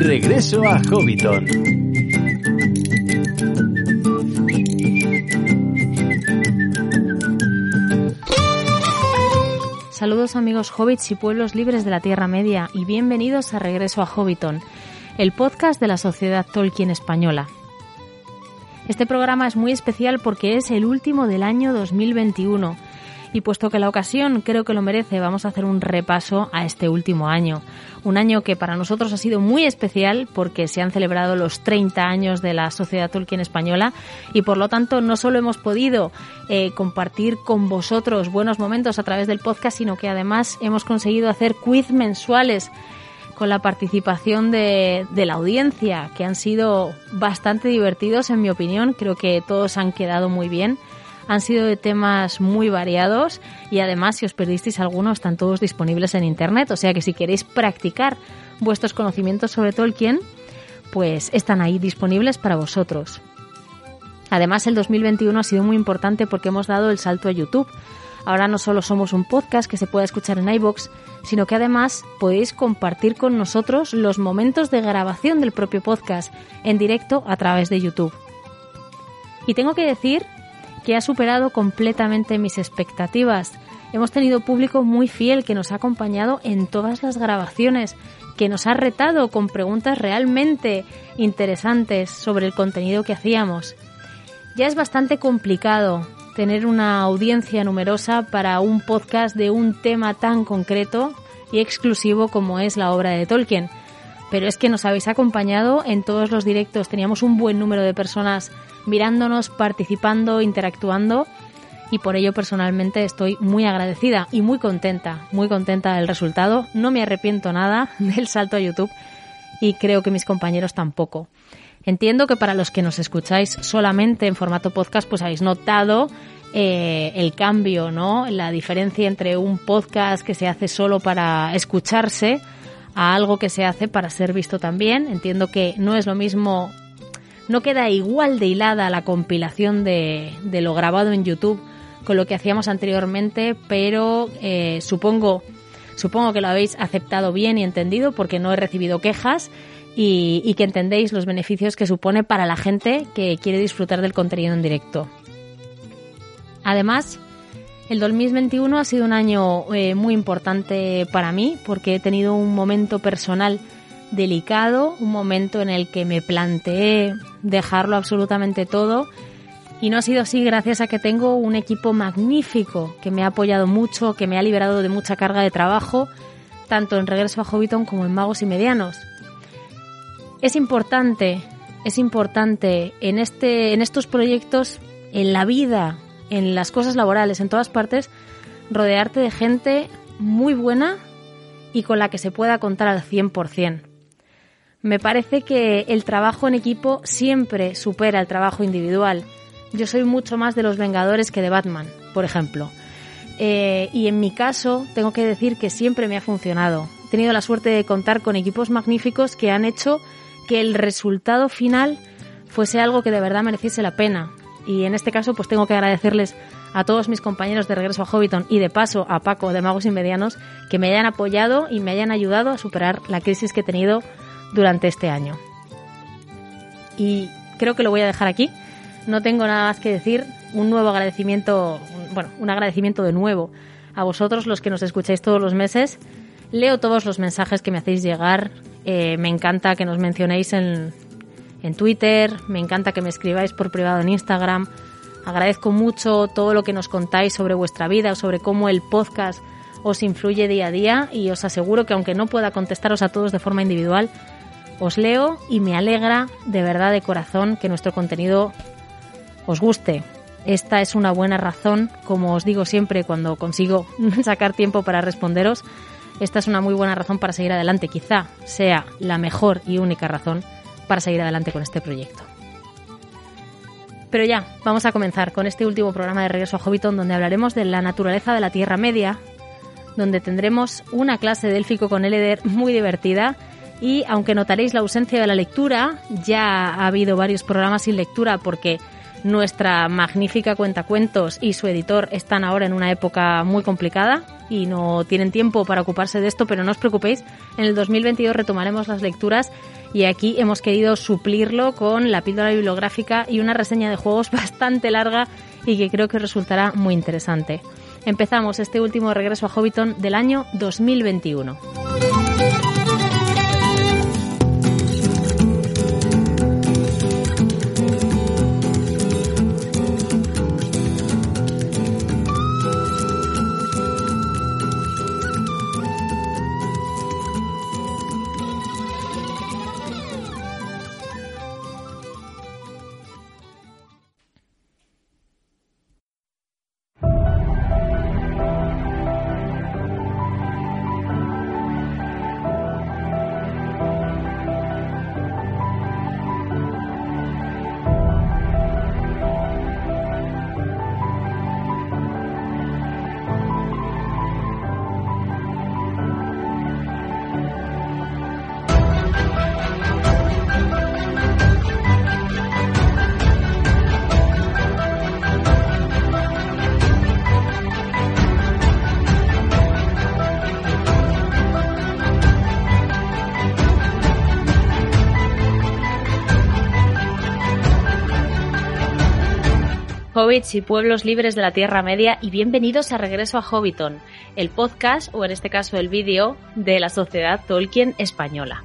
Regreso a Hobbiton. Saludos amigos hobbits y pueblos libres de la Tierra Media y bienvenidos a Regreso a Hobbiton, el podcast de la Sociedad Tolkien Española. Este programa es muy especial porque es el último del año 2021 y puesto que la ocasión creo que lo merece, vamos a hacer un repaso a este último año. Un año que para nosotros ha sido muy especial porque se han celebrado los 30 años de la Sociedad Tolkien Española y por lo tanto no solo hemos podido eh, compartir con vosotros buenos momentos a través del podcast, sino que además hemos conseguido hacer quiz mensuales con la participación de, de, la audiencia, que han sido bastante divertidos en mi opinión. Creo que todos han quedado muy bien han sido de temas muy variados y además si os perdisteis alguno están todos disponibles en internet, o sea que si queréis practicar vuestros conocimientos sobre Tolkien, pues están ahí disponibles para vosotros. Además el 2021 ha sido muy importante porque hemos dado el salto a YouTube. Ahora no solo somos un podcast que se pueda escuchar en iBox, sino que además podéis compartir con nosotros los momentos de grabación del propio podcast en directo a través de YouTube. Y tengo que decir que ha superado completamente mis expectativas. Hemos tenido público muy fiel que nos ha acompañado en todas las grabaciones, que nos ha retado con preguntas realmente interesantes sobre el contenido que hacíamos. Ya es bastante complicado tener una audiencia numerosa para un podcast de un tema tan concreto y exclusivo como es la obra de Tolkien. Pero es que nos habéis acompañado en todos los directos, teníamos un buen número de personas mirándonos, participando, interactuando y por ello personalmente estoy muy agradecida y muy contenta, muy contenta del resultado. No me arrepiento nada del salto a YouTube y creo que mis compañeros tampoco. Entiendo que para los que nos escucháis solamente en formato podcast, pues habéis notado eh, el cambio, ¿no? La diferencia entre un podcast que se hace solo para escucharse a algo que se hace para ser visto también. Entiendo que no es lo mismo no queda igual de hilada la compilación de, lo grabado en YouTube con lo que hacíamos anteriormente, pero eh, supongo, supongo que lo habéis aceptado bien y entendido porque no he recibido quejas y, que entendéis los beneficios que supone para la gente que quiere disfrutar del contenido en directo. Además, el 2021 ha sido un año eh, muy importante para mí porque he tenido un momento personal delicado, un momento en el que me planteé dejarlo absolutamente todo y no ha sido así gracias a que tengo un equipo magnífico que me ha apoyado mucho, que me ha liberado de mucha carga de trabajo, tanto en Regreso a Hobbiton como en Magos y Medianos. Es importante, es importante en este en estos proyectos en la vida, en las cosas laborales, en todas partes, rodearte de gente muy buena y con la que se pueda contar al 100%. Me parece que el trabajo en equipo siempre supera el trabajo individual. Yo soy mucho más de los Vengadores que de Batman, por ejemplo. Eh, y en mi caso, tengo que decir que siempre me ha funcionado. He tenido la suerte de contar con equipos magníficos que han hecho que el resultado final fuese algo que de verdad mereciese la pena. Y en este caso, pues tengo que agradecerles a todos mis compañeros de regreso a Hobbiton y de paso a Paco de Magos Inmedianos que me hayan apoyado y me hayan ayudado a superar la crisis que he tenido durante este año. Y creo que lo voy a dejar aquí. No tengo nada más que decir. Un nuevo agradecimiento, bueno, un agradecimiento de nuevo a vosotros los que nos escucháis todos los meses. Leo todos los mensajes que me hacéis llegar. Eh, me encanta que nos mencionéis en, en Twitter. Me encanta que me escribáis por privado en Instagram. Agradezco mucho todo lo que nos contáis sobre vuestra vida, sobre cómo el podcast os influye día a día y os aseguro que aunque no pueda contestaros a todos de forma individual, os leo y me alegra de verdad de corazón que nuestro contenido os guste. Esta es una buena razón, como os digo siempre cuando consigo sacar tiempo para responderos, esta es una muy buena razón para seguir adelante, quizá sea la mejor y única razón para seguir adelante con este proyecto. Pero ya, vamos a comenzar con este último programa de Regreso a Hobbiton donde hablaremos de la naturaleza de la Tierra Media, donde tendremos una clase de élfico con Eleder muy divertida y aunque notaréis la ausencia de la lectura, ya ha habido varios programas sin lectura porque Nuestra magnífica cuentacuentos y su editor están ahora en una época muy complicada y no tienen tiempo para ocuparse de esto, pero no os preocupéis, en el 2022 retomaremos las lecturas y aquí hemos querido suplirlo con la píldora bibliográfica y una reseña de juegos bastante larga y que creo que resultará muy interesante. Empezamos este último regreso a Hobbiton del año 2021. Hobbits y pueblos libres de la Tierra Media y bienvenidos a Regreso a Hobbiton, el podcast o en este caso el vídeo de la Sociedad Tolkien Española.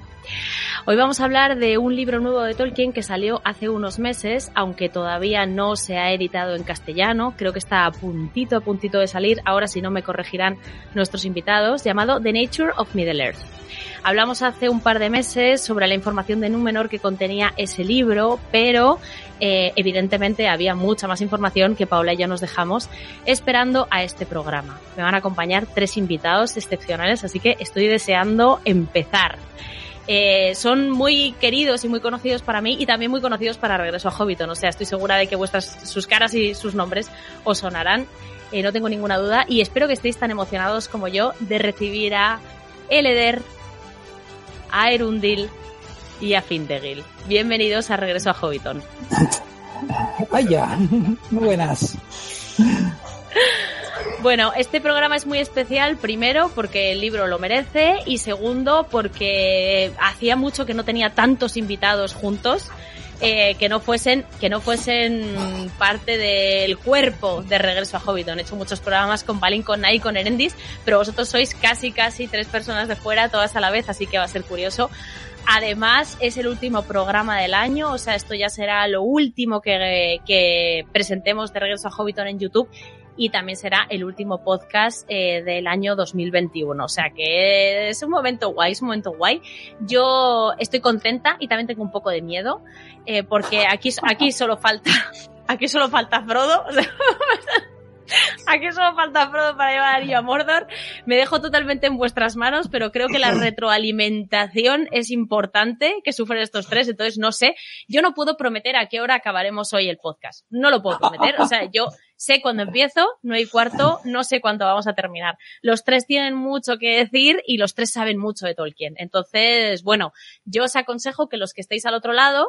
Hoy vamos a hablar de un libro nuevo de Tolkien que salió hace unos meses, aunque todavía no se ha editado en castellano, creo que está a puntito, a puntito de salir, ahora si no me corregirán nuestros invitados, llamado The Nature of Middle Earth. Hablamos hace un par de meses sobre la información de Númenor que contenía ese libro, pero eh, evidentemente había mucha más información que Paula y yo nos dejamos esperando a este programa. Me van a acompañar tres invitados excepcionales, así que estoy deseando empezar. Eh, son muy queridos y muy conocidos para mí y también muy conocidos para Regreso a Hobbiton. O sea, estoy segura de que vuestras, sus caras y sus nombres os sonarán. Eh, no tengo ninguna duda y espero que estéis tan emocionados como yo de recibir a Eleder, a Erundil y a Findegil. Bienvenidos a Regreso a Hobbiton. Vaya, buenas. Bueno, este programa es muy especial, primero porque el libro lo merece y segundo porque hacía mucho que no tenía tantos invitados juntos. Eh, que no fuesen que no fuesen parte del cuerpo de Regreso a Hobbiton. He hecho muchos programas con Balin, con Nai, con Erendis, pero vosotros sois casi casi tres personas de fuera, todas a la vez, así que va a ser curioso. Además, es el último programa del año, o sea, esto ya será lo último que, presentemos de Regreso a Hobbiton en YouTube y también será el último podcast eh, del año 2021. O sea que es un momento guay, es un momento guay. Yo estoy contenta y también tengo un poco de miedo eh, porque aquí, aquí solo falta, aquí solo falta Frodo. Aquí solo falta Frodo para llevar a a Mordor. Me dejo totalmente en vuestras manos, pero creo que la retroalimentación es importante que sufren estos tres. Entonces, no sé, yo no puedo prometer a qué hora acabaremos hoy el podcast. No lo puedo prometer. O sea, yo sé cuándo empiezo, no hay cuarto, no sé cuándo vamos a terminar. Los tres tienen mucho que decir y los tres saben mucho de Tolkien. Entonces, bueno, yo os aconsejo que los que estéis al otro lado,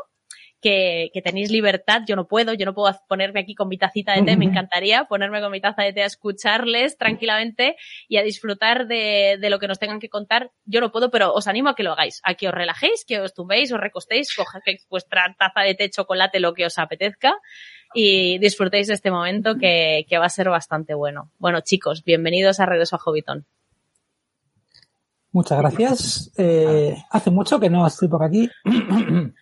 que, tenéis libertad. Yo no puedo, yo no puedo ponerme aquí con mi tacita de té, me encantaría ponerme con mi taza de té a escucharles tranquilamente y a disfrutar de, de lo que nos tengan que contar. Yo no puedo, pero os animo a que lo hagáis, a que os relajéis, que os tumbéis, os recostéis, cogéis vuestra taza de té, chocolate, lo que os apetezca y disfrutéis de este momento que, que va a ser bastante bueno. Bueno, chicos, bienvenidos a Regreso a Hobbiton. Muchas gracias. Eh, hace mucho que no estoy por aquí.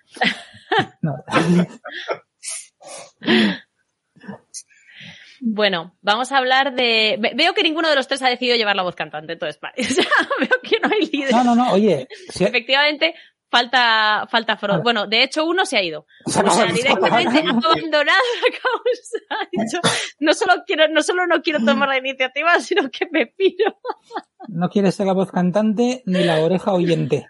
Bueno, vamos a hablar de. Veo que ninguno de los tres ha decidido llevar la voz cantante, entonces, vale. veo que no hay líder. No, no, no, oye. Efectivamente, falta, falta Frodo. Bueno, de hecho, uno se ha ido. O sea, directamente ha abandonado la causa. no solo quiero, no solo no quiero tomar la iniciativa, sino que me piro. No quieres ser la voz cantante ni la oreja oyente.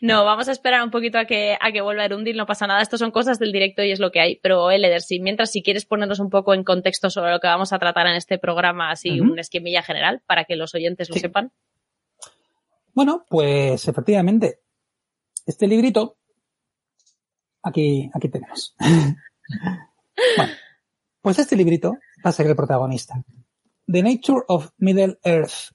No, vamos a esperar un poquito a que, a que vuelva Erundil, no pasa nada. Esto son cosas del directo y es lo que hay. Pero, Eleder, si mientras si quieres ponernos un poco en contexto sobre lo que vamos a tratar en este programa, así un esquemilla general, para que los oyentes lo sepan. Bueno, pues efectivamente, este librito, aquí, aquí tenemos. Bueno, pues este librito va a ser el protagonista. The Nature of Middle Earth.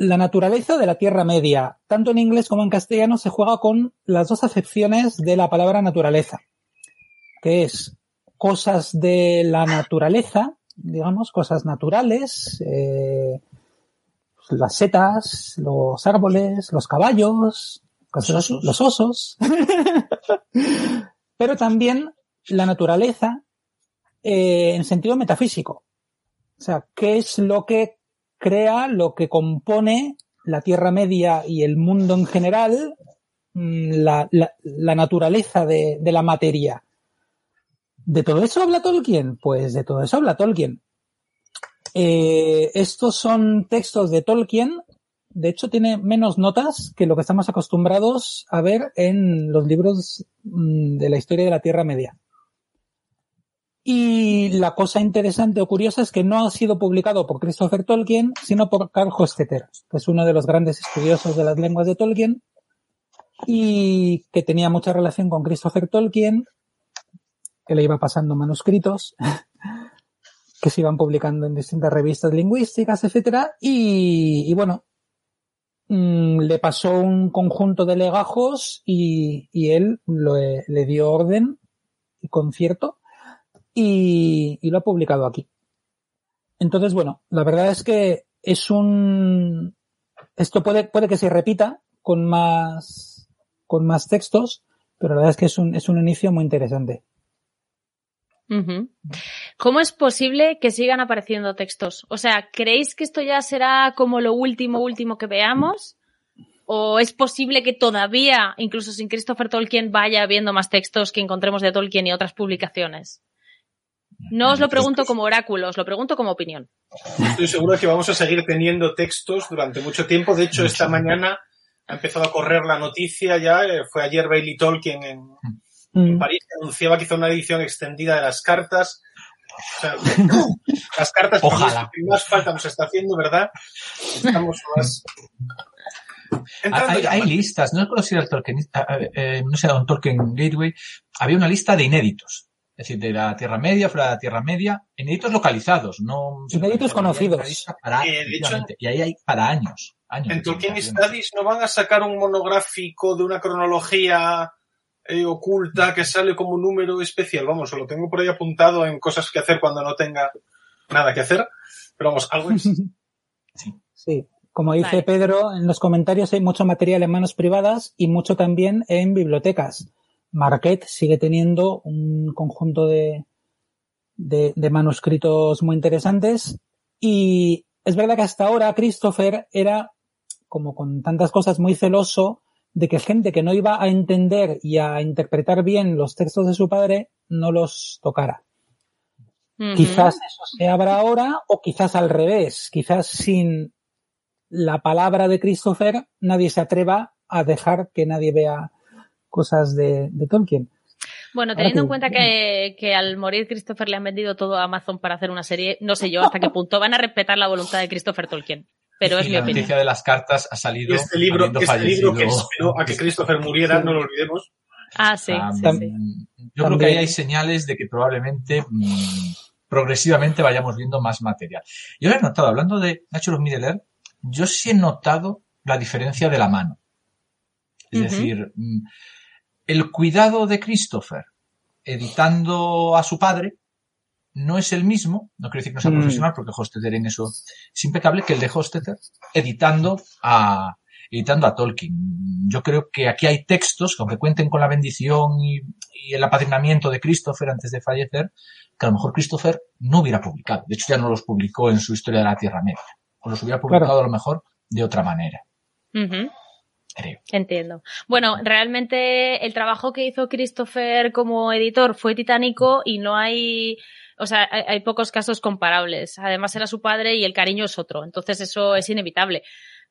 La naturaleza de la Tierra Media. Tanto en inglés como en castellano se juega con las dos acepciones de la palabra naturaleza, que es cosas de la naturaleza, digamos, cosas naturales, eh, las setas, los árboles, los caballos, Los osos. los osos. Pero también la naturaleza eh, en sentido metafísico. O sea, ¿qué es lo que crea, lo que compone la Tierra Media y el mundo en general, mm, la, la- naturaleza de, de la materia? ¿De todo eso habla Tolkien? Pues de todo eso habla Tolkien. Eh, estos son textos de Tolkien. De hecho, tiene menos notas que lo que estamos acostumbrados a ver en los libros mm, de la historia de la Tierra Media. Y la cosa interesante o curiosa es que no ha sido publicado por Christopher Tolkien, sino por Carl Hostetter, que es uno de los grandes estudiosos de las lenguas de Tolkien y que tenía mucha relación con Christopher Tolkien, que le iba pasando manuscritos que se iban publicando en distintas revistas lingüísticas, etcétera, y, bueno, mm, le pasó un conjunto de legajos y, él lo- le dio orden y concierto y, lo ha publicado aquí. Entonces, bueno, la verdad es que es un, esto puede, puede que se repita con más, con más textos, pero la verdad es que es un, es un inicio muy interesante. ¿Cómo es posible que sigan apareciendo textos? O sea, ¿creéis que esto ya será como lo último, último que veamos? ¿O es posible que todavía, incluso sin Christopher Tolkien, vaya habiendo más textos que encontremos de Tolkien y otras publicaciones? No os lo pregunto como oráculo, os lo pregunto como opinión. Estoy seguro de que vamos a seguir teniendo textos durante mucho tiempo. De hecho, esta mañana ha empezado a correr la noticia ya. eh, Fue ayer Bailey Tolkien en, en Mm. París que anunciaba que hizo una edición extendida de las cartas. O sea, las cartas Ojalá. que más falta nos está haciendo, ¿verdad? Estamos más. Hay, listas, no si era el Tolkien, eh, no sé, un Tolkien Gateway, había una lista de inéditos, es decir, de la Tierra Media, fuera de la Tierra Media, inéditos localizados, no... Inéditos conocidos. Para, Eh, de hecho, y ahí hay para años. años En Tolkien. Studies no van a sacar un monográfico de una cronología eh, oculta que sale como un número especial. Vamos, lo tengo por ahí apuntado en cosas que hacer cuando no tenga nada que hacer. Pero vamos, algo es. Sí, como dice Vale. Pedro, en los comentarios hay mucho material en manos privadas y mucho también en bibliotecas. Marquette sigue teniendo un conjunto de, de, de manuscritos muy interesantes y es verdad que hasta ahora Christopher era, como con tantas cosas, muy celoso de que gente que no iba a entender y a interpretar bien los textos de su padre no los tocara. Quizás eso se abra ahora o quizás al revés. Quizás sin la palabra de Christopher nadie se atreva a dejar que nadie vea cosas de, de Tolkien. Bueno, teniendo que- en cuenta que, que al morir Christopher le han vendido todo a Amazon para hacer una serie, no sé yo hasta qué punto van a respetar la voluntad de Christopher Tolkien. Pero es Y mi la opinión. noticia de las cartas ha salido este libro, este libro que esperó a que Christopher muriera, no lo olvidemos. Ah, sí, Ah, sí, sí. Yo creo que ahí hay señales de que probablemente mm, progresivamente vayamos viendo más material. Yo he notado, hablando de of Middle Earth, yo sí he notado la diferencia de la mano. Es decir, mm, el cuidado de Christopher editando a su padre no es el mismo, no quiero decir que no sea Mm. profesional, porque Hostetter en eso es impecable, que el de Hostetter editando a, editando a Tolkien. Yo creo que aquí hay textos que aunque cuenten con la bendición y, y el apadrinamiento de Christopher antes de fallecer, que a lo mejor Christopher no hubiera publicado. De hecho, ya no los publicó en su historia de la Tierra Media. O los hubiera publicado Claro. a lo mejor de otra manera. Entiendo. Bueno, realmente el trabajo que hizo Christopher como editor fue titánico y no hay, o sea, hay pocos casos comparables. Además era su padre y el cariño es otro. Entonces eso es inevitable.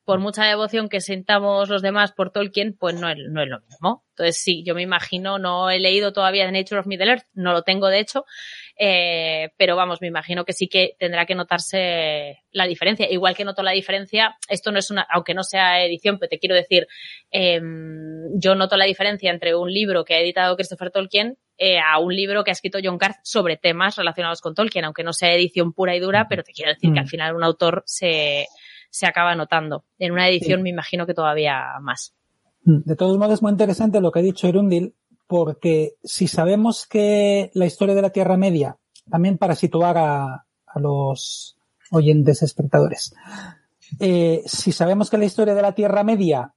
Por mucha devoción que sintamos los demás por Tolkien, pues no es, no es lo mismo. Entonces sí, yo me imagino, no he leído todavía The Nature of Middle Earth, no lo tengo de hecho, eh, pero vamos, me imagino que sí que tendrá que notarse la diferencia. Igual que noto la diferencia, esto no es una, aunque no sea edición, pero te quiero decir, eh, yo noto la diferencia entre un libro que ha editado Christopher Tolkien eh, a un libro que ha escrito John Carth sobre temas relacionados con Tolkien, aunque no sea edición pura y dura, pero te quiero decir que al Mm. final un autor se, se acaba notando. En una edición me imagino que todavía más. De todos modos, es muy interesante lo que ha dicho Erundil, porque si sabemos que la historia de la Tierra Media, también para situar a, a los oyentes espectadores, eh, si sabemos que la historia de la Tierra Media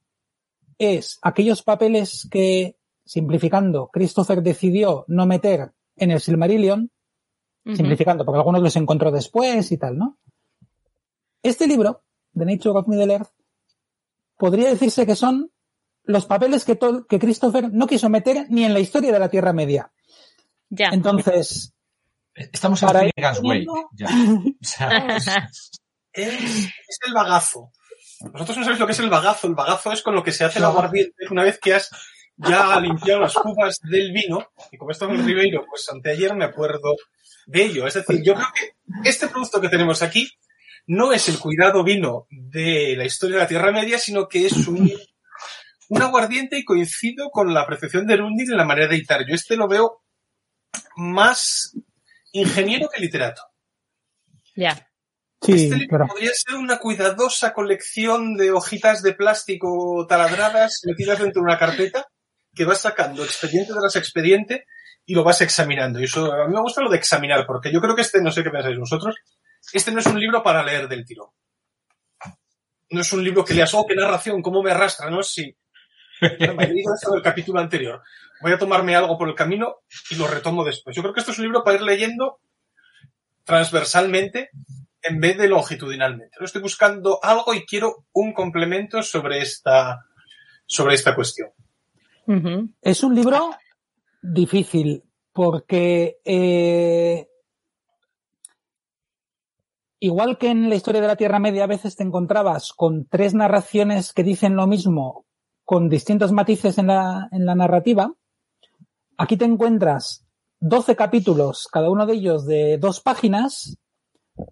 es aquellos papeles que, simplificando, Christopher decidió no meter en el Silmarillion, simplificando, porque algunos los encontró después y tal, ¿no? Este libro, The Nature of Middle Earth, podría decirse que son los papeles que, Tol- que Christopher no quiso meter ni en la historia de la Tierra Media. Ya. Entonces, Estamos en Finnegan's Way. Ya. O sea, Es, es el bagazo. Vosotros no sabéis lo que es el bagazo. El bagazo es con lo que se hace el aguardiente una vez que has ya limpiado las cubas del vino. Y como esto en el Ribeiro, pues anteayer me acuerdo de ello. Es decir, yo creo que este producto que tenemos aquí no es el cuidado vino de la historia de la Tierra Media, sino que es un, un aguardiente y coincido con la apreciación de Rundin en la manera de editar. Yo este lo veo más ingeniero que literato. Ya. sí, Este libro podría ser una cuidadosa colección de hojitas de plástico taladradas metidas dentro de una carpeta que vas sacando expediente tras expediente y lo vas examinando. Y eso, a mí me gusta lo de examinar, porque yo creo que este, no sé qué pensáis vosotros, este no es un libro para leer del tirón. No es un libro que leas, oh, qué narración, cómo me arrastra, ¿no? Sí. Me he del capítulo anterior. Voy a tomarme algo por el camino y lo retomo después. Yo creo que esto es un libro para ir leyendo transversalmente en vez de longitudinalmente. Estoy buscando algo y quiero un complemento sobre esta, sobre esta cuestión. Es un libro difícil porque eh, igual que en la historia de la Tierra Media a veces te encontrabas con tres narraciones que dicen lo mismo con distintos matices en la, narrativa, aquí te encuentras 12 capítulos, cada uno de ellos de dos páginas,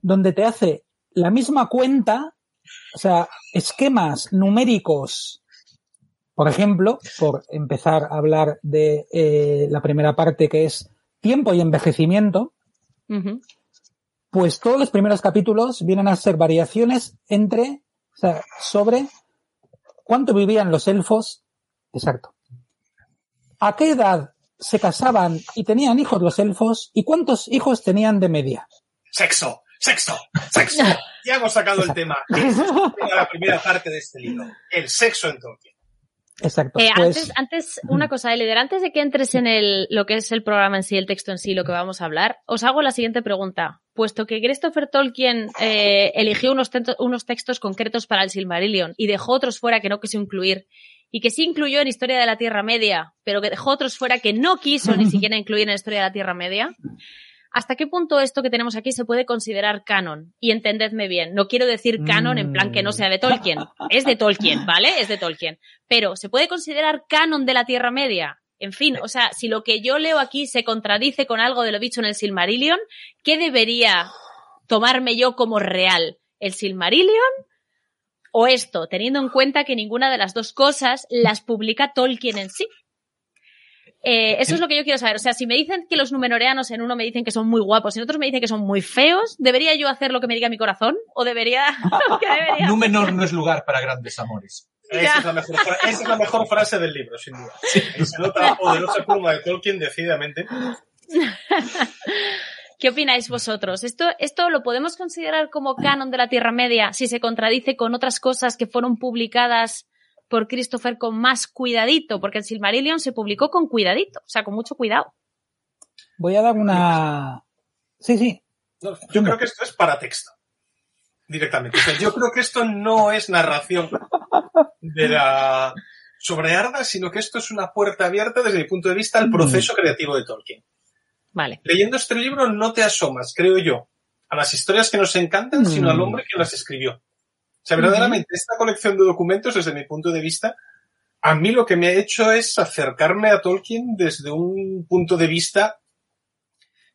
donde te hace la misma cuenta, o sea, esquemas numéricos. Por ejemplo, por empezar a hablar de eh, la primera parte que es tiempo y envejecimiento. Pues todos los primeros capítulos vienen a ser variaciones entre, o sea, sobre cuánto vivían los elfos, exacto, a qué edad se casaban y tenían hijos los elfos y cuántos hijos tenían de media. Sexo, sexo, sexo. Ya hemos sacado el tema. Es la primera parte de este libro. El sexo en Tolkien. Exacto. Eh, pues, antes, antes, una cosa, Elider, antes de que entres en el, lo que es el programa en sí, el texto en sí, lo que vamos a hablar, os hago la siguiente pregunta. Puesto que Christopher Tolkien eh, eligió unos, tento- unos textos concretos para el Silmarillion y dejó otros fuera que no quiso incluir, y que sí incluyó en Historia de la Tierra Media, pero que dejó otros fuera que no quiso ni siquiera incluir en Historia de la Tierra Media, ¿hasta qué punto esto que tenemos aquí se puede considerar canon? Y entendedme bien, no quiero decir canon en plan que no sea de Tolkien, es de Tolkien, ¿vale? Es de Tolkien. Pero, ¿se puede considerar canon de la Tierra Media? En fin, o sea, si lo que yo leo aquí se contradice con algo de lo dicho en el Silmarillion, ¿qué debería tomarme yo como real? ¿El Silmarillion o esto, teniendo en cuenta que ninguna de las dos cosas las publica Tolkien en sí? Eh, eso es lo que yo quiero saber. O sea, si me dicen que los numenoreanos en uno me dicen que son muy guapos y en otros me dicen que son muy feos, ¿debería yo hacer lo que me diga mi corazón? ¿O debería...? ¿Qué debería? Númenor no es lugar para grandes amores. Esa es, la mejor, fra- esa es la mejor frase del libro, sin duda. Y se nota la poderosa pluma de Tolkien decididamente. ¿Qué opináis vosotros? ¿Esto, ¿Esto lo podemos considerar como canon de la Tierra Media si se contradice con otras cosas que fueron publicadas por Christopher con más cuidadito? Porque el Silmarillion se publicó con cuidadito, o sea, con mucho cuidado. voy a dar una... Sí, sí. No, yo creo que esto es para texto. Directamente. O sea, yo creo que esto no es narración de la sobre Arda, sino que esto es una puerta abierta desde mi punto de vista al proceso creativo de Tolkien. Vale. Leyendo este libro no te asomas, creo yo, a las historias que nos encantan, sino al Mm. hombre que las escribió. O sea, verdaderamente, esta colección de documentos, desde mi punto de vista, a mí lo que me ha hecho es acercarme a Tolkien desde un punto de vista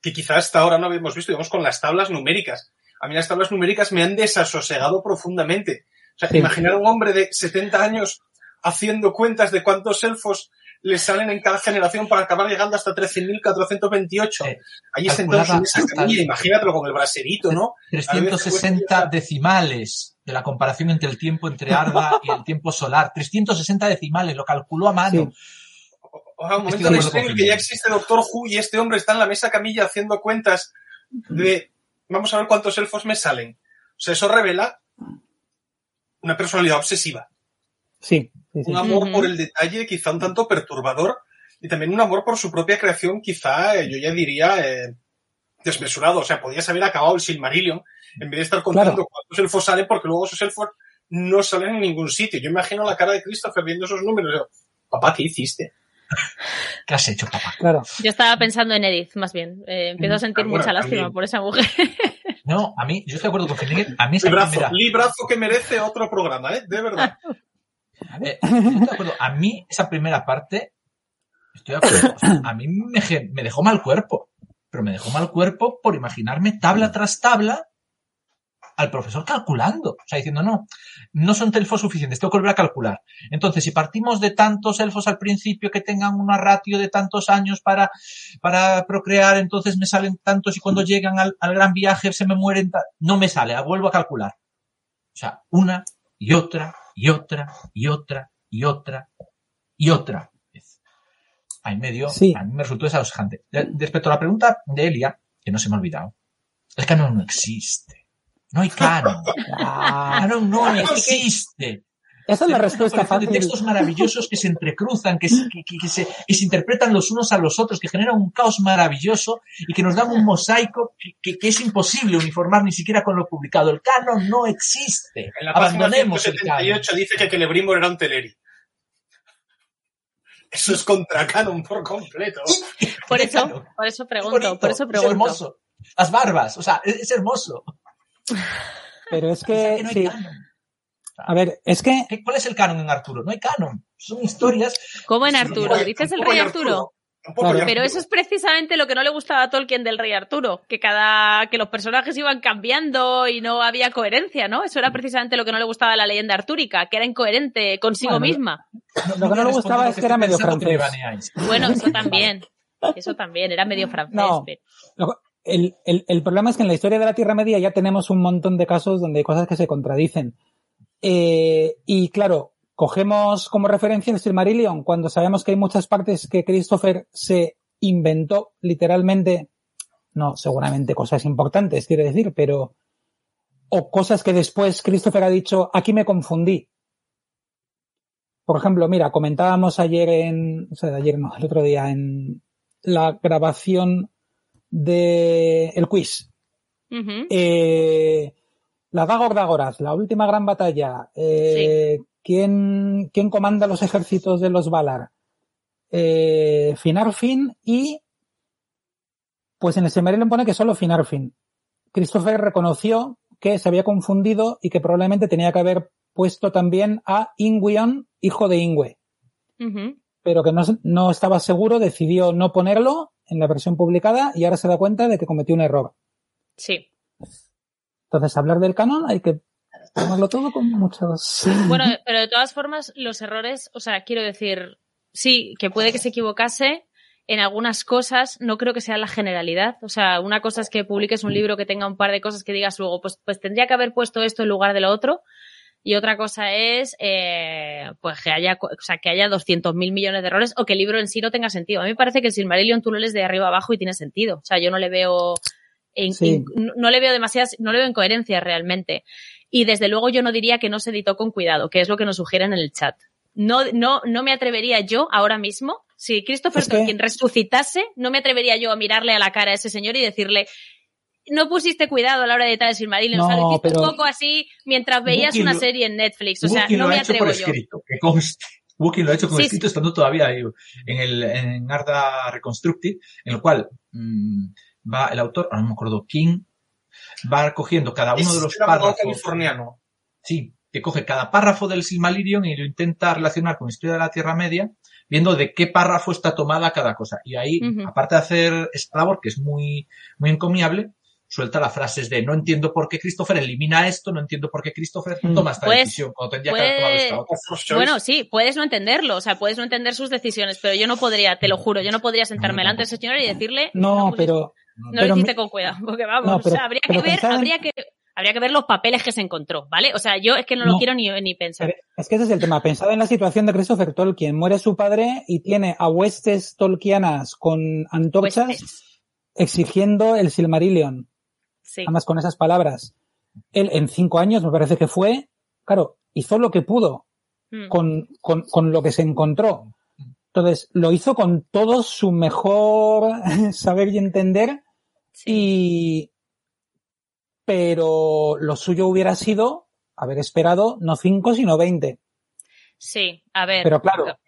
que quizás hasta ahora no habíamos visto, digamos, con las tablas numéricas. A mí las tablas numéricas me han desasosegado profundamente. O sea, Sí. imaginar a un hombre de 70 años haciendo cuentas de cuántos elfos le salen en cada generación para acabar llegando hasta 13.428. Eh, Allí sentado en esa camilla, imagínatelo con el braserito, ¿no? A veces 360 decimales de la comparación entre el tiempo entre Arda y el tiempo solar. 360 decimales, lo calculó a mano. O sea, un Estoy momento de este que ya existe Doctor Who y este hombre está en la mesa camilla haciendo cuentas de vamos a ver cuántos elfos me salen. O sea, eso revela una personalidad obsesiva, Sí, sí, sí. un amor por el detalle quizá un tanto perturbador y también un amor por su propia creación quizá, eh, yo ya diría, eh, desmesurado. O sea, podías haber acabado el Silmarillion en vez de estar contando Claro. cuántos elfos salen porque luego esos elfos no salen en ningún sitio. Yo imagino la cara de Christopher viendo esos números. Papá, ¿qué hiciste? ¿Qué has hecho, papá? Claro. Yo estaba pensando en Edith, más bien. Eh, empiezo a sentir Ah, bueno, mucha lástima también. por esa mujer. No, a mí, yo estoy de acuerdo con Finnegan. A mí esa Librazo, primera, librazo que merece otro programa, ¿eh? De verdad. eh, yo estoy de acuerdo. A mí esa primera parte, estoy de acuerdo. O sea, a mí me, me dejó mal cuerpo. Pero me dejó mal cuerpo por imaginarme tabla tras tabla al profesor calculando. O sea, diciendo, no, no son elfos suficientes, tengo que volver a calcular. Entonces, si partimos de tantos elfos al principio que tengan una ratio de tantos años para, para procrear, entonces me salen tantos y cuando llegan al, al gran viaje se me mueren. No me sale, vuelvo a calcular. O sea, una y otra y otra y otra y otra y otra. Ahí medio, Sí. a mí me resultó desalojante. De- Respecto a la pregunta de Elia, que no se me ha olvidado, el canon no existe. No hay canon. Ah, Canon no existe. esa es la respuesta una colección de fácil. textos maravillosos que se entrecruzan, que, se- que- que- que se, que se interpretan los unos a los otros, que generan un caos maravilloso y que nos dan un mosaico que, que- que es imposible uniformar ni siquiera con lo publicado. El canon no existe. En la página Abandonemos el canon. 178 dice que Celebrimbor era un Teleri. Eso es contra canon por completo. Por eso, por eso Es pregunto, bonito, por eso Es pregunto. hermoso. Las barbas, o sea, es, es hermoso. Pero es O sea, que, no hay sí. canon. A ver, es que ¿Qué- ¿Cuál es el canon en Arturo? No hay canon. Son historias. ¿Cómo en Arturo? ¿Dices el rey Arturo? Tampoco hay Claro. Pero eso es precisamente lo que no le gustaba a Tolkien del rey Arturo, que cada que los personajes iban cambiando y no había coherencia, ¿no? Eso era precisamente lo que no le gustaba de la leyenda artúrica, que era incoherente consigo Bueno, misma. lo que no le gustaba es que era medio francés. Bueno, eso también. Eso también, era medio francés. No. pero- El, el- el problema es que en la historia de la Tierra Media ya tenemos un montón de casos donde hay cosas que se contradicen. Eh, y claro, cogemos como referencia el Silmarillion cuando sabemos que hay muchas partes que Christopher se inventó literalmente, no, seguramente cosas importantes, quiero decir, pero, o cosas que después Christopher ha dicho, aquí me confundí. Por ejemplo, mira, comentábamos ayer en, o sea, ayer no, el otro día en la grabación de el quiz. Ujú. Eh, la Dagor Dagoraz, la última gran batalla. Eh, ¿quién, quién comanda los ejércitos de los Valar? Eh, Finarfin y pues en el Silmarillion pone que solo Finarfin. Christopher reconoció que se había confundido y que probablemente tenía que haber puesto también a Ingwion, hijo de Ingwe pero que no, no estaba seguro, decidió no ponerlo en la versión publicada y ahora se da cuenta de que cometió un error. Sí. Entonces, hablar del canon hay que Bueno, pero de todas formas, los errores, o sea, quiero decir, sí, que puede que se equivocase en algunas cosas, no creo que sea la generalidad. O sea, una cosa es que publiques un libro que tenga un par de cosas que digas luego, pues, pues tendría que haber puesto esto en lugar de lo otro. Y otra cosa es, eh, pues que haya, o sea, que haya 200 mil millones de errores o que el libro en sí no tenga sentido. A mí me parece que el Silmarillion tú lo lees de arriba abajo y tiene sentido. O sea, yo no le veo, in- Sí. in- no no le veo demasiadas, no le veo incoherencias realmente. Y desde luego yo no diría que no se editó con cuidado, que es lo que nos sugieren en el chat. No, no, no me atrevería yo ahora mismo, si Christopher Es que- Tolkien resucitase, no me atrevería yo a mirarle a la cara a ese señor y decirle, no pusiste cuidado a la hora de editar el Silmarillion, o sea, lo No, hiciste pero- un poco así mientras veías una lo- serie en Netflix, o sea, no lo me atrevo yo. escrito, que conste. Wookiee lo ha hecho con Sí, escrito estando todavía ahí en el en Arda Reconstructed, en el cual mm, va el autor, ahora no me acuerdo quién, va cogiendo cada uno de los párrafos. californiano. Sí, que coge cada párrafo del Silmarillion y lo intenta relacionar con la historia de la Tierra Media, viendo de qué párrafo está tomada cada cosa. Y ahí, aparte de hacer esta labor, que es muy, muy encomiable, suelta las frases de no entiendo por qué Christopher elimina esto, no entiendo por qué Christopher Mm. toma esta Pues- decisión cuando tendría que haber tomado esta otra. Bueno, sí, puedes no entenderlo, o sea, puedes no entender sus decisiones, pero yo no podría, te lo juro, yo no podría sentarme No, delante de ese señor y decirle, No, pues, pero no pero lo hiciste mi- con cuidado, porque vamos, No, pero- o sea, habría que ver, habría que, habría que ver los papeles que se encontró, ¿vale? O sea, yo es que no, lo quiero ni, ni pensar. Es que ese es el tema. Pensad en la situación de Christopher Tolkien. Muere su padre y tiene a huestes tolkianas con antorchas exigiendo el Silmarillion. sí. Además, con esas palabras. Él, en cinco años, me parece que fue, claro, hizo lo que pudo Mm. con, con, con lo que se encontró. Entonces, lo hizo con todo su mejor saber y entender Sí. y, pero lo suyo hubiera sido haber esperado no cinco, sino veinte. Sí, a ver. Pero claro,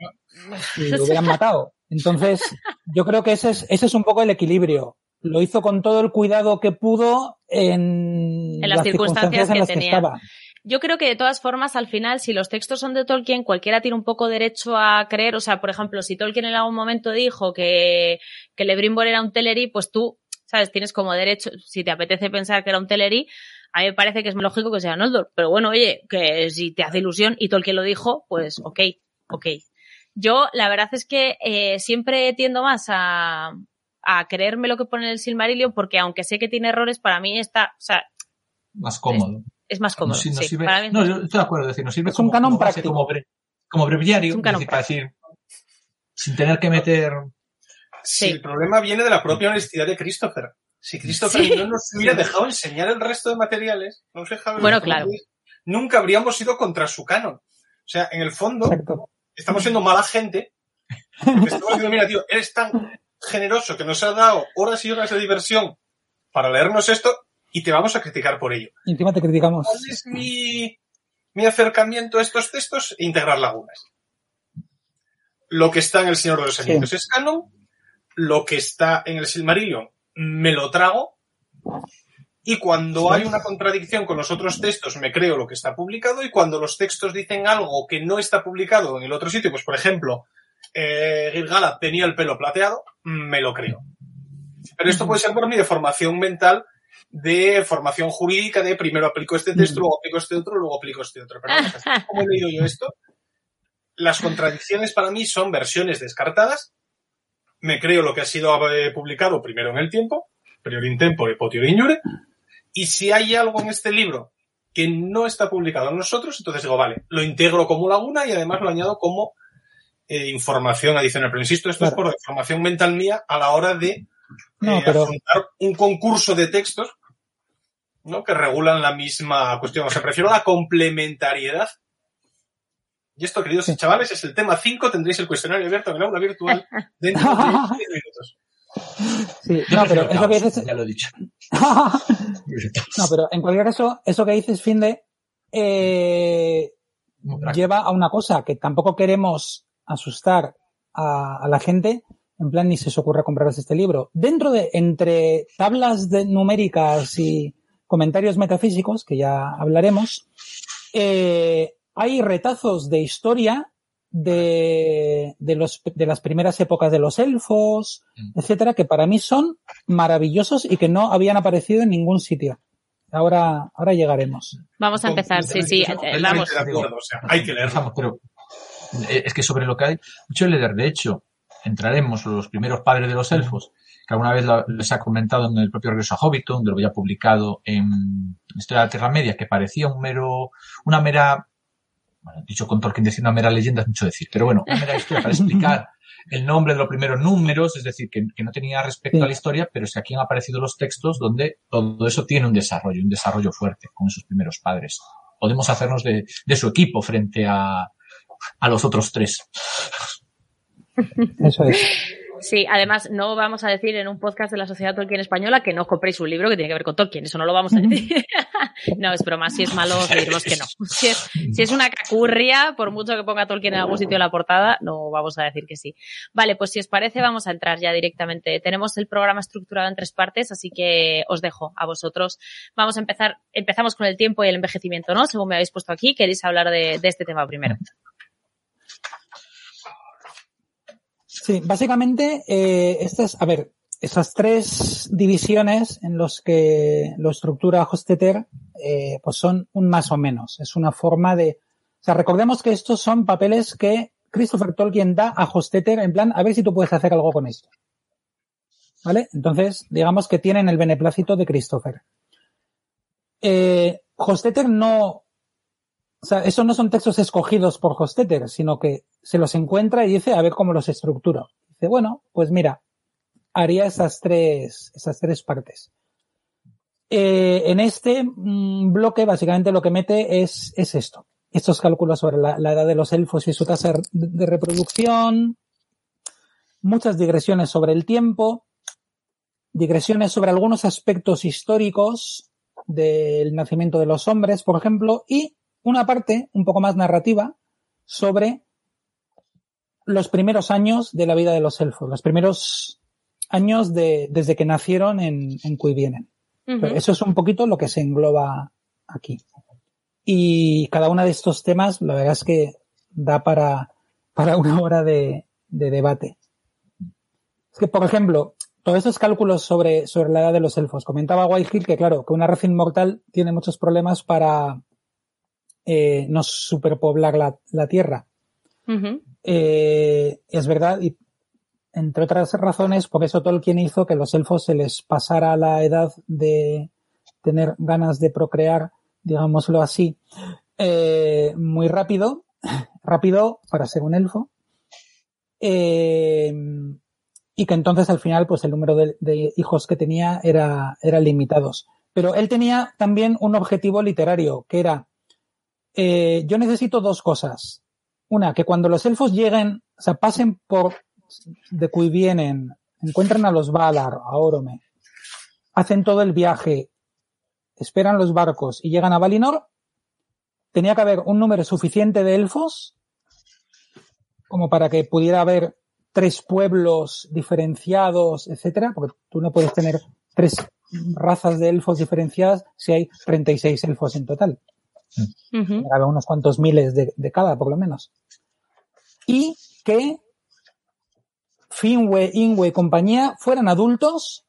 y lo hubieran matado. Entonces, yo creo que ese es, ese es un poco el equilibrio. Lo hizo con todo el cuidado que pudo en, En las circunstancias en que las que tenía. estaba. Yo creo que de todas formas, al final, si los textos son de Tolkien, cualquiera tiene un poco derecho a creer. O sea, por ejemplo, si Tolkien en algún momento dijo que, que Lebrimbor era un Teleri, pues tú, ¿sabes? Tienes como derecho, si te apetece pensar que era un Teleri, a mí me parece que es lógico que sea Noldor. Pero bueno, oye, que si te hace ilusión y Tolkien lo dijo, pues ok, ok. Yo, la verdad es que eh, siempre tiendo más a, a creerme lo que pone el Silmarillion, porque aunque sé que tiene errores, para mí está, o sea, Más cómodo. es más cómodo. Nos, nos sí, sirve- para mí- no, yo estoy de acuerdo, es decir, nos sirve Es un como, canon como base, práctico. como, bre- como breviario, Es un es canon decir, para decir, sin tener que meter Si el problema viene de la propia honestidad de Christopher. Si Christopher Sí. no nos hubiera dejado enseñar el resto de materiales, no sé, Javi, Bueno, ¿cómo claro. nunca habríamos ido contra su canon. O sea, en el fondo, Exacto. estamos siendo mala gente. Estamos diciendo, mira, tío, eres tan generoso que nos has dado horas y horas de diversión para leernos esto y te vamos a criticar por ello. Y encima te criticamos. ¿Cuál es mi, mi acercamiento a estos textos? Integrar lagunas. Lo que está en El Señor de los Sí. Anillos es canon, lo que está en el Silmarillion me lo trago, y cuando hay una contradicción con los otros textos me creo lo que está publicado, y cuando los textos dicen algo que no está publicado en el otro sitio, pues por ejemplo, eh, Gil-galad tenía el pelo plateado, me lo creo. Pero esto puede ser por mi deformación mental de formación jurídica de primero aplico este texto, luego aplico este otro, luego aplico este otro. Pero como he leído yo esto, las contradicciones para mí son versiones descartadas. Me creo lo que ha sido eh, publicado primero en el tiempo, prior in tempore, potio ignore. Y si hay algo en este libro que no está publicado en nosotros, entonces digo, vale, lo integro como laguna y además lo añado como eh, información adicional. Pero insisto, esto es por información mental mía a la hora de No, eh, pero- afrontar un concurso de textos ¿no? que regulan la misma cuestión. O sea, prefiero la complementariedad. Y esto, queridos Sí. chavales, es el tema 5. Tendréis el cuestionario abierto en el aula virtual dentro de 10 minutos. Sí, no, pero eso que dices, ya lo he dicho. no, pero en cualquier caso, eso que dices, Finde, eh, lleva a una cosa que tampoco queremos asustar a, a la gente, en plan ni se os ocurra compraros este libro. Dentro de, entre tablas de numéricas y comentarios metafísicos, que ya hablaremos, eh, hay retazos de historia de, de, los, de las primeras épocas de los elfos, Mm. etcétera, que para mí son maravillosos y que no habían aparecido en ningún sitio. Ahora, ahora llegaremos. Vamos a empezar, sí, sí, eh, vamos. o sea, hay que. Empezamos, pero eh, es que sobre lo que hay mucho leer, de hecho, entraremos los primeros padres de los elfos, que alguna vez les ha comentado en el propio regreso a Hobbiton, donde lo había publicado en Historia de la Tierra Media, que parecía un mero, una mera, bueno, dicho con Tolkien decir una mera leyenda es mucho decir, pero bueno, una mera historia para explicar el nombre de los primeros números, es decir, que, que no tenía respecto Sí. a la historia, pero si aquí han aparecido los textos donde todo eso tiene un desarrollo, un desarrollo fuerte con esos primeros padres. Podemos hacernos de, de su equipo frente a, a los otros tres. Eso es. Sí, además no vamos a decir en un podcast de la Sociedad Tolkien Española que no os compréis un libro que tiene que ver con Tolkien, eso no lo vamos a decir. no, es broma, si es malo os diremos que no. Si es, si es una cacurria, por mucho que ponga Tolkien en algún sitio en la portada, no vamos a decir que sí. Vale, pues si os parece vamos a entrar ya directamente. Tenemos el programa estructurado en tres partes, así que os dejo a vosotros. Vamos a empezar, empezamos con el tiempo y el envejecimiento, ¿no? Según me habéis puesto aquí, queréis hablar de, de este tema primero. Sí, básicamente, eh, esta es, a ver, esas tres divisiones en los que lo estructura Hostetter, eh, pues son un más o menos. Es una forma de, o sea, recordemos que estos son papeles que Christopher Tolkien da a Hostetter en plan, a ver si tú puedes hacer algo con esto. ¿Vale? Entonces, digamos que tienen el beneplácito de Christopher. Eh, Hostetter no, o sea, esos no son textos escogidos por Hostetter, sino que se los encuentra y dice, a ver cómo los estructuro. Dice, bueno, pues mira, haría esas tres, esas tres partes. Eh, en este mm, bloque, básicamente lo que mete es, es esto. Estos cálculos sobre la, la edad de los elfos y su tasa de reproducción, muchas digresiones sobre el tiempo, digresiones sobre algunos aspectos históricos del nacimiento de los hombres, por ejemplo, y una parte un poco más narrativa sobre los primeros años de la vida de los elfos, los primeros años de, desde que nacieron en, en Cuivienen. Uh -huh. Eso es un poquito lo que se engloba aquí. Y cada uno de estos temas, la verdad es que da para, para una hora de, de debate. Es que, por ejemplo, todos esos cálculos sobre, sobre la edad de los elfos. Comentaba Whitehill que, claro, que una raza inmortal tiene muchos problemas para eh, no superpoblar la, la Tierra. Uh -huh. eh, es verdad, y entre otras razones, por eso Tolkien hizo que los elfos se les pasara la edad de tener ganas de procrear, digámoslo así, eh, muy rápido, rápido para ser un elfo. Eh, y que entonces al final pues el número de, de, hijos que tenía era, era limitados. Pero él tenía también un objetivo literario, que era, eh, yo necesito dos cosas. Una, que cuando los elfos lleguen, o sea, pasen por de cui vienen, encuentran a los Valar, a Orome, hacen todo el viaje, esperan los barcos y llegan a Valinor, tenía que haber un número suficiente de elfos como para que pudiera haber tres pueblos diferenciados, etcétera, porque tú no puedes tener tres razas de elfos diferenciadas si hay 36 elfos en total. Uh -huh. unos cuantos miles de, de, cada, por lo menos. Y que Finwë, Ingwe y compañía fueran adultos,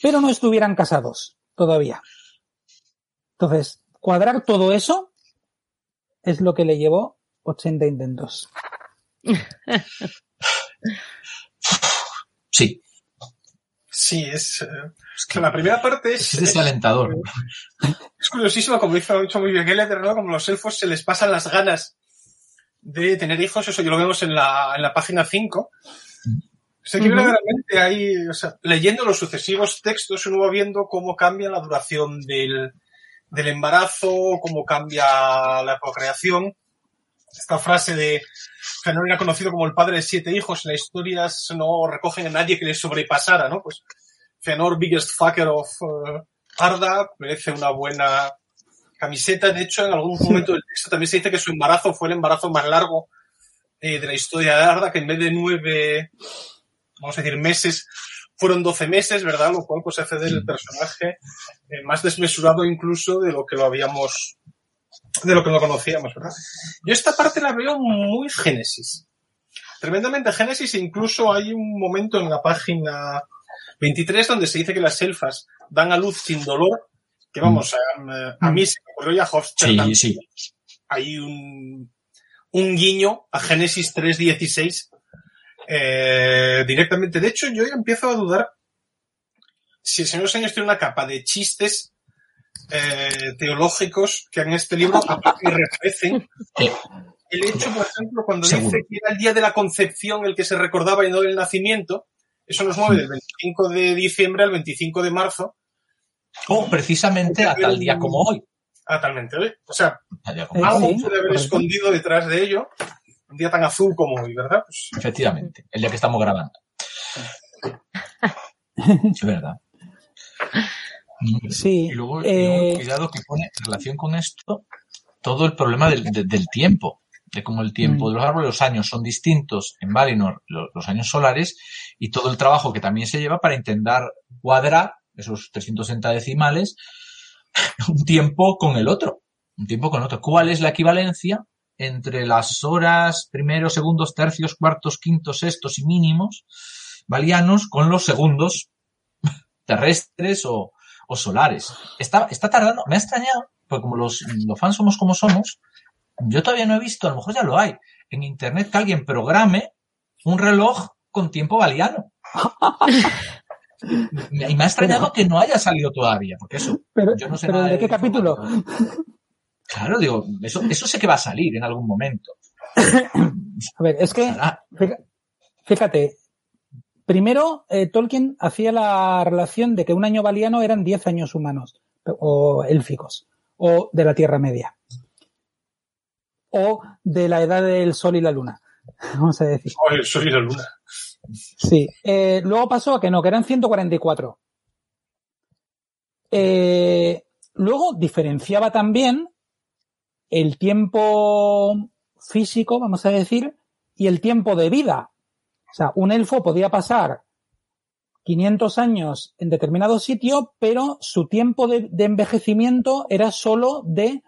pero no estuvieran casados todavía. Entonces, cuadrar todo eso es lo que le llevó 80 intentos. Sí. Sí, es, eh, es que la primera parte es... Es desalentador. Es, es curiosísimo, como dice dicho muy bien Geller, ¿no? Como los elfos se les pasan las ganas de tener hijos, eso yo lo vemos en la, en la página 5. O sea, que uh -huh. verdaderamente ahí, o sea, leyendo los sucesivos textos, uno va viendo cómo cambia la duración del, del embarazo, cómo cambia la procreación. Esta frase de Fëanor era conocido como el padre de siete hijos, en las historias no recogen a nadie que le sobrepasara, ¿no? Pues Fëanor, biggest fucker of uh, Arda, merece una buena camiseta. De hecho, en algún momento del texto también se dice que su embarazo fue el embarazo más largo eh, de la historia de Arda, que en vez de nueve, vamos a decir, meses, fueron doce meses, ¿verdad? Lo cual pues hace del personaje eh, más desmesurado incluso de lo que lo habíamos de lo que no conocíamos, ¿verdad? Yo esta parte la veo muy Génesis. Tremendamente Génesis, incluso hay un momento en la página 23 donde se dice que las elfas dan a luz sin dolor, que vamos, a, a mí se me ocurrió ya Hofstede. Sí, sí. Hay un, un guiño a Génesis 3.16 eh, directamente. De hecho, yo ya empiezo a dudar si el señor Señor tiene una capa de chistes eh, teológicos que en este libro reaparecen. El hecho, por ejemplo, cuando Seguro. dice que era el día de la concepción el que se recordaba y no del nacimiento, eso nos mueve del 25 de diciembre al 25 de marzo. O precisamente a tal día como hoy. A talmente hoy. O sea, algo puede haber escondido detrás de ello. Un día tan azul como hoy, ¿verdad? Pues... Efectivamente, el día que estamos grabando. es verdad. Sí. Y luego, eh... y luego, cuidado que pone en relación con esto todo el problema del, de, del tiempo, de cómo el tiempo mm. de los árboles, los años son distintos en Valinor, los, los, años solares, y todo el trabajo que también se lleva para intentar cuadrar esos 360 decimales un tiempo con el otro, un tiempo con el otro. ¿Cuál es la equivalencia entre las horas primeros, segundos, tercios, cuartos, quintos, sextos y mínimos valianos con los segundos terrestres o, o solares. Está, está tardando, me ha extrañado, porque como los, los fans somos como somos, yo todavía no he visto, a lo mejor ya lo hay, en internet que alguien programe un reloj con tiempo baliano. y me ha extrañado que no haya salido todavía, porque eso, Pero, yo no sé pero nada ¿de qué capítulo? Claro, digo, eso, eso sé que va a salir en algún momento. A ver, es que, fíjate, primero eh, Tolkien hacía la relación de que un año valiano eran 10 años humanos, o élficos, o de la Tierra Media, o de la edad del Sol y la Luna, vamos a decir. Oye, soy la luna. Sí. Eh, luego pasó a que no, que eran 144. Eh, luego diferenciaba también el tiempo físico, vamos a decir, y el tiempo de vida. O sea, un elfo podía pasar 500 años en determinado sitio, pero su tiempo de, de envejecimiento era solo de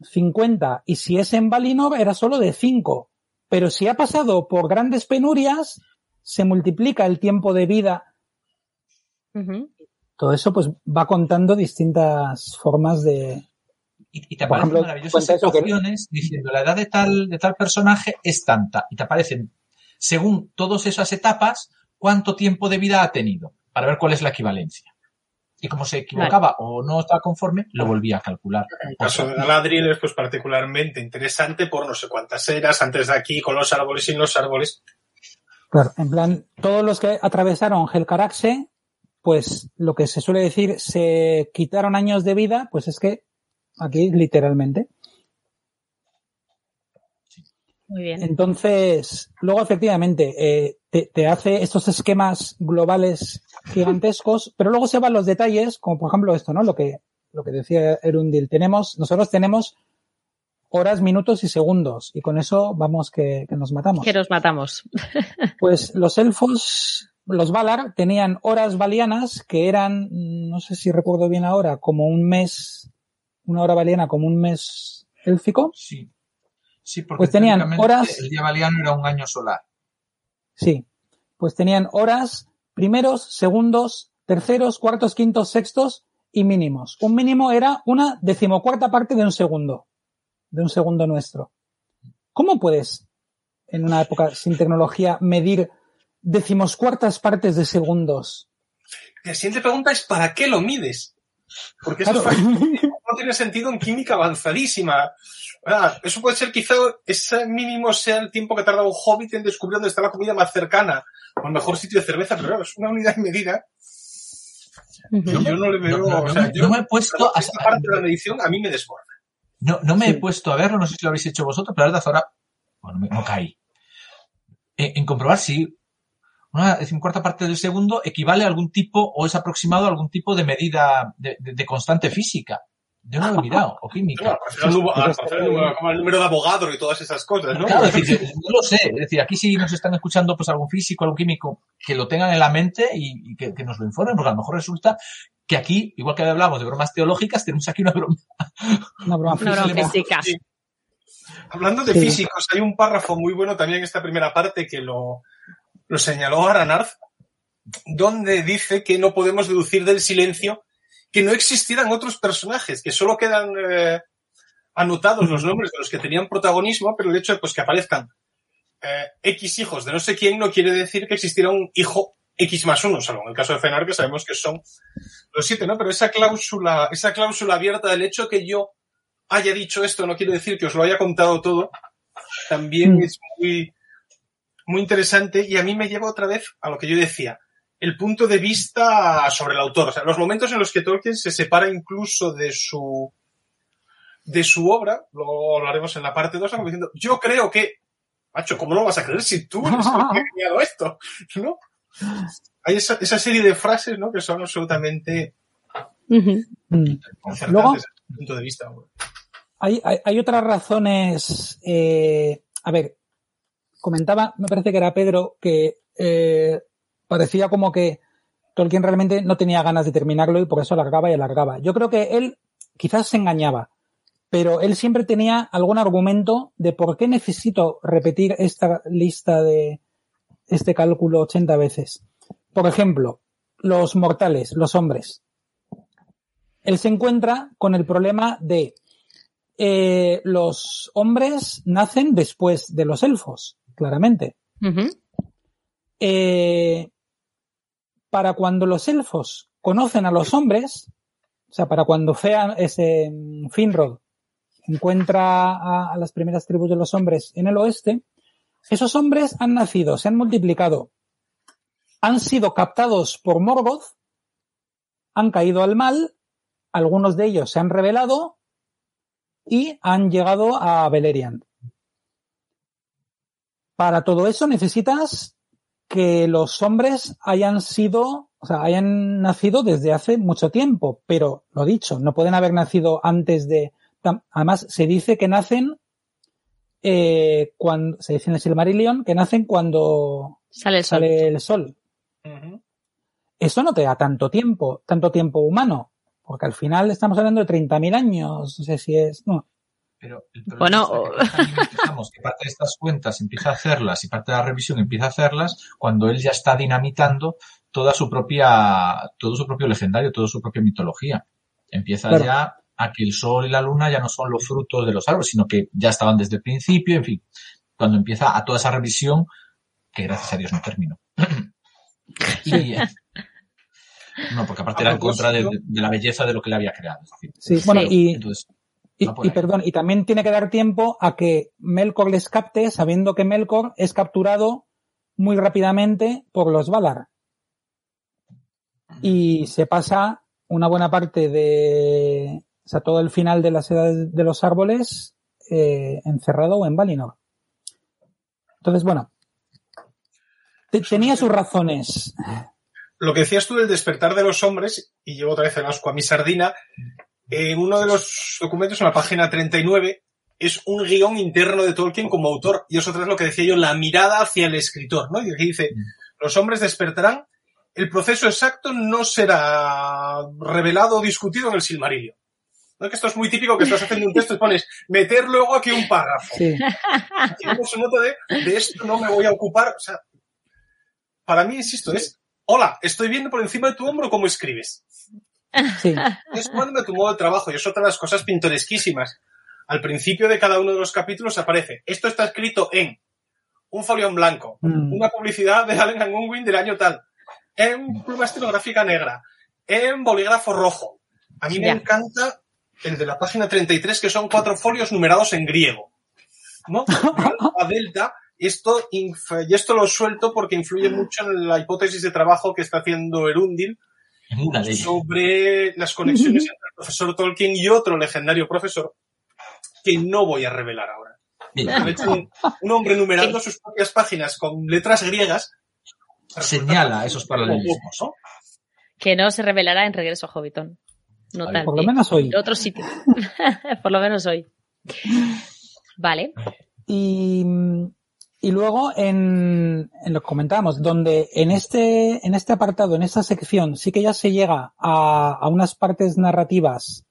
50. Y si es en Valinor, era solo de 5. Pero si ha pasado por grandes penurias, se multiplica el tiempo de vida. Todo eso pues va contando distintas formas de... Y, y te Por aparecen ejemplo, maravillosas que- situaciones diciendo la edad de tal, de tal personaje es tanta. Y te aparecen, según todas esas etapas, cuánto tiempo de vida ha tenido, para ver cuál es la equivalencia. Y como se equivocaba o no estaba conforme, lo volvía a calcular. El caso de Galadriel es pues particularmente interesante por no sé cuántas eras, antes de aquí, con los árboles y sin los árboles. Claro, en plan, todos los que atravesaron Helcaraxe, pues lo que se suele decir, se quitaron años de vida, pues es que aquí literalmente. Muy bien. Entonces, luego efectivamente, eh, te, te hace estos esquemas globales gigantescos, pero luego se van los detalles, como por ejemplo esto, ¿no? Lo que, lo que decía Erundil. Tenemos, nosotros tenemos horas, minutos y segundos, y con eso vamos que, que nos matamos. Que nos matamos. Pues los elfos, los Valar, tenían horas valianas que eran, no sé si recuerdo bien ahora, como un mes, una hora valiana como un mes élfico. Sí. Sí, porque Pues tenían horas- el día valiano era un año solar. Sí. Pues tenían horas, primeros, segundos, terceros, cuartos, quintos, sextos y mínimos. Un mínimo era una decimocuarta parte de un segundo. De un segundo nuestro. ¿Cómo puedes, en una época sin tecnología, medir decimoscuartas partes de segundos? La siguiente pregunta es ¿para qué lo mides? Porque eso Claro. es- no tiene sentido en química avanzadísima. Ah, eso puede ser quizá ese mínimo sea el tiempo que tarda un hobbit en descubrir dónde está la comida más cercana o el mejor sitio de cerveza, pero claro, es una unidad de medida. Yo no le veo, No, no, o no sea, me- yo, no me he puesto a- esta parte de la medición a mí me desborda. No, no me Sí. he puesto a verlo, no sé si lo habéis hecho vosotros, pero la verdad ahora, bueno, me- no caí. En, en comprobar si una decimocuarta parte del segundo equivale a algún tipo o es aproximado a algún tipo de medida de, de- de constante física. Yo no lo he mirado, o química. Claro, era el número- era el número- como el número de abogado y todas esas cosas, ¿no? Claro, es decir, yo- no lo sé. Es decir, aquí si nos están escuchando pues algún físico, algún químico, que lo tengan en la mente y, y que, que nos lo informen, porque a lo mejor resulta que aquí, igual que hablamos de bromas teológicas, tenemos aquí una broma. Una broma Una broma física. Sí. Hablando de Sí. físicos, hay un párrafo muy bueno también en esta primera parte que lo, lo señaló Aranarz, donde dice que no podemos deducir del silencio que no existieran otros personajes, que solo quedan eh, anotados los nombres de los que tenían protagonismo, pero el hecho de pues, que aparezcan eh, X hijos de no sé quién no quiere decir que existiera un hijo X más uno, salvo en el caso de Fenar, que sabemos que son los siete, ¿no? Pero esa cláusula, esa cláusula abierta del hecho que yo haya dicho esto no quiere decir que os lo haya contado todo, también Mm. es muy, muy interesante y a mí me lleva otra vez a lo que yo decía, el punto de vista sobre el autor, o sea, los momentos en los que Tolkien se separa incluso de su de su obra, lo hablaremos en la parte 2, como diciendo, yo creo que, macho, ¿cómo lo vas a creer si tú eres el que ha creado esto? ¿No? Hay esa, esa serie de frases, ¿no? Que son absolutamente Luego- desde el punto de vista. hay, hay otras razones. eh, a ver, comentaba, me parece que era Pedro, que eh, parecía como que Tolkien realmente no tenía ganas de terminarlo y por eso alargaba y alargaba. Yo creo que él quizás se engañaba, pero él siempre tenía algún argumento de por qué necesito repetir esta lista de este cálculo 80 veces. Por ejemplo, los mortales, los hombres. Él se encuentra con el problema de eh, los hombres nacen después de los elfos, claramente. Ujú. Eh, para cuando los elfos conocen a los hombres, o sea, para cuando Fea, ese mm, Finrod encuentra a, a las primeras tribus de los hombres en el oeste, esos hombres han nacido, se han multiplicado, han sido captados por Morgoth, han caído al mal, algunos de ellos se han revelado y han llegado a Beleriand. Para todo eso necesitas que los hombres hayan sido, o sea, hayan nacido desde hace mucho tiempo, pero lo dicho, no pueden haber nacido antes de. Además, se dice que nacen eh, cuando se dice en el Silmarillion que nacen cuando Sale el sol. sale el sol. Eso no te da tanto tiempo, tanto tiempo humano, porque al final estamos hablando de 30.000 años, no sé si es, no, Pero el problema Bueno, está que empezamos que parte de estas cuentas empieza a hacerlas y parte de la revisión empieza a hacerlas cuando él ya está dinamitando toda su propia, todo su propio legendario, toda su propia mitología. Empieza Claro. ya a que el sol y la luna ya no son los frutos de los árboles, sino que ya estaban desde el principio, en fin, cuando empieza a toda esa revisión que gracias a Dios no terminó. y, no, porque aparte era en contra de, la belleza de lo que le había creado. es decir, sí, bueno, Sí. y, entonces, Y, perdón, y también tiene que dar tiempo a que Melkor les capte, sabiendo que Melkor es capturado muy rápidamente por los Valar. Y se pasa una buena parte de, o sea, todo el final de las edades de los árboles eh, encerrado o en Valinor. Entonces, bueno, te- tenía sus razones. Lo que decías tú del despertar de los hombres, y llevo otra vez el asco a mi sardina, en uno de los documentos, en la página 39, es un guion interno de Tolkien como autor, y es otra vez lo que decía yo, la mirada hacia el escritor, ¿no? Y aquí dice, los hombres despertarán, el proceso exacto no será revelado o discutido en el Silmarillion. ¿No? Que esto es muy típico que estás haciendo un texto y pones meter luego aquí un párrafo. Sí, Tenemos su nota de, de esto no me voy a ocupar. O sea, para mí, insisto, es, hola, estoy viendo por encima de tu hombro cómo escribes. Sí, Es cuando tu modo de trabajo y es otra de las cosas pintoresquísimas. Al principio de cada uno de los capítulos aparece, esto está escrito en un folio en blanco, Mm. una publicidad de Allen and Unwin del año tal, en pluma estilográfica negra, en bolígrafo rojo. A mí me encanta el de la página 33, que son cuatro folios numerados en griego. ¿No? A delta, esto, y esto lo suelto porque influye mucho en la hipótesis de trabajo que está haciendo Erundil en una de ellas. sobre las conexiones entre el profesor Tolkien y otro legendario profesor que no voy a revelar ahora. Mira, De hecho, un, un hombre numerando sus propias páginas con letras griegas señala esos paralelismos. ¿no? Que no se revelará en Regreso a Hobbiton. No Vale, tal por lo menos hoy. En otro sitio. por lo menos hoy. Vale. Y, y luego en, en lo que comentábamos, donde en este, en este apartado, en esta sección, sí que ya se llega a, a unas partes narrativas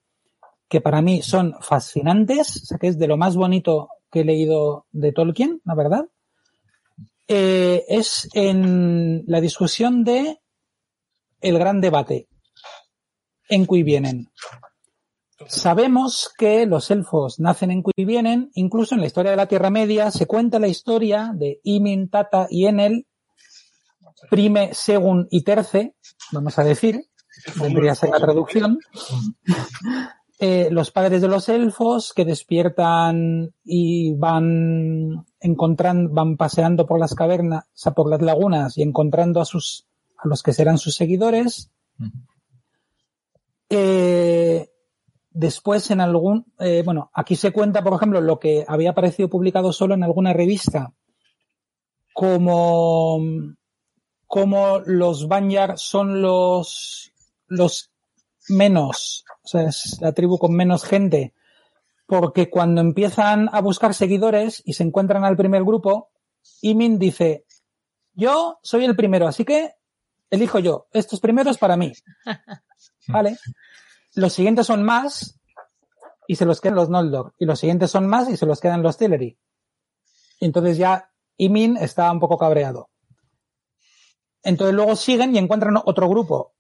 que para mí son fascinantes, o sea que es de lo más bonito que he leído de Tolkien, la verdad. Eh, es en la discusión de el gran debate en cui vienen. Sabemos que los elfos nacen en cui vienen, incluso en la historia de la Tierra Media se cuenta la historia de Imin, Tata y Enel, prime, según y terce, vamos a decir, vendría a ser la traducción. Eh, los padres de los elfos que despiertan y van encontrando, van paseando por las cavernas, o sea, por las lagunas y encontrando a sus, a los que serán sus seguidores. Eh, después en algún, eh, bueno, aquí se cuenta, por ejemplo, lo que había aparecido publicado solo en alguna revista, como, como los Banyar son los, los menos, o sea, es la tribu con menos gente, porque cuando empiezan a buscar seguidores y se encuentran al primer grupo, Imin dice, yo soy el primero, así que elijo yo, estos primeros para mí. ¿Vale? Los siguientes son más y se los quedan los Noldor. Y los siguientes son más y se los quedan los Teleri. Y entonces ya Imin está un poco cabreado. Entonces luego siguen y encuentran otro grupo.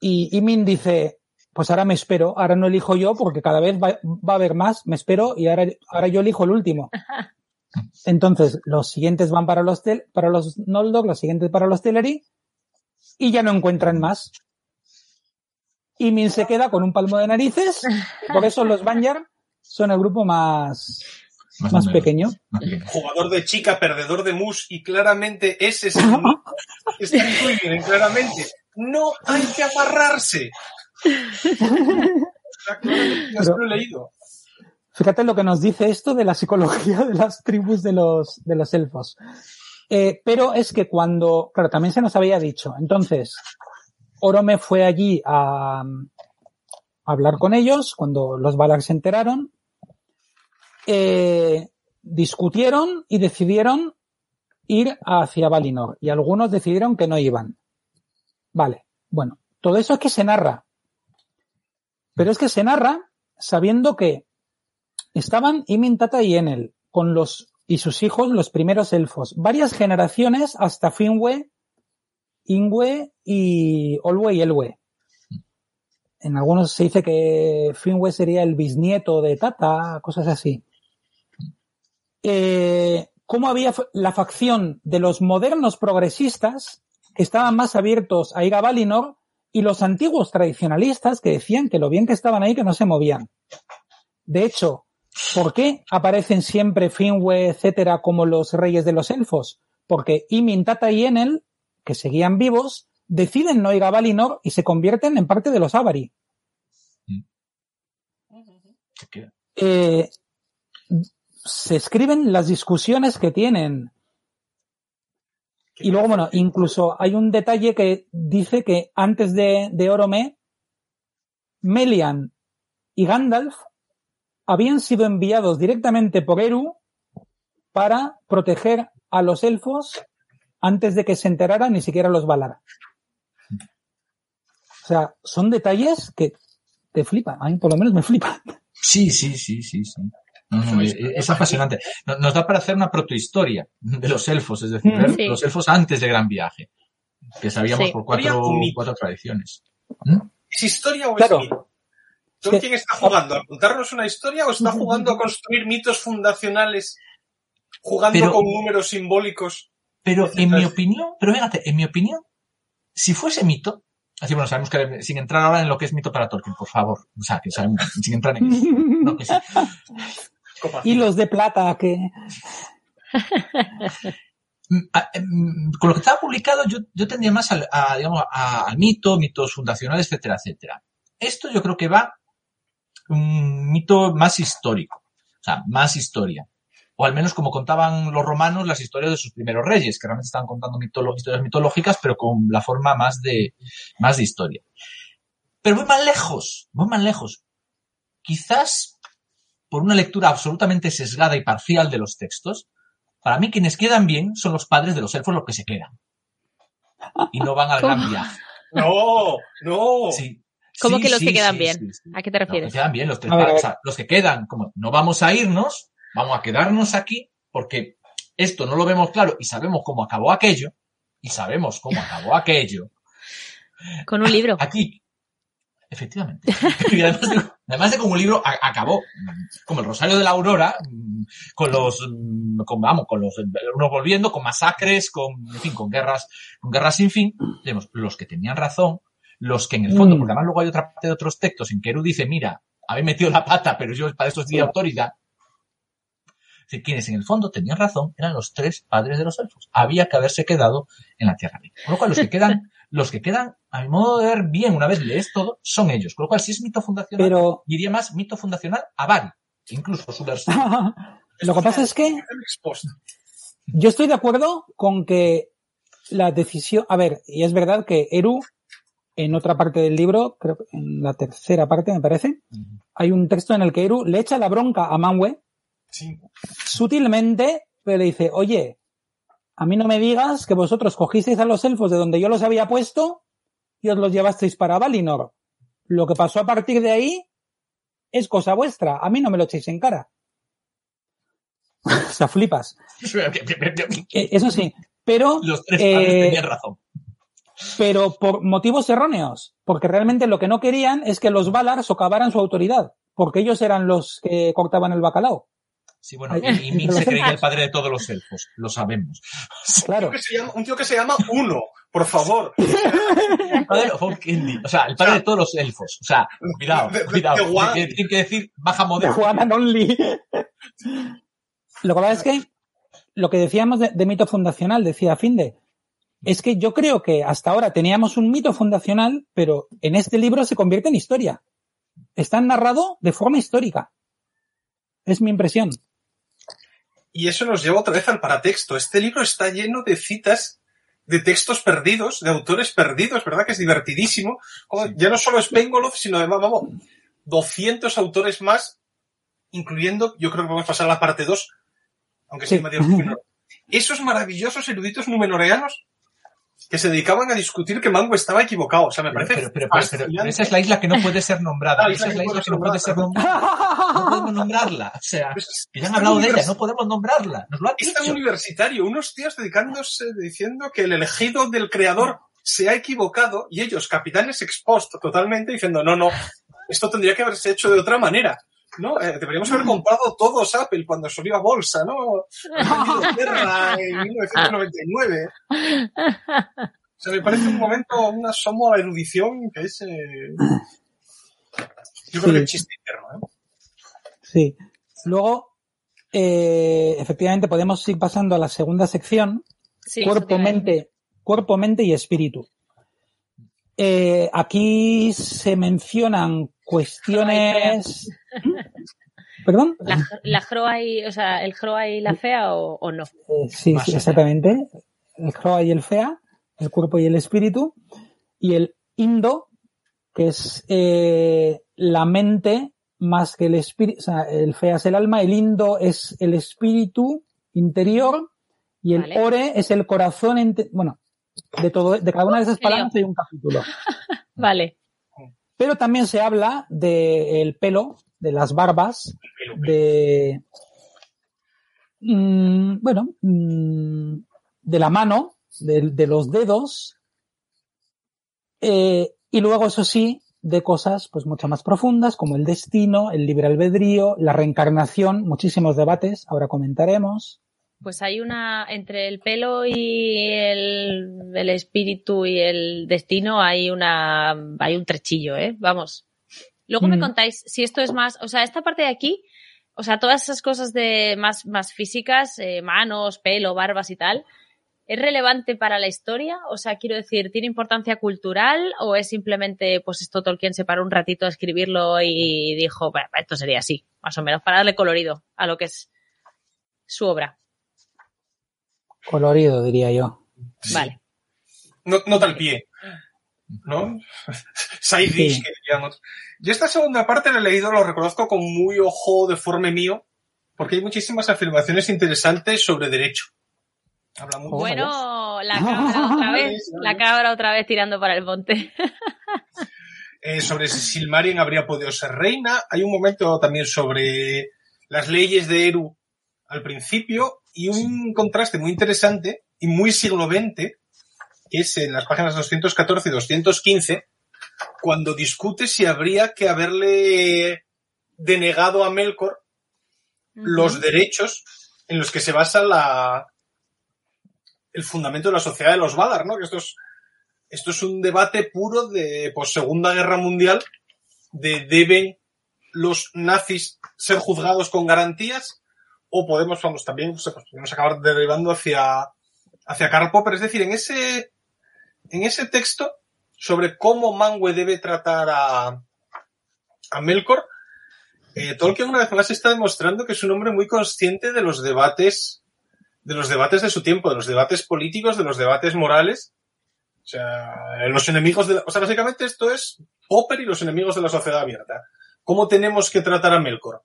Y Imin dice, pues ahora me espero, ahora no elijo yo porque cada vez va, va a haber más, me espero y ahora, ahora yo elijo el último. Entonces, los siguientes van para los, tel, para los Noldor, los siguientes para los Teleri y ya no encuentran más. Y Min se queda con un palmo de narices, por eso los Banyar son el grupo más, más, más pequeño. Jugador de chica, perdedor de mus y claramente ese es el está incluido, claramente. No hay que amarrarse. Ya lo he leído. Fíjate lo que nos dice esto de la psicología de las tribus de los, de los elfos. Eh, pero es que cuando, claro, también se nos había dicho, entonces, Orome fue allí a, hablar con ellos cuando los Valar se enteraron, eh, discutieron y decidieron ir hacia Valinor y algunos decidieron que no iban. Vale, bueno, todo eso es que se narra. Pero es que se narra sabiendo que estaban Imin, Tata y Enel con los y sus hijos, los primeros elfos, varias generaciones hasta Finwe, Ingwe y Olwe y Elwe. En algunos se dice que Finwe sería el bisnieto de Tata, cosas así. Eh, ¿Cómo había la facción de los modernos progresistas que estaban más abiertos a ir a Valinor y los antiguos tradicionalistas que decían que lo bien que estaban ahí que no se movían? De hecho, ¿Por qué aparecen siempre Finwë, etcétera, como los reyes de los elfos? Porque Imin, Tata y Enel, que seguían vivos, deciden no ir a Valinor y se convierten en parte de los Avari. Eh, se escriben las discusiones que tienen. Y luego, bueno, incluso hay un detalle que dice que antes de, de Orome, Melian y Gandalf habían sido enviados directamente por Eru para proteger a los elfos antes de que se enteraran ni siquiera los Valar. O sea, son detalles que te flipan. A mí por lo menos me flipan. Sí, sí, sí, sí, sí. No, no, es, es, apasionante. Nos da para hacer una protohistoria de los elfos, es decir, Sí. los elfos antes de Gran Viaje, que sabíamos Sí. por cuatro, tradiciones. ¿Mm? ¿Es historia o Claro. es mito? ¿Tú quién está jugando? ¿A contarnos una historia o está jugando a construir mitos fundacionales? Jugando Pero- con números simbólicos. Pero en mi opinión, pero fíjate, en mi opinión, si fuese mito, así bueno, sabemos que sin entrar ahora en lo que es mito para Tolkien, por favor, o sea, que sabemos, sin entrar en eso, no, que sí. Copa. Hilos de plata que... Mm, a- em, con lo que estaba publicado, yo, yo tendría más al, a, digamos, a- al mito, mitos fundacionales, etcétera, etcétera. Esto yo creo que va un mito más histórico, o sea, más historia. O al menos como contaban los romanos las historias de sus primeros reyes, que realmente estaban contando mitolo- historias mitológicas, pero con la forma más de, más de historia. Pero voy más lejos, voy más lejos. Quizás por una lectura absolutamente sesgada y parcial de los textos, para mí quienes quedan bien son los padres de los elfos los que se quedan. Y no van al ¿Cómo? gran viaje. No, no. Sí. ¿Cómo Sí, que los sí, que quedan sí, bien? sí, sí. ¿A qué te No, que refieres? quedan bien, los tres. O sea, los que quedan, como no vamos a irnos, vamos a quedarnos aquí, porque esto no lo vemos claro y sabemos cómo acabó aquello, y sabemos cómo acabó aquello. Con un libro. Aquí, efectivamente. Y además, de, además de como un libro a- acabó, como el Rosario de la Aurora, mm, con los, mm, con, vamos, con los, unos volviendo, con masacres, con, en fin, con guerras, con guerras sin fin, tenemos los que tenían razón, los que en el fondo, Mm. porque además luego hay otra parte de otros textos en que Eru dice, mira, habéis metido la pata, pero yo para eso os di autoridad. Decir, quienes en el fondo tenían razón eran los tres padres de los elfos. Había que haberse quedado en la Tierra Media. Con lo cual, los que quedan, los que quedan, a mi modo de ver bien, una vez lees todo, son ellos. Con lo cual, si es mito fundacional, Pero diría más mito fundacional a Bari, incluso su versión. lo que pasa es que yo estoy de acuerdo con que la decisión, a ver, y es verdad que Eru, en otra parte del libro, creo que en la tercera parte me parece, hay un texto en el que Eru le echa la bronca a Manwe Sí. sutilmente, pero le dice, oye, a mí no me digas que vosotros cogisteis a los elfos de donde yo los había puesto y os los llevasteis para Valinor. Lo que pasó a partir de ahí es cosa vuestra. A mí no me lo echéis en cara. o sea, flipas. Eso sí, pero Los tres Eh, padres tenían razón. pero por motivos erróneos, porque realmente lo que no querían es que los Valar socavaran su autoridad, porque ellos eran los que cortaban el bacalao. Sí, bueno, y, y Min se creía el padre de todos los elfos, lo sabemos. Un Claro. tío, que se llama, un tío que se llama Uno, por favor. El padre o sea, el padre de todos los elfos. O sea, cuidado, cuidado. Juan. que decir baja de modelo. Juan and Only. Lo que pasa es que lo que decíamos de, de mito fundacional, decía Finde, es que yo creo que hasta ahora teníamos un mito fundacional, pero en este libro se convierte en historia. Está narrado de forma histórica. Es mi impresión. Y eso nos lleva otra vez al paratexto. Este libro está lleno de citas de textos perdidos, de autores perdidos, ¿verdad? Que es divertidísimo. Sí. Ya no solo es Pengolov, sino además, vamos, 200 autores más, incluyendo, yo creo que vamos a pasar a la parte 2, aunque Sí. sea medio Númenor. Esos maravillosos eruditos numenoreanos que se dedicaban a discutir que Mango estaba equivocado. O sea, me Pero, parece pero, pero, pero- pero fascinante. esa es la isla que no puede ser nombrada. Ah, Esa es la isla que no puede ser nombrada. No podemos nombrarla. O sea, Es- que ya han hablado de ella, no podemos nombrarla. Nos lo han Es tan universitario, unos tíos dedicándose, diciendo que el elegido del creador se ha equivocado y ellos, capitanes ex post, totalmente diciendo, no, no, esto tendría que haberse hecho de otra manera. ¿No? Eh, deberíamos haber comprado todos Apple cuando salió a bolsa, ¿no? En 1999. O sea, me parece un momento, un asomo a la erudición que es... eh, Yo creo Sí. que es chiste interno, ¿eh? Sí. Luego, eh, efectivamente, podemos ir pasando a la segunda sección, Sí, cuerpo, mente, cuerpo, mente y espíritu. Eh, aquí se mencionan cuestiones. ¿Perdón? La, la Jroa y, o sea, el Jroa y la fea o, o no. Eh, sí, exactamente. El Joa y el Fea, el cuerpo y el espíritu. Y el Indo, que es eh, la mente más que el espíritu. O sea, el Fea es el alma, el Indo es el espíritu interior y el Vale. Ore es el corazón. Bueno, de todo, de cada una de esas palabras hay un capítulo. Vale. Pero también se habla del pelo, de las barbas, de mm, bueno mm, de la mano de, de los dedos eh, y luego eso sí de cosas pues mucho más profundas como el destino el libre albedrío la reencarnación muchísimos debates ahora comentaremos Pues hay una, entre el pelo y el, el espíritu y el destino hay una, hay un trechillo, ¿eh? Vamos. Luego me Mm. contáis si esto es más, o sea, esta parte de aquí, o sea, todas esas cosas de más, más físicas, eh, manos, pelo, barbas y tal, ¿es relevante para la historia? O sea, quiero decir, ¿tiene importancia cultural o es simplemente, pues esto Tolkien se paró un ratito a escribirlo y dijo, "Bah, esto sería así, más o menos, para darle colorido a lo que es su obra? colorido diría yo Vale. No, nota al pie. ¿No? Side dish, Sí. que diríamos. Yo esta segunda parte la he leído, lo reconozco con muy ojo deforme mío, porque hay muchísimas afirmaciones interesantes sobre derecho. Habla mucho. Bueno, la cabra otra vez, la cabra otra vez tirando para el monte. Eh, sobre si Silmarien habría podido ser reina. Hay un momento también sobre las leyes de Eru al principio y un contraste muy interesante y muy siglo XX, que es en las páginas 214 y 215, cuando discute si habría que haberle denegado a Melkor los derechos en los que se basa la, el fundamento de la sociedad de los Valar, ¿no? Que esto es, esto es un debate puro de pues, Segunda Guerra Mundial, de deben los nazis ser juzgados con garantías o podemos, vamos, también podemos acabar derivando hacia, hacia Karl Popper. Es decir, en ese, en ese texto sobre cómo Manwë debe tratar a, a Melkor, eh, Tolkien una vez más está demostrando que es un hombre muy consciente de los debates, de los debates de su tiempo, de los debates políticos, de los debates morales. O sea, los enemigos de la, o sea, básicamente esto es Popper y los enemigos de la sociedad abierta. ¿Cómo tenemos que tratar a Melkor?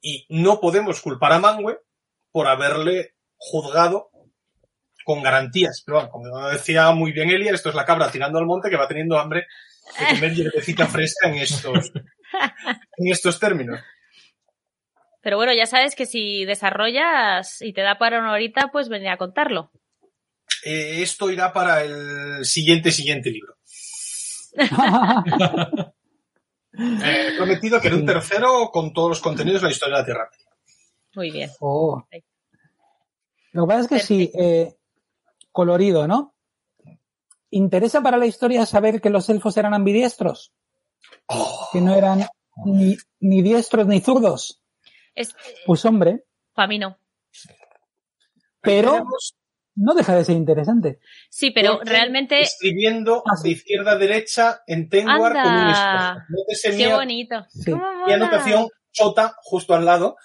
Y no podemos culpar a Manwë por haberle juzgado con garantías. Pero bueno, como decía muy bien Elia, esto es la cabra tirando al monte que va teniendo hambre de comer hierbecita fresca en estos, en estos términos. Pero bueno, ya sabes que si desarrollas y te da para una horita, pues venir a contarlo. eh, esto irá para el siguiente, siguiente libro. Eh, he prometido que en un tercero con todos los contenidos de la historia de la Tierra. Muy bien. Oh. Lo que pasa es que sí, eh, colorido, ¿no? ¿Interesa para la historia saber que los elfos eran ambidiestros? Oh, Que no eran ni, ni diestros ni zurdos. Es, Pues hombre, para mí no. pero no deja de ser interesante. Sí, pero realmente, Escribiendo Ah, sí. de izquierda a derecha en Tengwar con un. Nótese qué bonito. Sí. ¿Cómo mi mola? anotación chota justo al lado.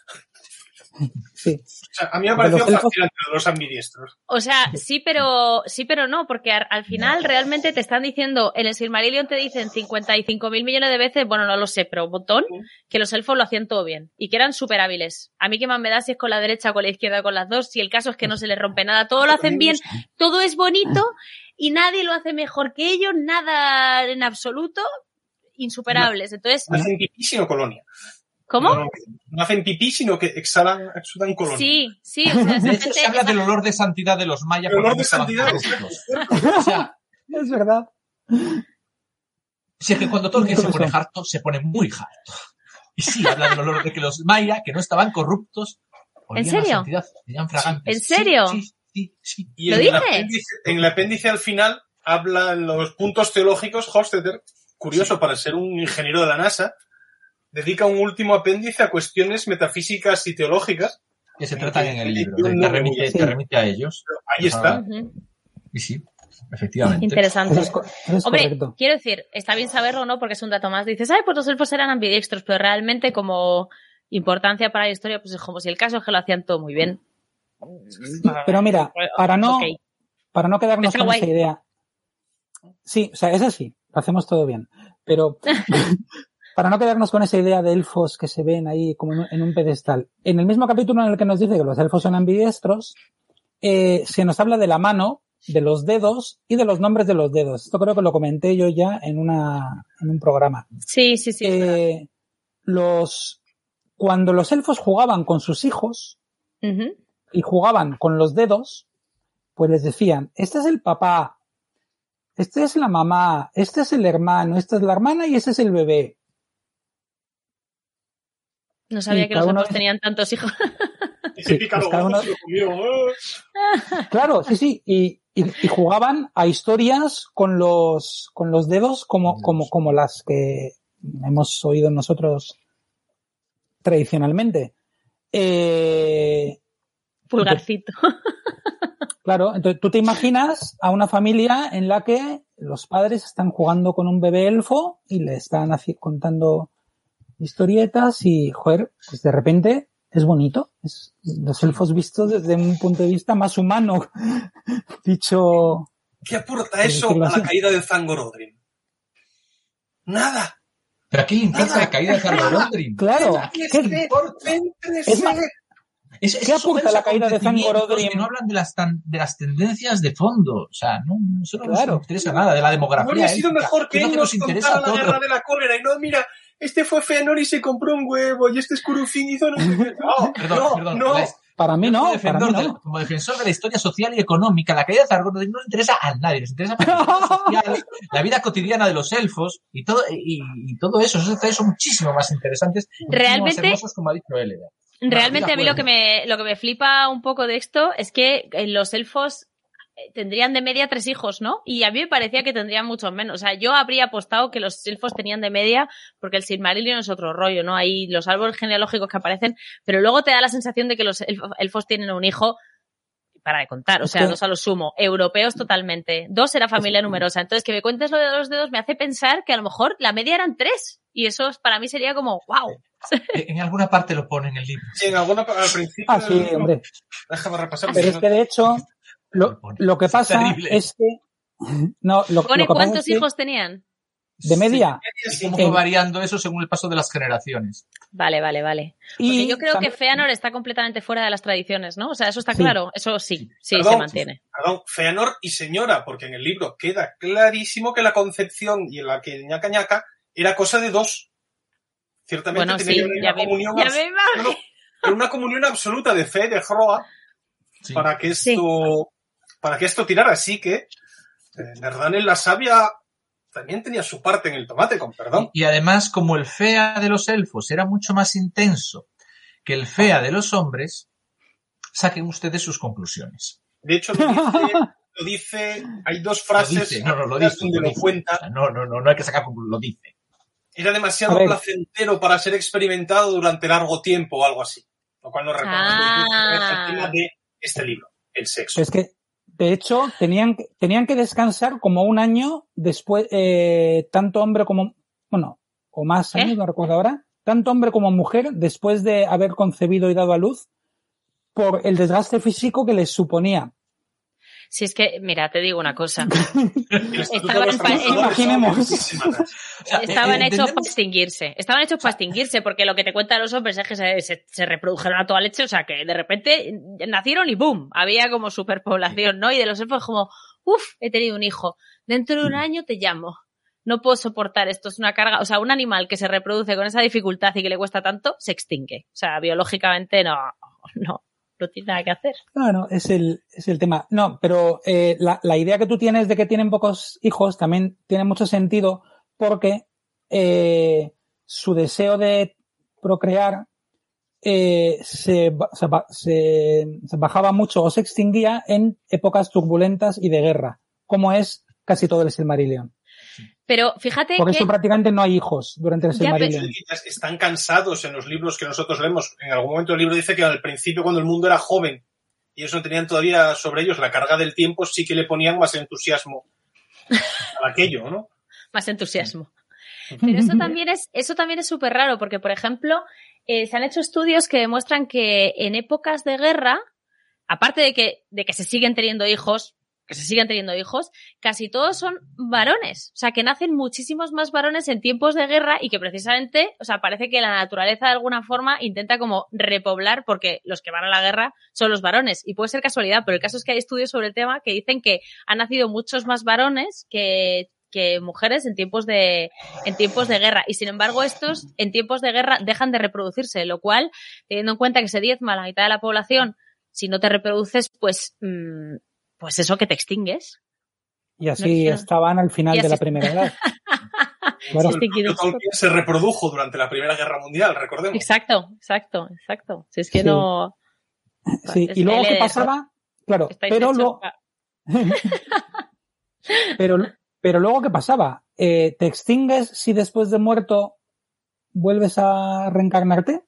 Sí. O sea, a mí me elfos- fascinante los ambidiestros. O sea, sí, pero sí, pero no, porque al, al final realmente te están diciendo, en el Silmarillion te dicen 55 mil millones de veces, bueno, no lo sé, pero un montón, que los elfos lo hacían todo bien y que eran súper hábiles. A mí qué más me da si es con la derecha o con la izquierda o con las dos, si el caso es que no se les rompe nada, todo lo hacen bien, todo es bonito y nadie lo hace mejor que ellos, nada en absoluto, insuperables. Entonces, sino colonia. ¿Cómo? No, no hacen pipí sino que exhalan, exudan colonia. Sí, sí, o sea, De hecho, realmente se habla del olor de santidad de los mayas. El olor de estaban santidad. O sea, Es verdad. si es que cuando Tolkien se pone harto, se pone muy harto. Y sí, habla del olor de que los mayas, que no estaban corruptos, olían a serio? santidad, olían fragantes. ¿En serio? Sí, sí, sí. sí. Y ¿Lo en el, dice? apéndice, en el apéndice al final habla en los puntos teológicos, Hofstadter, curioso para ser un ingeniero de la NASA, dedica un último apéndice a cuestiones metafísicas y teológicas. Que se tratan en el libro. Te no remite, Sí. te remite a ellos. Ahí está. Y sí, efectivamente. Interesante. Es, es Hombre, correcto. quiero decir, está bien saberlo, ¿no? Porque es un dato más. Dices, ay, pues los elfos eran ambidiestros, pero realmente como importancia para la historia, pues es como si el caso es que lo hacían todo muy bien. Pero mira, para no, para no quedarnos con guay. esa idea. Sí, o sea, es así, lo hacemos todo bien. Pero para no quedarnos con esa idea de elfos que se ven ahí como en un, pedestal. En el mismo capítulo en el que nos dice que los elfos son ambidiestros, eh, se nos habla de la mano, de los dedos y de los nombres de los dedos. Esto creo que lo comenté yo ya en una, en un programa. Sí, sí, sí. Eh, los, cuando los elfos jugaban con sus hijos, y jugaban con los dedos, pues les decían, este es el papá, este es la mamá, este es el hermano, esta es la hermana y ese es el bebé. No sabía que los elfos de- tenían tantos hijos. Claro, sí, sí, y, y- y jugaban a historias con los, con los dedos como, como, como las que hemos oído nosotros tradicionalmente. Eh, Pulgarcito. Claro, entonces tú te imaginas a una familia en la que los padres están jugando con un bebé elfo y le están contando historietas y, joder, pues de repente es bonito. Es los elfos vistos desde un punto de vista más humano. Dicho, ¿Qué aporta Por eso a la caída de Zangorodrim? Nada. Pero aquí importa la caída de Zargorondrim. claro, ¿Qué ¿qué- se céntrese? es más, Es, ¿Qué aporta la caída de Zangorodrim? Zangorodrim? Que no hablan de las, tan- de las tendencias de fondo. O sea, no, eso no Claro. nos interesa nada de la No demografía. habría sido élfica, mejor que él que nos nos contara la guerra de la cólera y no, mira, este fue Fëanor y se compró un huevo y este Scurufin hizo no. No, Perdón, no, perdón. no. Pues para mí como, no, para defensor de, no. como defensor de la historia social y económica, la caída de Zargorondrim no le interesa a nadie. Les interesa la historia social, la vida cotidiana de los elfos y todo, y, y todo eso. Esos detalles son muchísimo más interesantes. Realmente- Más hermosos, como ha dicho él. ¿eh? Realmente a mí lo que me, lo que me flipa un poco de esto es que eh, los elfos tendrían de media tres hijos, ¿no? Y a mí me parecía que tendrían muchos menos. O sea, yo habría apostado que los elfos tenían de media, porque el Silmarillion es otro rollo, ¿no? Hay los árboles genealógicos que aparecen, pero luego te da la sensación de que los elfos, tienen un hijo para de contar, o sea, dos a lo sumo, europeos totalmente. Dos era familia numerosa. Entonces, que me cuentes lo de los dedos me hace pensar que a lo mejor la media eran tres. Y eso es- para mí sería como, wow. Eh, En alguna parte lo pone en el libro. Sí, en alguna, al principio. Ah, sí, hombre. Déjame repasar. Pero es que de hecho, lo, lo que pasa es que, no, lo, ¿Pone lo que pasa cuántos es que hijos tenían? de media. Sí, Eh, variando eso según el paso de las generaciones. Vale, vale, vale. Porque Y yo creo también- que Feanor está completamente fuera de las tradiciones, ¿no? O sea, eso está Sí. claro. Eso sí, sí, Perdón. se mantiene. Perdón, Feanor y señora, porque en el libro queda clarísimo que la concepción y la que ñaca ñaca era cosa de dos. Ciertamente Bueno, sí, una, ya me, comunión ya me era una comunión absoluta de fe, de Hroa, Sí. para que esto, para que esto tirara. Así que eh, Nerdanen la sabia también tenía su parte en el tomate, con perdón. Y además, como el fea de los elfos era mucho más intenso que el fea de los hombres, saquen ustedes sus conclusiones. De hecho, lo dice, lo dice hay dos frases Lo dice, no, no, lo dice, donde lo lo dice. cuenta. No, no, no, no hay que sacar conclusiones, lo dice. Era demasiado placentero para ser experimentado durante largo tiempo o algo así. Lo cual no recuerdo. Ah. Es el tema de este libro, el sexo. Es que, de hecho, tenían, que- tenían que descansar como un año después, eh, tanto hombre como, bueno, o más ¿Eh? años, no recuerdo ahora, tanto hombre como mujer, después de haber concebido y dado a luz, por el desgaste físico que les suponía. Si es que, mira, te digo una cosa. Estaban pa- Estaban hechos para extinguirse. Estaban hechos para extinguirse, porque lo que te cuentan los hombres es que se, se- se reprodujeron a toda leche, o sea que de repente nacieron y ¡boom! Había como superpoblación, ¿no? Y de los elfos como, uff, he tenido un hijo. Dentro de un año te llamo. No puedo soportar esto, es una carga. O sea, un animal que se reproduce con esa dificultad y que le cuesta tanto, se extingue. O sea, biológicamente no, no, no tiene nada que hacer. Claro, es el, es el tema. No, pero eh, la, la idea que tú tienes de que tienen pocos hijos también tiene mucho sentido porque eh, su deseo de procrear eh, se, se, se- se bajaba mucho o se extinguía en épocas turbulentas y de guerra, como es casi todo el Silmarillion. Pero fíjate Por que... eso prácticamente no hay hijos durante el Silmarillion. Están cansados en los libros que nosotros leemos. En algún momento el libro dice que al principio, cuando el mundo era joven y ellos no tenían todavía sobre ellos la carga del tiempo, sí que le ponían más entusiasmo a aquello, ¿no? más entusiasmo. Pero eso también es, eso también es súper raro, porque, por ejemplo, eh, se han hecho estudios que demuestran que en épocas de guerra, aparte de que, de que se siguen teniendo hijos, que se siguen teniendo hijos, casi todos son varones. O sea, que nacen muchísimos más varones en tiempos de guerra y que precisamente, o sea, parece que la naturaleza de alguna forma intenta como repoblar porque los que van a la guerra son los varones. Y puede ser casualidad, pero el caso es que hay estudios sobre el tema que dicen que han nacido muchos más varones que, que mujeres en tiempos de en tiempos de guerra y sin embargo estos en tiempos de guerra dejan de reproducirse lo cual teniendo en cuenta que se diezma la mitad de la población si no te reproduces pues mm, pues eso que te extingues Y así estaban al final de la primera edad. El se reprodujo durante la Primera Guerra Mundial, recordemos. exacto exacto exacto si es que Sí. no Sí, Es y luego qué pasaba, claro, pero, lo, pero, pero luego qué pasaba, Eh, ¿te extingues si después de muerto vuelves a reencarnarte?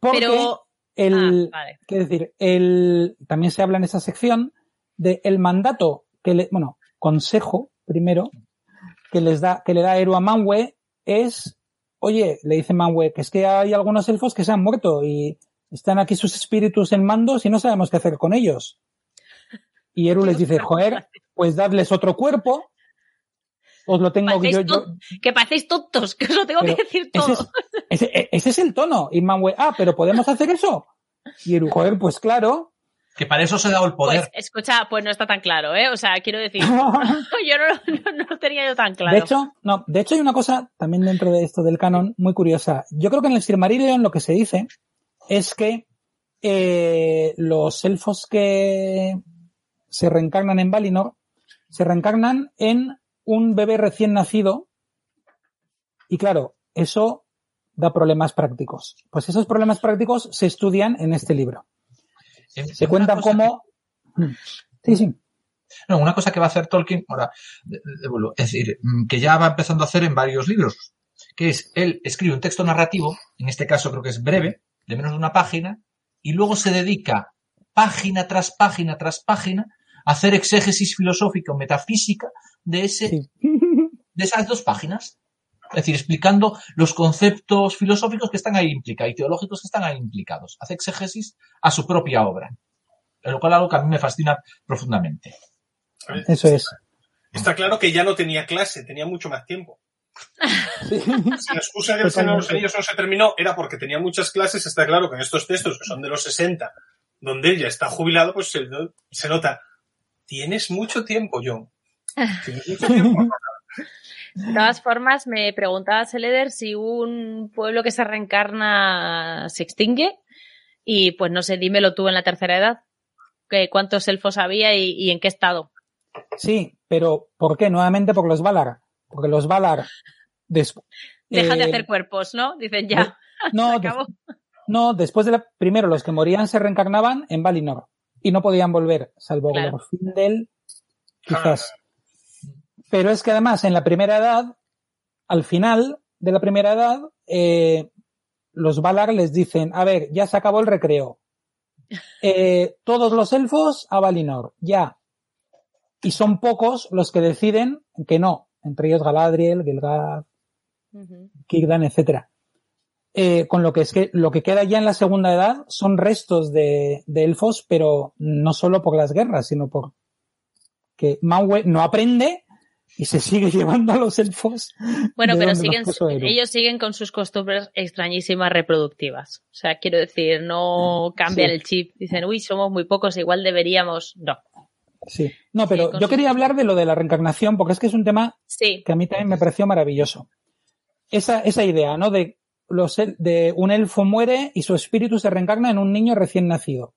Porque pero el, ah, vale. quiero decir, el, también se habla en esa sección de el mandato que le, bueno, consejo primero que les da, que le da Eru a Manwë es, oye, le dice Manwë que es que hay algunos elfos que se han muerto y están aquí sus espíritus en mandos y no sabemos qué hacer con ellos. Y Eru les dice, joder, pues dadles otro cuerpo, os lo tengo que yo, que parecéis tontos que os lo tengo Pero que decir ese todo es, ese, ese es el tono. Y Manwë, ah, pero ¿podemos hacer eso? Y Eru, joder, pues claro. Que para eso se ha dado el pues poder. escucha pues no está tan claro eh o sea quiero decir yo no, no, no lo tenía yo tan claro De hecho, no, de hecho hay una cosa también dentro de esto del canon muy curiosa. Yo creo que en el Silmarillion lo que se dice es que eh, los elfos que se reencarnan en Valinor se reencarnan en un bebé recién nacido y claro, eso da problemas prácticos. Pues esos problemas prácticos se estudian en este libro. Se una cuentan cosa como... Sí, sí. No, una cosa que va a hacer Tolkien, ahora, es decir, mm, que ya va empezando a hacer en varios libros, que es, él escribe un texto narrativo, en este caso creo que es breve, de menos de una página, y luego se dedica página tras página tras página hacer exégesis filosófica o metafísica de ese, sí. de esas dos páginas. Es decir, explicando los conceptos filosóficos que están ahí implicados y teológicos que están ahí implicados. Hace exégesis a su propia obra. Lo cual es algo que a mí me fascina profundamente. Eso es. Está claro que ya no tenía clase, tenía mucho más tiempo. Sí. Si la excusa del Señor de los. Anillos no se terminó era porque tenía muchas clases, está claro que en estos textos, que son de los 60, donde él ya está jubilado, pues se, se nota, tienes mucho tiempo, John. Tienes mucho tiempo. De todas formas, me preguntaba Seleder si un pueblo que se reencarna se extingue. Y pues no sé, dímelo tú en la tercera edad. que cuántos elfos había y, y en qué estado. Sí, pero ¿por qué? Nuevamente por los Valar. Porque los Valar... Dejan de eh, hacer cuerpos, ¿no? Dicen ya. No, se des- acabó. no, después de la... Primero, los que morían se reencarnaban en Valinor. Y no podían volver, salvo Claro. Glorfindel, quizás. Pero es que además, en la primera edad, al final de la primera edad, eh, los Valar les dicen, a ver, ya se acabó el recreo. Eh, todos los elfos a Valinor, ya. Y son pocos los que deciden que no, entre ellos Galadriel, Gilgalad, Ujú. Kirdan, etcétera. Eh, con lo que es que lo que queda ya en la segunda edad son restos de, de elfos, pero no solo por las guerras, sino por que Manwë no aprende y se sigue llevando a los elfos. Bueno, pero siguen, ellos siguen con sus costumbres extrañísimas reproductivas. O sea, quiero decir, no cambian Sí. el chip. Dicen, uy, somos muy pocos, igual deberíamos. No. Sí. No, pero yo quería hablar de lo de la reencarnación, porque es que es un tema Sí, que a mí también me pareció maravilloso. Esa, esa idea, ¿no? De, los, de un elfo muere y su espíritu se reencarna en un niño recién nacido.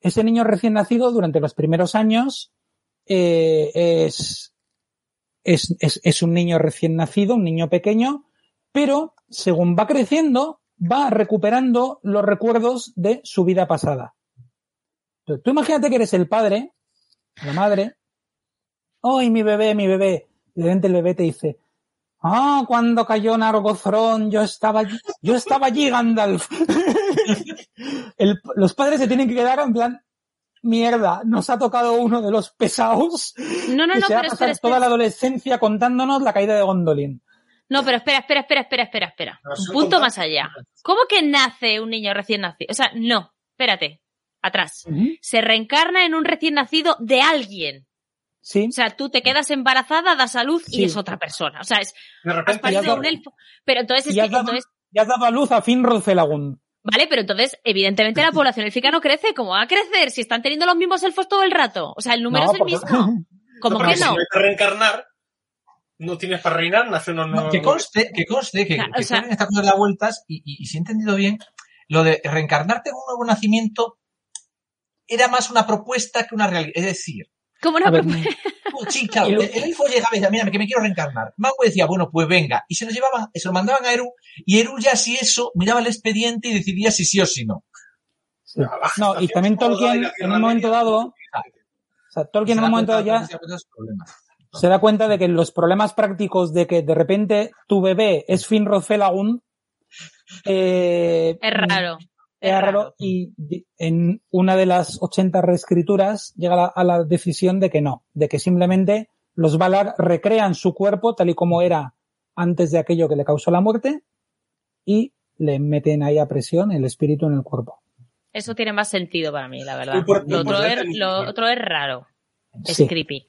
Ese niño recién nacido durante los primeros años eh, es, es, es, es un niño recién nacido, un niño pequeño, pero según va creciendo, va recuperando los recuerdos de su vida pasada. Tú imagínate que eres el padre, la madre, ¡ay, mi bebé, mi bebé! Y de repente el bebé te dice, ¡ah, cuando cayó Nargothrond, yo estaba allí, yo estaba allí, Gandalf! El- los padres se tienen que quedar en plan, mierda, nos ha tocado uno de los pesados No, no, que no, se va a pero pasar espera, toda espera. la adolescencia contándonos la caída de Gondolin. No, pero espera, espera, espera, espera, espera, espera. Un punto más allá. ¿Cómo que nace un niño recién nacido? O sea, no, espérate, atrás. Se reencarna en un recién nacido de alguien. Sí, O sea, tú te quedas embarazada, das a luz Sí. y es otra persona. O sea, es, De has repente, ya un elfo. Pero entonces es Y has que, dado- entonces, ya has dado a luz a Finrod Felagund. vale, pero entonces, evidentemente la población élfica no crece. ¿Cómo va a crecer si están teniendo los mismos elfos todo el rato? O sea, el número No, es el porque- mismo. ¿Cómo porque que si no? hay que reencarnar, no tienes para reinar, nace uno No, nuevo. que conste, que conste que, Claro, que o sea- Kevin está cosa de las vueltas y, y- y si he entendido bien, lo de reencarnarte en un nuevo nacimiento era más una propuesta que una realidad. Es decir, ¿Cómo no? Y lo- el, el elfo llegaba y decía, mira, que me quiero reencarnar. Mango decía, bueno, pues venga. Y se lo llevaban, se lo mandaban a Eru, y Eru ya si eso, miraba el expediente y decidía si sí o si no. Sí. No, y también Tolkien, en un momento dado, o sea, Tolkien en un momento dado ya Se da cuenta de que los problemas prácticos de que de repente tu bebé es Finrod Felagund eh, Es raro. Es raro y en una de las 80 reescrituras llega a la, a la decisión de que no, de que simplemente los Valar recrean su cuerpo tal y como era antes de aquello que le causó la muerte y le meten ahí a presión el espíritu en el cuerpo. Eso tiene más sentido para mí, la verdad. Por- Lo por otro, es, ni- lo otro es raro. Es Sí, creepy.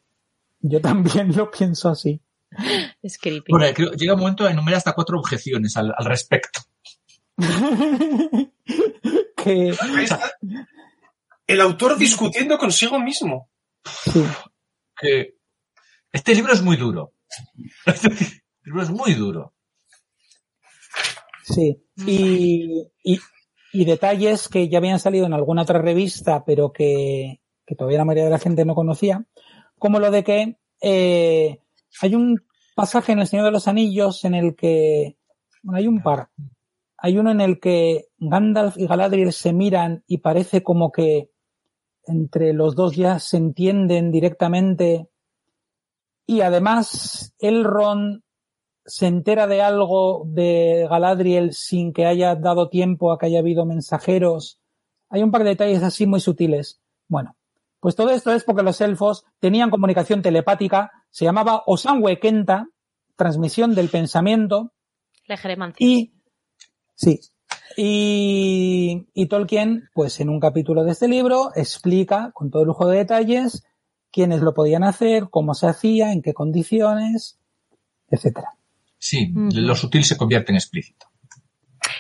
yo también lo pienso así. Es creepy. Bueno, creo- llega un momento de enumerar hasta cuatro objeciones al, al respecto. que. El autor discutiendo consigo mismo. sí, Que este libro es muy duro. Este libro es muy duro. Sí, y, y, y detalles que ya habían salido en alguna otra revista, pero que, que todavía la mayoría de la gente no conocía, como lo de que eh, hay un pasaje en El Señor de los Anillos en el que, bueno, hay un par. Hay uno en el que Gandalf y Galadriel se miran y parece como que entre los dos ya se entienden directamente. Y además, Elrond se entera de algo de Galadriel sin que haya dado tiempo a que haya habido mensajeros. Hay un par de detalles así muy sutiles. Bueno, pues todo esto es porque los elfos tenían comunicación telepática, se llamaba Osanwe Kenta, transmisión del pensamiento, Legeremancia. y sí, y, y Tolkien, pues en un capítulo de este libro, explica con todo lujo de detalles quiénes lo podían hacer, cómo se hacía, en qué condiciones, etcétera. Sí, lo sutil se convierte en explícito.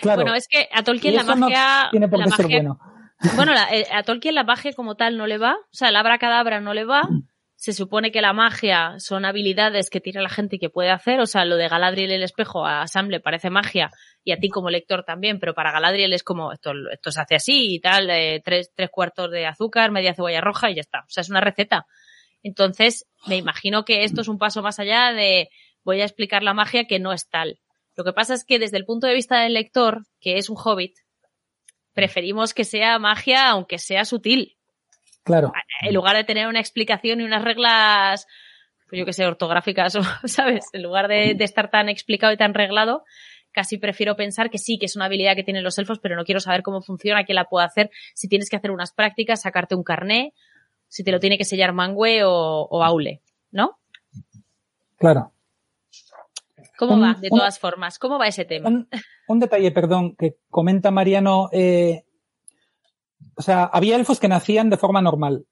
Claro, Bueno, es que a Tolkien la no magia. tiene por la qué ser magia- bueno. Bueno, la- eh, a Tolkien la magia como tal no le va. O sea, el abracadabra no le va. Se supone que la magia son habilidades que tiene la gente y que puede hacer. O sea, lo de Galadriel el espejo a Sam le parece magia y a ti como lector también, pero para Galadriel es como esto, se hace así y tal, eh, tres, tres cuartos de azúcar, media cebolla roja y ya está. O sea, es una receta. Entonces, me imagino que esto es un paso más allá de voy a explicar la magia que no es tal. Lo que pasa es que desde el punto de vista del lector, que es un hobbit, preferimos que sea magia aunque sea sutil. Claro. En lugar de tener una explicación y unas reglas, pues yo que sé, ortográficas, o, ¿sabes? En lugar de, de estar tan explicado y tan reglado, casi prefiero pensar que sí, que es una habilidad que tienen los elfos, pero no quiero saber cómo funciona, quién la puede hacer, si tienes que hacer unas prácticas, sacarte un carné, si te lo tiene que sellar Mangue o, o Aule, ¿no? Claro. ¿Cómo Un- va, de un- todas formas? ¿Cómo va ese tema? Un, un detalle, perdón, que comenta Mariano. eh, o sea, había elfos que nacían de forma normal,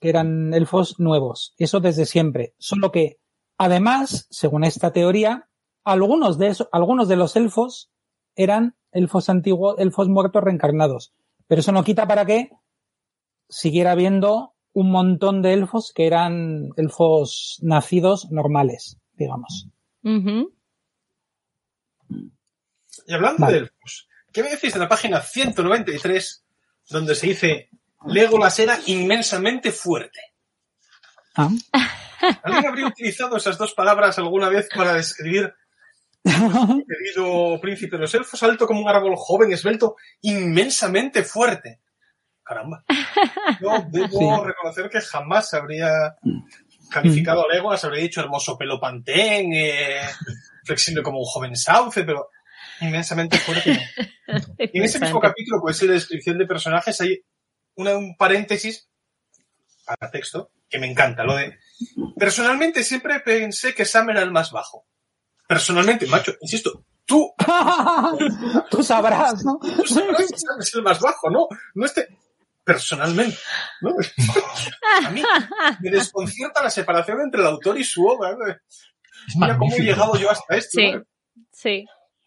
que eran elfos nuevos. Eso desde siempre. Solo que, además, según esta teoría, algunos de esos, algunos de los elfos eran elfos antiguos, elfos muertos reencarnados. Pero eso no quita para que siguiera habiendo un montón de elfos que eran elfos nacidos normales, digamos. Y hablando Vale. de elfos, ¿qué me decís de la página 193 donde se dice Legolas era inmensamente fuerte? Ah. ¿Alguien habría utilizado esas dos palabras alguna vez para describir querido príncipe de los elfos, alto como un árbol joven, esbelto, inmensamente fuerte? Caramba. Yo debo Sí. reconocer que jamás habría calificado a Legolas, habría dicho hermoso pelo pantén, eh, flexible como un joven sauce, pero inmensamente fuerte. Y en ese mismo capítulo, pues en la descripción de personajes, hay una- un paréntesis para texto que me encanta, lo de personalmente siempre pensé que Sam era el más bajo. Personalmente, macho, insisto, tú, Tú sabrás, ¿no? tú sabrás que Sam es el más bajo, ¿no? No este personalmente, ¿no? A mí me desconcierta la separación entre el autor y su obra. Mira cómo he llegado yo hasta esto. Sí. ¿no? Sí.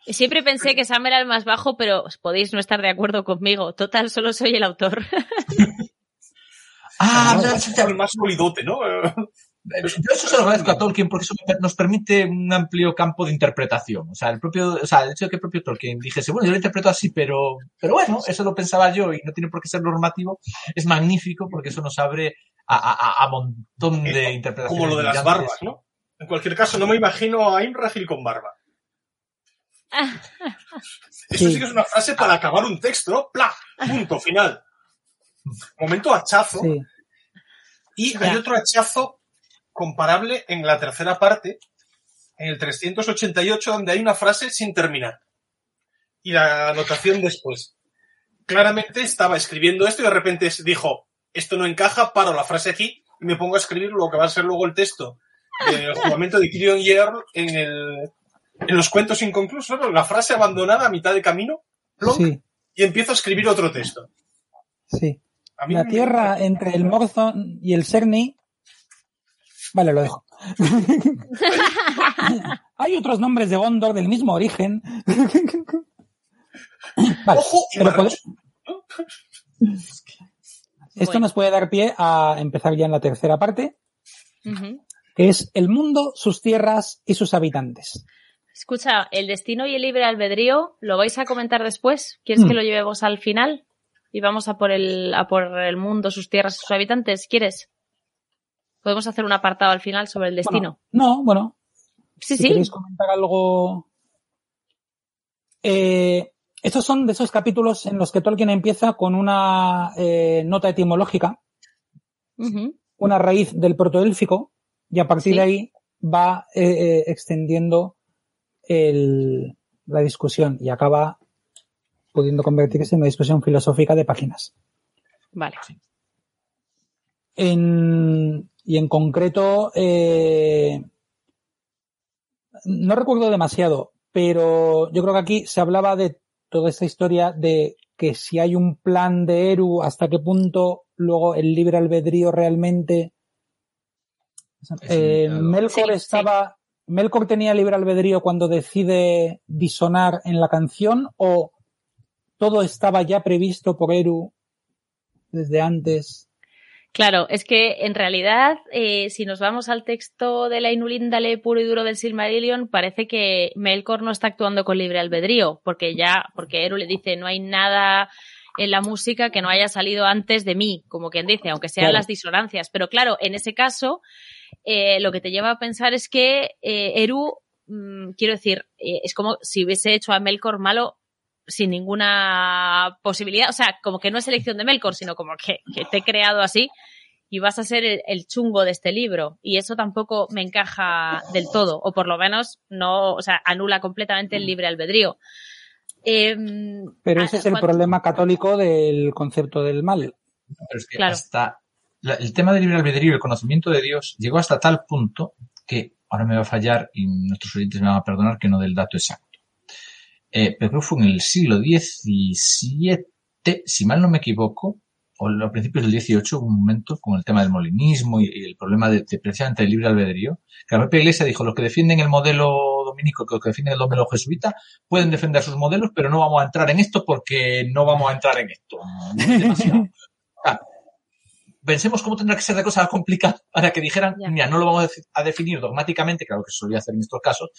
Siempre pensé que Sam era el más bajo, pero os podéis no estar de acuerdo conmigo. Total, solo soy el autor. Ah, No, ya, es ya, el más solidote, ¿no? Yo eso se lo agradezco a Tolkien porque eso nos permite un amplio campo de interpretación. O sea, el propio, o sea, el hecho de que el propio Tolkien dijese, bueno, yo lo interpreto así, pero, pero bueno, eso lo pensaba yo y no tiene por qué ser normativo, es magnífico porque eso nos abre a, a, montón de interpretaciones. Como lo de las barbas, ¿no? En cualquier caso, no me imagino a Imrahil con barba. Eso sí. Sí. que es una frase para acabar un texto, ¿no? ¡Pla! Punto, final. Momento hachazo. Sí. Y hay otro hachazo comparable en la tercera parte, en el 388, donde hay una frase sin terminar. Y la anotación después. Claramente estaba escribiendo esto y de repente dijo, esto no encaja, paro la frase aquí y me pongo a escribir lo que va a ser luego el texto del jugamento de Kirion Yearl en, el, en los cuentos inconclusos, ¿no? la frase abandonada a mitad de camino, plonk, Sí, y empiezo a escribir otro texto. sí. A mí La me- tierra entre el Morzon y el Cerny. Vale, lo dejo. Hay otros nombres de Gondor del mismo origen. Vale, Ojo y pero esto Bueno. nos puede dar pie a empezar ya en la tercera parte, que es el mundo, sus tierras y sus habitantes. Escucha, el destino y el libre albedrío, ¿lo vais a comentar después? ¿Quieres Mm. que lo llevemos al final? Y vamos a por el, a por el mundo, sus tierras sus habitantes. ¿Quieres? Podemos hacer un apartado al final sobre el destino. Bueno, no, bueno, sí, si sí. queréis comentar algo. Eh, estos son de esos capítulos en los que Tolkien empieza con una eh, nota etimológica, una raíz del protoélfico, y a partir Sí. de ahí va eh, extendiendo el- la discusión y acaba pudiendo convertirse en una discusión filosófica de páginas. Vale. En- y en concreto, eh, no recuerdo demasiado, pero yo creo que aquí se hablaba de toda esta historia de que si hay un plan de Eru, hasta qué punto luego el libre albedrío realmente. Eh. Melkor sí. estaba. Melkor tenía libre albedrío cuando decide disonar en la canción o todo estaba ya previsto por Eru desde antes. Claro, es que en realidad, eh, si nos vamos al texto de la Inulíndale puro y duro del Silmarillion, parece que Melkor no está actuando con libre albedrío, porque ya, porque Eru le dice, no hay nada en la música que no haya salido antes de mí, como quien dice, aunque sean Claro. las disonancias. Pero claro, en ese caso, eh, lo que te lleva a pensar es que eh, Eru, mm, quiero decir, eh, es como si hubiese hecho a Melkor malo sin ninguna posibilidad, o sea, como que no es elección de Melkor, sino como que, que te he creado así y vas a ser el, el chungo de este libro. Y eso tampoco me encaja del todo, o por lo menos no, o sea, anula completamente el libre albedrío. Em, Pero ah, ese es el cuando- problema católico del concepto del mal. Pero es que Claro. hasta la- el tema del libre albedrío y el conocimiento de Dios llegó hasta tal punto que ahora me va a fallar y nuestros oyentes me van a perdonar que no del dato exacto. Eh, pero fue en el siglo XVII, si mal no me equivoco, o a principios del XVIII, hubo un momento con el tema del molinismo y, el problema de, de precisamente el libre albedrío, que la propia Iglesia dijo, los que defienden el modelo dominico, los que defienden el modelo jesuita, pueden defender sus modelos, pero no vamos a entrar en esto porque no vamos a entrar en esto. No es demasiado. Pensemos cómo tendrá que ser de cosa complicada para que dijeran, Ya. mira, no lo vamos a def- a definir dogmáticamente, claro que se solía hacer en estos casos,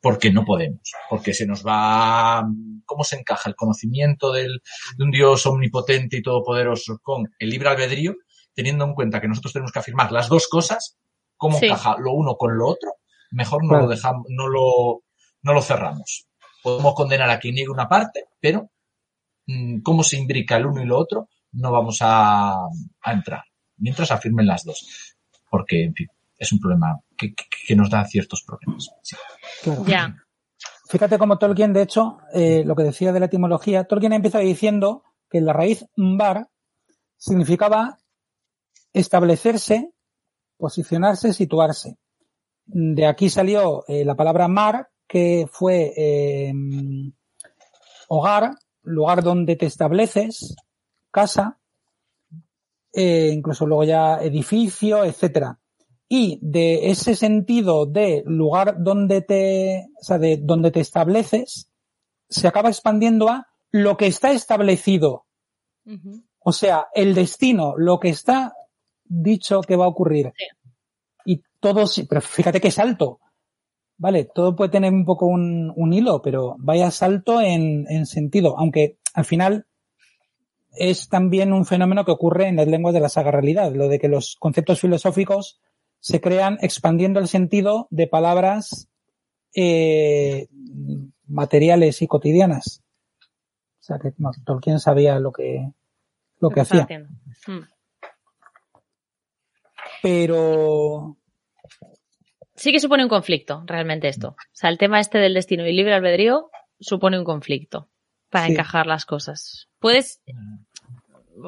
porque no podemos, porque se nos va, ¿cómo se encaja el conocimiento del, de un Dios omnipotente y todopoderoso con el libre albedrío, teniendo en cuenta que nosotros tenemos que afirmar las dos cosas, cómo Sí. encaja lo uno con lo otro, mejor no Claro. lo dejamos, no lo, no lo cerramos. Podemos condenar a quien niegue una parte, pero mm, cómo se imbrica el uno y lo otro, no vamos a, a entrar, mientras afirmen las dos. Porque, en fin, es un problema que, que- que nos da ciertos problemas. Sí. Claro. Ya, Fíjate cómo Tolkien, de hecho, eh, lo que decía de la etimología, Tolkien empieza diciendo que la raíz mbar significaba establecerse, posicionarse, situarse. De aquí salió eh, la palabra mar, que fue eh, hogar, lugar donde te estableces, casa, eh, incluso luego ya edificio, etcétera. Y de ese sentido de lugar donde te, o sea, de donde te estableces, se acaba expandiendo a lo que está establecido. O sea, el destino, lo que está dicho que va a ocurrir. Sí. Y todo, pero fíjate que salto. Vale, todo puede tener un poco un, un hilo, pero vaya salto en, en sentido. Aunque al final es también un fenómeno que ocurre en las lenguas de la saga realidad, lo de que los conceptos filosóficos se crean expandiendo el sentido de palabras eh, materiales y cotidianas. O sea que no, Tolkien sabía lo que, lo que hacía. haciendo. Mm. Pero Sí que supone un conflicto, realmente esto. O sea, el tema este del destino y libre albedrío supone un conflicto para Sí. encajar las cosas. Puedes,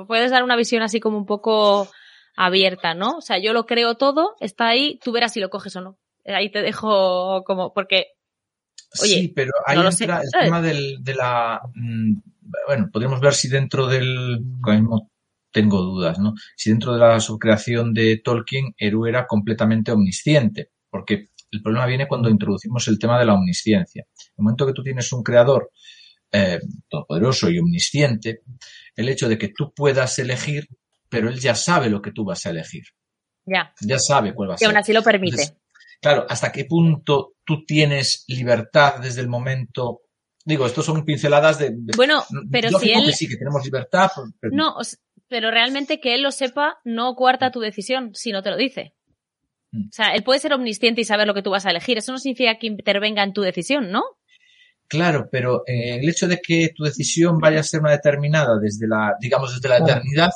puedes dar una visión así como un poco abierta, ¿no? O sea, yo lo creo todo, está ahí, tú verás si lo coges o no. Ahí te dejo como, porque, Oye, sí, pero ahí no entra el tema del, de la... mm, Bueno, podríamos ver si dentro del... mismo tengo dudas, ¿no? Si dentro de la subcreación de Tolkien, Eru era completamente omnisciente, porque el problema viene cuando introducimos el tema de la omnisciencia. En el momento que tú tienes un creador eh, todopoderoso y omnisciente, el hecho de que tú puedas elegir, pero él ya sabe lo que tú vas a elegir, ya, ya sabe cuál va a y ser. aún así lo permite. Entonces, Claro, ¿hasta qué punto tú tienes libertad desde el momento? Digo, esto son pinceladas de. Bueno, pero yo si él, que sí, que tenemos libertad. pero- no, pero realmente que él lo sepa no cuarta tu decisión si no te lo dice. Mm. O sea, él puede ser omnisciente y saber lo que tú vas a elegir. Eso no significa que intervenga en tu decisión, ¿no? Claro, pero eh, el hecho de que tu decisión vaya a ser una determinada desde la, digamos, desde la Claro. eternidad,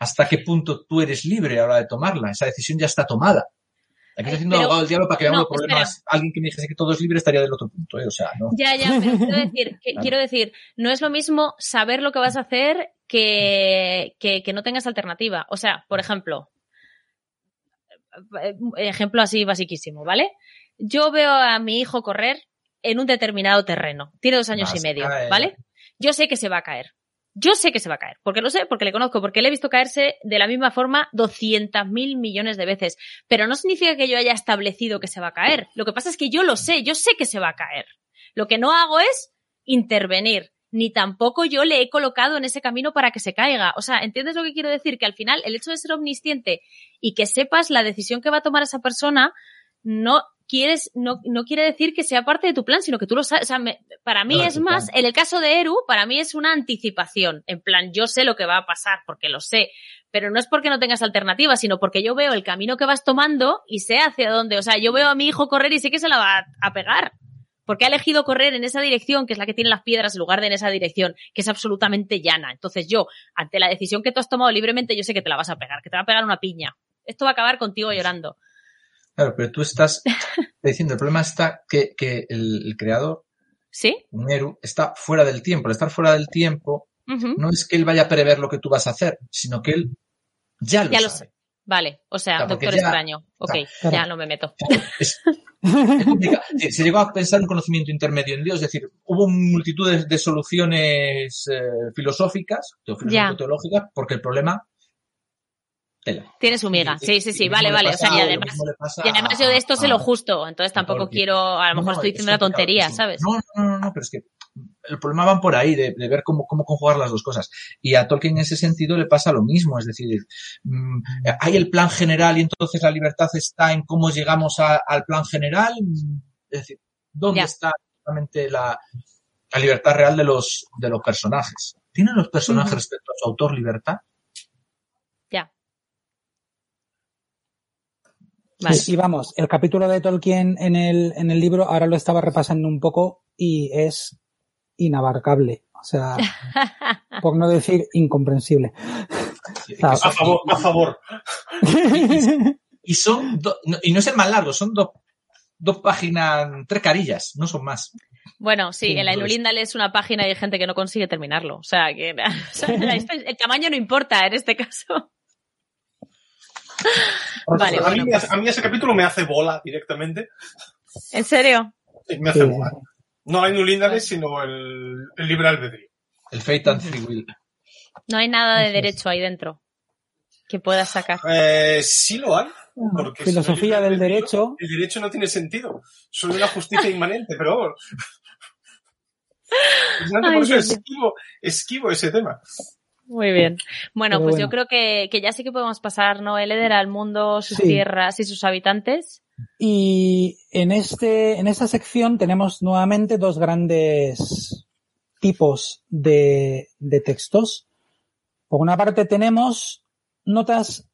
¿hasta qué punto tú eres libre a la hora de tomarla? Esa decisión ya está tomada. Aquí estoy haciendo Pero- abogado del diablo para que veamos no, los problemas. Alguien que me dijese que todo es libre estaría del otro punto, ¿eh? O sea, ¿no? Ya, ya, pero quiero decir, que- Claro. quiero decir, no es lo mismo saber lo que vas a hacer que, que, que no tengas alternativa. O sea, por ejemplo, eh, ejemplo así basiquísimo, ¿vale? Yo veo a mi hijo correr en un determinado terreno. Tiene dos años Vas y medio. ¿vale? Yo sé que se va a caer. Yo sé que se va a caer, porque lo sé, porque le conozco, porque le he visto caerse de la misma forma 200 mil millones de veces. Pero no significa que yo haya establecido que se va a caer. Lo que pasa es que yo lo sé, yo sé que se va a caer. Lo que no hago es intervenir. ni tampoco yo le he colocado en ese camino para que se caiga. O sea, ¿entiendes lo que quiero decir? Que al final el hecho de ser omnisciente y que sepas la decisión que va a tomar esa persona, no quieres, no, no quiere decir que sea parte de tu plan, sino que tú lo sabes. O sea, me- para mí No, es más, plan. en el caso de Eru, para mí es una anticipación. En plan, yo sé lo que va a pasar porque lo sé. Pero no es porque no tengas alternativa, sino porque yo veo el camino que vas tomando y sé hacia dónde. O sea, yo veo a mi hijo correr y sé que se la va a, a pegar. Porque ha elegido correr en esa dirección, que es la que tiene las piedras, en lugar de en esa dirección, que es absolutamente llana. Entonces yo, ante la decisión que tú has tomado libremente, yo sé que te la vas a pegar, que te va a pegar una piña. Esto va a acabar contigo llorando. Claro, pero tú estás diciendo, el problema está que, que el, el creador, ¿Sí? un Eru, está fuera del tiempo. Al estar fuera del tiempo, no es que él vaya a prever lo que tú vas a hacer, sino que él ya lo Ya lo sabe. Vale, o sea, Claro, Doctor ya- Extraño. Ok, Claro. ya no me meto. Es, es Se llegó a pensar un conocimiento intermedio en Dios, es decir, hubo multitud de, de soluciones eh, filosóficas, teológicas, porque el problema... tela. Tiene su miga. Sí, sí, sí, vale, vale. O sea, y además, y además yo de esto sé lo justo, entonces tampoco quiero, a lo mejor estoy es diciendo una tontería, ¿sabes? No, no, no, no, pero es que el problema van por ahí, de, de ver cómo, cómo conjugar las dos cosas. Y a Tolkien en ese sentido le pasa lo mismo, es decir, mm, hay el plan general y entonces la libertad está en cómo llegamos a- al plan general. Es decir, ¿dónde Ya. está realmente la, la libertad real de los, de los personajes? ¿Tienen los personajes respecto a su autor libertad? Ya. Vale. Y, y vamos, el capítulo de Tolkien en el, en el libro, ahora lo estaba repasando un poco y es inabarcable. O sea, por no decir incomprensible. A favor, a favor. Y son, do- no- y no es el más largo, son dos, dos páginas, tres carillas, no son más. Bueno, sí, Sí, en la Inulindale es una página y hay gente que no consigue terminarlo. O sea, que o sea, el tamaño no importa en este caso. Vale, a, bueno, mí, me pues- a mí ese capítulo me hace bola directamente. ¿En serio? Sí, me hace Sí, bola. No la Inulíndale, sino el, el libre albedrío. El Fate and Free Will. No hay nada de derecho ahí dentro que puedas sacar. Eh, sí lo hay. Porque hay Filosofía del derecho. El derecho no tiene sentido. Solo una justicia inmanente, pero Ay, por eso esquivo, esquivo ese tema. Muy bien. Bueno, Pero pues bueno. yo creo que, que ya sí que podemos pasar, ¿no? El Eder al mundo, sus Sí. tierras y sus habitantes. Y en este, en esta sección tenemos nuevamente dos grandes tipos de, de textos. Por una parte tenemos notas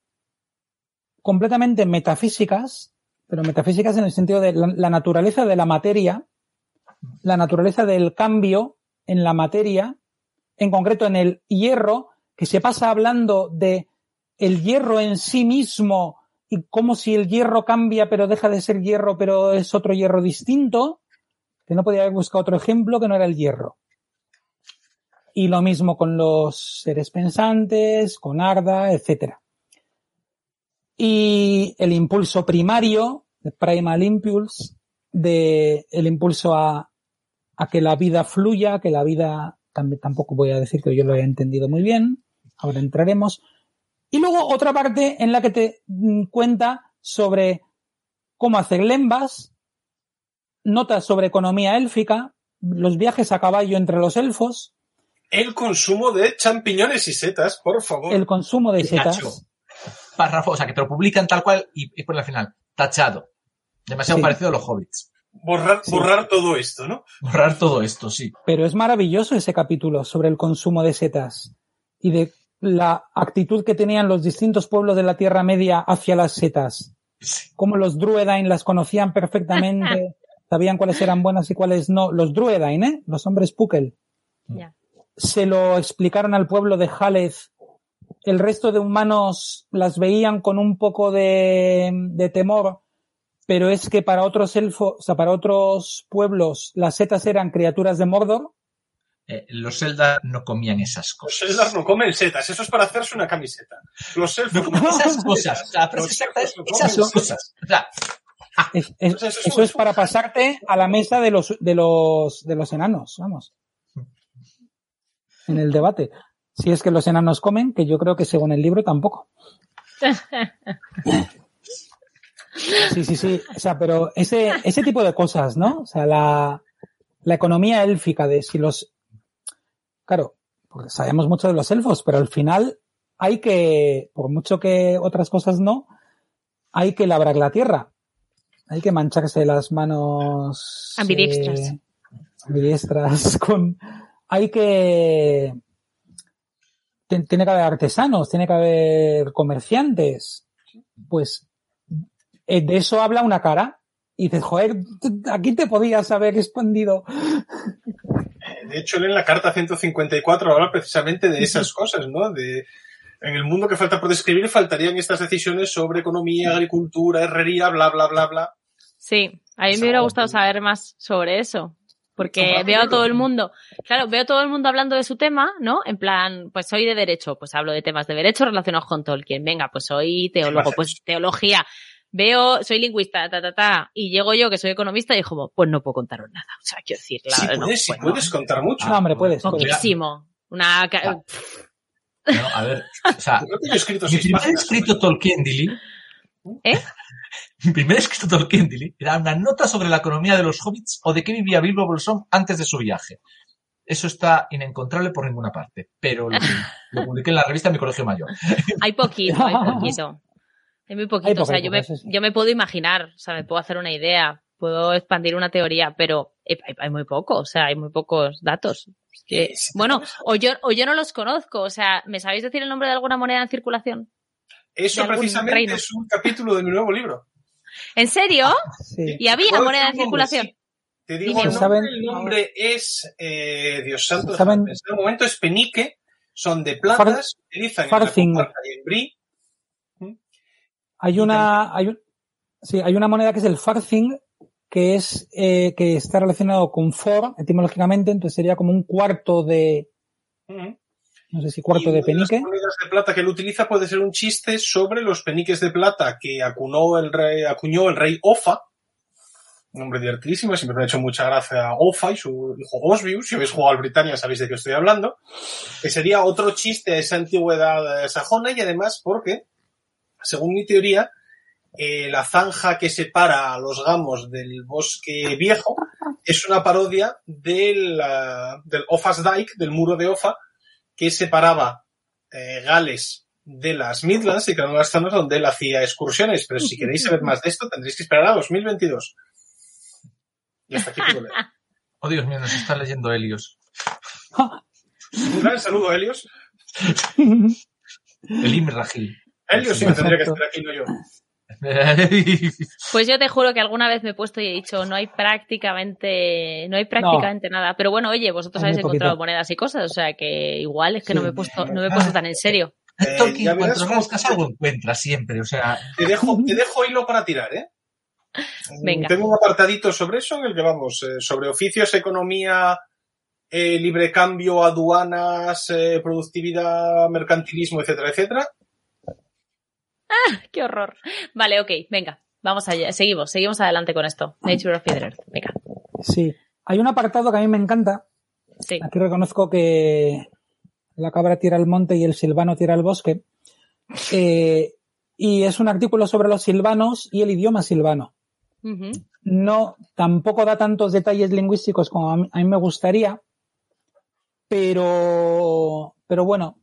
completamente metafísicas, pero metafísicas en el sentido de la, la naturaleza de la materia, la naturaleza del cambio en la materia, en concreto en el hierro, que se pasa hablando de el hierro en sí mismo y como si el hierro cambia pero deja de ser hierro pero es otro hierro distinto, que no podía haber buscado otro ejemplo que no era el hierro. Y lo mismo con los seres pensantes, con Arda, etcétera. Y el impulso primario, el primal impulse, de el impulso a, a que la vida fluya, que la vida, también, tampoco voy a decir que yo lo he entendido muy bien, ahora entraremos. Y luego otra parte en la que te mm, cuenta sobre cómo hacer lembas, notas sobre economía élfica, los viajes a caballo entre los elfos, El consumo de champiñones y setas, por favor. el consumo de setas. Tacho. Párrafo, o sea, que te lo publican tal cual y, y por al final, tachado. Demasiado Sí. parecido a los hobbits. Borrar, Sí. borrar todo esto, ¿no? Borrar todo esto, sí. Pero es maravilloso ese capítulo sobre el consumo de setas y de la actitud que tenían los distintos pueblos de la Tierra Media hacia las setas. Sí. Cómo los Druedain las conocían perfectamente, sabían cuáles eran buenas y cuáles no. Los Druedain, ¿eh? Los hombres Pukel. Ya. Se lo explicaron al pueblo de Jalez. El resto de humanos las veían con un poco de, de temor, pero es que para otros elfos, o sea, para otros pueblos, las setas eran criaturas de Mordor Eh, los Zelda no comían esas Los cosas. Eldar no comen setas, eso es para hacerse una camiseta. Los elfos Esas cosas. O sea, Los exacta no esas cosas. O sea, Es- es- O sea, eso es eso es para pasarte a la mesa de los, de los, de los enanos, vamos. En el debate. Si es que los enanos comen, que yo creo que según el libro tampoco. Sí, sí, sí. O sea, pero ese, ese tipo de cosas, ¿no? O sea, la, la economía élfica de si los, claro, porque sabemos mucho de los elfos, pero al final hay que, por mucho que otras cosas no, hay que labrar la tierra. Hay que mancharse las manos. Ambidiestras. eh, ambidiestras con. Hay que. tien- Tiene que haber artesanos, tiene que haber comerciantes. Pues de eso habla una cara. Y dices, joder, aquí te podías haber expandido. De hecho, él en la carta 154 habla precisamente de esas cosas, ¿no? De, en el mundo que falta por describir faltarían estas decisiones sobre economía, agricultura, herrería, bla, bla, bla, bla. Sí, a mí me hubiera gustado saber más sobre eso. Porque veo a todo el mundo, claro, veo a todo el mundo hablando de su tema, ¿no? En plan, pues soy de derecho, pues hablo de temas de derecho relacionados con Tolkien. Venga, pues soy teólogo, pues teología. Veo, soy lingüista, ta, ta, ta. Y llego yo, que soy economista, y digo, pues no puedo contaros nada. O sea, quiero decir, Sí, claro, no, puedes, sí pues no. puedes contar mucho. No, hombre, puedes. Poquísimo. Una, Ah. No, a ver, o sea, escrito mi primer páginas. escrito Tolkiendili, ¿Eh? mi primer escrito Tolkiendili era una nota sobre la economía de los hobbits o de qué vivía Bilbo Bolsón antes de su viaje. Eso está inencontrable por ninguna parte, pero lo, lo publiqué en la revista Mi Colegio Mayor. Hay poquito, hay poquito. Hay muy poquito. O sea, yo me, yo me puedo imaginar, o sea, me puedo hacer una idea, puedo expandir una teoría, pero hay, hay- muy poco, o sea, hay muy pocos datos. Es que- bueno, o yo, o yo no los conozco, o sea, ¿me sabéis decir el nombre de alguna moneda en circulación? Eso precisamente reino. es un capítulo de mi nuevo libro. ¿En serio? Sí. ¿Y había ¿Puedo moneda en circulación? Sí. Te digo el nombre, ¿Saben? el nombre es, eh, Dios santo, ¿Saben? en este momento es penique, son de plantas, utilizan en la y en Brie. Hay una, hay un, sí, hay una moneda que es el farthing, que es, eh, que está relacionado con for, etimológicamente, entonces sería como un cuarto de, no sé si cuarto de penique. las monedas de plata que él utiliza puede ser un chiste sobre los peniques de plata que acunó el rey, acuñó el rey Ofa. Un hombre divertidísimo, siempre me ha hecho mucha gracia Ofa y su hijo Oswiu. Si habéis jugado al Britannia sabéis de qué estoy hablando. Que sería otro chiste a esa antigüedad eh, sajona y además porque, según mi teoría, eh, la zanja que separa a los gamos del bosque viejo es una parodia del, del Offa's Dyke, del muro de Offa, que separaba eh, Gales de las Midlands y que eran las zonas donde él hacía excursiones. Pero si queréis saber más de esto, tendréis que esperar a 2022. Y hasta aquí puedo leer. Oh, Dios mío, nos está leyendo Helios. Un gran saludo, Helios. El Imrahil. Helios sí me tendría que Exacto. estar aquí, no yo. Pues yo te juro que alguna vez me he puesto y he dicho, no hay prácticamente, no hay prácticamente nada. Pero bueno, oye, vosotros habéis encontrado monedas y cosas, o sea que igual es que Sí. no me he puesto, no me he puesto tan en serio. Eh, buscas algo, encuentra siempre. O sea, te dejo, te dejo hilo para tirar, ¿eh? Venga. Tengo un apartadito sobre eso en el que vamos, eh, sobre oficios, economía, eh, libre cambio, aduanas, eh, productividad, mercantilismo, etcétera, etcétera. Qué horror. Vale, ok, venga. Vamos allá, seguimos, seguimos adelante con esto. Nature of Middle Earth. Venga. Sí. Hay un apartado que a mí me encanta. Sí. Aquí reconozco que la cabra tira al monte y el silvano tira al bosque. Eh, y es un artículo sobre los silvanos y el idioma silvano. No, tampoco da tantos detalles lingüísticos como a mí, a mí me gustaría, pero, pero bueno,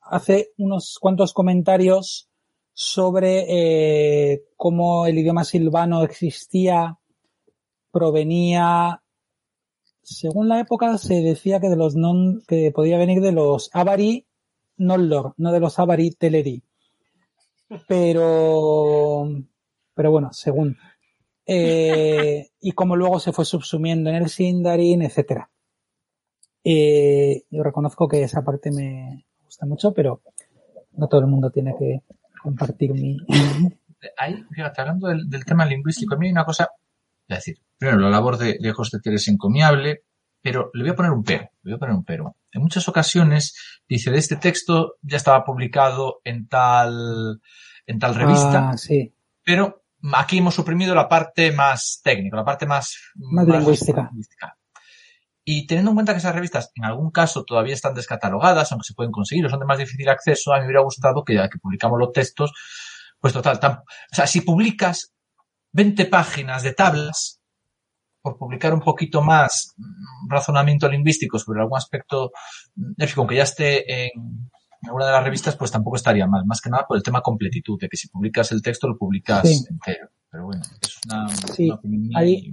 hace unos cuantos comentarios sobre eh, cómo el idioma silvano existía, provenía, según la época se decía que de los non, que podía venir de los Avari Nollor, no de los Avari Teleri. Pero, pero bueno, según. Eh, y cómo luego se fue subsumiendo en el Sindarin, etcétera. Eh, yo reconozco que esa parte me gusta mucho, pero no todo el mundo tiene que compartir mi. ahí, fíjate, hablando del, del tema lingüístico, a mí hay una cosa, es decir, primero, la labor de, de José es encomiable, pero le voy a poner un pero, le voy a poner un pero. En muchas ocasiones dice, de este texto ya estaba publicado en tal, en tal revista, Ah, sí. pero aquí hemos suprimido la parte más técnica, la parte más, Más lingüística. Y teniendo en cuenta que esas revistas en algún caso todavía están descatalogadas, aunque se pueden conseguir o son de más difícil acceso, a mí me hubiera gustado que ya que publicamos los textos, pues total, tan- o sea, si publicas 20 páginas de tablas, por publicar un poquito más mm, razonamiento lingüístico sobre algún aspecto élfico, aunque ya esté en alguna de las revistas, pues tampoco estaría mal. Más que nada por el tema completitud, de que si publicas el texto lo publicas Sí. entero. Pero bueno, es una, Sí, una opinión ahí-.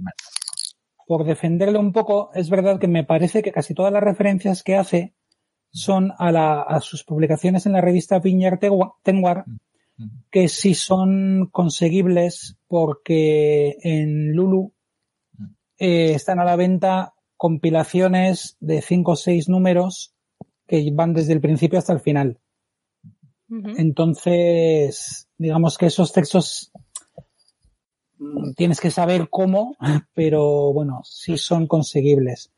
Por defenderle un poco, es verdad que me parece que casi todas las referencias que hace son a, la, a sus publicaciones en la revista Viñar Tenguar, Ujú. que sí son conseguibles porque en Lulu eh, están a la venta compilaciones de cinco o seis números que van desde el principio hasta el final. Entonces, digamos que esos textos mm, tienes que saber cómo, pero bueno, sí son conseguibles.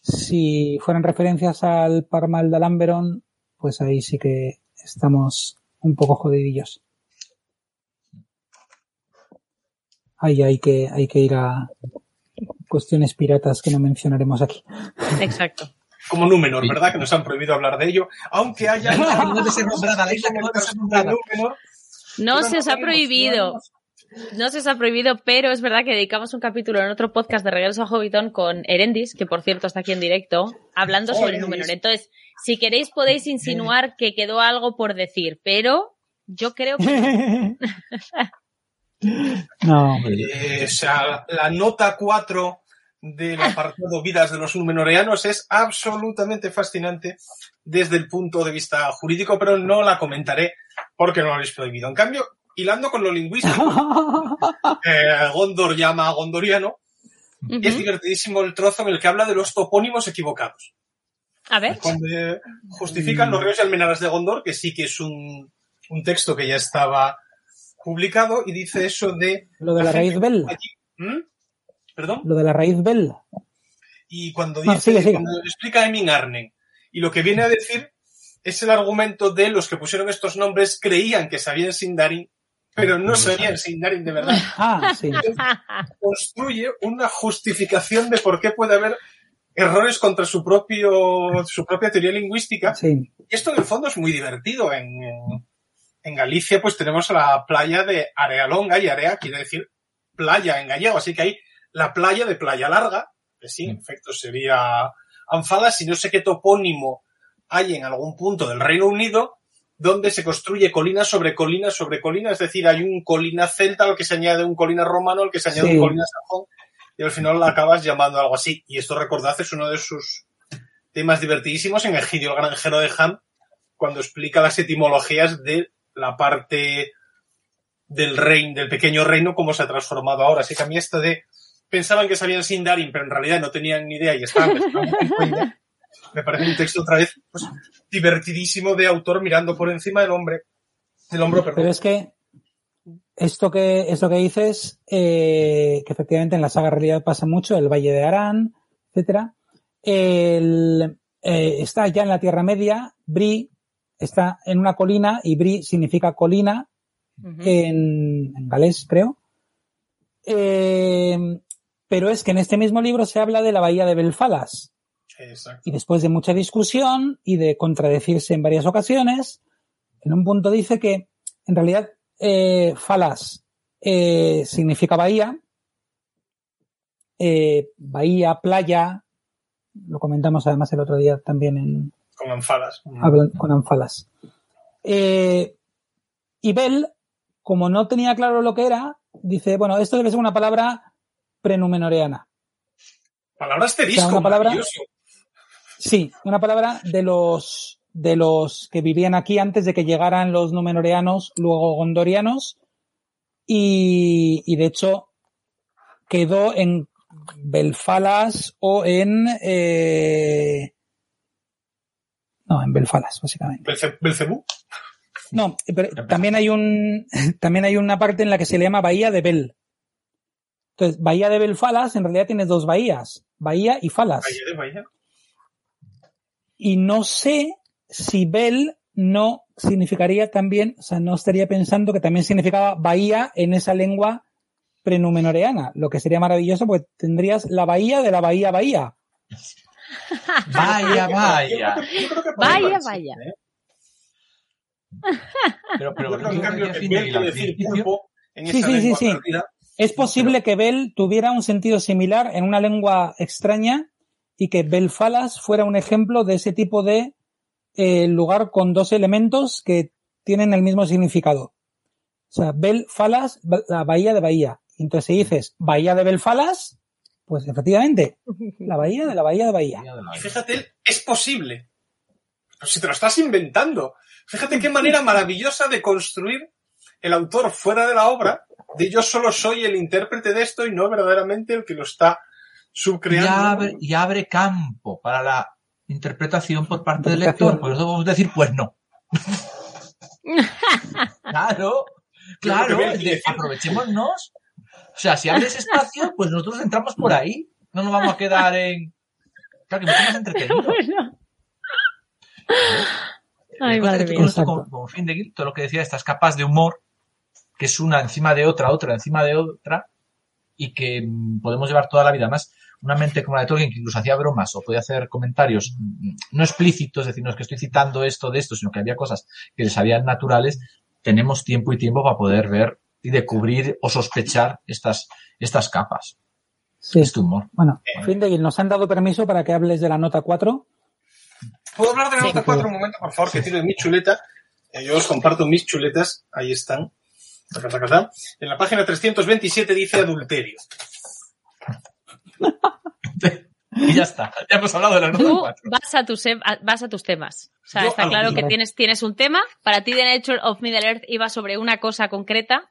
Si fueran referencias al Parmal de Alamberon, pues ahí sí que estamos un poco jodidillos. Ahí hay que, hay que ir a cuestiones piratas que no mencionaremos aquí. Exacto. Como Númenor. ¿verdad? Que nos han prohibido hablar de ello. Aunque haya... No no se os ha prohibido. No se os ha prohibido, pero es verdad que dedicamos un capítulo en otro podcast de Regreso a Hobbiton con Erendis, que por cierto está aquí en directo, hablando sobre Erendis. Númenor. Entonces, si queréis podéis insinuar que quedó algo por decir, pero yo creo que no, Eh, o sea, la nota 4 del apartado Vidas de los Númenoreanos es absolutamente fascinante desde el punto de vista jurídico, pero no la comentaré porque no lo habéis prohibido. En cambio, hilando con lo lingüístico, eh, Gondor llama a Gondoriano, y es divertidísimo el trozo en el que habla de los topónimos equivocados. A ver. Cuando eh, justifican los ríos y almenaras de Gondor, que sí que es un, un texto que ya estaba publicado, y dice eso de... lo de la raíz Bell, ¿Mm? ¿Perdón? lo de la raíz Bell. Y cuando No, dice, sigue, sigue. cuando explica Emin Arnen, y lo que viene a decir es el argumento de los que pusieron estos nombres creían que sabían Sindarin, pero no sabían Sindarin de verdad. Ah, sí. Construye una justificación de por qué puede haber errores contra su propio, su propia teoría lingüística. Sí. Y esto en el fondo es muy divertido. En, en- Galicia pues tenemos la playa de Arealonga y Area quiere decir playa en gallego, así que hay la playa de Playa Larga, que sí, en efecto sería Anfalas y no sé qué topónimo hay en algún punto del Reino Unido donde se construye colina sobre colina sobre colina, es decir, hay un colina celta al que se añade un colina romano, al que se añade Sí. un colina sajón, y al final la acabas llamando algo así. Y esto recordad es uno de sus temas divertidísimos en Egidio el granjero de Ham, cuando explica las etimologías de la parte del reino, del pequeño reino, cómo se ha transformado ahora. Así que a mí esto de pensaban que sabían Sindarin, pero en realidad no tenían ni idea y estaban me parece un texto otra vez pues, divertidísimo de autor mirando por encima del hombre, del hombro, perdón. Pero es que esto que, esto que dices, eh, que efectivamente en la saga realidad pasa mucho, el Valle de Arán, etcétera. El, eh, está ya en la Tierra Media, Bri está en una colina y Bri significa colina en, en galés, creo. Eh, pero es que en este mismo libro se habla de la bahía de Belfalas. Exacto. Y después de mucha discusión y de contradecirse en varias ocasiones, en un punto dice que en realidad eh, Falas eh, significa bahía, eh, bahía, playa, lo comentamos además el otro día también en, Con anfalas. hablan- con Anfalas. Eh, y Bell, como no tenía claro lo que era, dice, bueno, esto debe ser una palabra prenumenoreana. Palabra asterisco, O sea, una palabra-. Sí, una palabra de los de los que vivían aquí antes de que llegaran los numenoreanos, luego gondorianos, y, y de hecho quedó en Belfalas o en eh, no, en Belfalas, básicamente. Belce- Belcebú. No, pero también hay un también hay una parte en la que se le llama Bahía de Bel. Entonces, Bahía de Belfalas, en realidad tienes dos bahías, Bahía y Falas. Bahía de Bahía. Y no sé si Bel no significaría también, o sea, no estaría pensando que también significaba bahía en esa lengua prenumenoreana, lo que sería maravilloso porque tendrías la bahía de la bahía bahía. Vaya, vaya. Yo creo que puede Vaya, vaya. Pero, pero en cambio, que quiere decir principio, pulpo en Sí, esa sí, sí, lengua sí. perdida. Es posible que Bell tuviera un sentido similar en una lengua extraña y que Belfalas fuera un ejemplo de ese tipo de eh, lugar con dos elementos que tienen el mismo significado. O sea, Belfalas, la bahía de Bahía. Entonces, si dices bahía de Belfalas, pues efectivamente, la bahía de la bahía de Bahía. Y fíjate, es posible. Pero si te lo estás inventando. Fíjate qué manera maravillosa de construir el autor fuera de la obra, de yo solo soy el intérprete de esto y no verdaderamente el que lo está Y subcreando. abre, y abre campo para la interpretación por parte del lector. Por eso podemos decir, pues no. claro, claro, de, aprovechémonos. O sea, si abres espacio, pues nosotros entramos por ahí. No nos vamos a quedar en. Claro, que mucho más entretenido. Bueno. Ay, Eh, madre con mía. esto, como, como Findegil, todo lo que decía, estas capas de humor, que es una encima de otra, otra encima de otra, y que mm, podemos llevar toda la vida. Además, una mente como la de Tolkien, que incluso hacía bromas o podía hacer comentarios mm, no explícitos, es decir, no es que estoy citando esto de esto, sino que había cosas que les sabían naturales, tenemos tiempo y tiempo para poder ver y descubrir o sospechar estas, estas capas. Sí. Este humor. Bueno, Findegil, nos han dado permiso para que hables de la nota 4. ¿Puedo hablar de la Sí. nota 4 un momento, por favor? Que tiro de mi chuleta. Eh, yo os comparto mis chuletas. Ahí están. En la página 327 dice adulterio. Y ya está. Ya hemos hablado de la nota Tú 4. vas a, tus, vas a tus temas. O sea, Yo está claro que tienes, tienes un tema. Para ti, The Nature of Middle Earth iba sobre una cosa concreta.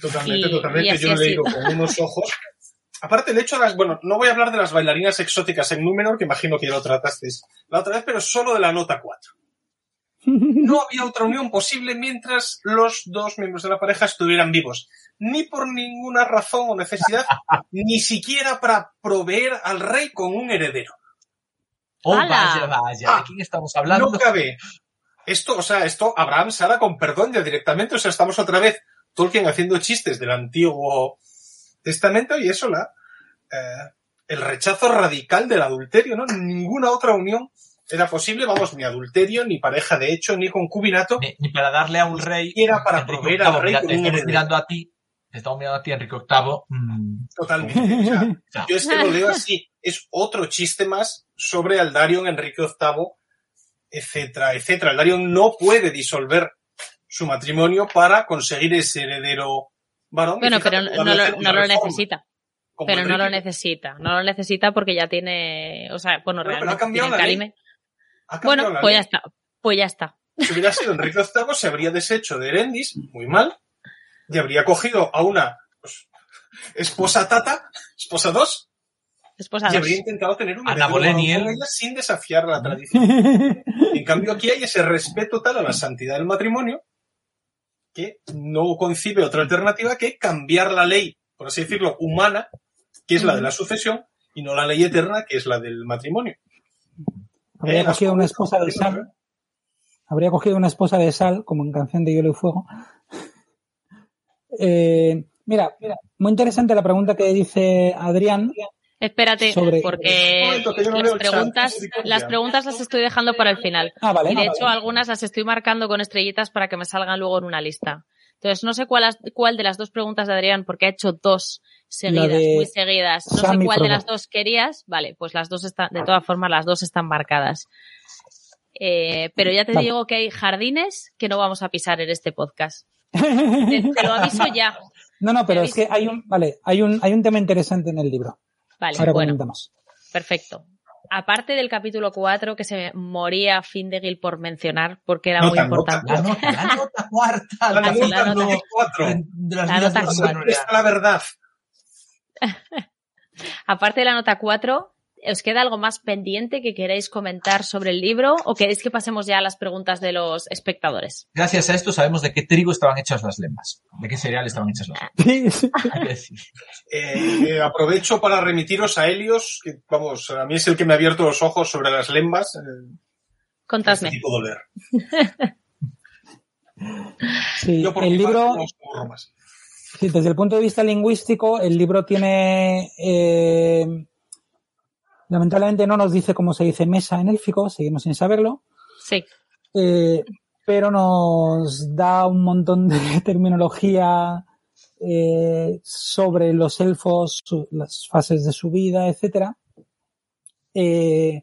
Totalmente, Y- totalmente. y así Yo le digo con unos ojos. Aparte, el hecho de las. Bueno, no voy a hablar de las bailarinas exóticas en Númenor, que imagino que ya lo tratasteis la otra vez, pero solo de la nota 4. No había otra unión posible mientras los dos miembros de la pareja estuvieran vivos. Ni por ninguna razón o necesidad, ni siquiera para proveer al rey con un heredero. Oh, ¡Hala! vaya, vaya. Ah, ¿De quién estamos hablando? No cabe. Esto, o sea, esto Abraham Sara con perdón ya directamente. O sea, estamos otra vez Tolkien haciendo chistes del Antiguo Testamento y eso la eh, el rechazo radical del adulterio, ¿no? Ninguna otra unión era posible, vamos, ni adulterio, ni pareja de hecho, ni concubinato. ni, ni para darle a un rey. Era para Enrique proveer al VIII, rey mira, con te un estamos heredero. mirando a ti, te estamos mirando a ti, Enrique VIII. mm, Totalmente. O sea, yo es que lo leo así. Es otro chiste más sobre Aldarion, Enrique VIII, etcétera, etcétera. Aldarion no puede disolver su matrimonio para conseguir ese heredero varón. Bueno, fíjate, pero no, podría lo, no lo necesita. como Pero no lo necesita. No lo necesita porque ya tiene. O sea, bueno, Bueno, pero ha realmente cambiado tiene la ley. Bueno, la pues ley. ya está. Pues ya está. Si hubiera sido Enrique VIII, se habría deshecho de Erendis, muy mal, y habría cogido a una pues, esposa tata, esposa dos, Esposa y dos. habría intentado tener un Ana sin desafiar la tradición. En cambio, aquí hay ese respeto tal a la santidad del matrimonio que no concibe otra alternativa que cambiar la ley, por así decirlo, humana, que es la de la sucesión, y no la ley eterna, que es la del matrimonio. Habría Eh, cogido una esposa de sal. Habría cogido una esposa de sal, como en Canción de Hielo y Fuego. Eh, mira, mira, muy interesante la pregunta que dice Adrián. Espérate, Sobre- porque no las preguntas, las preguntas las estoy dejando para el final. Ah, vale. Y de ah, hecho, vale. algunas las estoy marcando con estrellitas para que me salgan luego en una lista. Entonces, no sé cuál, cuál de las dos preguntas de Adrián, porque ha hecho dos seguidas, de muy seguidas. No sé cuál de las dos querías. Vale, pues las dos están, de todas formas, las dos están marcadas. Eh, pero ya te Vale. digo que hay jardines que no vamos a pisar en este podcast. Te, te lo aviso ya. No, no, pero ¿Me es que hay un, vale, hay un, hay un tema interesante en el libro. Vale, Ahora bueno. comentamos. Perfecto. Aparte del capítulo 4, que se moría Findegil por mencionar, porque era Nota, muy nota. importante. La nota, la nota cuarta. La la nota nota. de- Cuatro. de las La vidas nota de cuatro. Númenor. Está la verdad. Aparte de la nota 4, ¿os queda algo más pendiente que queréis comentar sobre el libro o queréis que pasemos ya a las preguntas de los espectadores? Gracias a esto sabemos de qué trigo estaban hechas las lemas. De qué cereal estaban hechas las decir. Eh, eh, aprovecho para remitiros a Helios, que vamos, a mí es el que me ha abierto los ojos sobre las lembas. Eh, Contadme. este tipo de leer. Sí, Yo por el mi parte, libro, más. Sí, desde el punto de vista lingüístico, el libro tiene, eh, lamentablemente no nos dice cómo se dice mesa en élfico, seguimos sin saberlo, Sí. eh, pero nos da un montón de terminología eh, sobre los elfos, su- las fases de su vida, etcétera. Eh,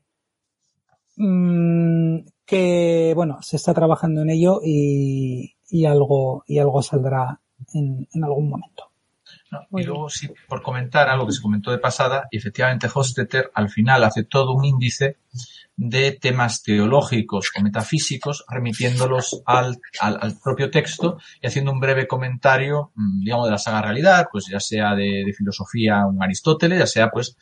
mm, que bueno, se está trabajando en ello y, y algo, y algo saldrá en, en algún momento. ¿no? Y luego, sí, por comentar algo que se comentó de pasada, y efectivamente Hostetter al final hace todo un índice de temas teológicos o metafísicos, remitiéndolos al, al, al propio texto y haciendo un breve comentario, mm, digamos, de la saga realidad, pues ya sea de, de filosofía un Aristóteles, ya sea pues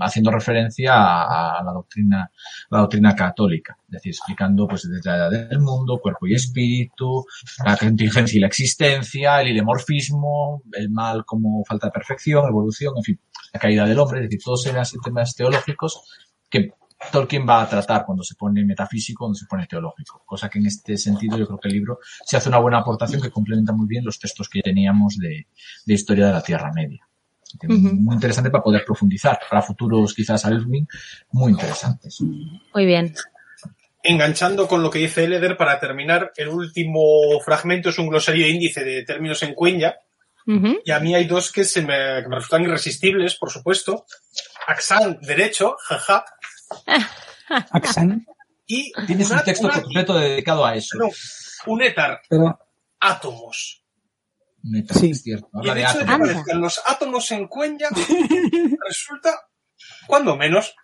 haciendo referencia a, la doctrina, la doctrina católica, es decir, explicando pues desde la edad del mundo, cuerpo y espíritu, la contingencia y la existencia, el ilemorfismo, el mal como falta de perfección, evolución, en fin, la caída del hombre, es decir, todos eran temas teológicos que Tolkien va a tratar cuando se pone metafísico, cuando se pone teológico, cosa que en este sentido yo creo que el libro se hace una buena aportación que complementa muy bien los textos que teníamos de historia de la Tierra Media. Muy interesante para poder profundizar, para futuros quizás Alvin, muy interesantes. Muy bien. Enganchando con lo que dice Eleder, para terminar, el último fragmento es un glosario índice de términos en cuenya, y a mí hay dos que, se me, que me resultan irresistibles, por supuesto. Axan, derecho, jaja, Axan, y Tienes un texto una- completo dedicado a eso. no, un étar, pero átomos. Neta, Sí. es cierto. Y el de hecho de que los átomos en cuenya resulta, cuando menos,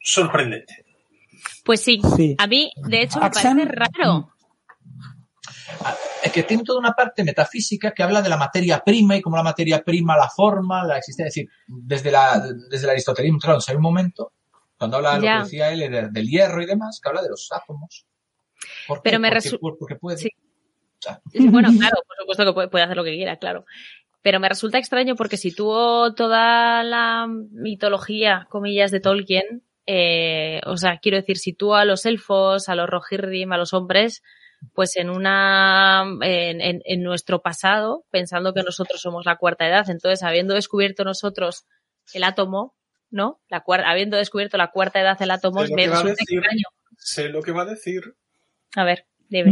sorprendente. Pues sí. sí. A mí, de hecho, me Axan- parece raro. Ah, Es que tiene toda una parte metafísica que habla de la materia prima y cómo la materia prima la forma, la existencia. Es decir, desde, la, desde el aristotelismo, claro, hay un momento, cuando habla de lo Ya. que decía él, de- del hierro y demás, que habla de los átomos. ¿Por qué? Pero me porque, resu- pues, porque puede. Sí. Sea, Bueno, claro, por supuesto que puede, puede hacer lo que quiera, claro. Pero me resulta extraño porque situó toda la mitología, comillas, de Tolkien, eh, o sea, quiero decir, sitúa a los elfos, a los Rohirrim, a los hombres, pues en una, en, en- en nuestro pasado, pensando que nosotros somos la cuarta edad. Entonces, habiendo descubierto nosotros el átomo, ¿no? La habiendo descubierto la cuarta edad del átomo, me resulta decir. extraño. Sé lo que va a decir. A ver, dime.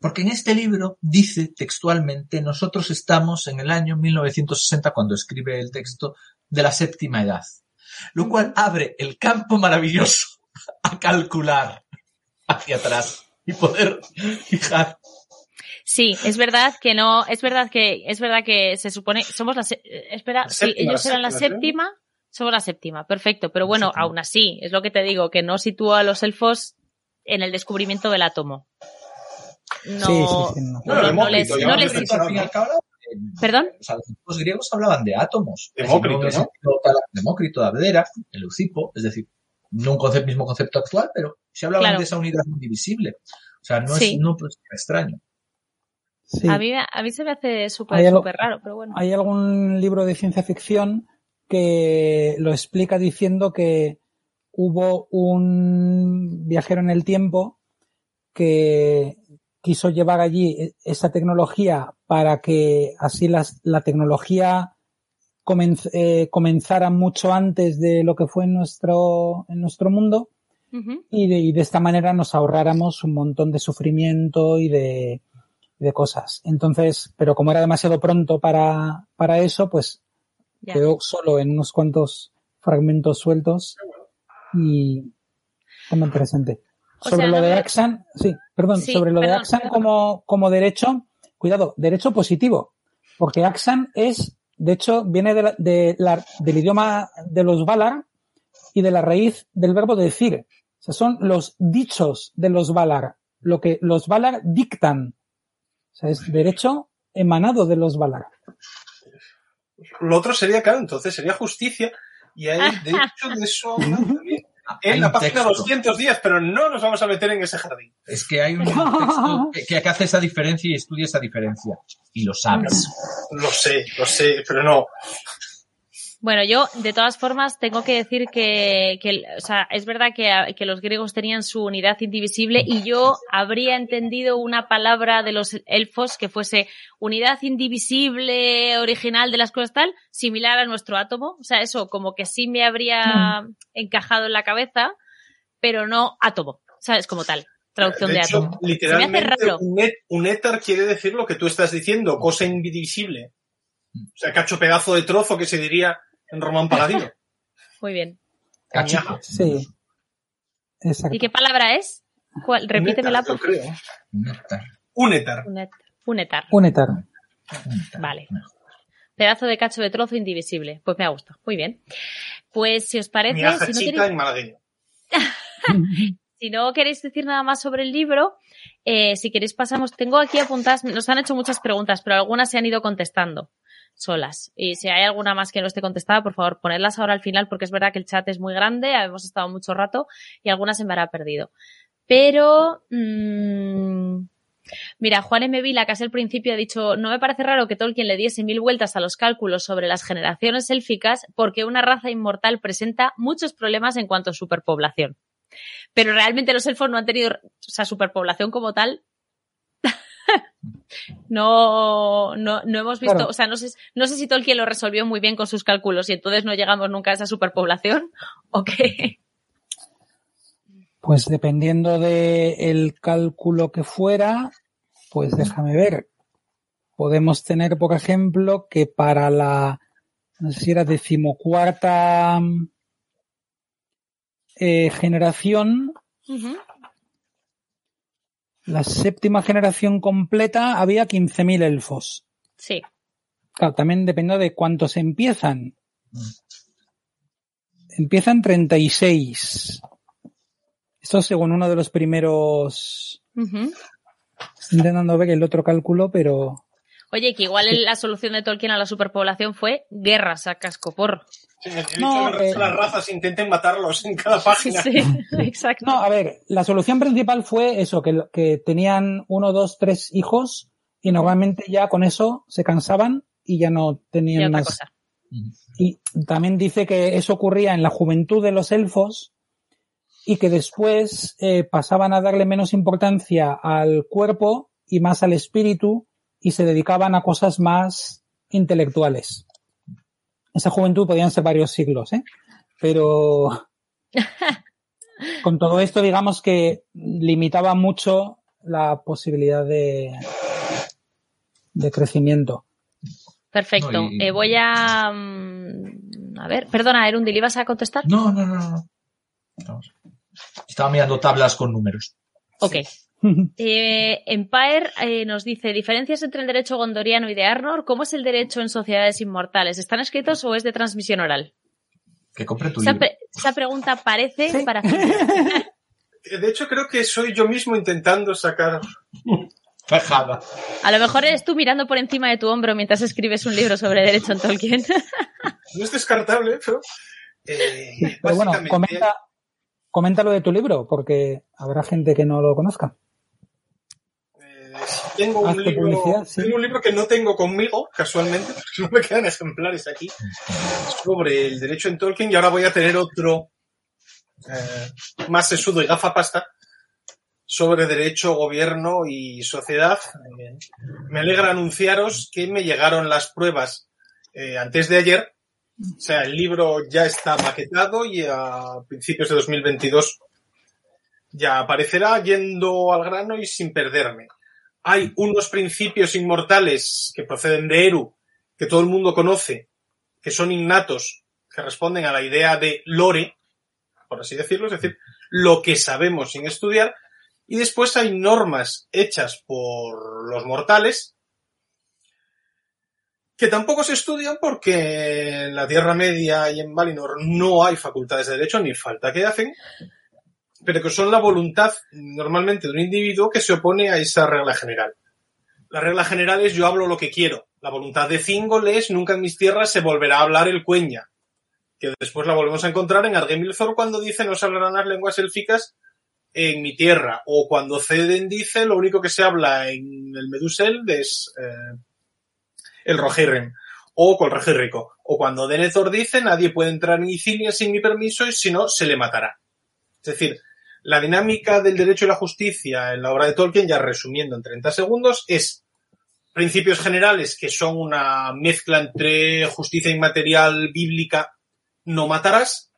Porque en este libro dice textualmente, nosotros estamos en el año 1960 cuando escribe el texto de la séptima edad, lo cual abre el campo maravilloso a calcular hacia atrás y poder fijar. Sí, es verdad que no, es verdad que, es verdad que se supone, somos la, eh, espera, La sí, séptima, ellos la eran la séptima, séptima, somos la séptima, perfecto, pero bueno, aún así, es lo que te digo, que no sitúa a los elfos en el descubrimiento del átomo. No, Sí, sí, sí, no. no, Bueno, no les, no les, eh, perdón, o sea, los griegos hablaban de átomos. Demócrito, decir, ¿no? Demócrito, de Abdera, el Leucipo, es decir, no un concepto, mismo concepto actual, pero se hablaban Claro. de esa unidad indivisible. O sea, no Sí. es no, pues, extraño. Sí. a mí, a mí se me hace súper raro, pero bueno. Hay algún libro de ciencia ficción que lo explica diciendo que hubo un viajero en el tiempo que quiso llevar allí e- esa tecnología para que así las- la tecnología comenz- eh, comenzara mucho antes de lo que fue en nuestro, en nuestro mundo y de, y de esta manera nos ahorráramos un montón de sufrimiento y de, de cosas. Entonces, pero como era demasiado pronto para, para eso, pues quedó solo en unos cuantos fragmentos sueltos y como interesante. O sobre sea, lo no de Axan, sí, perdón, Sí, sobre lo de Axan perdón. como, como derecho, cuidado, derecho positivo, porque Axan es, de hecho, viene de la- de la- del idioma de los Valar y de la raíz del verbo decir. O sea, son los dichos de los Valar, lo que los Valar dictan. O sea, es derecho emanado de los Valar. Lo otro sería, claro, entonces sería justicia. Y hay, de hecho, de eso en la página texto. 210, pero no nos vamos a meter en ese jardín. Es que hay un texto que, que hace esa diferencia y estudia esa diferencia. Y lo sabes. Lo sé, lo sé, pero no. Bueno, yo, de todas formas, tengo que decir que, que o sea, es verdad que, que los griegos tenían su unidad indivisible y yo habría entendido una palabra de los elfos que fuese unidad indivisible original de las cosas tal, similar a nuestro átomo. O sea, eso como que sí me habría encajado en la cabeza, pero no átomo. ¿Sabes? Como tal. Traducción de, de hecho, átomo. literalmente, un éter quiere decir lo que tú estás diciendo, cosa indivisible. O sea, cacho pedazo de trozo que se diría en Román Paladino. Muy bien. Cachito. Sí. Exacto. ¿Y qué palabra es? ¿Cuál? Repítemela, por favor. Unetar. Un etar. Néctar. Vale. Pedazo de cacho de trozo indivisible. Pues me ha gustado. Muy bien. Pues si os parece, si no, queréis, en malagueño. si no queréis decir nada más sobre el libro, eh, si queréis pasamos, tengo aquí apuntadas, nos han hecho muchas preguntas, pero algunas se han ido contestando solas. Y si hay alguna más que no esté contestada, por favor, ponedlas ahora al final, porque es verdad que el chat es muy grande, hemos estado mucho rato y algunas se me habrá perdido. Pero, mm, mira, Juan M. Vila, que el principio, ha dicho, no me parece raro que Tolkien le diese mil vueltas a los cálculos sobre las generaciones élficas porque una raza inmortal presenta muchos problemas en cuanto a superpoblación. Pero realmente los elfos no han tenido, o sea, superpoblación como tal. no, no, no hemos visto, Claro. o sea, no sé, no sé si Tolkien lo resolvió muy bien con sus cálculos y entonces no llegamos nunca a esa superpoblación o qué. Pues dependiendo del cálculo que fuera, pues déjame ver. Podemos tener, por ejemplo, que para la, no sé si era decimocuarta eh, generación. La séptima generación completa, había 15.000 elfos. Sí. Claro, también dependiendo de cuántos empiezan. Empiezan 36. Esto según uno de los primeros... Estoy intentando ver el otro cálculo, pero... Oye, que igual la solución de Tolkien a la superpoblación fue guerras a cascoporro. Sí, No, eh, las razas intenten matarlos en cada página. Sí, exacto. No, a ver, la solución principal fue eso, que, que tenían uno, dos, tres hijos y normalmente ya con eso se cansaban y ya no Y tenían otra más. cosa. Y también dice que eso ocurría en la juventud de los elfos y que después eh, pasaban a darle menos importancia al cuerpo y más al espíritu y se dedicaban a cosas más intelectuales. Esa juventud podían ser varios siglos, ¿eh? Pero con todo esto, digamos que limitaba mucho la posibilidad de, de crecimiento. Perfecto. No, y- Eh, voy a... mm, a ver, perdona, Erundil, ¿ibas a contestar? No, no, no, no. Estaba mirando tablas con números. Ok. Eh, Empire eh, nos dice, diferencias entre el derecho gondoriano y de Arnor, ¿cómo es el derecho en sociedades inmortales? ¿Están escritos o es de transmisión oral? Que compre tu Esa, libro. pre- esa pregunta parece Sí. para... De hecho, creo que soy yo mismo intentando sacar. Fajada. A lo mejor eres tú mirando por encima de tu hombro mientras escribes un libro sobre derecho en Tolkien. No es descartable, pero. eh, Pero bueno, comenta, comenta lo de tu libro, porque habrá gente que no lo conozca. Tengo, un libro, sí. tengo un libro que no tengo conmigo, casualmente, porque no me quedan ejemplares aquí, sobre el derecho en Tolkien, y ahora voy a tener otro eh, más sesudo y gafapasta sobre derecho, gobierno y sociedad. Eh, me alegra anunciaros que me llegaron las pruebas eh, antes de ayer. O sea, el libro ya está maquetado y a principios de 2022 ya aparecerá yendo al grano y sin perderme. Hay unos principios inmortales que proceden de Eru, que todo el mundo conoce, que son innatos, que responden a la idea de lore, por así decirlo, es decir, lo que sabemos sin estudiar, y después hay normas hechas por los mortales que tampoco se estudian porque en la Tierra Media y en Valinor no hay facultades de derecho ni falta que hacen, pero que son la voluntad normalmente de un individuo que se opone a esa regla general. La regla general es yo hablo lo que quiero. La voluntad de Thingol es nunca en mis tierras se volverá a hablar el cueña, que después la volvemos a encontrar en Argemilthor cuando dice no se hablarán las lenguas élficas en mi tierra, o cuando Ceden dice lo único que se habla en el Medusel es eh, el Rohirrim, o con el Rohirrico, o cuando Denethor dice nadie puede entrar en Ithilien sin mi permiso y si no, se le matará. Es decir, la dinámica del derecho y la justicia en la obra de Tolkien, ya resumiendo en 30 segundos, es principios generales que son una mezcla entre justicia inmaterial bíblica, no matarás,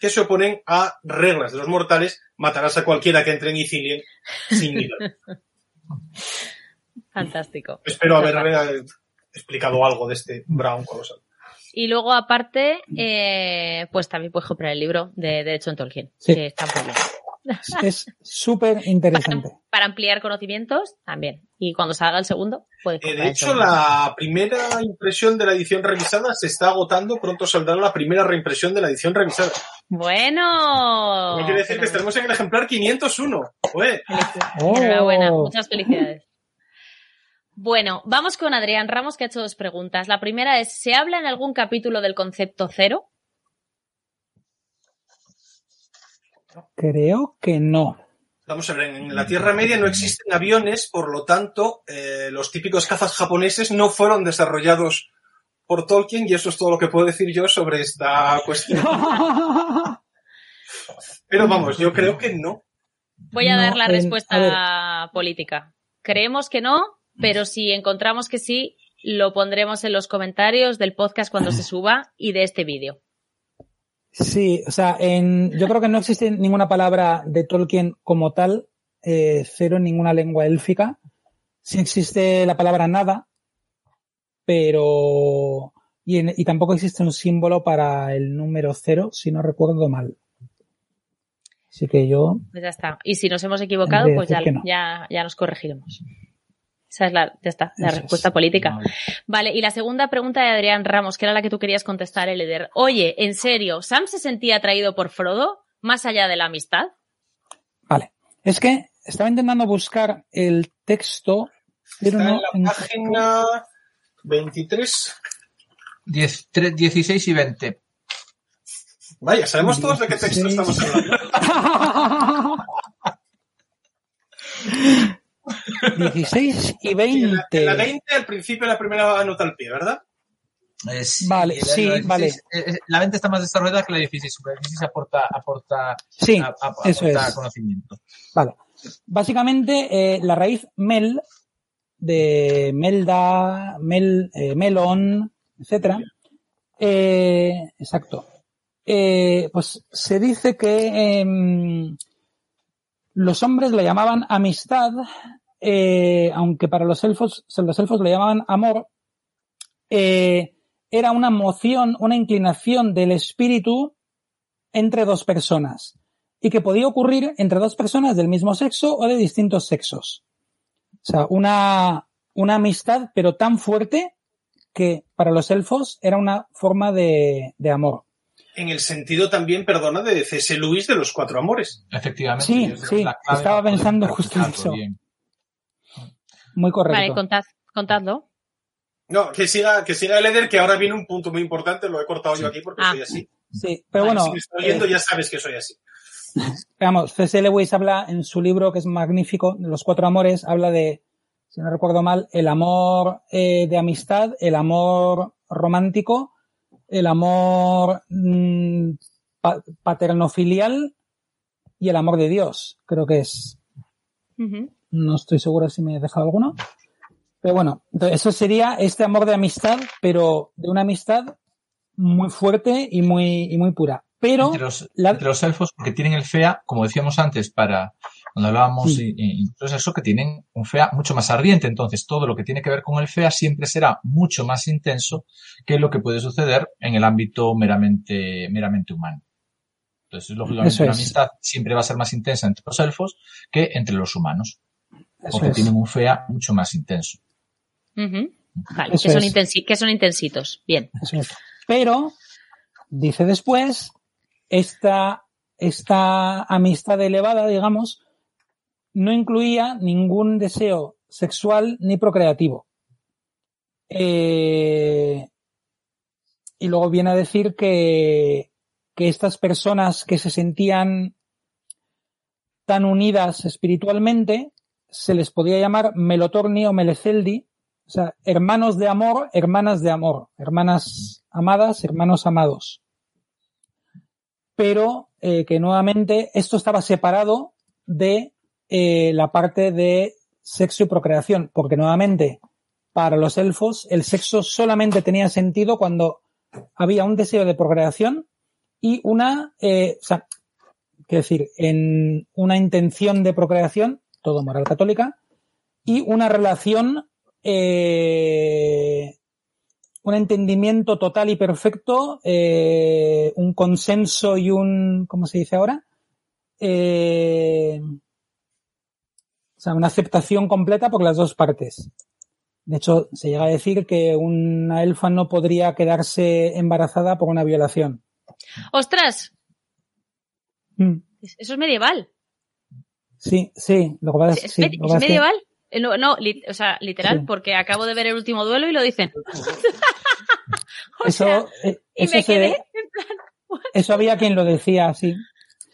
que se oponen a reglas de los mortales, matarás a cualquiera que entre en Ithilien sin nivel. Fantástico. Espero haber eh, explicado algo de este Brown colosal. Y luego, aparte, eh, pues también puedes comprar el libro de Derecho en Tolkien, Sí. que está muy bien. Es súper interesante. Para ampliar conocimientos, también. Y cuando salga el segundo, puedes Eh, de hecho, la primera impresión de la edición revisada se está agotando. Pronto saldrá la primera reimpresión de la edición revisada. Bueno. No quiere decir que estaremos en el ejemplar 501. Ué, Oh. Enhorabuena, muchas felicidades. Bueno, vamos con Adrián Ramos, que ha hecho dos preguntas. La primera es, ¿se habla en algún capítulo del concepto cero? Creo que no. Vamos a ver, en la Tierra Media no existen aviones, por lo tanto, eh, los típicos cazas japoneses no fueron desarrollados por Tolkien y eso es todo lo que puedo decir yo sobre esta cuestión. Pero vamos, yo creo que no. Voy a No, dar la en- respuesta política. Creemos que no, pero si encontramos que sí, lo pondremos en los comentarios del podcast cuando se suba y de este vídeo. Sí, o sea, en, yo creo que no existe ninguna palabra de Tolkien como tal, eh, cero en ninguna lengua élfica. Sí existe la palabra nada, pero y, en- y tampoco existe un símbolo para el número cero, si no recuerdo mal. Así que yo, Pues ya está. Y si nos hemos equivocado, pues ya, no. ya, ya nos corregiremos. Esa es la, ya está, la Eso es. respuesta política. Vale. Vale, y la segunda pregunta de Adrián Ramos, que era la que tú querías contestar, Eleder. Oye, en serio, ¿Sam se sentía atraído por Frodo más allá de la amistad? vale. Es que estaba intentando buscar el texto, pero Está no en la página 23. Diez- tre- 16 y 20. Vaya, sabemos todos de qué texto 16. estamos hablando. 16 y Sí, en la, 20. en la 20 al principio la primera nota al pie, ¿verdad? Eh, Vale, la- sí, la 16, vale. eh, eh, La 20 está más desarrollada que la 16. porque La 16 aporta, aporta, Sí, a- a- eso aporta es. conocimiento. Vale. Básicamente, eh, la raíz mel, de melda, mel, eh, melon, etcétera, eh, exacto. Eh, pues se dice que em, los hombres le llamaban amistad, eh, aunque para los elfos, los elfos le llamaban amor, eh, era una moción, una inclinación del espíritu entre dos personas y que podía ocurrir entre dos personas del mismo sexo o de distintos sexos. O sea, una, una amistad, pero tan fuerte que para los elfos era una forma de, de amor. En el sentido también, perdona, de C.S. Lewis de los cuatro amores. Efectivamente. Sí, sí, estaba pensando justo en eso. bien. Muy correcto. Vale, contad, contadlo. No, que siga, que siga el Eder, que ahora viene un punto muy importante, lo he cortado yo aquí porque Ah. soy así. Sí, pero Vale, bueno, si me está oyendo eh, ya sabes que soy así. Veamos, C.S. Lewis habla en su libro, que es magnífico, de los cuatro amores, habla de, si no recuerdo mal, el amor eh, de amistad, el amor romántico, el amor mm, pa- paternofilial y el amor de Dios, creo que es. No estoy seguro si me he dejado alguno. Pero bueno, eso sería este amor de amistad, pero de una amistad muy fuerte y muy, y muy pura. Pero entre, los, la- entre los elfos, porque tienen el fea, como decíamos antes, para cuando hablábamos, Sí. y, y- entonces eso que tienen un fea mucho más ardiente. Entonces, todo lo que tiene que ver con el fea siempre será mucho más intenso que lo que puede suceder en el ámbito meramente, meramente humano. Entonces, lógicamente, es. amistad siempre va a ser más intensa entre los elfos que entre los humanos, eso porque es. tienen un fea mucho más intenso. Vale, que son, que son intensitos. Bien. Eso es. Pero, dice después, esta, esta amistad elevada, digamos, no incluía ningún deseo sexual ni procreativo. Eh, y luego viene a decir que, que estas personas que se sentían tan unidas espiritualmente, se les podía llamar Melotorni o Meleceldi, o sea, hermanos de amor, hermanas de amor, hermanas amadas, hermanos amados. Pero eh, que nuevamente esto estaba separado de eh, la parte de sexo y procreación, porque nuevamente para los elfos el sexo solamente tenía sentido cuando había un deseo de procreación y una, eh, o sea, quiero decir, en una intención de procreación, todo moral católica, y una relación eh, un entendimiento total y perfecto, eh, un consenso y un, ¿cómo se dice ahora? Eh, o sea, una aceptación completa por las dos partes. De hecho, se llega a decir que una elfa no podría quedarse embarazada por una violación. ¡Ostras! Mm. Eso es medieval. Sí, sí, lo que pasa es, ¿Es, sí, med- lo que es pasa es que- medieval? No, no, li- o sea, literal, Sí. porque acabo de ver el último duelo y lo dicen. o eso, sea, eh, y eso, me se- quedé en plan, eso había quien lo decía así.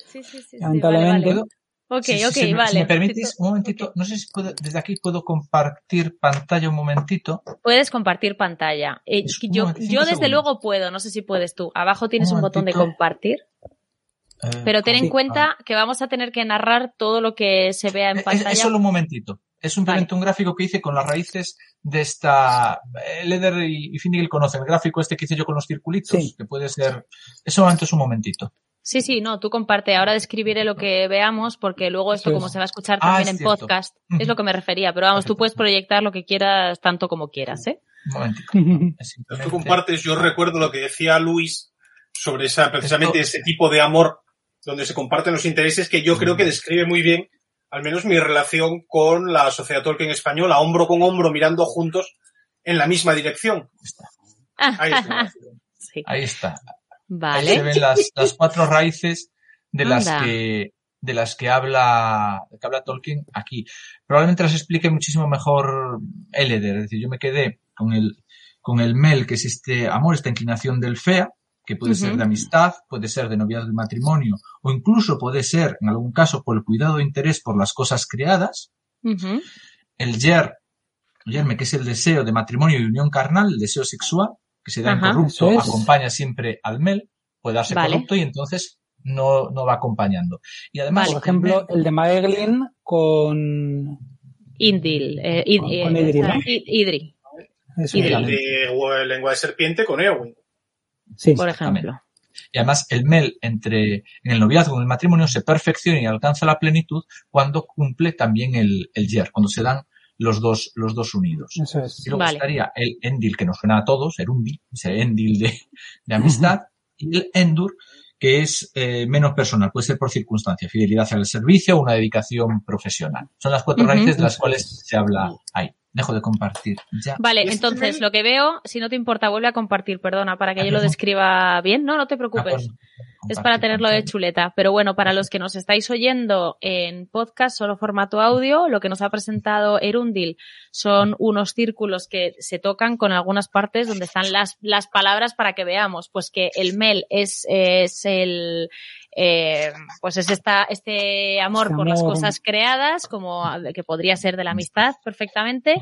Sí, sí, sí, Lamentablemente. vale, vale. Ok, Sí, sí, ok, si me- vale. Si me permites, un momentito, no sé si puedo, desde aquí puedo compartir pantalla un momentito. Puedes compartir pantalla. Eh, yo, yo desde segundos. luego puedo, no sé si puedes tú. Abajo tienes Un un botón de compartir, Eh, pero ten en Sí. cuenta que vamos a tener que narrar todo lo que se vea en Es, pantalla. es solo un momentito. Es simplemente un gráfico que hice con las raíces de esta. eh, Leder y, Finnegan conocen el gráfico este que hice yo con los circulitos, Sí. que puede ser. Es solamente es un momentito. Sí, sí, no, tú comparte. Ahora describiré lo que veamos porque luego esto, como se va a escuchar Ah, también es en cierto. podcast, es lo que me refería. Pero vamos, tú puedes proyectar lo que quieras tanto como quieras, ¿eh? Un momentito. Simplemente- tú compartes, yo recuerdo lo que decía Luis sobre esa, precisamente ese tipo de amor donde se comparten los intereses que yo creo que describe muy bien, al menos mi relación con la sociedad Tolkien española, hombro con hombro, mirando juntos en la misma dirección. Ahí está. sí. Ahí está. Ahí se ven las, las cuatro raíces de las que de las que habla que habla Tolkien aquí. Probablemente las explique muchísimo mejor Eleder. Es decir, yo me quedé con el con el Mel, que es este amor, esta inclinación del Fea, que puede ser de amistad, puede ser de noviazgo y matrimonio, o incluso puede ser, en algún caso, por el cuidado e interés por las cosas creadas. El Yer, Yerme, que es el deseo de matrimonio y unión carnal, el deseo sexual, que se da Ajá. incorrupto, es. acompaña siempre al Mel, puede darse Vale. corrupto y entonces no, no va acompañando. Y además, Por ejemplo, el de Maeglin con... Indil. eh, id- Con- eh, con Idri, Idri, Idri. El de lengua de serpiente con Eowyn. Sí, por ejemplo. Y además el Mel entre, en el noviazgo, en el matrimonio, se perfecciona y alcanza la plenitud cuando cumple también el, el Yer, cuando se dan los dos, los dos unidos. eso es. Y luego Vale. estaría el Endil, que nos suena a todos, Erundi, ese Endil de, de amistad, y el Endur, que es eh, menos personal, puede ser por circunstancia, fidelidad al servicio o una dedicación profesional. Son las cuatro raíces de las cuales se habla ahí. Dejo de compartir ya. Vale, entonces lo que veo, si no te importa, vuelve a compartir, perdona, para que yo lo describa bien. No, no te preocupes. Es para tenerlo de chuleta. Pero bueno, para los que nos estáis oyendo en podcast, solo formato audio, lo que nos ha presentado Erundil son unos círculos que se tocan con algunas partes donde están las, las palabras para que veamos. Pues que el mel es, es el, eh, pues es esta, este amor Este por las cosas creadas, como que podría ser de la amistad perfectamente.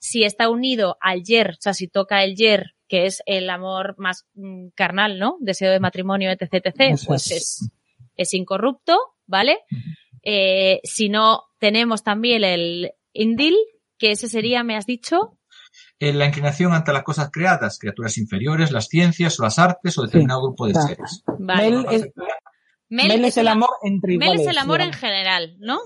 Si está unido al yer, o sea, si toca el yer, que es el amor más mm, carnal, ¿no? Deseo de matrimonio, etc, etc, Eso pues es. es, es incorrupto, ¿vale? Eh, si no, tenemos también el indil, que ese sería, me has dicho, Eh, la inclinación ante las cosas creadas, criaturas inferiores, las ciencias o las artes o determinado grupo de Claro. seres. vale. Mel es, Mel Mel es el amor entre Mel iguales. es el amor en general, ¿no?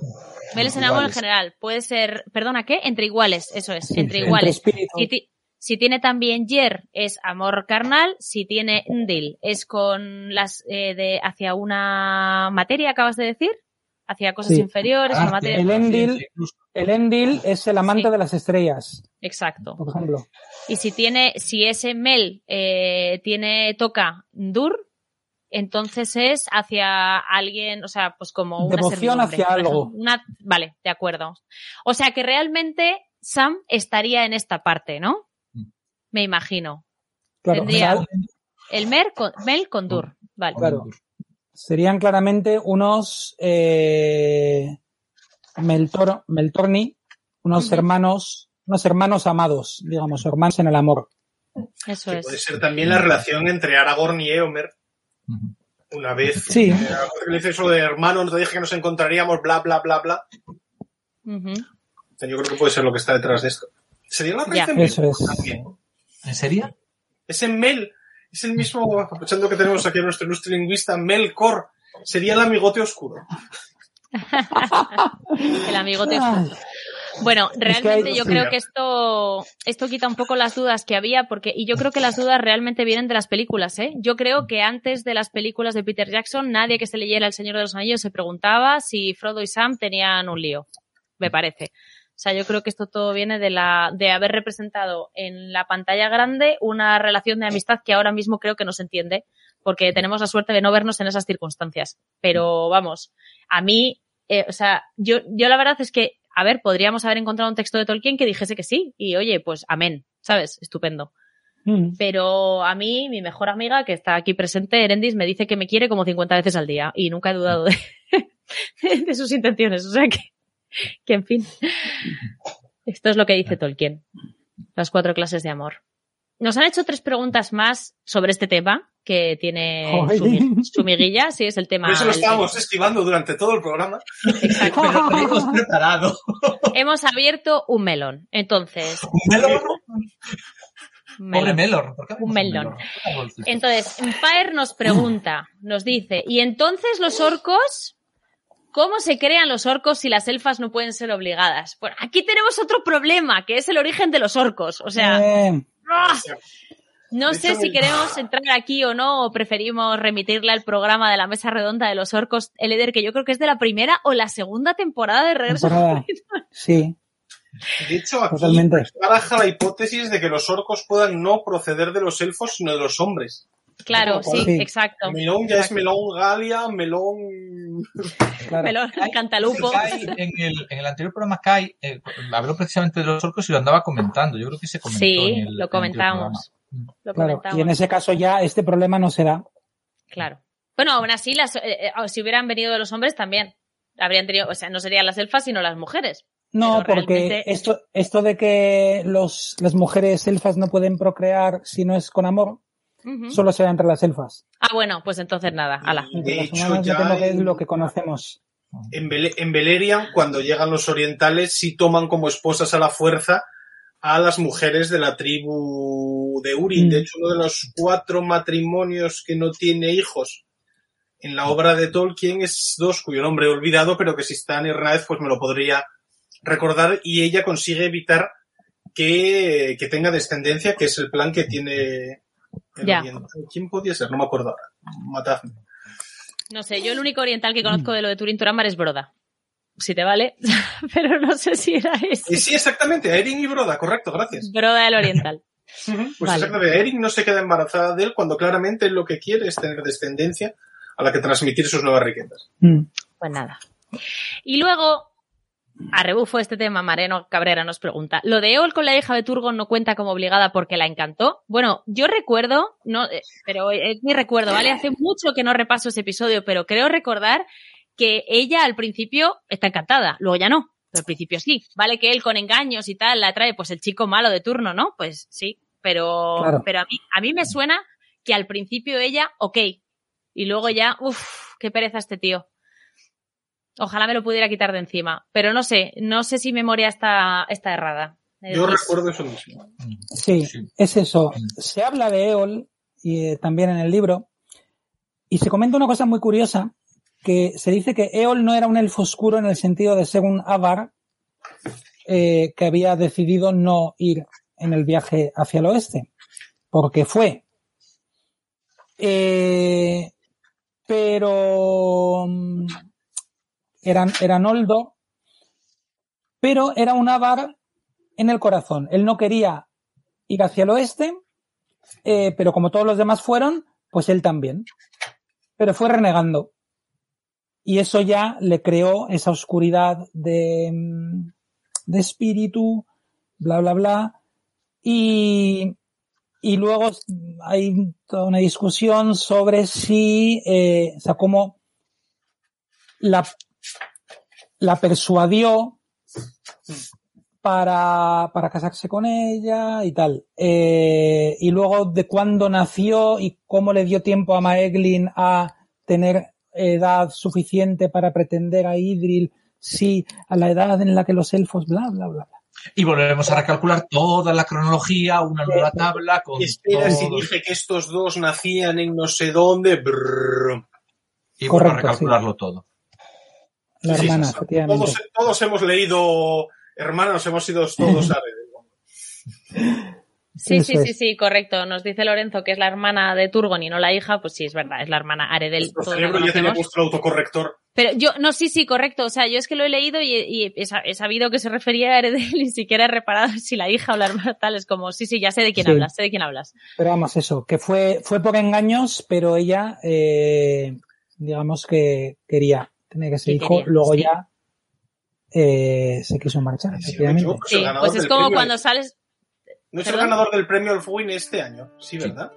Mel es el amor en general. Puede ser, perdona, ¿qué? Entre iguales, eso es, Sí, entre sí, iguales. espíritus. Si, si tiene también yer es amor carnal, si tiene ndil es con las eh, de hacia una materia, acabas de decir, hacia cosas Sí. inferiores, Arte, materia. El Endil-. El Endil es el amante Sí. de las estrellas, Exacto. por ejemplo. Y si tiene, si ese mel eh, tiene toca ndur, entonces es hacia alguien, o sea, pues como una Devoción hacia algo. Una, vale, de acuerdo. O sea que realmente Sam estaría en esta parte, ¿no? Mm. Me imagino. Claro, Tendría- El mer con, mel con dur. Vale. Claro. serían claramente unos eh, Meltor, Meltorni, unos hermanos, unos hermanos amados, digamos, hermanos en el amor. Eso Que puede es. ser también la relación entre Aragorn y Eomer. Una vez Sí. eh, que le dice eso de hermano, nos dije que nos encontraríamos, bla, bla, bla, bla. Yo creo que puede ser lo que está detrás de esto. ¿Sería la raíz Mel? Eso es. También. ¿En serio? Ese Mel es el mismo, aprovechando que tenemos aquí a nuestro ilustre lingüista, Melkor. Sería el amigote oscuro. El amigote. Ay, Bueno, realmente hay- yo creo que esto, esto quita un poco las dudas que había, porque, y yo creo que las dudas realmente vienen de las películas, ¿eh? Yo creo que antes de las películas de Peter Jackson, nadie que se leyera El Señor de los Anillos se preguntaba si Frodo y Sam tenían un lío. Me parece. O sea, yo creo que esto todo viene de la, de haber representado en la pantalla grande una relación de amistad que ahora mismo creo que no se entiende, porque tenemos la suerte de no vernos en esas circunstancias. Pero vamos, a mí, eh, o sea, yo, yo la verdad es que, a ver, podríamos haber encontrado un texto de Tolkien que dijese que sí, y oye, pues amén, ¿sabes? Estupendo. Mm. Pero a mí, mi mejor amiga, que está aquí presente, Erendis, me dice que me quiere como 50 veces al día, y nunca he dudado de, de sus intenciones, o sea que, que en fin. Esto es lo que dice Tolkien. Las cuatro clases de amor. Nos han hecho tres preguntas más sobre este tema, que tiene su, mi- su miguilla, sí, es el tema. Por eso lo el- estábamos esquivando durante todo el programa. Exacto. Pero lo teníamos preparado. Hemos abierto un melón. Entonces, Un melón. Pobre melón. melón. ¿Por qué Un melón. Un bolsito. Entonces, Fire nos pregunta, nos dice, ¿y entonces los orcos? ¿Cómo se crean los orcos si las elfas no pueden ser obligadas? Bueno, aquí tenemos otro problema, que es el origen de los orcos. O sea, Eh, ¡ah! no sé hecho, si queremos entrar aquí o no, o preferimos remitirle al programa de la mesa redonda de los orcos, el Eder, que yo creo que es de la primera o la segunda temporada de Regreso. temporada. Sí, De hecho, aquí totalmente. baraja la hipótesis de que los orcos puedan no proceder de los elfos, sino de los hombres. Claro, sí, Sí. exacto. Melón ya es melón Galia, melón... Claro. Melón, Kai- cantalupo. Kai, en, el, en el anterior programa Kai eh, habló precisamente de los orcos y lo andaba comentando. Yo creo que se comentó. Sí, en el- lo en el comentamos. Lo Claro, comentamos. y en ese caso ya este problema no será. Claro. Bueno, aún así, las, eh, eh, si hubieran venido de los hombres también. Habrían tenido, o sea, no serían las elfas, sino las mujeres. No, Pero porque realmente- esto, esto de que los, las mujeres elfas no pueden procrear si no es con amor, Solo será entre las elfas. Ah, bueno, pues entonces nada, ala. De hecho, ya tengo que es en- lo que conocemos. En, Bele- en Beleriand, cuando llegan los orientales, sí toman como esposas a la fuerza a las mujeres de la tribu de Urin. Mm. De hecho, uno de los cuatro matrimonios que no tiene hijos en la obra de Tolkien es dos, cuyo nombre he olvidado, pero que si está en Irnaez, pues me lo podría recordar. Y ella consigue evitar que, que tenga descendencia, que es el plan que tiene el Ya. oriental. ¿Quién podía ser? No me acuerdo ahora. Matadme. No sé, yo el único oriental que conozco de lo de Turín Turámbar es Broda. Si te vale, pero no sé si era Y ese. sí, exactamente, Erin y Broda, correcto, gracias. Broda del oriental. Pues Vale. exactamente, Erin no se queda embarazada de él cuando claramente lo que quiere es tener descendencia a la que transmitir sus nuevas riquezas. Mm. Pues nada. Y luego, a rebufo este tema, Mareno Cabrera nos pregunta, ¿lo de Eol con la hija de Turgon no cuenta como obligada porque la encantó? Bueno, yo recuerdo, no, eh, pero es mi recuerdo, ¿vale? Hace mucho que no repaso ese episodio, pero creo recordar que ella al principio está encantada, luego ya no. Pero al principio sí. Vale que él con engaños y tal la trae pues el chico malo de turno, ¿no? Pues sí. Pero, Claro. pero a mí, a mí me suena que al principio ella, ok. Y luego ya, uff, qué pereza este tío. Ojalá me lo pudiera quitar de encima. Pero no sé, no sé si mi memoria está, está errada. Yo Es- recuerdo eso mismo. Sí, Sí. es eso. Se habla de Eol y eh, también en el libro y se comenta una cosa muy curiosa que se dice que Eol no era un elfo oscuro en el sentido de ser un Avar eh, que había decidido no ir en el viaje hacia el oeste, porque fue. Eh, pero eran, era Noldor, pero era un Avar en el corazón. Él no quería ir hacia el oeste, eh, pero como todos los demás fueron, pues él también. Pero fue renegando. Y eso ya le creó esa oscuridad de, mm, de espíritu, bla, bla, bla. Y, y luego hay toda una discusión sobre si, eh, o sea, cómo la, la persuadió para, para casarse con ella y tal. Eh, y luego de cuándo nació y cómo le dio tiempo a Maeglin a tener edad suficiente para pretender a Idril, si a la edad en la que los elfos, bla, bla, bla. bla. Y volveremos a recalcular toda la cronología, una nueva tabla con Y espera, si dije que estos dos nacían en no sé dónde. brrr. Y volver a Correcto, recalcularlo todo. La Sí, hermana, sí, sí. efectivamente. Todos, todos hemos leído Hermanos, hemos sido todos Aredel. Sí, sí, sí, sí, correcto. Nos dice Lorenzo que es la hermana de Turgon y no la hija. Pues sí, es verdad, es la hermana Aredel. Nuestro cerebro ya tiene conocemos. vuestro autocorrector. Pero yo, no, sí, sí, correcto. O sea, yo es que lo he leído y, y he, sa- he sabido que se refería a Heredel y ni siquiera he reparado si la hija o la hermana tal. Es como, sí, sí, ya sé de quién Sí. hablas, sé de quién hablas. Pero vamos, eso, que fue, fue por engaños, pero ella, eh, digamos que quería tener ese Que hijo, quería, luego sí. ya eh, se quiso marchar, efectivamente. el Sí, pues es como cuando sales. ¿No es el ganador del premio Elfwin este año? Sí, ¿verdad?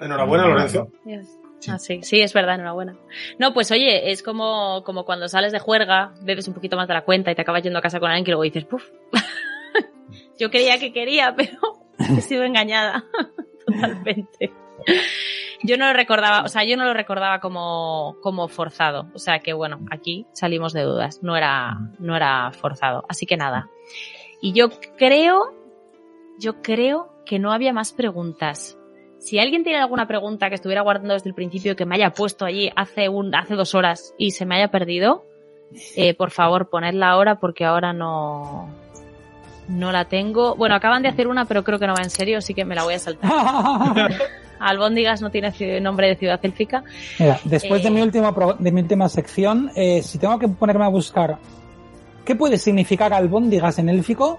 Enhorabuena, Lorenzo. Sí. Ah, sí, sí, es verdad, enhorabuena. No, pues oye, es como, como cuando sales de juerga, bebes un poquito más de la cuenta y te acabas yendo a casa con alguien que luego dices, puf, yo creía que quería, pero he sido engañada totalmente. Yo no lo recordaba, o sea, yo no lo recordaba como, como forzado. O sea que bueno, aquí salimos de dudas. No era, no era forzado. Así que nada. Y yo creo, yo creo que no había más preguntas. Si alguien tiene alguna pregunta que estuviera guardando desde el principio que me haya puesto allí hace un, hace dos horas y se me haya perdido, eh, por favor ponedla ahora porque ahora no, no la tengo. Bueno, acaban de hacer una, pero creo que no va en serio, así que me la voy a saltar. Albóndigas no tiene nombre de ciudad élfica. Mira, después de Eh. mi última de mi última sección, eh, si tengo que ponerme a buscar qué puede significar albóndigas en élfico,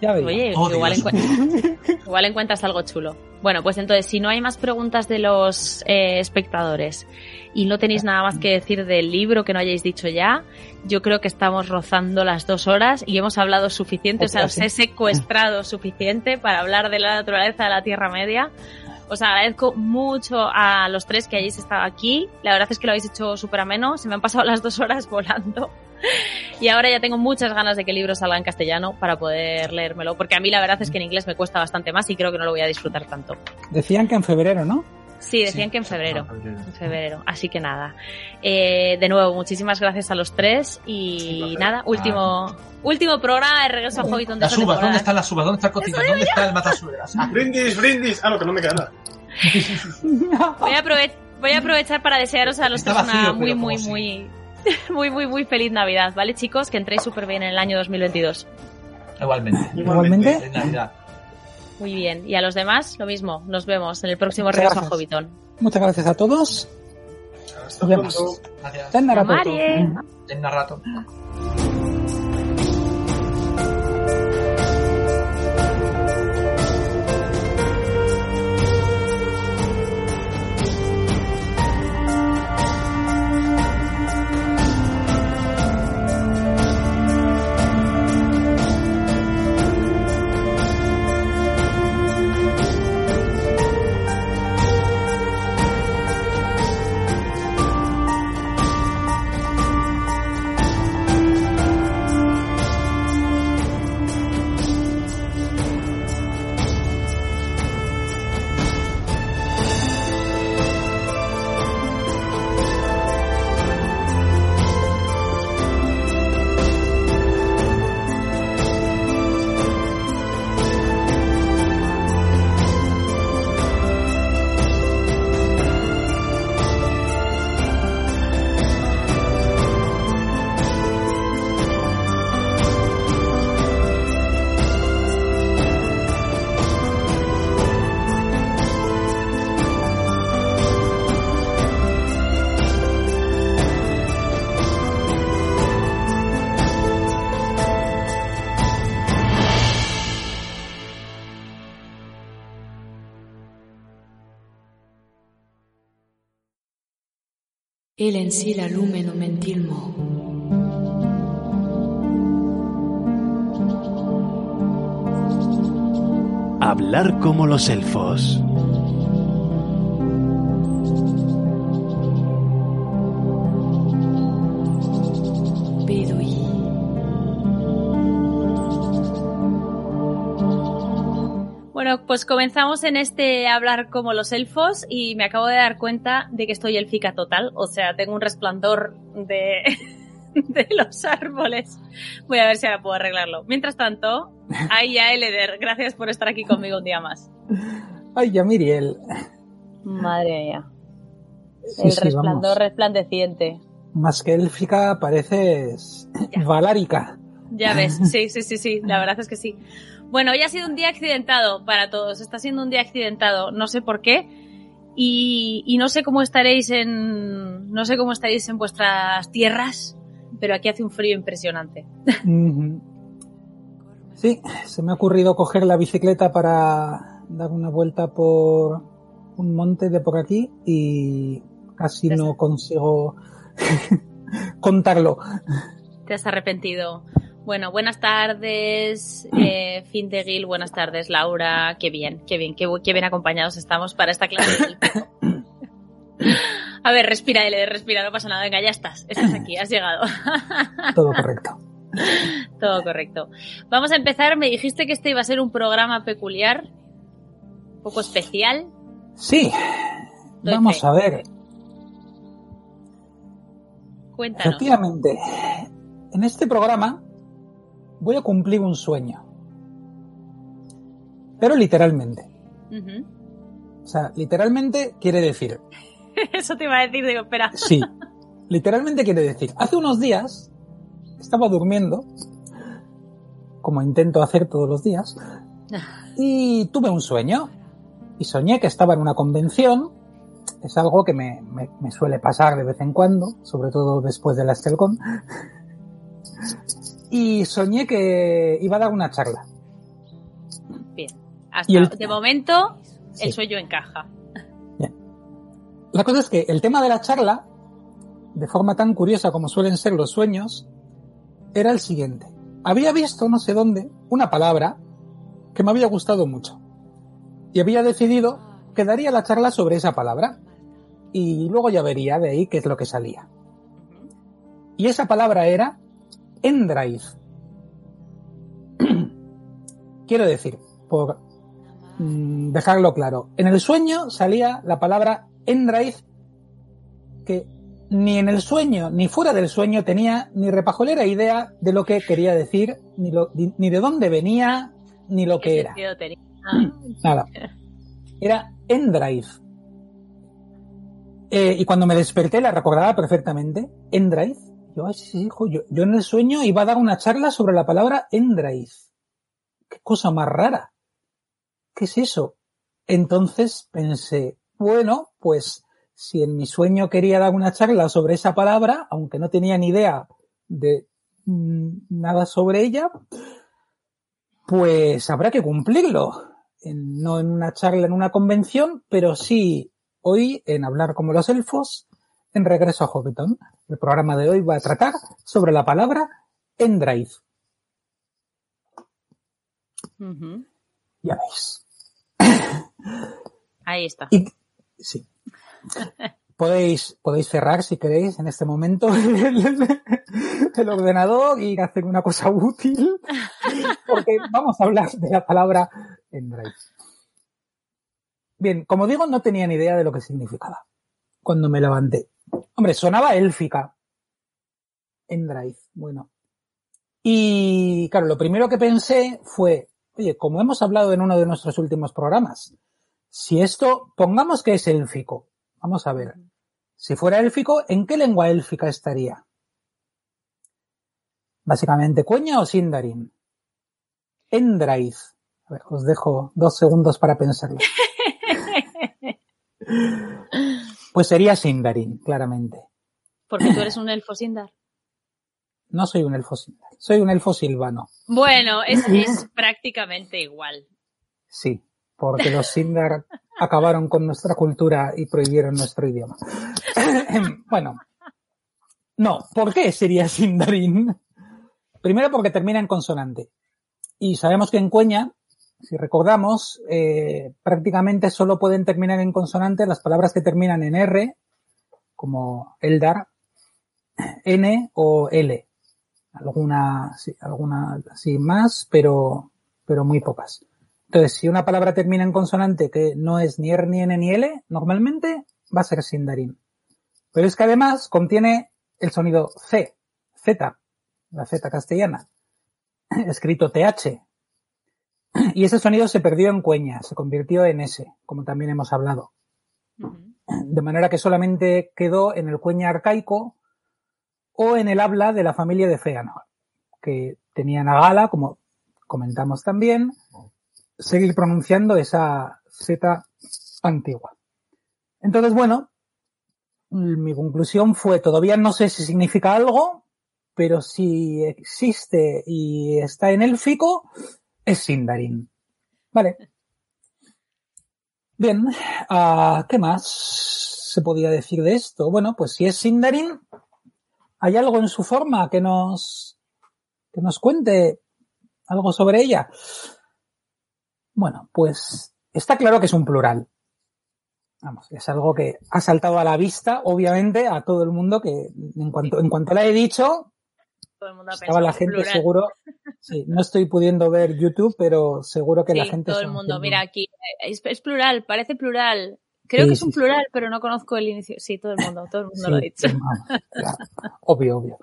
ya. Oye, Oh, igual, igual encuentras algo chulo. Bueno, pues entonces, si no hay más preguntas de los eh, espectadores y no tenéis nada más que decir del libro que no hayáis dicho ya, yo creo que estamos rozando las dos horas y hemos hablado suficiente, o sea, os he secuestrado suficiente para hablar de la naturaleza de la Tierra Media. Os agradezco mucho a los tres que hayáis estado aquí. La verdad es que lo habéis hecho súper ameno. Se me han pasado las dos horas volando. Y ahora ya tengo muchas ganas de que el libro salga en castellano para poder leérmelo, porque a mí la verdad es que en inglés me cuesta bastante más y creo que no lo voy a disfrutar tanto. Decían que en febrero, ¿no? Sí, decían Sí. que en febrero. Ah, febrero. En febrero, así que nada. Eh, de nuevo, muchísimas gracias a los tres y Sí, nada, último, último programa de regreso a Hobbiton de Las uvas, ¿dónde están las uvas? ¿Dónde está el cocina? ¿Dónde está el matasuegras? Ah, Brindis, brindis. Ah, no, que no me queda nada. Voy a, aprove- voy a aprovechar para desearos a los Está tres una muy, muy, sí. muy, muy, muy, muy feliz Navidad, ¿vale, chicos? Que entréis súper bien en el año 2022. Igualmente. Igualmente. De Navidad. Muy bien. Y a los demás, lo mismo. Nos vemos en el próximo Muchas regreso a. Hobbiton. Muchas gracias a todos. Hasta Nos vemos. Gracias. Ten rato. Marie. En rato. El en sí la lumeno mentilmo. Hablar como los elfos. Pues comenzamos en este hablar como los elfos y me acabo de dar cuenta de que estoy élfica total. O sea, tengo un resplandor de, de los árboles. Voy a ver si ahora puedo arreglarlo. Mientras tanto, ahí ya Eleder, gracias por estar aquí conmigo un día más. Ay, ya Miriel. Madre mía. Sí, El sí, resplandor vamos. resplandeciente. más que élfica pareces Ya. valárica. Ya ves, sí, sí, sí, sí, la verdad es que sí. Bueno, hoy ha sido un día accidentado para todos, está siendo un día accidentado, no sé por qué, y, y no sé cómo estaréis en, no sé cómo estaréis en vuestras tierras, pero aquí hace un frío impresionante. Sí, se me ha ocurrido coger la bicicleta para dar una vuelta por un monte de por aquí y casi no consigo contarlo. Te has arrepentido. Bueno, buenas tardes, eh, Findegil, buenas tardes, Laura. Qué bien, qué bien, qué, qué bien acompañados estamos para esta clase. A ver, respira, L, respira, no pasa nada. Venga, ya estás, estás aquí, has llegado. Todo correcto. Todo correcto. Vamos a empezar. Me dijiste que este iba a ser un programa peculiar, un poco especial. Sí, Doy vamos fe. a ver. Cuéntanos. Efectivamente, en este programa voy a cumplir un sueño. Pero literalmente. O sea, literalmente quiere decir, Eso te iba a decir, digo, espera. sí, literalmente quiere decir, hace unos días estaba durmiendo, como intento hacer todos los días, y tuve un sueño. Y soñé que estaba en una convención. Es algo que me, me- me suele pasar de vez en cuando, sobre todo después de la Estelcon. Y soñé que iba a dar una charla. Bien. Hasta el- de momento, el sueño encaja. La cosa es que el tema de la charla, de forma tan curiosa como suelen ser los sueños, era el siguiente. Había visto, no sé dónde, una palabra que me había gustado mucho. Y había decidido que daría la charla sobre esa palabra. Y luego ya vería de ahí qué es lo que salía. Y esa palabra era Endrive. Quiero decir, por mm, dejarlo claro, en el sueño salía la palabra Endrive que ni en el sueño ni fuera del sueño tenía ni repajolera idea de lo que quería decir, ni, lo- ni- ni de dónde venía, ni lo que ¿Qué era. tenía? Nada. Era Endrive. Eh, y cuando me desperté la recordaba perfectamente. Endrive. Yo, sí, hijo, yo, yo en el sueño iba a dar una charla sobre la palabra Endrive. Qué cosa más rara. ¿Qué es eso? Entonces pensé, bueno, pues si en mi sueño quería dar una charla sobre esa palabra, aunque no tenía ni idea de mm, nada sobre ella, pues habrá que cumplirlo. No en una charla, en una convención, pero sí hoy en Hablar como los elfos, en Regreso a Hobbiton. El programa de hoy va a tratar sobre la palabra Endrive. Ujú. Ya veis. Ahí está. Y, sí. Podéis, podéis cerrar si queréis en este momento el, el ordenador y hacer una cosa útil, porque vamos a hablar de la palabra Endrive. Bien, como digo, no tenía ni idea de lo que significaba cuando me levanté. Hombre, sonaba élfica. Endrive, bueno. Y claro, lo primero que pensé fue, oye, como hemos hablado en uno de nuestros últimos programas, si esto, pongamos que es élfico, vamos a ver, si fuera élfico, ¿en qué lengua élfica estaría? Básicamente, ¿Cueña o Sindarin? Endrive. A ver, os dejo dos segundos para pensarlo. Pues sería Sindarin, claramente. Porque tú eres un elfo Sindar. No soy un elfo Sindar, soy un elfo silvano. Bueno, es, es prácticamente igual. Sí, porque los Sindar acabaron con nuestra cultura y prohibieron nuestro idioma. bueno, no, ¿por qué sería Sindarin? Primero porque termina en consonante. Y sabemos que en Cueña, si recordamos, eh, prácticamente solo pueden terminar en consonante las palabras que terminan en R, como Eldar, N o L. Alguna, sí, alguna sí más, pero, pero muy pocas. Entonces, si una palabra termina en consonante que no es ni R, ni N, ni L, normalmente va a ser Sindarin. Pero es que además contiene el sonido C, Z, la Z castellana, escrito TH. Y ese sonido se perdió en cueña, se convirtió en S, como también hemos hablado. De manera que solamente quedó en el cueña arcaico o en el habla de la familia de Feanor, que tenían a gala, como comentamos también, seguir pronunciando esa Z antigua. Entonces, bueno, mi conclusión fue, todavía no sé si significa algo, pero si existe y está en élfico, es Sindarin. Vale. Bien, uh, ¿qué más se podía decir de esto? Bueno, pues si es Sindarin, ¿hay algo en su forma que nos, que nos cuente algo sobre ella? Bueno, pues está claro que es un plural. Vamos, es algo que ha saltado a la vista, obviamente, a todo el mundo que en cuanto, en cuanto la he dicho, Todo el mundo ha estaba la gente plural. seguro. Sí, no estoy pudiendo ver YouTube, pero seguro que la gente. todo el mundo. Mira aquí, eh, es, es plural, parece plural. Creo Sí, que es un plural, pero no conozco el inicio. Sí, todo el mundo, todo el mundo lo ha dicho. claro, obvio, obvio.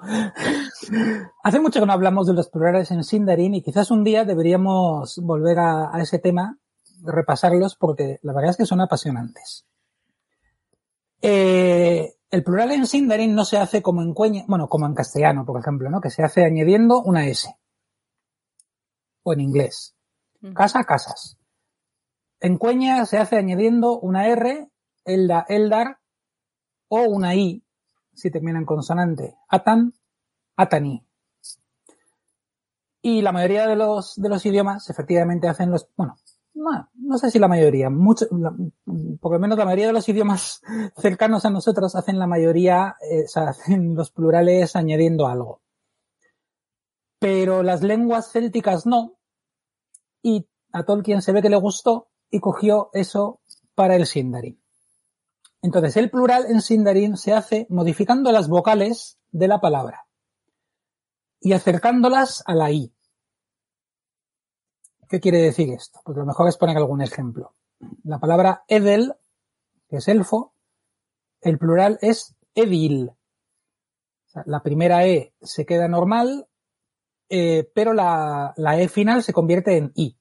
Hace mucho que no hablamos de los plurales en Sindarin y quizás un día deberíamos volver a, a ese tema, repasarlos, porque la verdad es que son apasionantes. Eh, el plural en Sindarin no se hace como en cueña, bueno, como en castellano, por ejemplo, ¿no? Que se hace añadiendo una S. O en inglés. Ujú. Casa, casas. En cueña se hace añadiendo una R, elda, eldar, o una I, si termina en consonante. Atan, atani. Y la mayoría de los, de los idiomas efectivamente hacen los, bueno, no, no sé si la mayoría, mucho, por lo menos la mayoría de los idiomas cercanos a nosotros hacen la mayoría, eh, o sea, hacen los plurales añadiendo algo. Pero las lenguas célticas no, y a Tolkien se ve que le gustó y cogió eso para el Sindarin. Entonces, el plural en Sindarin se hace modificando las vocales de la palabra y acercándolas a la I. ¿Qué quiere decir esto? Pues lo mejor es poner algún ejemplo. La palabra edel, que es elfo, el plural es edil. La primera E se queda normal, eh, pero la, la E final se convierte en I.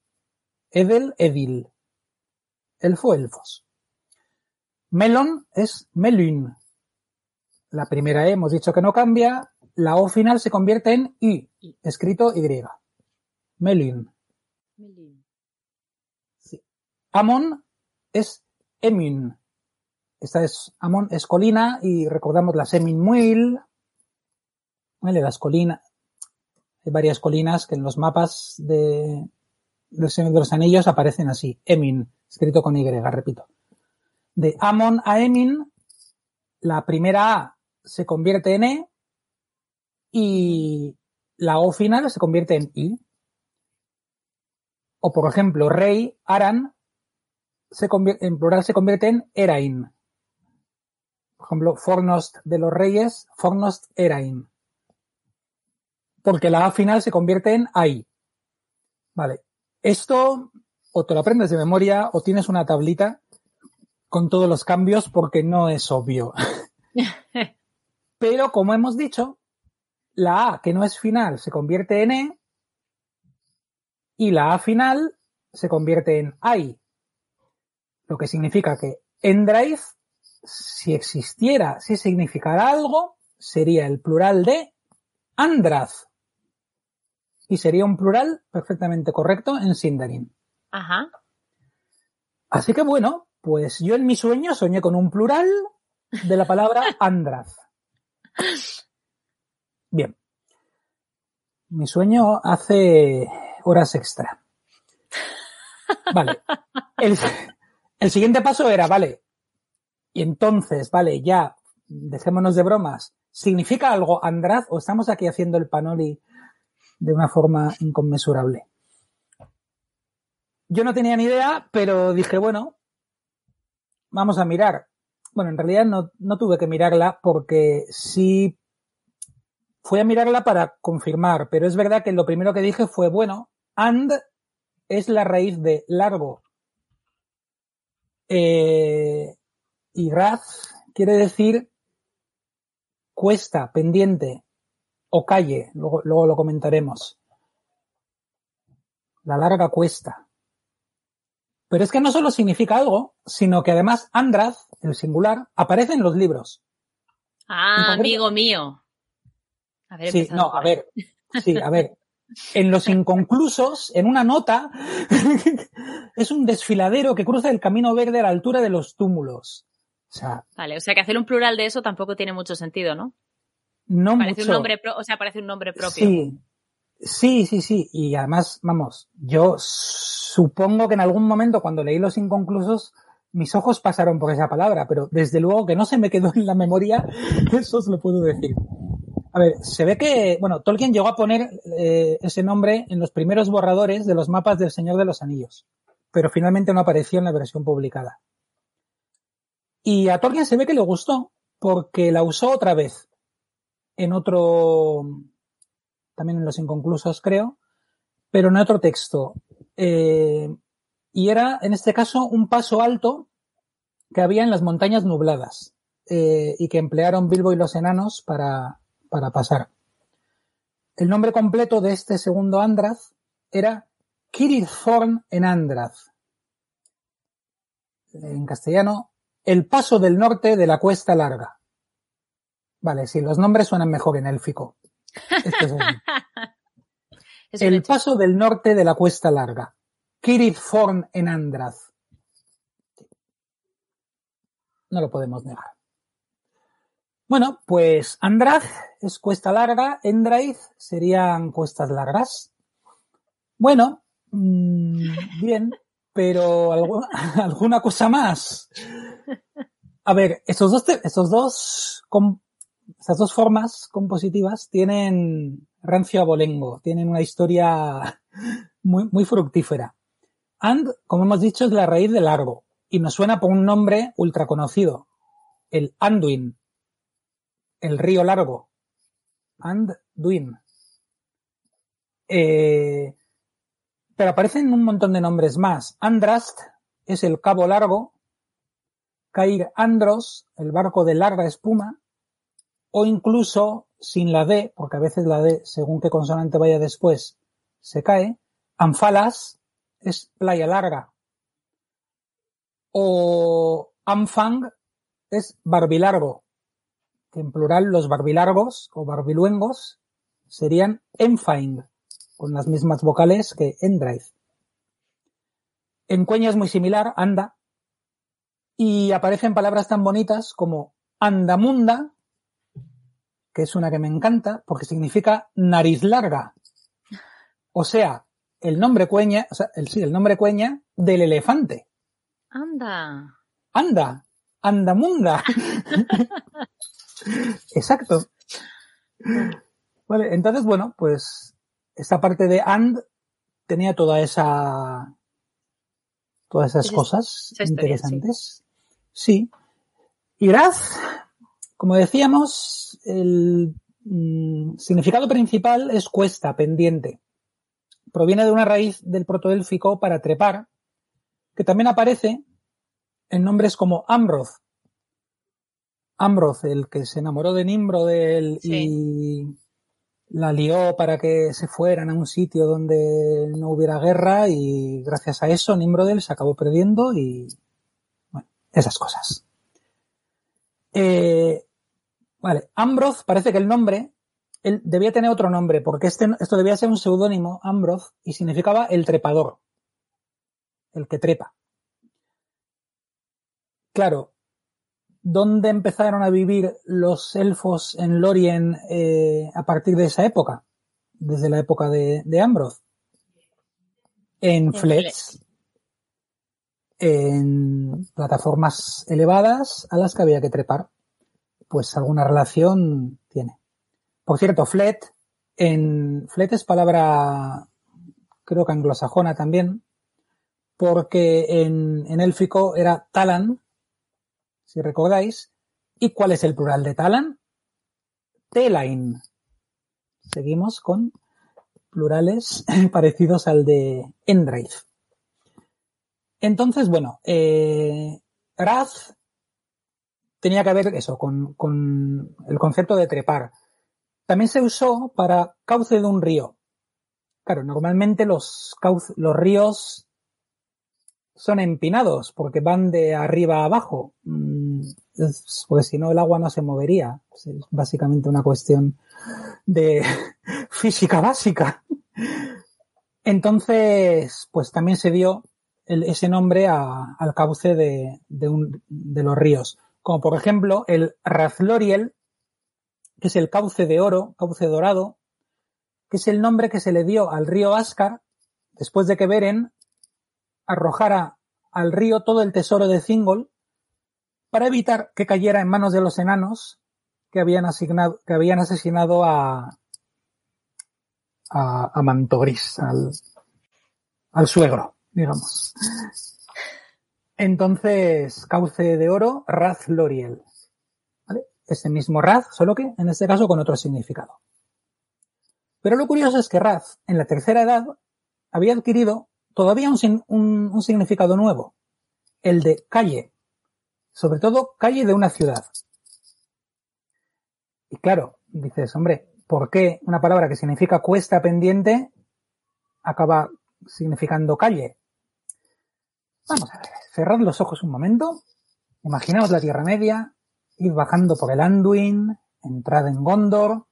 Edel, edil. Elfo, elfos. Melon es melun. La primera E hemos dicho que no cambia, la O final se convierte en I, escrito Y. Melun. Amon es Emin. Esta es, Amon es colina y recordamos las Emin Muil. ¿Vale? Las colinas. Hay varias colinas que en los mapas de los Anillos aparecen así. Emin, escrito con Y, repito. De Amon a Emin, la primera A se convierte en E y la O final se convierte en I. O por ejemplo, rey, Aran, se convier- en plural se convierte en Erain. Por ejemplo, Fornost de los reyes, Fornost Erain. Porque la A final se convierte en AI. Vale. Esto o te lo aprendes de memoria o tienes una tablita con todos los cambios porque no es obvio. Pero como hemos dicho, la A que no es final se convierte en E y la A final se convierte en AI. Lo que significa que en Drive, si existiera, si significara algo, sería el plural de Andraz. Y sería un plural perfectamente correcto en Sindarin. Ajá. Así que bueno, pues yo en mi sueño soñé con un plural de la palabra Andraz. Bien. Mi sueño hace horas extra. Vale. El, el siguiente paso era, vale. Y entonces, vale, ya, dejémonos de bromas. ¿Significa algo Andraz o estamos aquí haciendo el panoli de una forma inconmensurable? Yo no tenía ni idea, pero dije, bueno, vamos a mirar. Bueno, en realidad no, no tuve que mirarla porque sí fui a mirarla para confirmar, pero es verdad que lo primero que dije fue, bueno, and es la raíz de largo. Eh, y raz quiere decir cuesta, pendiente o calle, luego, luego lo comentaremos. La larga cuesta. Pero es que no solo significa algo, sino que además Andraz, el singular, aparece en los libros. Ah, amigo mío. Haber Sí, empezado no, a ver, sí, a ver. En los inconclusos, en una nota, es un desfiladero que cruza el camino verde a la altura de los túmulos. O sea, Vale, o sea que hacer un plural de eso tampoco tiene mucho sentido, ¿no? no Parece mucho. un nombre, pro- o sea, parece un nombre propio. Sí, sí, sí, sí. Y además, vamos, yo supongo que en algún momento cuando leí los inconclusos, mis ojos pasaron por esa palabra, pero desde luego que no se me quedó en la memoria, eso os lo puedo decir. A ver, se ve que, bueno, Tolkien llegó a poner eh, ese nombre en los primeros borradores de los mapas del Señor de los Anillos, pero finalmente no apareció en la versión publicada. Y a Tolkien se ve que le gustó porque la usó otra vez en otro, también en los inconclusos creo, pero en otro texto. Eh, y era, en este caso, un paso alto que había en las montañas nubladas eh, y que emplearon Bilbo y los enanos para, para pasar. El nombre completo de este segundo Andraz era Kirithorn en Andraz. En castellano, el paso del norte de la cuesta larga. Vale, sí, los nombres suenan mejor en élfico. Esto es así. Es un El paso del norte de la cuesta larga. Kirithorn en Andraz. No lo podemos negar. Bueno, pues Andraz es cuesta larga, Endraiz serían cuestas largas. Bueno, mm, bien, pero algu- alguna cosa más. A ver, estos dos, estos dos, estas dos formas compositivas tienen rancio abolengo, tienen una historia muy, muy fructífera. And, como hemos dicho, es la raíz de largo y nos suena por un nombre ultra conocido, el Anduin, el río largo. Anduin. Eh, pero aparecen un montón de nombres más. Andrast es el cabo largo, Cair Andros, el barco de larga espuma, o incluso sin la D, porque a veces la D, según qué consonante vaya después, se cae. Anfalas es playa larga. O Amfang es barbilargo, que en plural los barbilargos o barbiluengos serían Enfaing, con las mismas vocales que Endraiz. En Cueña es muy similar, anda, y aparecen palabras tan bonitas como andamunda, que es una que me encanta porque significa nariz larga. O sea, el nombre cueña, o sea, el, sí, el nombre cueña del elefante. Anda. Anda, andamunda. Exacto. Vale, entonces, bueno, pues esta parte de and tenía toda esa todas esas Esa- cosas esa historia, interesantes. Sí. Y Graz, como decíamos, el mm, significado principal es cuesta, pendiente. Proviene de una raíz del protoélfico para trepar, que también aparece en nombres como Amroth. Amroth, el que se enamoró de Nimrodel y la lió para que se fueran a un sitio donde no hubiera guerra y gracias a eso Nimrodel se acabó perdiendo y bueno, esas cosas. Eh, vale, Ambroth parece que el nombre él debía tener otro nombre porque este, esto debía ser un seudónimo, Ambroth, y significaba el trepador, el que trepa. Claro, ¿dónde empezaron a vivir los elfos en Lorien eh, a partir de esa época? Desde la época de, de Ambroth. En En flets. En plataformas elevadas a las que había que trepar. Pues alguna relación tiene. Por cierto, flet, en flet es palabra, creo que anglosajona también, porque en, en élfico era talan, si recordáis. ¿Y cuál es el plural de talan? Telain. Seguimos con plurales parecidos al de Endraith. Entonces, bueno, eh, Raz tenía que ver eso, con, con el concepto de trepar. También se usó para cauce de un río. Claro, normalmente los, los ríos son empinados porque van de arriba a abajo. Mm, es- Porque si no el agua no se movería. Es básicamente una cuestión de física básica. Entonces, pues también se dio ese nombre al cauce de, los ríos. Como por ejemplo el Razloriel, que es el cauce de oro, cauce dorado, que es el nombre que se le dio al río Ascar después de que Beren arrojara al río todo el tesoro de Thingol para evitar que cayera en manos de los enanos que habían asignado, que habían asesinado a, a, a al, al suegro, digamos. Entonces, cauce de oro, Raz Loriel. ¿Vale? Ese mismo Raz, solo que en este caso con otro significado. Pero lo curioso es que Raz, en la tercera edad, había adquirido todavía un significado nuevo, el de calle, sobre todo calle de una ciudad. Y claro, dices, hombre, ¿por qué una palabra que significa cuesta pendiente acaba significando calle? Vamos a ver, cerrad los ojos un momento, imaginaos la Tierra Media, id bajando por el Anduin, entrad en Gondor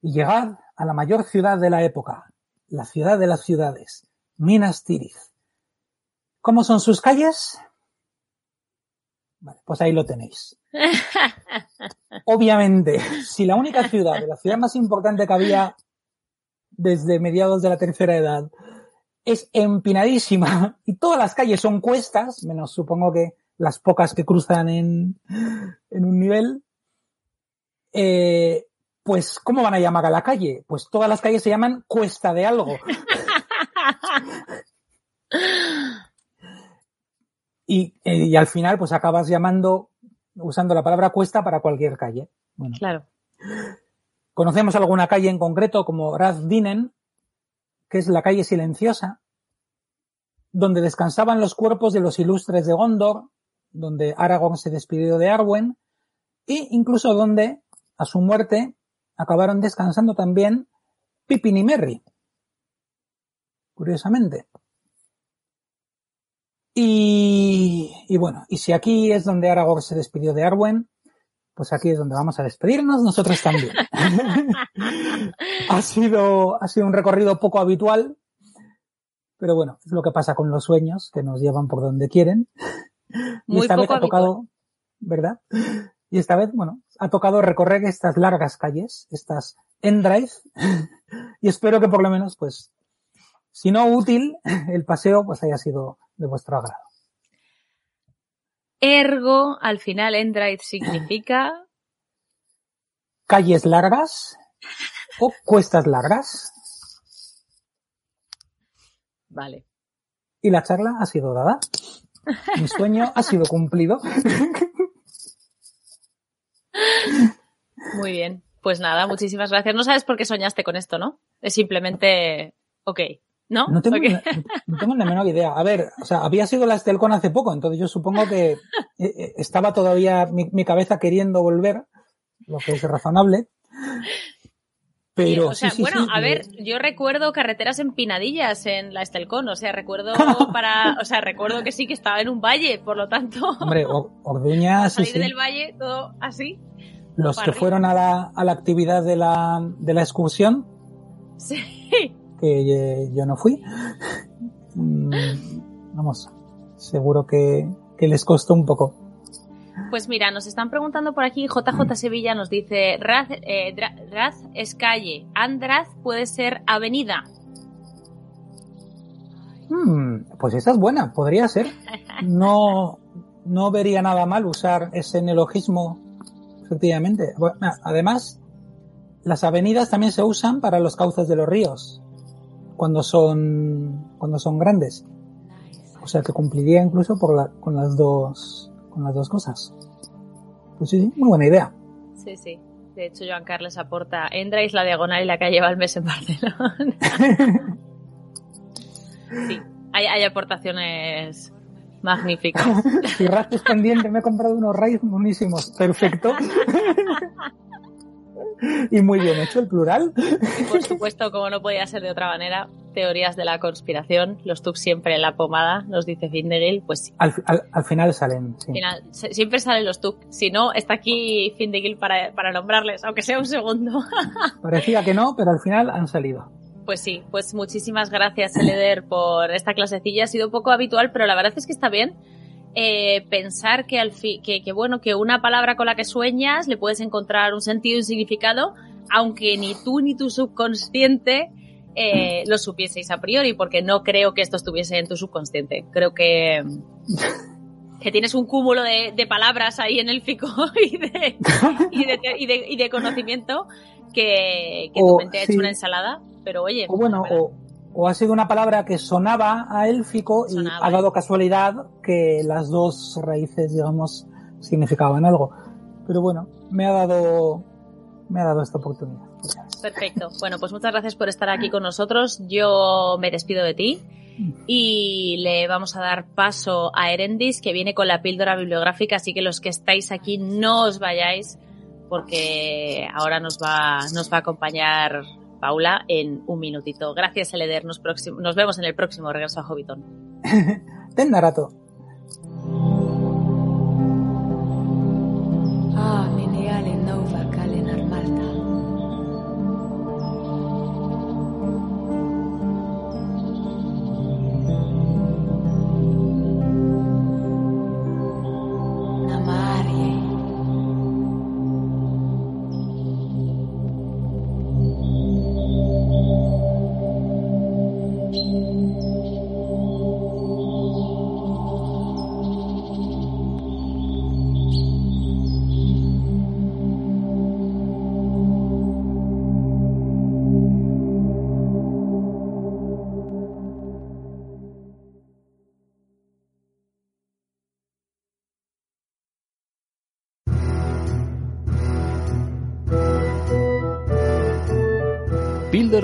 y llegad a la mayor ciudad de la época, la ciudad de las ciudades, Minas Tirith. ¿Cómo son sus calles? Vale, pues ahí lo tenéis. Obviamente, si la única ciudad, la ciudad más importante que había desde mediados de la tercera edad, es empinadísima y todas las calles son cuestas, menos supongo que las pocas que cruzan en, en un nivel, eh, pues ¿cómo van a llamar a la calle? Pues todas las calles se llaman cuesta de algo. Y, eh, y al final, pues acabas llamando, usando la palabra cuesta para cualquier calle. Bueno, Claro. conocemos alguna calle en concreto como Razdinen, que es la calle silenciosa, donde descansaban los cuerpos de los ilustres de Gondor, donde Aragorn se despidió de Arwen, e incluso donde, a su muerte, acabaron descansando también Pippin y Merry. Curiosamente. Y, y bueno, y si aquí es donde Aragorn se despidió de Arwen, pues aquí es donde vamos a despedirnos nosotros también. ha sido, ha sido un recorrido poco habitual, pero bueno, es lo que pasa con los sueños, que nos llevan por donde quieren. Y esta vez ha tocado, ¿verdad? Y esta vez, bueno, ha tocado recorrer estas largas calles, estas Endrive, y espero que por lo menos, pues, si no útil, el paseo pues haya sido de vuestro agrado. Ergo, al final, Endrive significa. Calles largas o cuestas largas. Vale. Y la charla ha sido dada. Mi sueño ha sido cumplido. Muy bien. Pues nada, muchísimas gracias. No sabes por qué soñaste con esto, ¿no? Es simplemente. Ok. ¿No? No tengo, no la menor idea. A ver, o sea, había sido la Estelcon hace poco, entonces yo supongo que eh, eh, estaba todavía mi, mi cabeza queriendo volver, lo que es razonable. Pero o sea, sí, sí, bueno, sí, a eh, ver, yo recuerdo carreteras empinadillas en la Estelcon, o sea, recuerdo para, o sea, recuerdo que sí que estaba en un valle, por lo tanto, Hombre, Or- Orduña, sí, salir sí. del valle todo así. Los que arriba. fueron a la, a la actividad de la, de la excursión, Sí. Que yo no fui, mm, vamos, seguro que, que les costó un poco. Pues mira, nos están preguntando por aquí, JJ Sevilla nos dice, Raz, eh, Raz es calle, Andraz puede ser avenida. Hmm, pues esa es buena, podría ser. No, no vería nada mal usar ese neologismo, efectivamente. Bueno, además, las avenidas también se usan para los cauces de los ríos, cuando son, cuando son grandes. O sea que cumpliría incluso por la, con las dos, con las dos cosas. Pues sí, sí, muy buena idea. Sí, sí. De hecho, Joan Carles aporta, Endrais la diagonal y la calle Balmes en Barcelona. sí, hay, hay aportaciones magníficas. Si rastes pendiente, me he comprado unos rayos buenísimos. Perfecto. y muy bien hecho el plural. Por supuesto, como no podía ser de otra manera, teorías de la conspiración, los TUC siempre en la pomada, nos dice Findegil, pues sí. Al, al- al final salen. sí. Al final, siempre salen los TUC. Si no, está aquí Findegil para, para nombrarles, aunque sea un segundo. Parecía que no, pero al final han salido. Pues sí, pues muchísimas gracias, Eleder, por esta clasecilla. Ha sido poco habitual, pero la verdad es que está bien eh, pensar que, al fi- que, que, bueno, que una palabra con la que sueñas le puedes encontrar un sentido y un significado, aunque ni tú ni tu subconsciente eh, lo supieseis a priori, porque no creo que esto estuviese en tu subconsciente. Creo que, que tienes un cúmulo de, de palabras ahí en el fico y de, y de, y de- y de conocimiento que, que tu mente ha hecho una ensalada, pero oye, O bueno, o, o ha sido una palabra que sonaba a élfico y ha dado casualidad que las dos raíces, digamos, significaban algo. Pero bueno, me ha dado, me ha dado esta oportunidad. Perfecto. Bueno, pues muchas gracias por estar aquí con nosotros. Yo me despido de ti y le vamos a dar paso a Erendis, que viene con la píldora bibliográfica, así que los que estáis aquí no os vayáis, porque ahora nos va, nos va a acompañar Paula en un minutito. Gracias, Eleder. Nos, nos vemos en el próximo regreso a Hobbiton. Ten Narato.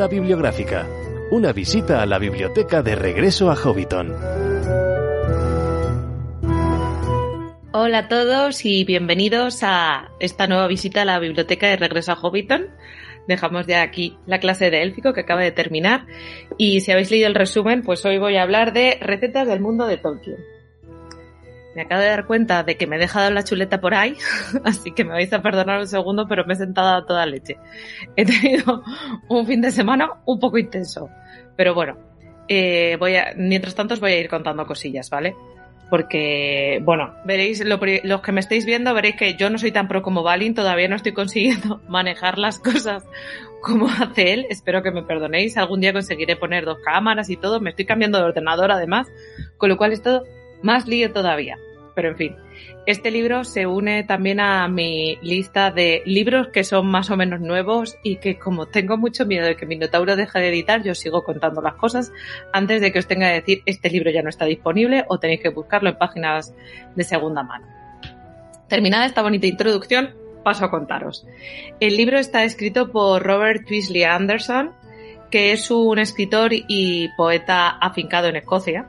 Bibliográfica. Una visita a la biblioteca de regreso a Hobbiton. Hola a todos y bienvenidos a esta nueva visita a la biblioteca de Regreso a Hobbiton. Dejamos ya aquí la clase de élfico que acaba de terminar y si habéis leído el resumen, pues hoy voy a hablar de recetas del mundo de Tolkien. Me acabo de dar cuenta de que me he dejado la chuleta por ahí, así que me vais a perdonar un segundo, pero me he sentado a toda leche. He tenido un fin de semana un poco intenso, pero bueno, eh, voy mientras tanto os voy a ir contando cosillas, ¿vale? porque, bueno, veréis, los que me estáis viendo, veréis que yo no soy tan pro como Balin, todavía no estoy consiguiendo manejar las cosas como hace él, espero que me perdonéis, algún día conseguiré poner dos cámaras y todo, me estoy cambiando de ordenador además, con lo cual es todo más lío todavía. Pero en fin, este libro se une también a mi lista de libros que son más o menos nuevos y que como tengo mucho miedo de que mi Minotauro deje de editar, yo sigo contando las cosas antes de que os tenga que decir este libro ya no está disponible o tenéis que buscarlo en páginas de segunda mano. Terminada esta bonita introducción, paso a contaros. El libro está escrito por Robert Twisley Anderson, que es un escritor y poeta afincado en Escocia.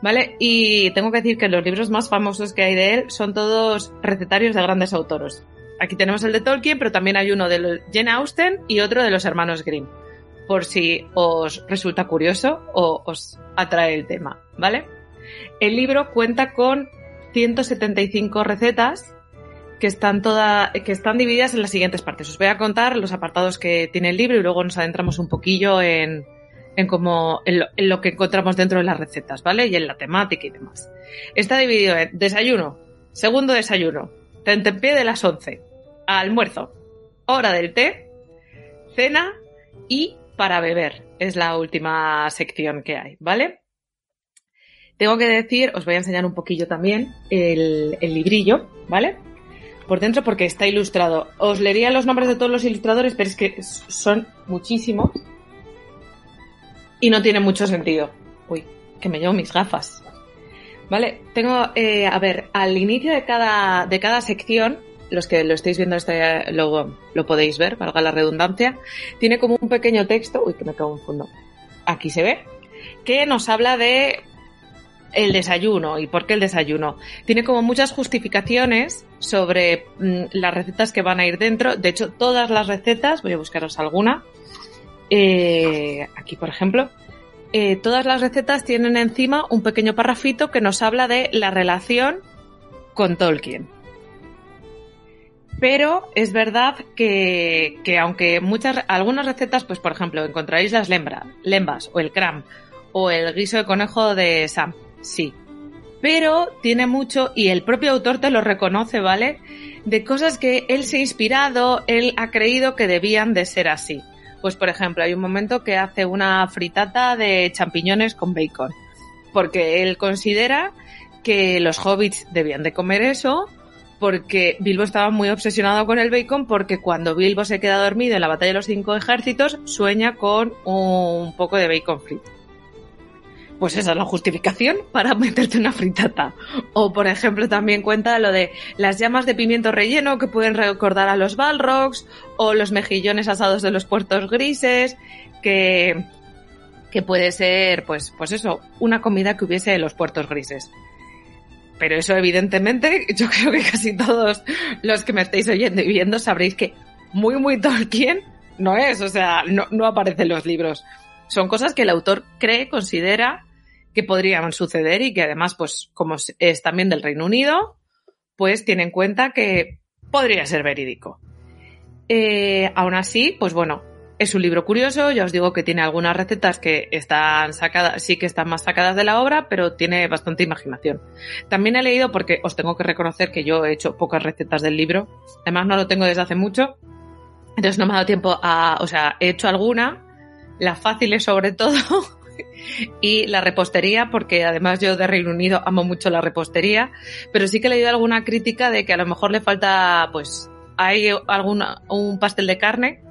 ¿Vale? Y tengo que decir que los libros más famosos que hay de él son todos recetarios de grandes autores. Aquí tenemos el de Tolkien, pero también hay uno de Jane Austen y otro de los hermanos Grimm por si os resulta curioso o os atrae el tema, ¿vale? El libro cuenta con 175 recetas que están toda, que están divididas en las siguientes partes. Os voy a contar los apartados que tiene el libro y luego nos adentramos un poquillo en, en lo, en lo que encontramos dentro de las recetas, ¿vale? Y en la temática y demás. Está dividido en desayuno, segundo desayuno, tentempié de las 11, almuerzo, hora del té, cena y para beber. Es la última sección que hay, ¿vale? Tengo que decir, os voy a enseñar un poquillo también el, el librillo, ¿vale? Por dentro porque está ilustrado. Os leería los nombres de todos los ilustradores, pero es que son muchísimos y no tiene mucho sentido. Uy, que me llevo mis gafas. Vale, tengo, eh, a ver, al inicio de cada, de cada sección los que lo estáis viendo este, lo, lo podéis ver, valga la redundancia, tiene como un pequeño texto, uy, que me cago en fondo, aquí se ve, que nos habla de el desayuno y por qué el desayuno. Tiene como muchas justificaciones sobre mm, las recetas que van a ir dentro. De hecho, todas las recetas, voy a buscaros alguna. Eh, aquí, por ejemplo, eh, todas las recetas tienen encima un pequeño parrafito que nos habla de la relación con Tolkien. Pero es verdad que, que aunque muchas, algunas recetas, pues por ejemplo, encontraréis las lembra, lembas o el cram o el guiso de conejo de Sam, sí. Pero tiene mucho, y el propio autor te lo reconoce, ¿vale? De cosas que él se ha inspirado, él ha creído que debían de ser así. Pues por ejemplo, hay un momento que hace una fritata de champiñones con bacon, porque él considera que los hobbits debían de comer eso, porque Bilbo estaba muy obsesionado con el bacon, porque cuando Bilbo se queda dormido en la batalla de los cinco ejércitos, sueña con un poco de bacon frito. Pues esa es la justificación para meterte una fritata. O, por ejemplo, también cuenta lo de las llamas de pimiento relleno que pueden recordar a los balrogs, o los mejillones asados de los puertos grises, que, que puede ser, pues, pues eso, una comida que hubiese en los puertos grises. Pero eso, evidentemente, yo creo que casi todos los que me estáis oyendo y viendo sabréis que muy, muy Tolkien no es, o sea, no, no aparece en los libros. Son cosas que el autor cree, considera que podrían suceder y que además, pues como es también del Reino Unido, pues tiene en cuenta que podría ser verídico. Eh, aún así, pues bueno, es un libro curioso, ya os digo que tiene algunas recetas que están sacadas, sí que están más sacadas de la obra, pero tiene bastante imaginación. También he leído, porque os tengo que reconocer que yo he hecho pocas recetas del libro, además no lo tengo desde hace mucho, entonces no me ha dado tiempo a, o sea, he hecho alguna, las fáciles sobre todo, y la repostería, porque además yo de Reino Unido amo mucho la repostería, pero sí que he leído alguna crítica de que a lo mejor le falta, pues, hay alguna, un pastel de carne,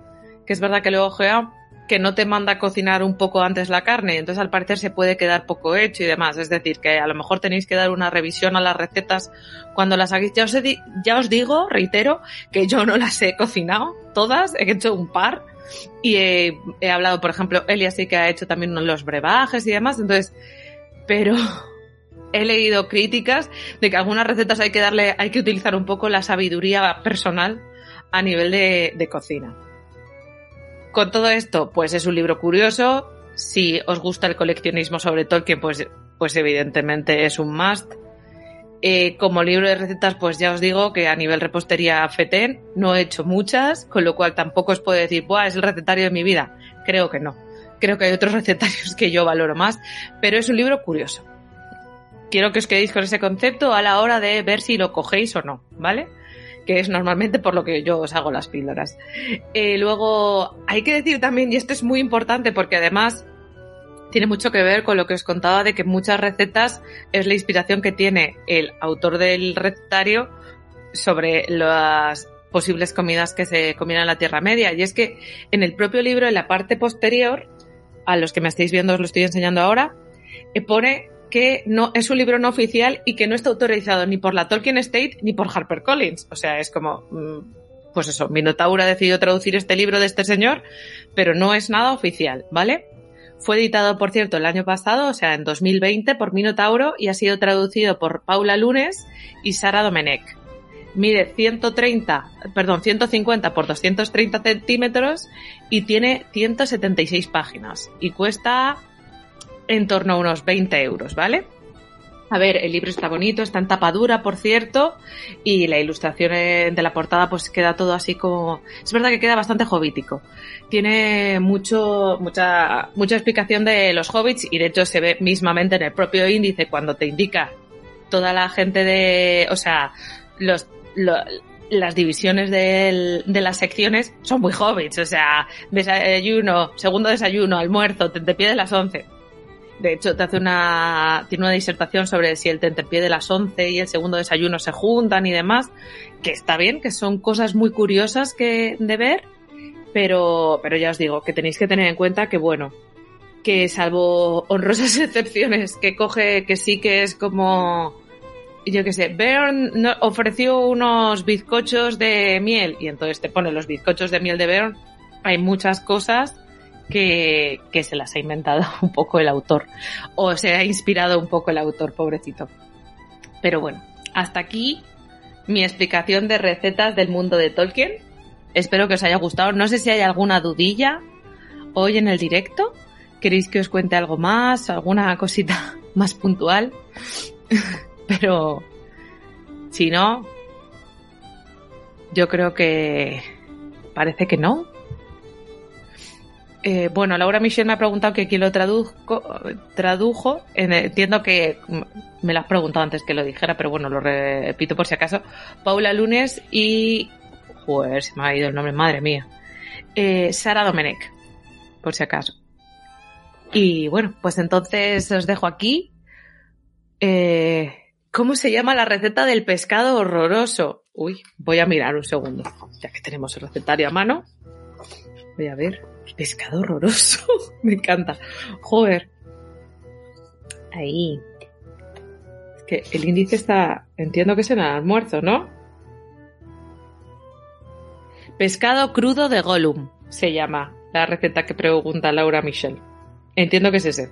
que es verdad que he ojeado, que no te manda a cocinar un poco antes la carne, entonces al parecer se puede quedar poco hecho y demás. Es decir, que a lo mejor tenéis que dar una revisión a las recetas cuando las hagáis. Ya os, ya os digo, reitero, que yo no las he cocinado todas, he hecho un par y he, hablado, por ejemplo, Elia sí que ha hecho también los brebajes y demás, entonces, pero he leído críticas de que algunas recetas hay que darle, hay que utilizar un poco la sabiduría personal a nivel de, de cocina. Con todo esto, pues es un libro curioso. Si os gusta el coleccionismo sobre Tolkien, pues, pues evidentemente es un must. Eh, como libro de recetas, pues ya os digo que a nivel repostería FETEN no he hecho muchas, con lo cual tampoco os puedo decir, Buah, es el recetario de mi vida. Creo que no. Creo que hay otros recetarios que yo valoro más, pero es un libro curioso. Quiero que os quedéis con ese concepto a la hora de ver si lo cogéis o no, ¿vale? Que es normalmente por lo que yo os hago las píldoras. Eh, luego, hay que decir también, y esto es muy importante porque además tiene mucho que ver con lo que os contaba de que muchas recetas es la inspiración que tiene el autor del recetario sobre las posibles comidas que se comían en la Tierra Media. Y es que en el propio libro, en la parte posterior, a los que me estáis viendo os lo estoy enseñando ahora, eh, pone que no es un libro no oficial y que no está autorizado ni por la Tolkien Estate ni por HarperCollins. O sea, es como, mm, pues eso, Minotaur ha decidido traducir este libro de este señor, pero no es nada oficial, ¿vale? Fue editado, por cierto, el año pasado, o sea, en 2020, por Minotauro y ha sido traducido por Paula Lunes y Sara Domenech. Mide 130, perdón, 150 por 230 centímetros y tiene 176 páginas y cuesta en torno a unos 20 euros, ¿vale? A ver, el libro está bonito, está en tapa dura, por cierto, y la ilustración de la portada pues queda todo así como... Es verdad que queda bastante hobbítico. Tiene mucho, mucha, mucha explicación de los hobbits y de hecho se ve mismamente en el propio índice cuando te indica toda la gente de... O sea, los... las divisiones de las secciones son muy hobbits, o sea, desayuno, segundo desayuno, almuerzo, te de las once de hecho, te hace una, tiene una disertación sobre si el tentempié de las 11 y el segundo desayuno se juntan y demás, que está bien, que son cosas muy curiosas que, de ver, pero, pero ya os digo, que tenéis que tener en cuenta que bueno, que salvo honrosas excepciones, que coge, que sí que es como, yo qué sé, Bern ofreció unos bizcochos de miel y entonces te pone los bizcochos de miel de Bern, hay muchas cosas que, que se las ha inventado un poco el autor o se ha inspirado un poco el autor, pobrecito. Pero bueno, hasta aquí mi explicación de recetas del mundo de Tolkien. Espero que os haya gustado. No sé si hay alguna dudilla hoy en el directo, ¿Queréis que os cuente algo más? ¿Alguna cosita más puntual? Pero si no, yo creo que parece que no. Eh, bueno, Laura Michel me ha preguntado que quién lo traduzco, tradujo. entiendo que me lo has preguntado antes que lo dijera, pero bueno, lo repito por si acaso. Paula Lunes y. Joder, se me ha ido el nombre, madre mía. Eh, Sara Domenech, por si acaso. Y bueno, pues entonces os dejo aquí. Eh, ¿Cómo se llama la receta del pescado horroroso? Uy, voy a mirar un segundo, ya que tenemos el recetario a mano. Voy a ver. Pescado horroroso. Me encanta. Joder. Ahí. Es que el índice está. Entiendo que es en el almuerzo, ¿no? Pescado crudo de Gollum se llama la receta que pregunta Laura Michel. Entiendo que es ese.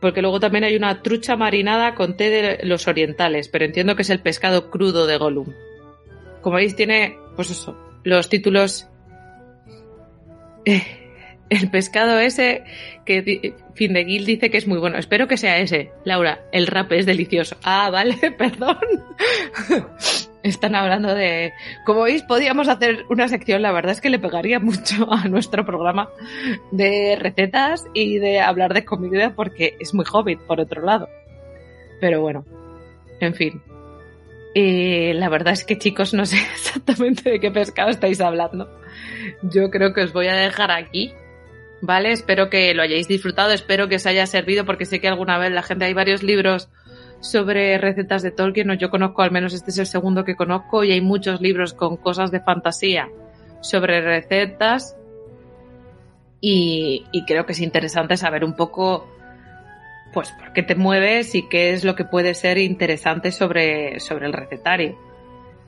Porque luego también hay una trucha marinada con té de los orientales, pero entiendo que es el pescado crudo de Gollum. Como veis, tiene, pues eso, los títulos. Eh, el pescado ese que Findegil dice que es muy bueno. Espero que sea ese, Laura. El rap es delicioso. Ah, vale, perdón. Están hablando de... Como veis, podíamos hacer una sección, la verdad es que le pegaría mucho a nuestro programa de recetas y de hablar de comida porque es muy hobbit, por otro lado. Pero bueno, en fin. Y la verdad es que chicos, no sé exactamente de qué pescado estáis hablando. Yo creo que os voy a dejar aquí ¿vale? Espero que lo hayáis disfrutado, espero que os haya servido porque sé que alguna vez la gente hay varios libros sobre recetas de Tolkien, o yo conozco, al menos este es el segundo que conozco, y hay muchos libros con cosas de fantasía sobre recetas y, y creo que es interesante saber un poco pues por qué te mueves y qué es lo que puede ser interesante sobre, sobre el recetario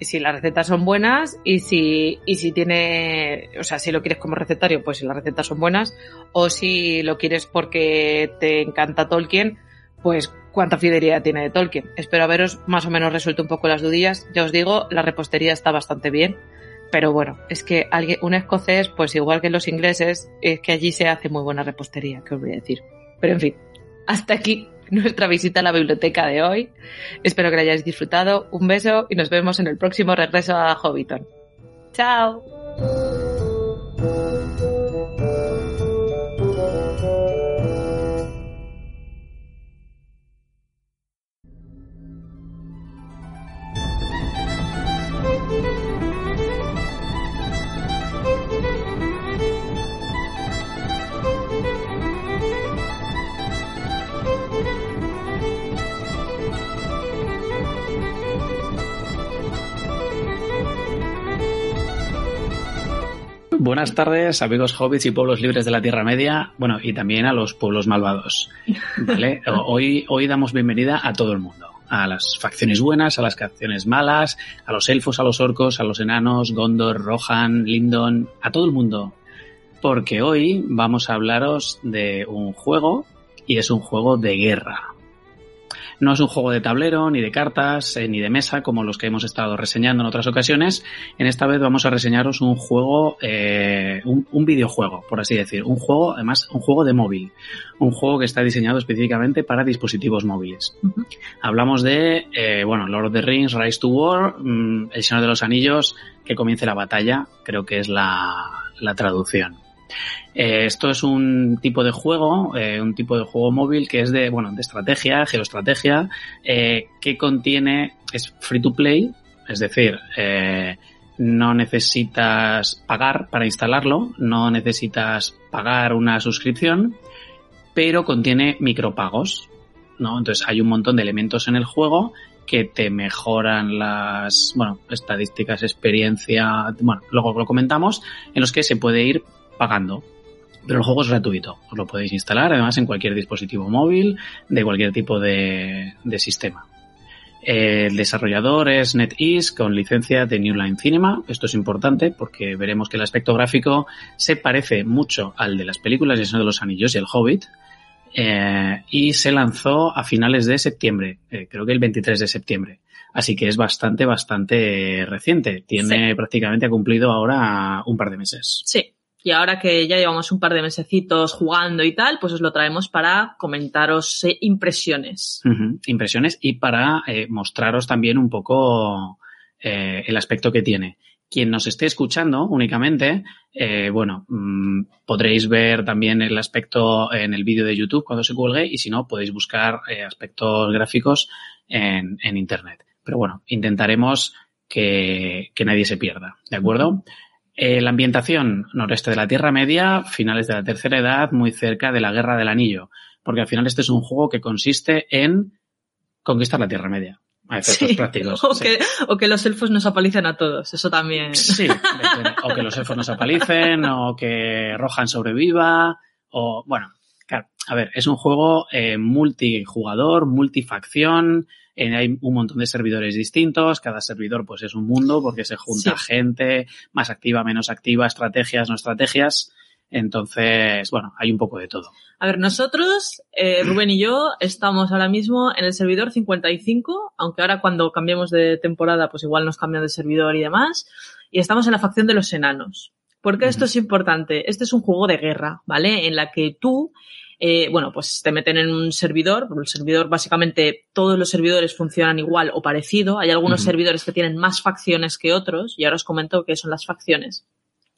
si las recetas son buenas y si, y si tiene, o sea, si lo quieres como recetario, pues si las recetas son buenas, o si lo quieres porque te encanta Tolkien, pues cuánta fidelidad tiene de Tolkien. Espero haberos más o menos resuelto un poco las dudillas. Ya os digo, la repostería está bastante bien, pero bueno, es que alguien, un escocés, pues igual que los ingleses, es que allí se hace muy buena repostería, que os voy a decir. Pero en fin, hasta aquí nuestra visita a la biblioteca de hoy. Espero que la hayáis disfrutado. Un beso y nos vemos en el próximo regreso a Hobbiton. ¡Chao! Buenas tardes, amigos hobbits y pueblos libres de la Tierra Media, bueno, y también a los pueblos malvados. ¿vale? Hoy, hoy damos bienvenida a todo el mundo, a las facciones buenas, a las facciones malas, a los elfos, a los orcos, a los enanos, Gondor, Rohan, Lindon, a todo el mundo. Porque hoy vamos a hablaros de un juego y es un juego de guerra. No es un juego de tablero, ni de cartas, eh, ni de mesa, como los que hemos estado reseñando en otras ocasiones. En esta vez vamos a reseñaros un juego, eh, un, videojuego, por así decir. Un juego, además, un juego de móvil. Un juego que está diseñado específicamente para dispositivos móviles. Hablamos de, eh, bueno, Lord of the Rings, Rise to War, mm, El Señor de los Anillos, que comience la batalla, creo que es la, la traducción. Eh, esto es un tipo de juego, eh, un tipo de juego móvil que es de, bueno, de estrategia, geoestrategia, eh, que contiene, es free to play, es decir, no necesitas pagar para instalarlo, no necesitas pagar una suscripción, pero contiene micropagos, ¿no? Entonces hay un montón de elementos en el juego que te mejoran las, bueno, estadísticas, experiencia, bueno, luego lo comentamos, en los que se puede ir pagando. Pero el juego es gratuito, os lo podéis instalar además en cualquier dispositivo móvil de cualquier tipo de, sistema. El desarrollador es NetEase con licencia de New Line Cinema. Esto es importante porque veremos que el aspecto gráfico se parece mucho al de las películas de de los Anillos y El Hobbit. Eh, y se lanzó a finales de septiembre, eh, creo que el 23 de septiembre. Así que es bastante, bastante reciente. Tiene prácticamente ha cumplido ahora un par de meses. Sí, Y ahora que ya llevamos un par de mesecitos jugando y tal, pues os lo traemos para comentaros eh, impresiones. Impresiones y para eh, mostraros también un poco eh, el aspecto que tiene. Quien nos esté escuchando únicamente, bueno, mm, podréis ver también el aspecto en el vídeo de YouTube cuando se cuelgue y si no, podéis buscar aspectos gráficos en, en Internet. Pero bueno, intentaremos que, que nadie se pierda, ¿de acuerdo? Eh, la ambientación noreste de la Tierra Media, finales de la Tercera Edad, muy cerca de la Guerra del Anillo, porque al final este es un juego que consiste en conquistar la Tierra Media. A efectos Sí. prácticos. O, sí. que, o que los elfos nos apalicen a todos, eso también. Sí, o que los elfos nos apalicen, o que Rohan sobreviva, o bueno, claro, a ver, es un juego eh, multijugador, multifacción, eh, hay un montón de servidores distintos, cada servidor pues es un mundo porque se junta Sí. gente más activa, menos activa, estrategias, no estrategias, entonces, bueno, hay un poco de todo. A ver, nosotros, eh, Rubén y yo, estamos ahora mismo en el servidor 55, aunque ahora cuando cambiemos de temporada, pues igual nos cambian de servidor y demás, y estamos en la facción de los enanos. ¿Por qué esto es importante? Este es un juego de guerra, ¿vale? En la que tú, eh, bueno, pues te meten en un servidor, el servidor básicamente todos los servidores funcionan igual o parecido, hay algunos servidores que tienen más facciones que otros, y ahora os comento qué son las facciones.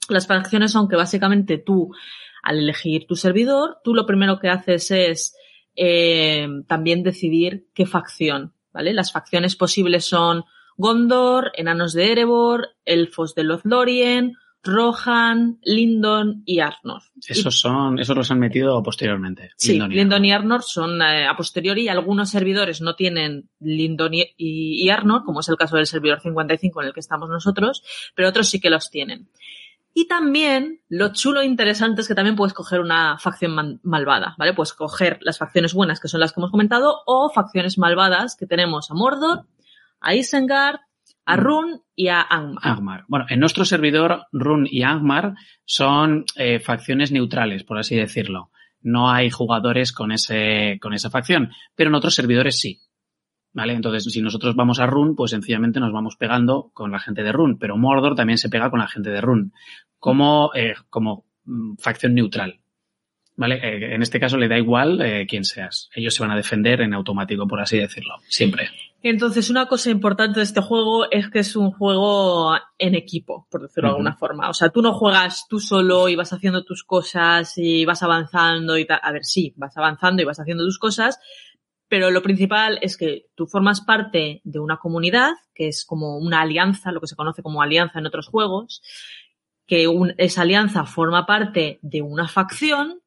Las facciones son que básicamente tú, al elegir tu servidor, tú lo primero que haces es eh, también decidir qué facción, ¿vale? Las facciones posibles son Gondor, Enanos de Erebor, Elfos de Lothlórien, Rohan, Lindon y Arnor. Esos son, esos los han metido posteriormente. Sí, Lindon y Lindon y Arnor. Son eh, a posteriori algunos servidores no tienen Lindon y, y- y Arnor, como es el caso del servidor 55 en el que estamos nosotros, pero otros sí que los tienen. Y también lo chulo e interesante es que también puedes coger una facción man- malvada, ¿vale? Puedes coger las facciones buenas, que son las que hemos comentado, o facciones malvadas que tenemos a Mordor, a Isengard, a Mm. Run y a Angmar. Angmar. Bueno, en nuestro servidor, Run y Angmar son eh, facciones neutrales, por así decirlo. No hay jugadores con, ese, con esa facción, pero en otros servidores sí. ¿Vale? Entonces, si nosotros vamos a Run, pues sencillamente nos vamos pegando con la gente de Run, pero Mordor también se pega con la gente de Run, como, eh, como mm, facción neutral. ¿Vale? Eh, en este caso le da igual eh, quién seas. Ellos se van a defender en automático, por así decirlo. Siempre. Entonces, una cosa importante de este juego es que es un juego en equipo, por decirlo de alguna forma. O sea, tú no juegas tú solo y vas haciendo tus cosas y vas avanzando y tal. A ver, sí, vas avanzando y vas haciendo tus cosas, pero lo principal es que tú formas parte de una comunidad, que es como una alianza, lo que se conoce como alianza en otros juegos, que un- esa alianza forma parte de una facción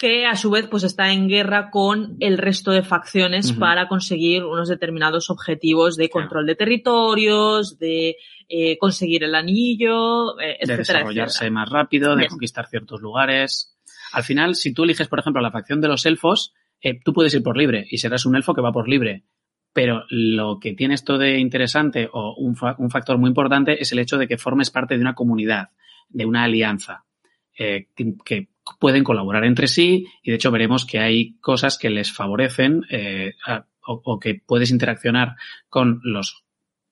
que a su vez pues está en guerra con el resto de facciones para conseguir unos determinados objetivos de control de territorios, de eh, conseguir el anillo, eh, de etcétera, desarrollarse etcétera. más rápido, de Yes. conquistar ciertos lugares. Al final, si tú eliges, por ejemplo, la facción de los elfos, eh, tú puedes ir por libre y serás un elfo que va por libre. Pero lo que tiene esto de interesante o un, fa- un factor muy importante es el hecho de que formes parte de una comunidad, de una alianza, eh, que pueden colaborar entre sí y de hecho veremos que hay cosas que les favorecen eh, a- o, o que puedes interaccionar con los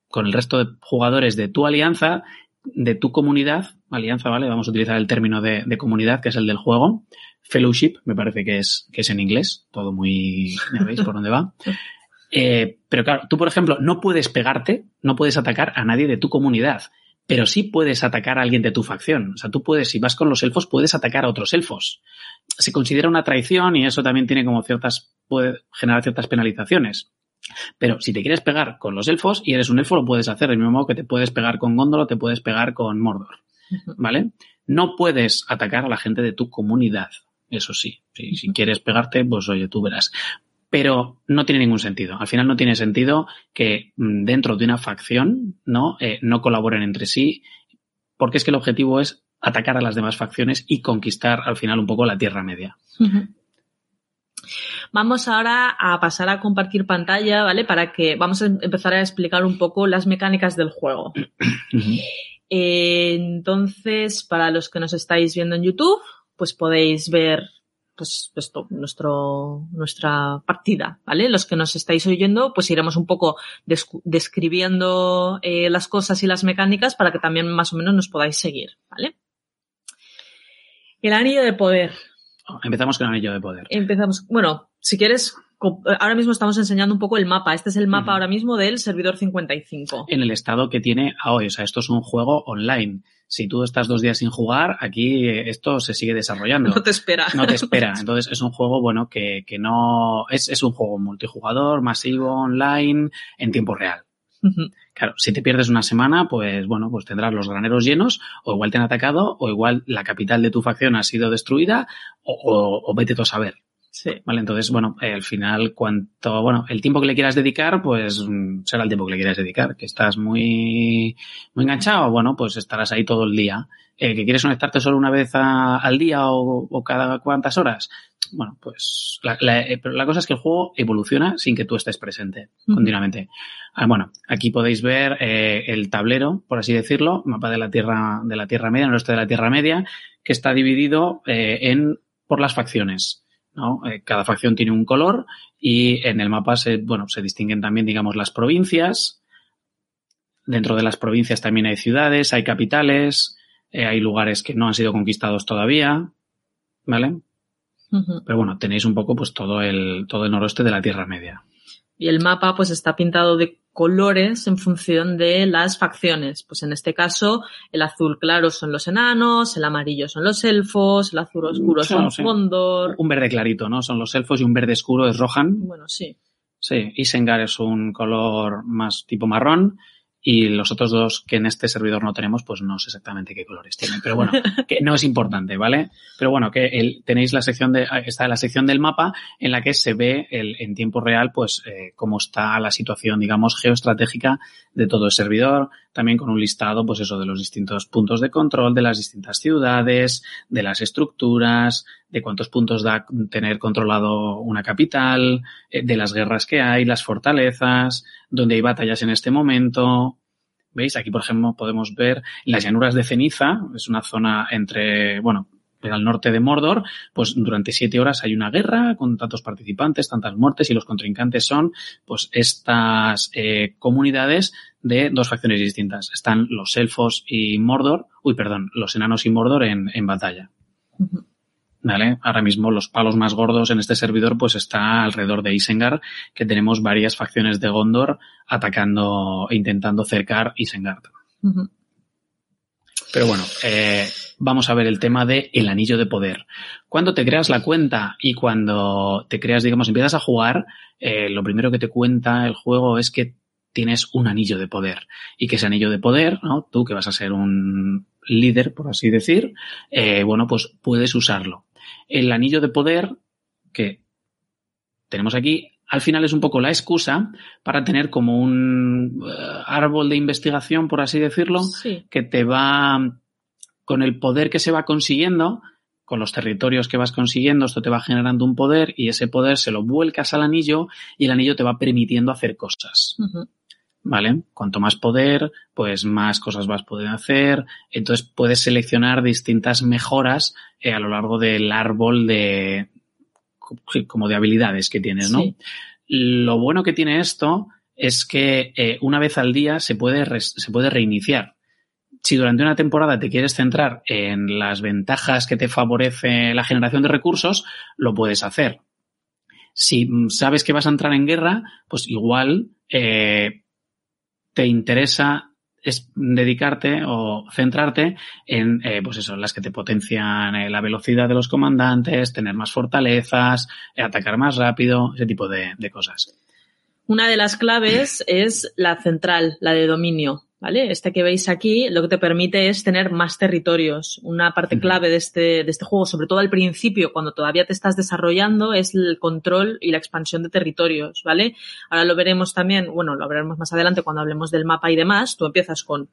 con el resto de jugadores de tu alianza, de tu comunidad, alianza, ¿vale? Vamos a utilizar el término de, de comunidad, que es el del juego. Fellowship, me parece que es, que es en inglés, todo muy, ya veis por dónde va. Eh, pero claro, tú, por ejemplo, no puedes pegarte, no puedes atacar a nadie de tu comunidad, pero sí puedes atacar a alguien de tu facción. O sea, tú puedes, si vas con los elfos, puedes atacar a otros elfos. Se considera una traición y eso también tiene como ciertas, puede generar ciertas penalizaciones. Pero si te quieres pegar con los elfos y eres un elfo, lo puedes hacer, del mismo modo que te puedes pegar con Gondor o te puedes pegar con Mordor. ¿Vale? No puedes atacar a la gente de tu comunidad. Eso sí. Si, si quieres pegarte, pues oye, tú verás. Pero no tiene ningún sentido. Al final no tiene sentido que mm, dentro de una facción, ¿no? Eh, no colaboren entre sí. Porque es que el objetivo es atacar a las demás facciones y conquistar al final un poco la Tierra Media. Vamos ahora a pasar a compartir pantalla, ¿vale? Para que vamos a em- empezar a explicar un poco las mecánicas del juego. Eh, entonces, para los que nos estáis viendo en YouTube, pues podéis ver pues esto, nuestro, nuestra partida, ¿vale? Los que nos estáis oyendo, pues iremos un poco describiendo eh, las cosas y las mecánicas para que también más o menos nos podáis seguir, ¿vale? El anillo de poder. Empezamos con el anillo de poder. Empezamos. Bueno, si quieres, ahora mismo estamos enseñando un poco el mapa. Este es el mapa ahora mismo del servidor 55. En el estado que tiene a hoy. O sea, esto es un juego online. Si tú estás dos días sin jugar, aquí eh, esto se sigue desarrollando. No te espera. no te espera. Entonces es un juego, bueno, que, que no. Es, es un juego multijugador, masivo, online, en tiempo real. Claro, si te pierdes una semana, pues bueno, pues tendrás los graneros llenos, o igual te han atacado, o igual la capital de tu facción ha sido destruida, o, o, o vete tú a saber. Sí. ¿Vale? Entonces, bueno, eh, al final, cuanto, bueno, el tiempo que le quieras dedicar, pues mm, será el tiempo que le quieras dedicar. Que estás muy, muy enganchado, bueno, pues estarás ahí todo el día. Eh, que quieres conectarte solo una vez a- al día o, o cada cuantas horas. Bueno, pues la, la- eh, pero la cosa es que el juego evoluciona sin que tú estés presente continuamente. Ah, bueno, aquí podéis ver eh, el tablero, por así decirlo, mapa de la Tierra, de la Tierra Media, el de la Tierra Media, que está dividido eh, en, por las facciones. ¿No? Eh, cada facción tiene un color y en el mapa se, bueno, se distinguen también, digamos, las provincias. Dentro de las provincias también hay ciudades, hay capitales, eh, hay lugares que no han sido conquistados todavía, ¿vale? Pero bueno, tenéis un poco pues todo el, todo el noroeste de la Tierra Media. Y el mapa pues está pintado de colores en función de las facciones. Pues en este caso, el azul claro son los enanos, el amarillo son los elfos, el azul oscuro son sí. Gondor. Un verde clarito, ¿no? Son los elfos y un verde oscuro es Rohan. Bueno, sí. Sí, Isengar es un color más tipo marrón y los otros dos que en este servidor no tenemos, pues no sé exactamente qué colores tienen. Pero bueno, que no es importante, ¿vale? Pero bueno, que el- tenéis la sección de, está la sección del mapa en la que se ve el, en tiempo real, pues, eh, cómo está la situación, digamos, geoestratégica de todo el servidor, también con un listado, pues eso, de los distintos puntos de control, de las distintas ciudades, de las estructuras, de cuántos puntos da tener controlado una capital, eh, de las guerras que hay, las fortalezas, donde hay batallas en este momento. ¿Veis? Aquí, por ejemplo, podemos ver las llanuras de ceniza, es una zona entre, bueno, al norte de Mordor, pues durante siete horas hay una guerra con tantos participantes, tantas muertes y los contrincantes son, pues, estas eh, comunidades de dos facciones distintas. Están los elfos y Mordor, uy, perdón, los enanos y Mordor en, en batalla. ¿Vale? Ahora mismo los palos más gordos en este servidor pues está alrededor de Isengard, que tenemos varias facciones de Gondor atacando e intentando cercar Isengard. Pero bueno, eh, vamos a ver el tema de el anillo de poder. Cuando te creas la cuenta y cuando te creas, digamos, empiezas a jugar, eh, lo primero que te cuenta el juego es que tienes un anillo de poder. Y que ese anillo de poder, ¿no? Tú que vas a ser un líder, por así decir, eh, bueno, pues puedes usarlo. El anillo de poder que tenemos aquí, al final es un poco la excusa para tener como un eh, árbol de investigación, por así decirlo, Sí. que te va, con el poder que se va consiguiendo, con los territorios que vas consiguiendo, esto te va generando un poder y ese poder se lo vuelcas al anillo y el anillo te va permitiendo hacer cosas. ¿Vale? Cuanto más poder, pues más cosas vas a poder hacer. Entonces puedes seleccionar distintas mejoras eh, a lo largo del árbol de, como de habilidades que tienes, ¿no? Sí. Lo bueno que tiene esto es que eh, una vez al día se puede, se puede reiniciar. Si durante una temporada te quieres centrar en las ventajas que te favorece la generación de recursos, lo puedes hacer. Si sabes que vas a entrar en guerra, pues igual eh, te interesa es dedicarte o centrarte en, eh, pues eso, las que te potencian eh, la velocidad de los comandantes, tener más fortalezas, eh, atacar más rápido, ese tipo de cosas. Una de las claves es la central, la de dominio. ¿Vale? Este que veis aquí lo que te permite es tener más territorios. Una parte clave de este, de este juego, sobre todo al principio, cuando todavía te estás desarrollando, es el control y la expansión de territorios, ¿vale? Ahora lo veremos también, bueno, lo veremos más adelante cuando hablemos del mapa y demás. Tú empiezas con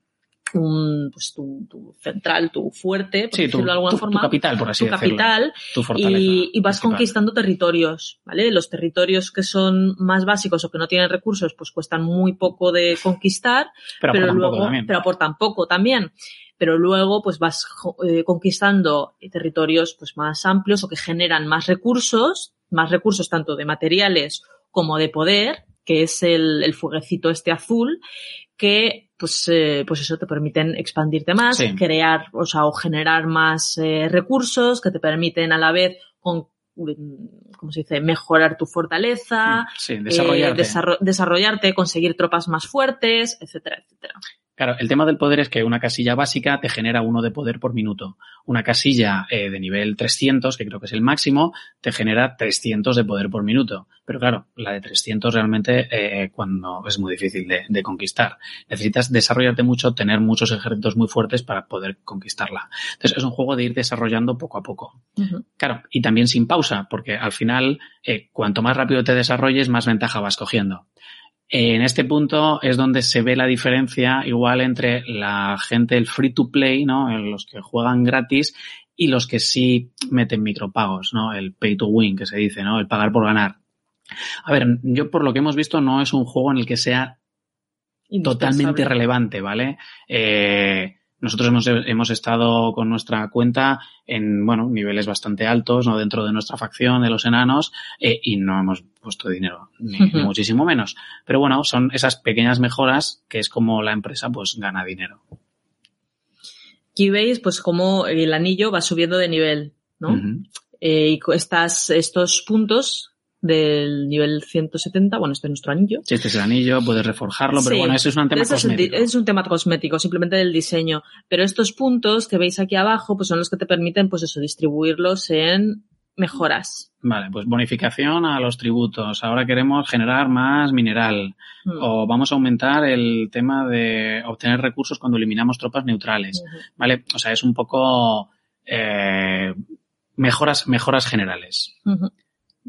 un, pues tu, tu central, tu fuerte, por Sí, tu, decirlo de alguna tu- tu forma. capital, por así tu decirlo. capital Tu fortaleza. y, y vas principal. conquistando territorios, ¿vale? Los territorios que son más básicos o que no tienen recursos, pues cuestan muy poco de conquistar, Pero, luego, poco también. pero aportan poco también. Pero luego, pues vas eh, conquistando territorios pues más amplios o que generan más recursos, más recursos tanto de materiales como de poder, que es el, el fueguecito este azul, que pues, eh, pues eso te permiten expandirte más, Sí. crear, o sea, o generar más eh, recursos que te permiten a la vez con mm, ¿cómo se dice? mejorar tu fortaleza, Sí, eh, desarrollarte. desarro- desarrollarte, conseguir tropas más fuertes, etcétera, etcétera. Claro, el tema del poder es que una casilla básica te genera uno de poder por minuto. Una casilla eh, de nivel 300, que creo que es el máximo, te genera 300 de poder por minuto. Pero claro, la de 300 realmente eh, cuando es muy difícil de, de conquistar. Necesitas desarrollarte mucho, tener muchos ejércitos muy fuertes para poder conquistarla. Entonces es un juego de ir desarrollando poco a poco. Claro, y también sin pausa, porque al final, eh, cuanto más rápido te desarrolles, más ventaja vas cogiendo. En este punto es donde se ve la diferencia igual entre la gente, el free to play, ¿no? Los que juegan gratis y los que sí meten micropagos, ¿no? El pay to win, que se dice, ¿no? El pagar por ganar. A ver, yo por lo que hemos visto no es un juego en el que sea totalmente relevante, ¿vale? Eh, nosotros hemos, hemos estado con nuestra cuenta en, bueno, niveles bastante altos, ¿no? Dentro de nuestra facción de los enanos, eh, y no hemos puesto dinero, ni, muchísimo menos. Pero bueno, son esas pequeñas mejoras que es como la empresa, pues, gana dinero. Aquí veis, pues, cómo el anillo va subiendo de nivel, ¿no? Eh, y estas, estos puntos del nivel 170, bueno, este es nuestro anillo. Si este es el anillo, puedes reforjarlo, pero Sí. bueno, eso es un tema Eso es, un di- cosmético. es un tema cosmético, simplemente del diseño. Pero estos puntos que veis aquí abajo, pues son los que te permiten, pues eso, distribuirlos en mejoras. Vale, pues bonificación a los tributos. Ahora queremos generar más mineral. Mm. O vamos a aumentar el tema de obtener recursos cuando eliminamos tropas neutrales. ¿Vale? O sea, es un poco eh, mejoras, mejoras generales.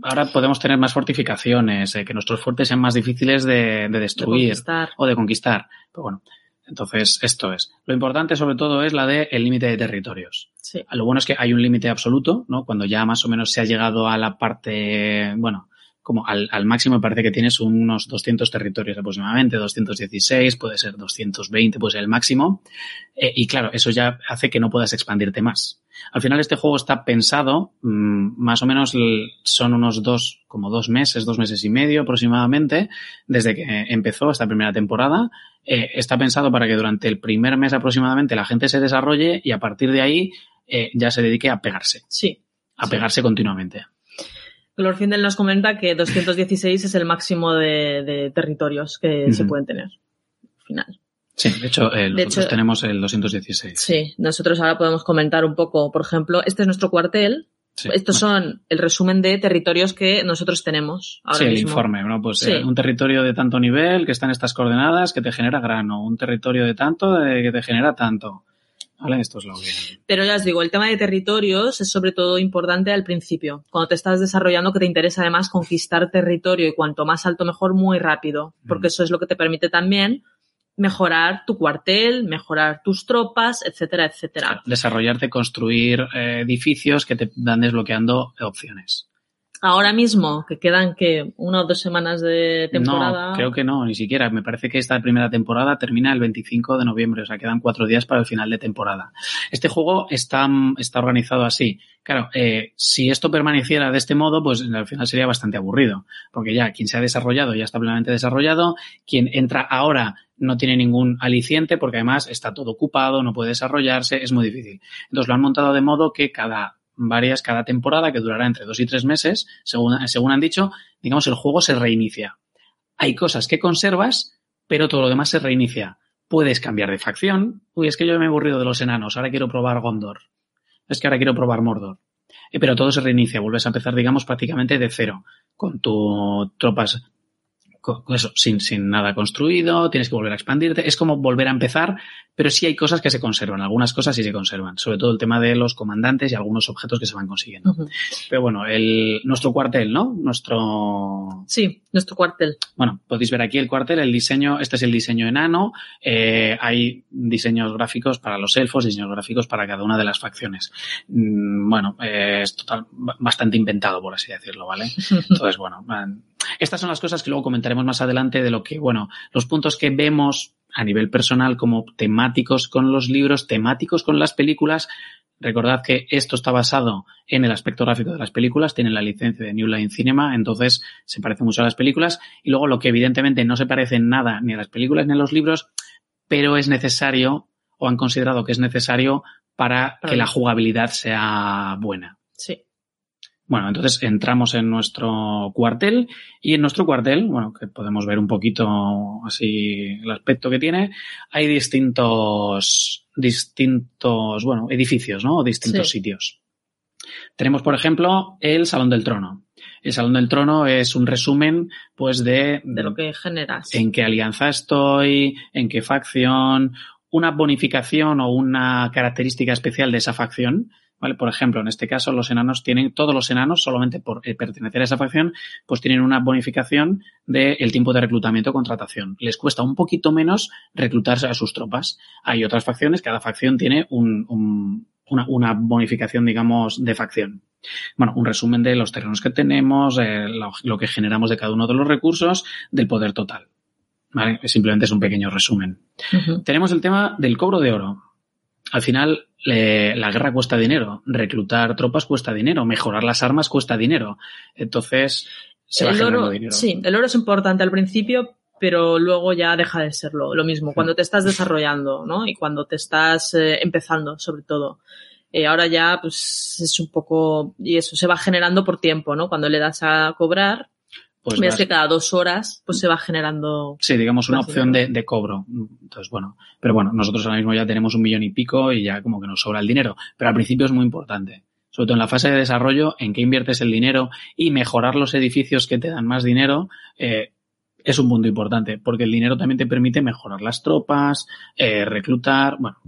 Ahora podemos tener más fortificaciones, eh, que nuestros fuertes sean más difíciles de, de De destruir o de conquistar. Pero bueno, entonces esto es. Lo importante sobre todo es la de el límite de territorios. Sí. Lo bueno es que hay un límite absoluto, ¿no? Cuando ya más o menos se ha llegado a la parte, bueno, como al, al máximo me parece que tienes unos 200 territorios aproximadamente, 216, puede ser 220, puede ser el máximo. Eh, y claro, eso ya hace que no puedas expandirte más. Al final este juego está pensado, mm, más o menos son unos dos, como dos meses, dos meses y medio aproximadamente, desde que empezó esta primera temporada. Eh, está pensado para que durante el primer mes aproximadamente la gente se desarrolle y a partir de ahí eh, ya se dedique a pegarse, Sí. a Sí. pegarse continuamente. Glorfindel nos comenta que 216 es el máximo de, de territorios que se pueden tener. Al Final. Sí, de hecho, eh, nosotros hecho- tenemos el 216. Sí, nosotros ahora podemos comentar un poco, por ejemplo, este es nuestro cuartel. Sí. Estos son el resumen de territorios que nosotros tenemos ahora Sí, el mismo. informe, ¿no? Pues Sí. eh, un territorio de tanto nivel que está en estas coordenadas que te genera grano, un territorio de tanto de, que te genera tanto. ¿Vale? Esto es lo que... Pero ya os digo, el tema de territorios es sobre todo importante al principio. Cuando te estás desarrollando, que te interesa además conquistar territorio y cuanto más alto mejor, muy rápido. Porque Mm. eso es lo que te permite también mejorar tu cuartel, mejorar tus tropas, etcétera, etcétera. Desarrollarte, construir eh, edificios que te dan desbloqueando opciones. Ahora mismo, que quedan que una o dos semanas de temporada. No, creo que no, ni siquiera. Me parece que esta primera temporada termina el 25 de noviembre, o sea, quedan cuatro días para el final de temporada. Este juego está, está organizado así. Claro, eh, si esto permaneciera de este modo, pues al final sería bastante aburrido, porque ya quien se ha desarrollado ya está plenamente desarrollado, quien entra ahora no tiene ningún aliciente, porque además está todo ocupado, no puede desarrollarse, es muy difícil. Entonces lo han montado de modo que cada varias, cada temporada, que durará entre dos y tres meses, según, según han dicho, digamos, el juego se reinicia. Hay cosas que conservas, pero todo lo demás se reinicia. Puedes cambiar de facción. Uy, es que yo me he aburrido de los enanos, ahora quiero probar Gondor. Es que ahora quiero probar Mordor. Eh, pero todo se reinicia, vuelves a empezar, digamos, prácticamente de cero, con tus tropas, con eso, sin, sin nada construido, tienes que volver a expandirte. Es como volver a empezar, pero sí hay cosas que se conservan, algunas cosas sí se conservan, sobre todo el tema de los comandantes y algunos objetos que se van consiguiendo. Pero bueno, el, nuestro cuartel, ¿no? Nuestro, Sí, nuestro cuartel. bueno, podéis ver aquí el cuartel, el diseño, este es el diseño enano, eh, hay diseños gráficos para los elfos, diseños gráficos para cada una de las facciones. Mm, bueno, eh, es total, bastante inventado, por así decirlo, ¿vale? Entonces, bueno, man, estas son las cosas que luego comentaremos más adelante de lo que, bueno, los puntos que vemos a nivel personal como temáticos con los libros, temáticos con las películas, Recordad que esto está basado en el aspecto gráfico de las películas, tienen la licencia de New Line Cinema, entonces se parece mucho a las películas. Y luego lo que evidentemente no se parece en nada ni a las películas ni a los libros, pero es necesario o han considerado que es necesario para que la jugabilidad sea buena. Sí. Bueno, entonces entramos en nuestro cuartel y en nuestro cuartel, bueno, que podemos ver un poquito así el aspecto que tiene, hay distintos, distintos, bueno, edificios, ¿no? O distintos Sí. sitios. Tenemos, por ejemplo, el Salón del Trono. El Salón del Trono es un resumen, pues, de, De lo que generas. en qué alianza estoy, en qué facción, una bonificación o una característica especial de esa facción. ¿Vale? Por ejemplo, en este caso, los enanos tienen, todos los enanos, solamente por eh, pertenecer a esa facción, pues tienen una bonificación del tiempo de reclutamiento o contratación. Les cuesta un poquito menos reclutarse a sus tropas. Hay otras facciones, cada facción tiene un- un- una, una bonificación, digamos, de facción. Bueno, un resumen de los terrenos que tenemos, eh, lo, lo que generamos de cada uno de los recursos, del poder total. ¿Vale? Simplemente es un pequeño resumen. Tenemos el tema del cobro de oro. Al final, eh, la guerra cuesta dinero, reclutar tropas cuesta dinero, mejorar las armas cuesta dinero. Entonces, se va el oro, dinero. sí, el oro es importante al principio, pero luego ya deja de serlo. Lo mismo, cuando te estás desarrollando, ¿no? Y cuando te estás eh, empezando, sobre todo. Eh, ahora ya, pues, es un poco, y eso se va generando por tiempo, ¿no? Cuando le das a cobrar, Pues ves que cada dos horas, pues se va generando. Sí, digamos una opción de cobro. Entonces, bueno, pero bueno, nosotros ahora mismo ya tenemos un millón y pico y ya como que nos sobra el dinero. Pero al principio es muy importante. Sobre todo en la fase de desarrollo, en qué inviertes el dinero y mejorar los edificios que te dan más dinero, eh, es un punto importante, porque el dinero también te permite mejorar las tropas, eh, reclutar, bueno,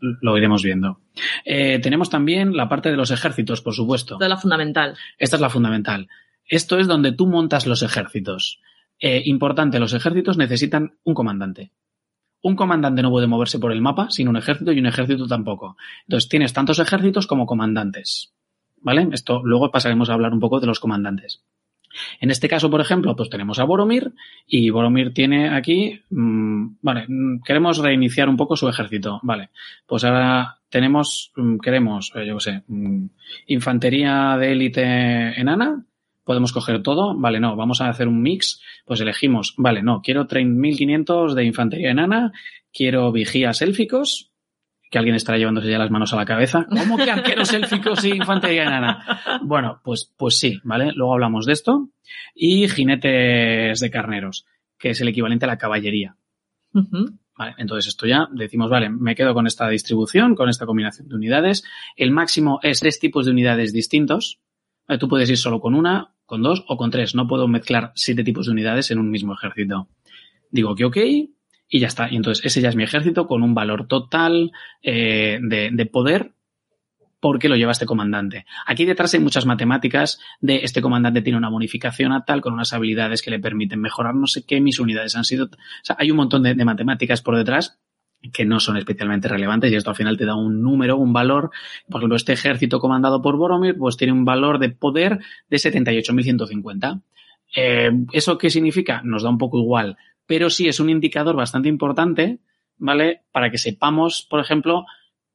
lo iremos viendo. Eh, tenemos también la parte de los ejércitos, por supuesto. Esta es la fundamental. Esta es la fundamental. Esto es donde tú montas los ejércitos. Eh, importante, los ejércitos necesitan un comandante. Un comandante no puede moverse por el mapa sin un ejército y un ejército tampoco. Entonces tienes tantos ejércitos como comandantes. ¿Vale? Esto luego pasaremos a hablar un poco de los comandantes. En este caso, por ejemplo, pues tenemos a Boromir y Boromir tiene aquí, mm, vale, mm, queremos reiniciar un poco su ejército, vale, pues ahora tenemos, mm, queremos, eh, yo qué sé, infantería de élite enana, podemos coger todo, vale, no, vamos a hacer un mix, pues elegimos, vale, no, quiero 3.500 de infantería enana, quiero vigías élficos, que alguien estará llevándose ya las manos a la cabeza. ¿Cómo que arqueros élficos y infantería enana? Bueno, pues, pues sí, ¿vale? Luego hablamos de esto. Y jinetes de carneros, que es el equivalente a la caballería. Vale, entonces esto ya decimos, vale, me quedo con esta distribución, con esta combinación de unidades. El máximo es tres tipos de unidades distintos. Vale, Tú puedes ir solo con una, con dos o con tres. No puedo mezclar siete tipos de unidades en un mismo ejército. Digo que ok y ya está. Y entonces ese ya es mi ejército con un valor total eh, de, de poder porque lo lleva este comandante. Aquí detrás hay muchas matemáticas de este comandante tiene una bonificación a tal con unas habilidades que le permiten mejorar no sé qué, mis unidades han sido... O sea, hay un montón de matemáticas por detrás que no son especialmente relevantes y esto al final te da un número, un valor. Por ejemplo, este ejército comandado por Boromir pues tiene un valor de poder de 78.150. Eh, ¿Eso qué significa? Nos da un poco igual, pero sí es un indicador bastante importante, ¿vale? Para que sepamos, por ejemplo,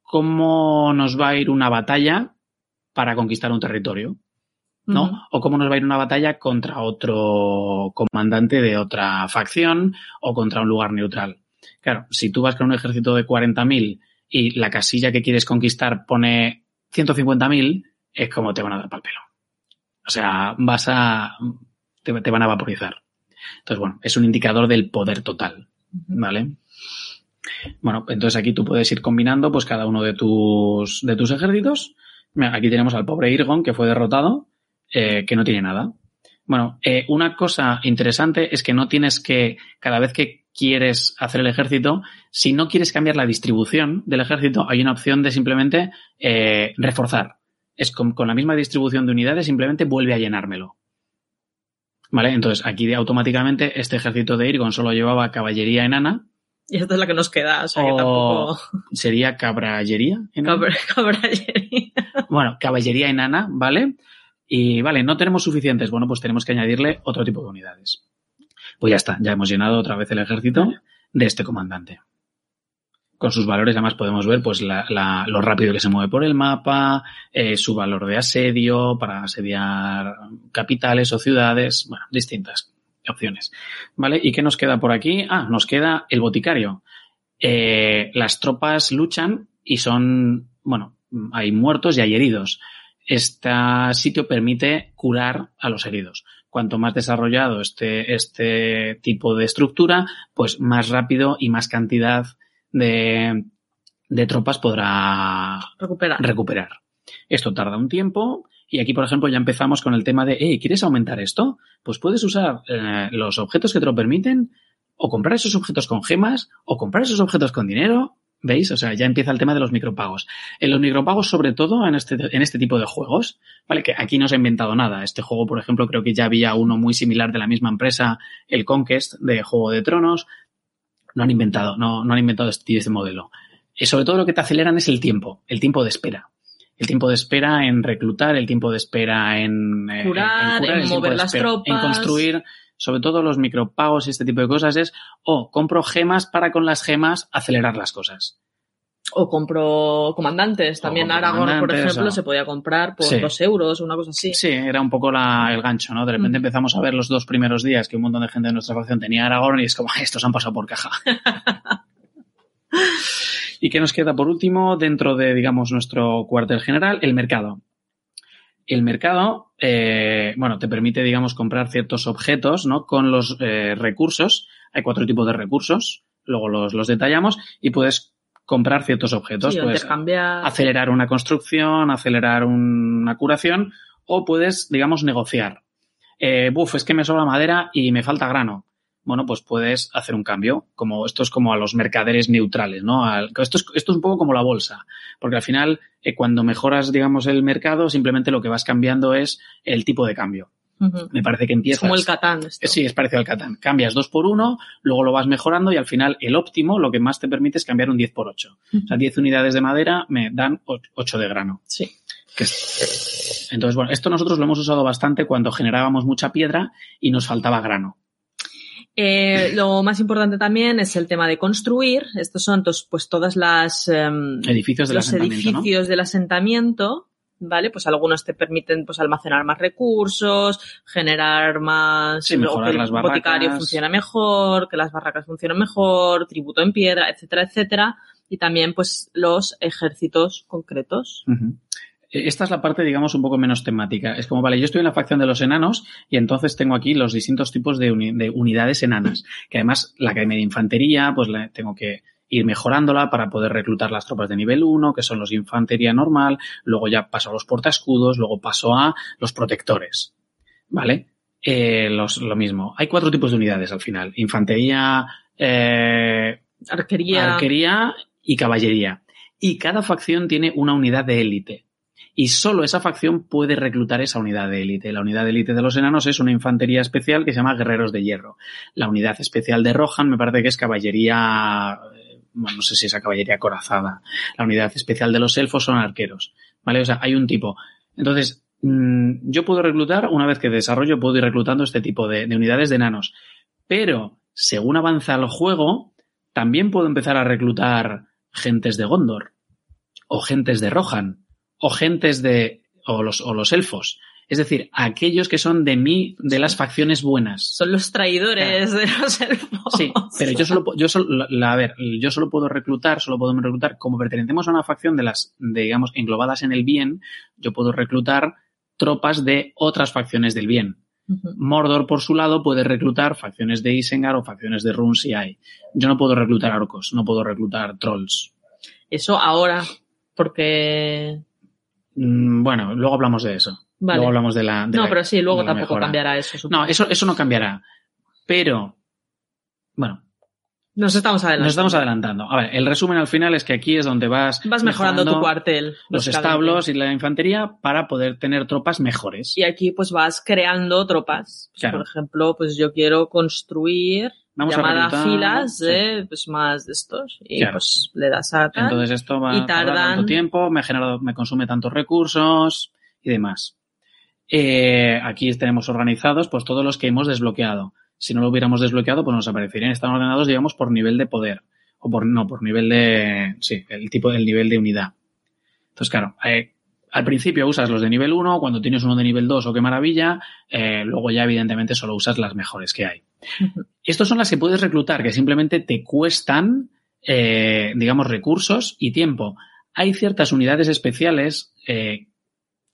cómo nos va a ir una batalla para conquistar un territorio, ¿no? O cómo nos va a ir una batalla contra otro comandante de otra facción o contra un lugar neutral. Claro, si tú vas con un ejército de 40.000 y la casilla que quieres conquistar pone 150.000, es como te van a dar pal pelo. O sea, vas a, te, te van a vaporizar. Entonces, bueno, es un indicador del poder total, ¿vale? Bueno, entonces aquí tú puedes ir combinando pues cada uno de tus, de tus ejércitos. Mira, aquí tenemos al pobre Irgon que fue derrotado, eh, que no tiene nada. Bueno, eh, una cosa interesante es que no tienes que, cada vez que quieres hacer el ejército, si no quieres cambiar la distribución del ejército, hay una opción de simplemente eh, reforzar. Es con, con la misma distribución de unidades, simplemente vuelve a llenármelo. ¿Vale? Entonces aquí automáticamente este ejército de Irgon solo llevaba caballería enana, Y esta es la que nos queda, o sea que tampoco. sería caballería enana. Cabra- caballería. Bueno, caballería enana, ¿vale? Y vale, no tenemos suficientes. Bueno, pues tenemos que añadirle otro tipo de unidades. Pues ya está, ya hemos llenado otra vez el ejército de este comandante. con sus valores además podemos ver pues la, la, lo rápido que se mueve por el mapa, eh, su valor de asedio para asediar capitales o ciudades, bueno, distintas opciones. ¿Vale? ¿Y qué nos queda por aquí? Ah, nos queda el boticario. Eh, las tropas luchan y son, bueno, hay muertos y hay heridos. Este sitio permite curar a los heridos. Cuanto más desarrollado este, este tipo de estructura, pues más rápido y más cantidad de, de tropas podrá Recuperar. recuperar. Esto tarda un tiempo y aquí, por ejemplo, ya empezamos con el tema de, eh, ¿quieres aumentar esto? Pues puedes usar eh, los objetos que te lo permiten o comprar esos objetos con gemas o comprar esos objetos con dinero. ¿Veis? O sea, ya empieza el tema de los micropagos. En los micropagos, sobre todo en este, en este tipo de juegos, ¿vale? Que aquí no se ha inventado nada. Este juego, por ejemplo, creo que ya había uno muy similar de la misma empresa, el Conquest de Juego de Tronos. No han inventado, no, no han inventado este, este modelo. Y sobre todo lo que te aceleran es el tiempo, el tiempo de espera el tiempo de espera en reclutar, el tiempo de espera en, eh, curar, en, curar, en mover las tropas, en construir, sobre todo los micropagos y este tipo de cosas es, o oh, compro gemas para con las gemas acelerar las cosas. O compro comandantes. También Aragorn, por ejemplo, o... se podía comprar por sí. dos euros, una cosa así. Sí, era un poco la, el gancho, ¿no? De repente mm. empezamos a ver los dos primeros días que un montón de gente de nuestra facción tenía Aragorn y es como, estos han pasado por caja. ¿Y qué nos queda por último dentro de, digamos, nuestro cuartel general? El mercado. El mercado, eh, bueno, te permite, digamos, comprar ciertos objetos, ¿no? Con los eh, recursos. Hay cuatro tipos de recursos, luego los, los detallamos y puedes comprar ciertos objetos. Sí, puedes intercambiar. acelerar una construcción, acelerar una curación o puedes, digamos, negociar. Eh, buf, es que me sobra madera y me falta grano bueno, pues puedes hacer un cambio. Como esto es como a los mercaderes neutrales, ¿no? Al, esto, es, esto es un poco como la bolsa, porque al final, eh, cuando mejoras, digamos, el mercado, simplemente lo que vas cambiando es el tipo de cambio. Uh -huh. Me parece que empiezas. Es como el Catán. Esto. Sí, es parecido al Catán. Cambias dos por uno, luego lo vas mejorando y al final el óptimo lo que más te permite es cambiar un 10 por 8. Uh -huh. O sea, 10 unidades de madera me dan 8 de grano. Sí. Entonces, bueno, esto nosotros lo hemos usado bastante cuando generábamos mucha piedra y nos faltaba grano. Eh, lo más importante también es el tema de construir. Estos son pues todas las eh, edificios del los asentamiento, edificios ¿no? del asentamiento, ¿vale? Pues algunos te permiten pues almacenar más recursos, generar más sí, mejorar que el las barracas. boticario funcione mejor, que las barracas funcionen mejor, tributo en piedra, etcétera, etcétera, y también pues los ejércitos concretos. Uh -huh esta es la parte, digamos, un poco menos temática. Es como, vale, yo estoy en la facción de los enanos y entonces tengo aquí los distintos tipos de, uni de unidades enanas. Que además, la academia de infantería, pues la, tengo que ir mejorándola para poder reclutar las tropas de nivel 1, que son los de infantería normal, luego ya paso a los portaescudos, luego paso a los protectores. ¿Vale? Eh, los, lo mismo. Hay cuatro tipos de unidades al final. Infantería, eh, arquería. arquería y caballería. Y cada facción tiene una unidad de élite y solo esa facción puede reclutar esa unidad de élite. La unidad de élite de los enanos es una infantería especial que se llama Guerreros de Hierro. La unidad especial de Rohan me parece que es caballería, bueno, no sé si es caballería corazada. La unidad especial de los elfos son arqueros. ¿Vale? O sea, hay un tipo. Entonces, mmm, yo puedo reclutar, una vez que desarrollo, puedo ir reclutando este tipo de, de unidades de enanos. Pero, según avanza el juego, también puedo empezar a reclutar gentes de Gondor o gentes de Rohan o gentes de, o los, o los elfos. Es decir, aquellos que son de mí, de las facciones buenas. Son los traidores claro. de los elfos. Sí, pero yo solo, yo solo, la, a ver, yo solo puedo reclutar, solo puedo reclutar, como pertenecemos a una facción de las, de, digamos, englobadas en el bien, yo puedo reclutar tropas de otras facciones del bien. Uh -huh. Mordor, por su lado, puede reclutar facciones de Isengard o facciones de Run si hay. Yo no puedo reclutar orcos, no puedo reclutar trolls. Eso ahora, porque bueno, luego hablamos de eso. Vale. Luego hablamos de la. De no, la, pero sí, luego tampoco mejora. cambiará eso. Supongo. No, eso, eso no cambiará. Pero, bueno. Nos estamos adelantando. Nos estamos adelantando. A ver, el resumen al final es que aquí es donde vas. Vas mejorando, mejorando tu cuartel. Los establos y la infantería para poder tener tropas mejores. Y aquí, pues vas creando tropas. Pues, claro. Por ejemplo, pues yo quiero construir Vamos llamada a filas de sí. pues más de estos y claro. pues le das a tal entonces esto va y tardan tanto tiempo me ha generado me consume tantos recursos y demás eh, aquí tenemos organizados pues todos los que hemos desbloqueado si no lo hubiéramos desbloqueado pues nos aparecerían están ordenados digamos por nivel de poder O por, no, por nivel de, sí, el tipo del nivel de unidad. Entonces, claro, eh, al principio usas los de nivel 1, cuando tienes uno de nivel 2, o qué maravilla, eh, luego ya evidentemente solo usas las mejores que hay. Estos son las que puedes reclutar, que simplemente te cuestan, eh, digamos, recursos y tiempo. Hay ciertas unidades especiales, eh,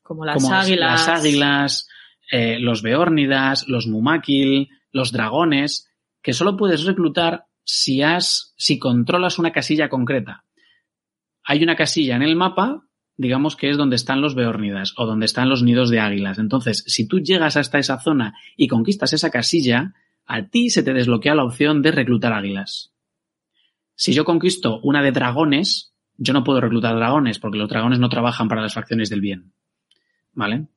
Como las como águilas. las águilas, eh, los beórnidas, los mumakil, los dragones, que solo puedes reclutar si has, si controlas una casilla concreta. Hay una casilla en el mapa, digamos que es donde están los beórnidas o donde están los nidos de águilas. Entonces, si tú llegas hasta esa zona y conquistas esa casilla, a ti se te desbloquea la opción de reclutar águilas. Si yo conquisto una de dragones, yo no puedo reclutar dragones porque los dragones no trabajan para las facciones del bien. ¿Vale?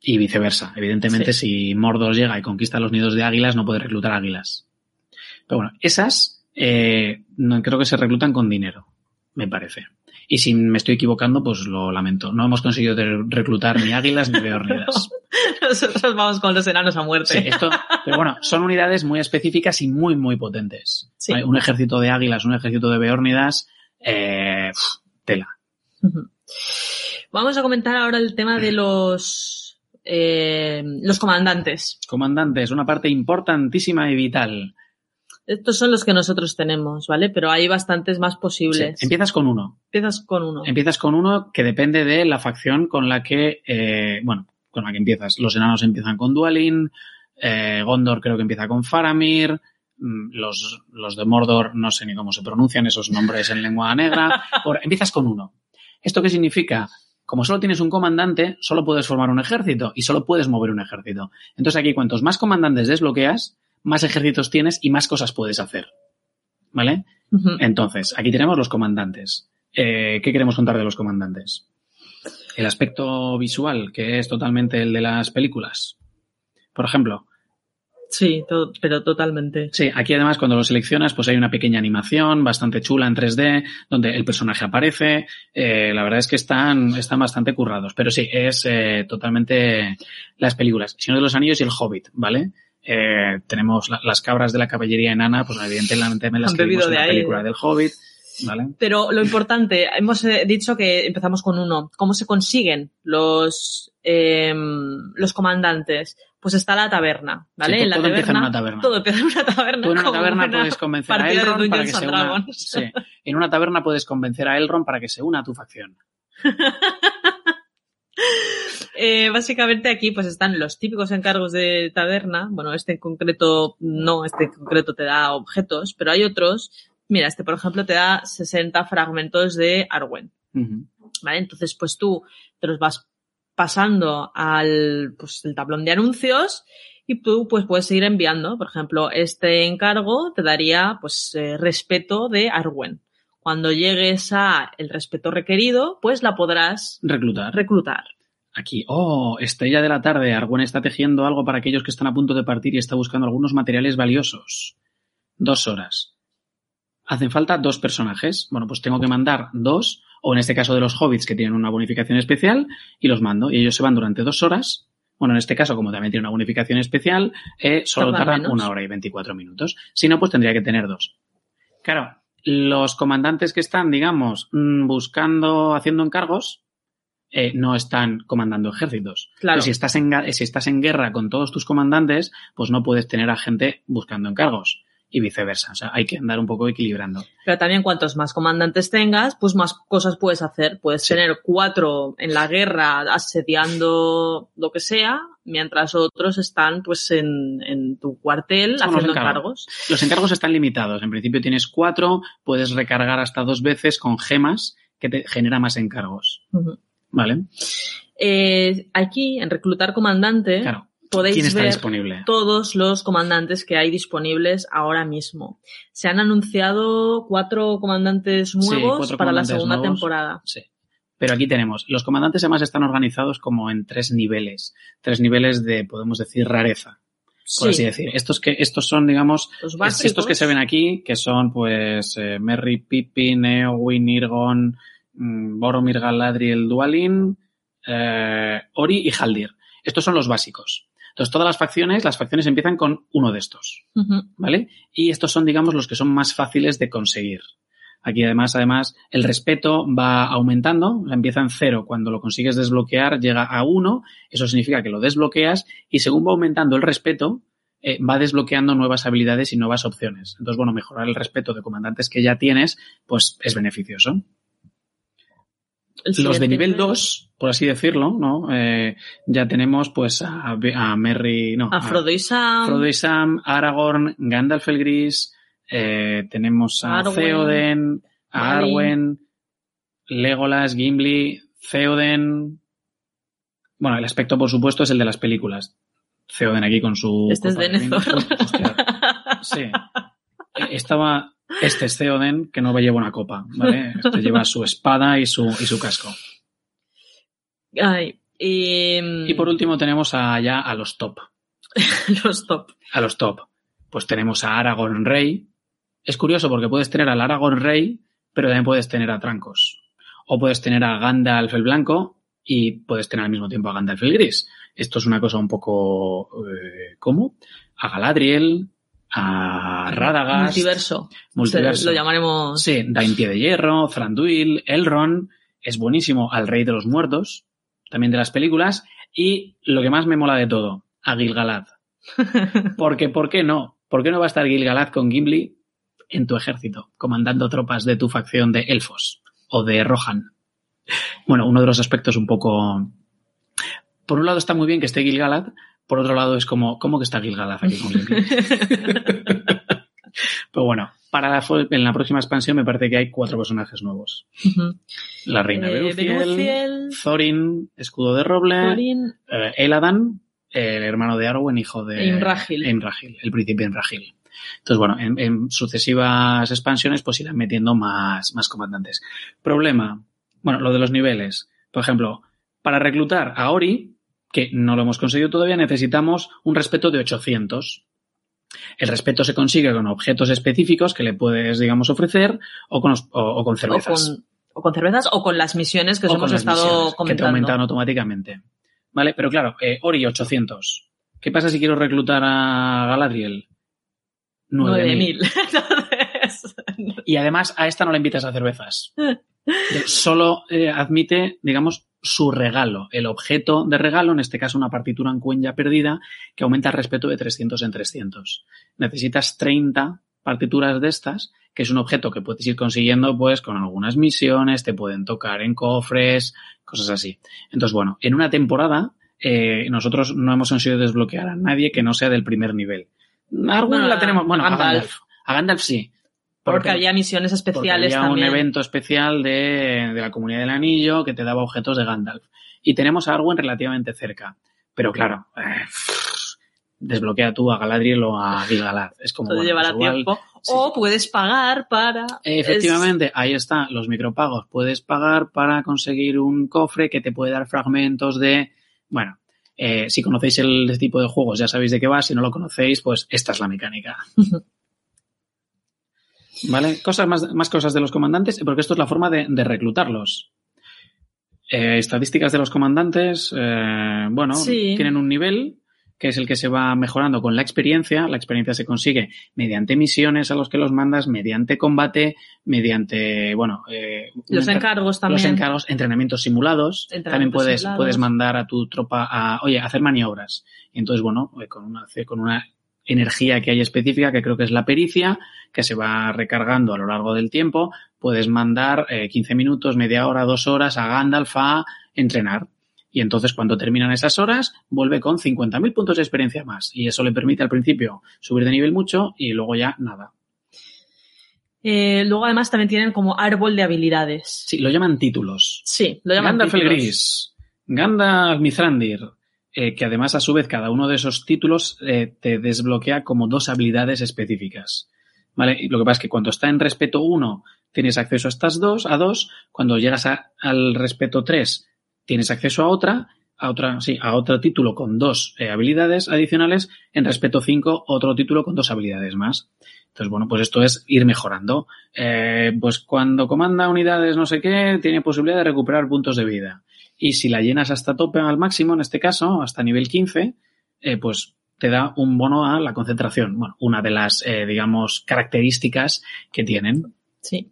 Y viceversa. Evidentemente, Sí. si Mordor llega y conquista los nidos de águilas, no puede reclutar águilas. Pero bueno, esas eh, creo que se reclutan con dinero, me parece. Y si me estoy equivocando, pues lo lamento. No hemos conseguido reclutar ni águilas ni beórnidas. Nosotros vamos con los enanos a muerte. Sí, esto, pero bueno, son unidades muy específicas y muy, muy potentes. Sí. Un ejército de águilas, un ejército de beórnidas, eh, tela. Vamos a comentar ahora el tema de los eh, los comandantes. Comandantes, una parte importantísima y vital. Estos son los que nosotros tenemos, ¿vale? Pero hay bastantes más Sí, posibles. Empiezas con uno. Empiezas con uno. Empiezas con uno que depende de la facción con la que, eh, bueno, con la que empiezas. Los enanos empiezan con Dualin, eh, Gondor creo que empieza con Faramir, mm, los, los de Mordor no sé ni cómo se pronuncian esos nombres en lengua negra. Por- empiezas con uno. ¿Esto qué significa? Como solo tienes un comandante, solo puedes formar un ejército y solo puedes mover un ejército. Entonces aquí cuantos más comandantes desbloqueas, más ejércitos tienes y más cosas puedes hacer. ¿Vale? Entonces, aquí tenemos los comandantes. Eh, ¿Qué queremos contar de los comandantes? El aspecto visual, que es totalmente el de las películas. Por ejemplo, Sí, to- pero totalmente. sí, aquí además cuando lo seleccionas, pues hay una pequeña animación bastante chula en 3D, donde el personaje aparece. Eh, la verdad es que están, están bastante currados. Pero sí, es eh, totalmente las películas. Señor de los Anillos y el Hobbit, ¿vale? Eh, tenemos la- las cabras de la caballería enana, pues evidentemente me las que vimos en la ahí. película del Hobbit, ¿vale? Pero lo importante, hemos eh, dicho que empezamos con uno. ¿Cómo se consiguen los, eh, los comandantes? Pues está la taberna, ¿vale? Sí, en la todo empieza en taberna. una taberna. Todo empieza en una taberna. Tú en una taberna puedes convencer a Elrond para que se una. Sí. En una taberna puedes convencer a Elrond para que se una a tu facción. Eh, básicamente aquí pues están los típicos encargos de taberna. Bueno, este en concreto no, este en concreto te da objetos, pero hay otros. Mira, este por ejemplo te da 60 fragmentos de Arwen. ¿Vale? Entonces, pues tú te los vas pasando al pues, el tablón de anuncios y tú pues puedes seguir enviando. Por ejemplo, este encargo te daría pues eh, respeto de Arwen. Cuando llegues a el respeto requerido, pues la podrás Reclutar. reclutar. Aquí, oh, estrella de la tarde. Arwen está tejiendo algo para aquellos que están a punto de partir y está buscando algunos materiales valiosos. Dos horas. Hacen falta dos personajes. Bueno, pues tengo que mandar dos, o en este caso de los hobbits que tienen una bonificación especial, y los mando. Y ellos se van durante dos horas. Bueno, en este caso, como también tiene una bonificación especial, eh, solo Tardan menos. una hora y 24 minutos. Si no, pues tendría que tener dos. Claro, los comandantes que están, digamos, mm, buscando, haciendo encargos, eh, no están comandando ejércitos. Claro. Pero si estás, en, si estás en guerra con todos tus comandantes, pues no puedes tener a gente buscando encargos. Y viceversa. O sea, hay que andar un poco equilibrando. Pero también cuantos más comandantes tengas, pues más cosas puedes hacer. Puedes Sí. tener cuatro en la guerra asediando lo que sea, mientras otros están pues en, en tu cuartel Son los haciendo encargos. encargos. Los encargos están limitados. En principio tienes cuatro, puedes recargar hasta dos veces con gemas que te genera más encargos. ¿Vale? Eh, aquí, en reclutar comandante, Claro. podéis ¿Quién está ver disponible? todos los comandantes que hay disponibles ahora mismo. Se han anunciado cuatro comandantes nuevos cuatro para la segunda nuevos. temporada. Sí. Pero aquí tenemos, los comandantes además están organizados como en tres niveles. Tres niveles de, podemos decir, rareza. Por así Sí, decir. Estos que, estos son, digamos, estos que se ven aquí, que son pues eh, Merry, Pippin, Eowyn, Irgon, Boromir, Galadriel, Dualin, eh, Ori y Haldir. Estos son los básicos. Entonces todas las facciones, las facciones empiezan con uno de estos. ¿vale? Y estos son, digamos, los que son más fáciles de conseguir. Aquí además, además, el respeto va aumentando, empieza en cero. Cuando lo consigues desbloquear, llega a uno. Eso significa que lo desbloqueas y según va aumentando el respeto, eh, va desbloqueando nuevas habilidades y nuevas opciones. Entonces, bueno, mejorar el respeto de comandantes que ya tienes, pues es beneficioso. Los de nivel nivel- 2, por así decirlo, ¿no? Eh, ya tenemos pues a, a Merry, no, A Frodo y Sam. Frodo y Sam, Aragorn, Gandalf el Gris, eh, tenemos a Arwen, Theoden, a. Arwen, Legolas, Gimli, Theoden. Bueno, el aspecto, por supuesto, es el de las películas. Theoden aquí con su. Este es de. Denethor. Sí. Estaba. Este es Theoden, que no lleva una copa, ¿vale? Este lleva su espada y su, y su casco. Ay, y, Y por último tenemos allá a los top. los top. a los top. Pues tenemos a Aragorn Rey. Es curioso porque puedes tener al Aragorn Rey, pero también puedes tener a Trancos. O puedes tener a Gandalf el Blanco y puedes tener al mismo tiempo a Gandalf el Gris. Esto es una cosa un poco... eh, ¿Cómo? A Galadriel, a Radagast... Multiverso. Multiverso. Lo llamaremos. Sí, Dain Pie de Hierro, Thranduil, Elrond, es buenísimo al Rey de los Muertos, también de las películas, y lo que más me mola de todo, a Gil-galad. Porque, ¿por qué no? ¿Por qué no va a estar Gil-galad con Gimli en tu ejército, comandando tropas de tu facción de elfos o de Rohan? Bueno, uno de los aspectos un poco... Por un lado está muy bien que esté Gil-galad, por otro lado es como, ¿cómo que está Gil-galad aquí con? Pero bueno, para la, en la próxima expansión me parece que hay cuatro personajes nuevos. La reina Eh, Thorin, escudo de roble, eh, Eladan, el hermano de Arwen, hijo de Imrahil. Imrahil, el príncipe Imrahil. Entonces, bueno, en, en sucesivas expansiones pues irán metiendo más, más comandantes. Problema, bueno, lo de los niveles. Por ejemplo, para reclutar a Ori, que no lo hemos conseguido todavía, necesitamos un respeto de 800. El respeto se consigue con objetos específicos que le puedes, digamos, ofrecer o con, o- o con o cervezas. con, o con cervezas o con las misiones que os O hemos estado misiones, que te comentando. aumentan automáticamente. ¿Vale? Pero claro, eh, Ori 800. ¿Qué pasa si quiero reclutar a Galadriel? 9000. 9000. Entonces, Y además a esta no le invitas a cervezas. Solo eh, admite, digamos, su regalo, el objeto de regalo, en este caso una partitura en cuenya perdida, que aumenta el respeto de 300 en 300. Necesitas 30 partituras de estas, que es un objeto que puedes ir consiguiendo pues con algunas misiones, te pueden tocar en cofres, cosas así. Entonces, bueno, en una temporada eh, nosotros no hemos conseguido desbloquear a nadie que no sea del primer nivel. Alguna Bueno, la tenemos, bueno, a. Gandalf. A Gandalf sí. Porque había misiones especiales había también. un evento especial de, de la comunidad del anillo que te daba objetos de Gandalf. Y tenemos a Arwen relativamente cerca. Pero claro, eh, desbloquea tú a Galadriel o a Gil-galad. Es como, bueno, llevará pues tiempo. sí. O puedes pagar para. Efectivamente, ahí está, los micropagos. Puedes pagar para conseguir un cofre que te puede dar fragmentos de... Bueno, eh, si conocéis el tipo de juegos ya sabéis de qué va. Si no lo conocéis, pues esta es la mecánica. ¿Vale? Cosas más, más cosas de los comandantes, porque esto es la forma de, de reclutarlos. Eh, estadísticas de los comandantes, eh, bueno, Sí. tienen un nivel que es el que se va mejorando con la experiencia. La experiencia se consigue mediante misiones a los que los mandas, mediante combate, mediante, bueno, eh, Los encargos también. los encargos, entrenamientos simulados. Entrenamientos También puedes, simulados. puedes mandar a tu tropa a, oye, a hacer maniobras. Y entonces, bueno, eh, con una, con una energía que hay específica, que creo que es la pericia, que se va recargando a lo largo del tiempo, puedes mandar eh, 15 minutos, media hora, dos horas a Gandalf a entrenar. Y entonces, cuando terminan esas horas, vuelve con 50.000 puntos de experiencia más. Y eso le permite al principio subir de nivel mucho y luego ya nada. Eh, luego además también tienen como árbol de habilidades. Sí, lo llaman títulos. Sí, lo llaman Gandalf el. Gris, Gandalf Mithrandir, eh, que además a su vez cada uno de esos títulos eh, te desbloquea como dos habilidades específicas. ¿Vale? Y lo que pasa es que cuando está en respeto 1 tienes acceso a estas dos, a dos, cuando llegas al respeto 3 tienes acceso a otra, a otra, sí, a otro título con dos eh, habilidades adicionales, en respeto 5 otro título con dos habilidades más. Entonces, bueno, pues esto es ir mejorando. Pues cuando comanda unidades no sé qué, tiene posibilidad de recuperar puntos de vida. Y si la llenas hasta tope al máximo, en este caso, hasta nivel 15, eh, pues te da un bono a la concentración. Bueno, una de las, eh, digamos, características que tienen. Sí.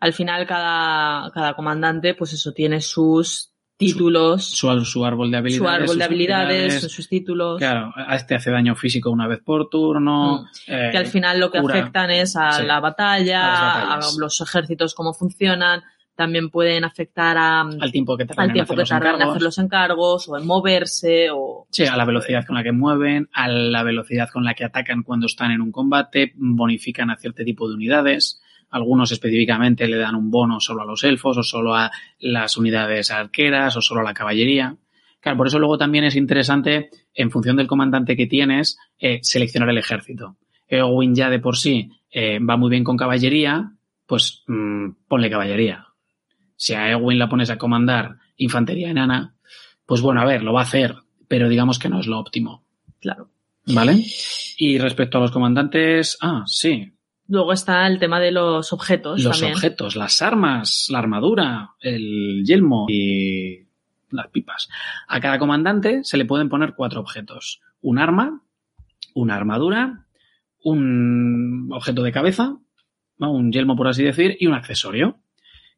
Al final cada, cada comandante, pues eso, tiene sus títulos, Su, su árbol de habilidades. su árbol de habilidades, sus títulos. Claro, a este hace daño físico una vez por turno. eh, que al final lo que cura. afectan es a Sí. la batalla, A los ejércitos, cómo funcionan. También pueden afectar a, al tiempo que tardan al en tiempo hacer que los tardan en encargos. hacer los encargos o en moverse o Sí, a la velocidad con la que mueven, a la velocidad con la que atacan cuando están en un combate, bonifican a cierto tipo de unidades. Algunos específicamente le dan un bono solo a los elfos o solo a las unidades arqueras o solo a la caballería. Claro, por eso luego también es interesante, en función del comandante que tienes, eh, seleccionar el ejército. Eowyn ya de por sí eh, va muy bien con caballería, pues mm, ponle caballería. Si a Eowyn la pones a comandar infantería enana, pues bueno, a ver, lo va a hacer, pero digamos que no es lo óptimo. claro. ¿Vale? Y respecto a los comandantes, ah, sí, Luego está el tema de los objetos los también. objetos, las armas, la armadura, el yelmo y las pipas. A cada comandante se le pueden poner cuatro objetos. Un arma, una armadura, un objeto de cabeza, un yelmo por así decir, y un accesorio.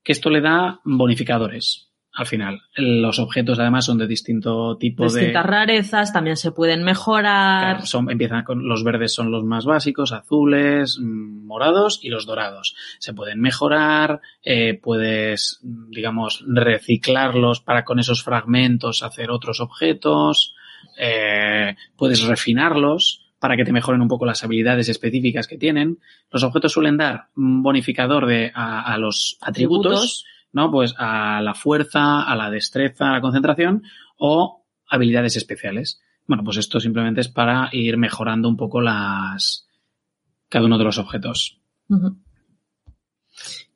Que esto le da bonificadores al final. Los objetos además son de distinto tipo de... Distintas rarezas también se pueden mejorar. Claro, son, empiezan con los verdes son los más básicos, azules, mm, morados y los dorados. Se pueden mejorar, eh, puedes, digamos, reciclarlos para con esos fragmentos hacer otros objetos, eh, puedes refinarlos para que te mejoren un poco las habilidades específicas que tienen. Los objetos suelen dar un bonificador de, a, a los atributos, Atributos. ¿no? Pues a la fuerza, a la destreza, a la concentración o habilidades especiales. Bueno, pues esto simplemente es para ir mejorando un poco las cada uno de los objetos.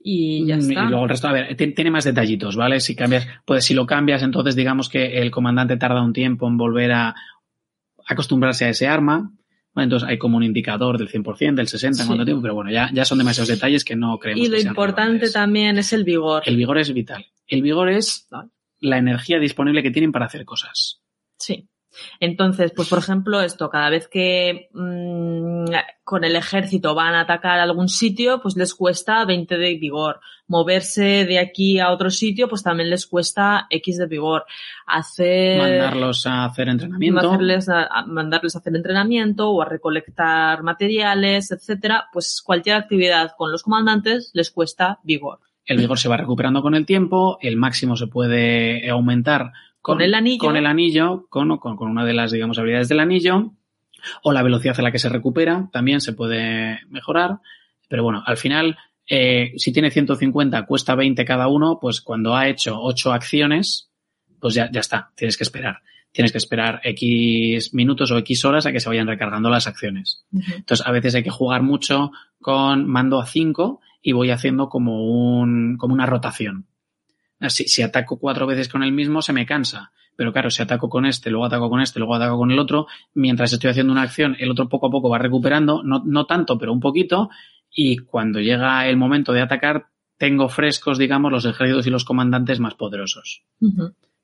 Y ya Mm, está. Y luego el resto, a ver, ti- tiene más detallitos, ¿vale? Si cambias, pues si lo cambias, entonces digamos que el comandante tarda un tiempo en volver a acostumbrarse a ese arma. Bueno, entonces hay como un indicador del 100%, del 60%, en Sí. cuánto tiempo, pero bueno, ya, ya son demasiados detalles que no creemos Y lo que sean importante relevantes. también es el vigor. El vigor es vital. El vigor es la energía disponible que tienen para hacer cosas. Sí. Entonces, pues por ejemplo, esto, cada vez que mm, con el ejército van a atacar algún sitio, pues les cuesta 20 de vigor. Moverse de aquí a otro sitio, pues también les cuesta X de vigor. Hacer... Mandarlos a hacer entrenamiento. Hacerles a- a mandarles a hacer entrenamiento o a recolectar materiales, etcétera, pues cualquier actividad con los comandantes les cuesta vigor. El vigor se va recuperando con el tiempo, el máximo se puede aumentar con, Con el anillo. con el anillo, con, con, con una de las, digamos, habilidades del anillo, o la velocidad a la que se recupera también se puede mejorar. Pero bueno, al final, eh, si tiene 150, cuesta 20 cada uno, pues cuando ha hecho 8 acciones, pues ya, ya está, tienes que esperar. Tienes que esperar X minutos o X horas a que se vayan recargando las acciones. Entonces, a veces hay que jugar mucho con mando a 5 y voy haciendo como, un, como una rotación. Si, ataco cuatro veces con el mismo, se me cansa. Pero claro, si ataco con este, luego ataco con este, luego ataco con el otro, mientras estoy haciendo una acción, el otro poco a poco va recuperando, no, no tanto, pero un poquito, y cuando llega el momento de atacar, tengo frescos, digamos, los ejércitos y los comandantes más poderosos.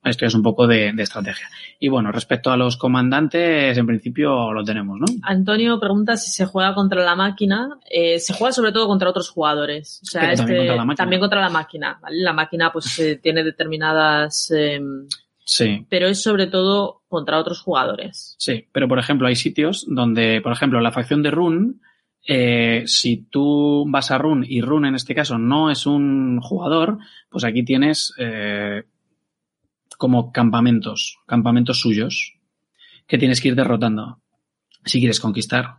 Esto es un poco de, de estrategia. Y bueno, respecto a los comandantes, en principio lo tenemos, ¿no? Antonio pregunta si se juega contra la máquina. Eh, se juega sobre todo contra otros jugadores. O sea, Pero también este- contra la máquina. también contra la máquina. ¿vale? La máquina pues eh, tiene determinadas... eh, Sí. pero es sobre todo contra otros jugadores. Sí, pero por ejemplo hay sitios donde, por ejemplo, la facción de Run, eh, si tú vas a Run y Run en este caso no es un jugador, pues aquí tienes eh, como campamentos, campamentos suyos, que tienes que ir derrotando si quieres conquistar.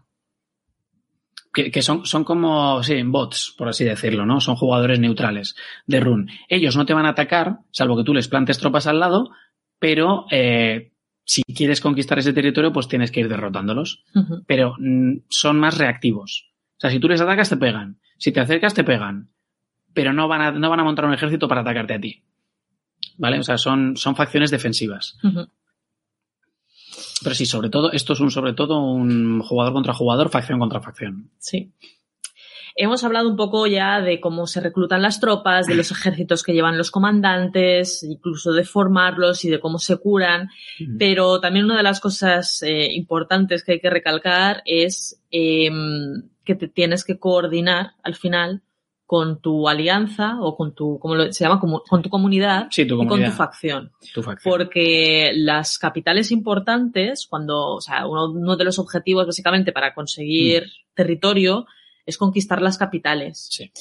Que, que son, son como, sí, bots, por así decirlo, ¿no? Son jugadores neutrales de Run. Ellos no te van a atacar, salvo que tú les plantes tropas al lado, pero eh, si quieres conquistar ese territorio, pues tienes que ir derrotándolos. Pero mm, son más reactivos. O sea, si tú les atacas, te pegan. Si te acercas, te pegan. Pero no van a, no van a montar un ejército para atacarte a ti. ¿Vale? O sea, son, son facciones defensivas. Pero sí, sobre todo, esto es un, sobre todo un jugador contra jugador, facción contra facción. Sí. hemos hablado un poco ya de cómo se reclutan las tropas, de los ejércitos que llevan los comandantes, incluso de formarlos y de cómo se curan. Pero también una de las cosas eh, importantes que hay que recalcar es eh, que te tienes que coordinar al final con tu alianza o con tu, ¿cómo lo- se llama? Como- con tu comunidad Sí, tu y con tu facción. Tu facción. Porque las capitales importantes, cuando, o sea, uno, uno de los objetivos básicamente para conseguir territorio es conquistar las capitales. Sí.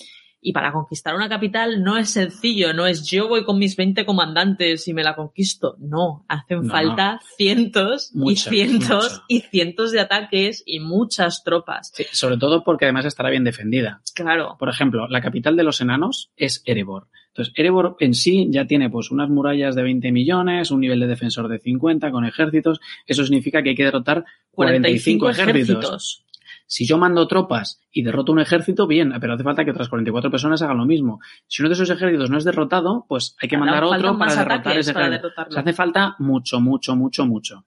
Y para conquistar una capital no es sencillo, no es yo voy con mis 20 comandantes y me la conquisto. No, hacen No, falta cientos Mucho, y cientos mucho. y cientos de ataques y muchas tropas. Sí, sobre todo porque además estará bien defendida. Claro. Por ejemplo, la capital de los enanos es Erebor. Entonces, Erebor en sí ya tiene pues unas murallas de 20 millones, un nivel de defensor de 50 con ejércitos. Eso significa que hay que derrotar 45, 45 ejércitos. ejércitos. Si yo mando tropas y derroto un ejército, bien, pero hace falta que otras 44 personas hagan lo mismo. Si uno de esos ejércitos no es derrotado, pues hay que mandar otro para derrotar ese para ejército. derrotarlo. O sea, hace falta mucho, mucho, mucho, mucho.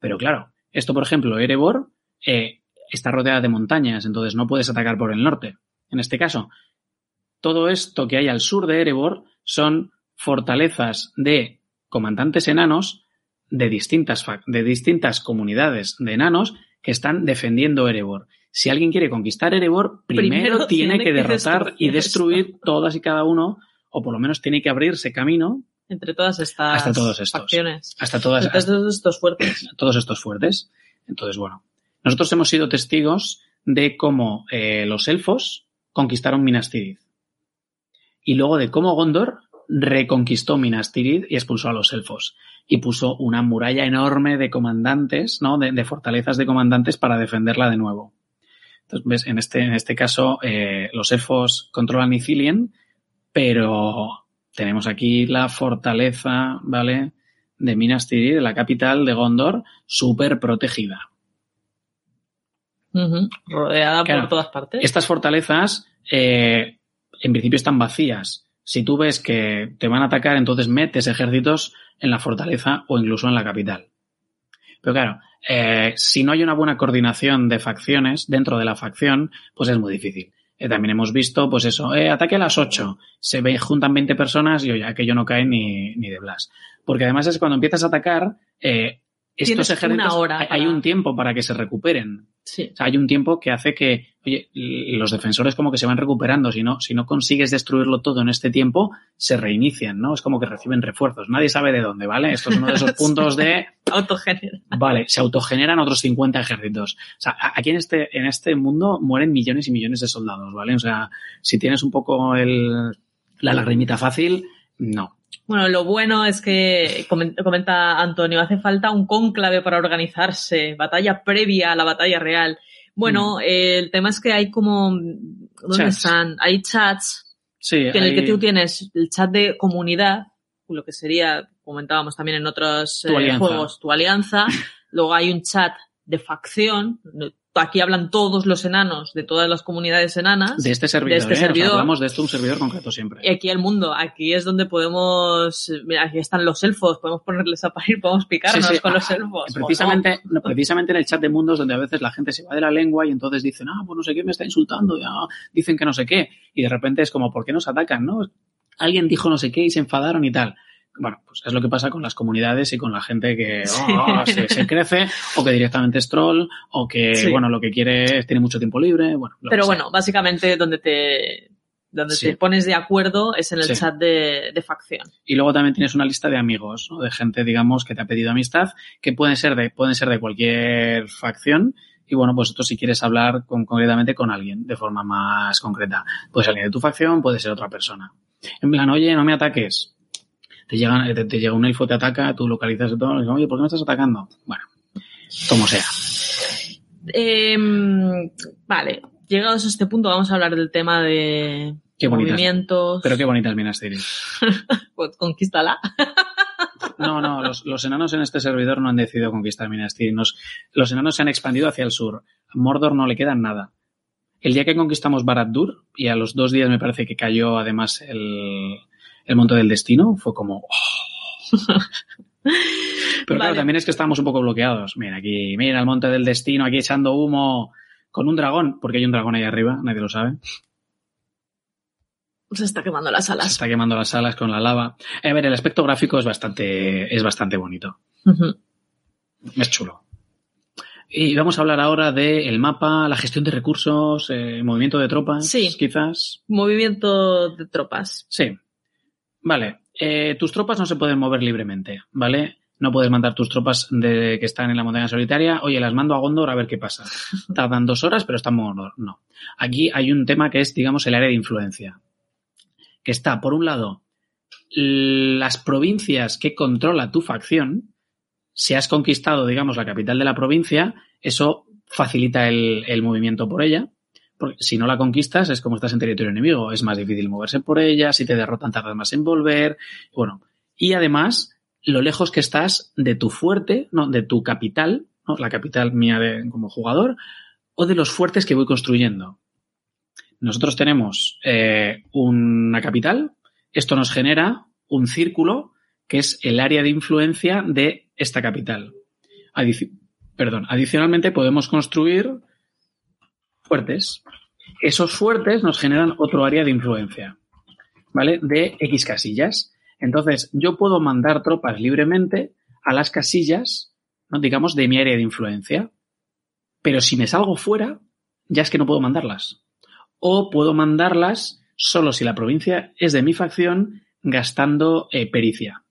Pero claro, esto, por ejemplo, Erebor eh, está rodeada de montañas, entonces no puedes atacar por el norte. En este caso, todo esto que hay al sur de Erebor son fortalezas de comandantes enanos de distintas, de distintas comunidades de enanos que están defendiendo Erebor. Si alguien quiere conquistar Erebor, primero, Primero tiene, tiene que que derrotar y destruir todas y cada uno, o por lo menos tiene que abrirse camino Entre todas estas Hasta todos estos. facciones. hasta todas, Entre todos estos fuertes. todos estos fuertes. Entonces, bueno, nosotros hemos sido testigos de cómo eh, los elfos conquistaron Minas Tirith. Y luego de cómo Gondor reconquistó Minas Tirith y expulsó a los elfos. Y puso una muralla enorme de comandantes, ¿no? De, de fortalezas de comandantes para defenderla de nuevo. Entonces, ves, en este, en este caso, eh, los elfos controlan Ithilien, pero tenemos aquí la fortaleza, ¿vale? De Minas Tirith, la capital de Gondor, súper protegida. Rodeada Claro. por todas partes. Estas fortalezas, eh, en principio, están vacías. Si tú ves que te van a atacar, entonces metes ejércitos en la fortaleza o incluso en la capital. Pero claro, eh, si no hay una buena coordinación de facciones dentro de la facción, pues es muy difícil. Eh, también hemos visto, pues eso, eh, ataque a las 8, se ve, juntan 20 personas y oye, aquello no cae ni, ni de blas. Porque además es cuando empiezas a atacar, eh, estos una hora hay- hay para- un tiempo para que se recuperen. Sí. O sea, hay un tiempo que hace que, oye, los defensores como que se van recuperando. Si no, si no consigues destruirlo todo en este tiempo, se reinician, ¿no? Es como que reciben refuerzos. Nadie sabe de dónde, ¿vale? Esto es uno de esos puntos de, Autogénero. vale, se autogeneran otros 50 ejércitos. O sea, aquí en este, en este mundo mueren millones y millones de soldados, ¿vale? O sea, si tienes un poco el, la lagrimita fácil, no. Bueno, lo bueno es que, comen- comenta Antonio, hace falta un cónclave para organizarse, batalla previa a la batalla real. Bueno, eh, el tema es que hay como, ¿dónde Mm. Chats. están? Hay chats Sí, que en el que hay- tú tienes el chat de comunidad, lo que sería, comentábamos también en otros Tu eh, juegos, tu alianza. Luego hay un chat de facción. Aquí hablan todos los enanos de todas las comunidades enanas. de este servidor, este ¿eh? O sea, servidor. hablamos de esto un servidor concreto siempre. Y aquí el mundo, aquí es donde podemos, mira, aquí están los elfos, podemos ponerles a parir, podemos picarnos Sí, sí. con los elfos. Precisamente, no, precisamente en el chat de mundos donde a veces la gente se va de la lengua y entonces dicen, ah, pues no sé qué, me está insultando, ya dicen que no sé qué. Y de repente es como, ¿por qué nos atacan? ¿No? Alguien dijo no sé qué y se enfadaron y tal. Bueno, pues es lo que pasa con las comunidades y con la gente que oh, se, se crece o que directamente es troll o que, Sí. bueno, lo que quiere es tiene mucho tiempo libre. Bueno, Pero bueno, básicamente donde te, donde Sí. te pones de acuerdo es en el Sí. chat de, de facción. Y luego también tienes una lista de amigos, ¿no? de gente, digamos, que te ha pedido amistad, que pueden ser de, pueden ser de cualquier facción. Y bueno, pues esto si quieres hablar con, concretamente con alguien de forma más concreta. Puede ser alguien de tu facción, puede ser otra persona. En plan, oye, no me ataques. Te llega, te, te llega un elfo, te ataca, tú localizas y todo, y dices, oye, ¿por qué me estás atacando? Bueno, como sea. Em, vale, llegados a este punto vamos a hablar del tema de Qué bonitas. movimientos. Pero qué bonitas Minas Tirith. Pues conquístala. No, no, los, los enanos en este servidor no han decidido conquistar Minas Tirith. Nos- los enanos se han expandido hacia el sur. A Mordor no le queda nada. El día que conquistamos Barad-dûr, y a los dos días me parece que cayó además el, el Monte del Destino, fue como... oh. Pero claro, también es que estábamos un poco bloqueados. Mira, aquí, mira el Monte del Destino, aquí echando humo. con un dragón, porque hay un dragón ahí arriba, nadie lo sabe. Se está quemando las Se alas. está quemando las alas con la lava. A ver, el aspecto gráfico es bastante, es bastante bonito. Es chulo. Y vamos a hablar ahora del mapa, la gestión de recursos, eh, movimiento de tropas, Sí. quizás. Movimiento de tropas. Sí. Vale. Eh, tus tropas no se pueden mover libremente, ¿vale? No puedes mandar tus tropas de, que están en la montaña solitaria. Oye, las mando a Gondor a ver qué pasa. Tardan dos horas, pero están en Gondor. No. Aquí hay un tema que es, digamos, el área de influencia. Que está, por un lado, las provincias que controla tu facción. Si has conquistado, digamos, la capital de la provincia, eso facilita el, el movimiento por ella. Porque si no la conquistas, es como estás en territorio enemigo. Es más difícil moverse por ella. Si te derrotan, tardas más en volver. Bueno. Y además, lo lejos que estás de tu fuerte, no, de tu capital, ¿no? la capital mía como jugador, o de los fuertes que voy construyendo. Nosotros tenemos eh, una capital. Esto nos genera un círculo que es el área de influencia de esta capital. Perdón, adicionalmente podemos construir fuertes. Esos fuertes nos generan otro área de influencia, ¿vale? De X casillas. Entonces, yo puedo mandar tropas libremente a las casillas, ¿no? digamos, de mi área de influencia. Pero si me salgo fuera, ya es que no puedo mandarlas. O puedo mandarlas solo si la provincia es de mi facción, gastando eh, pericia.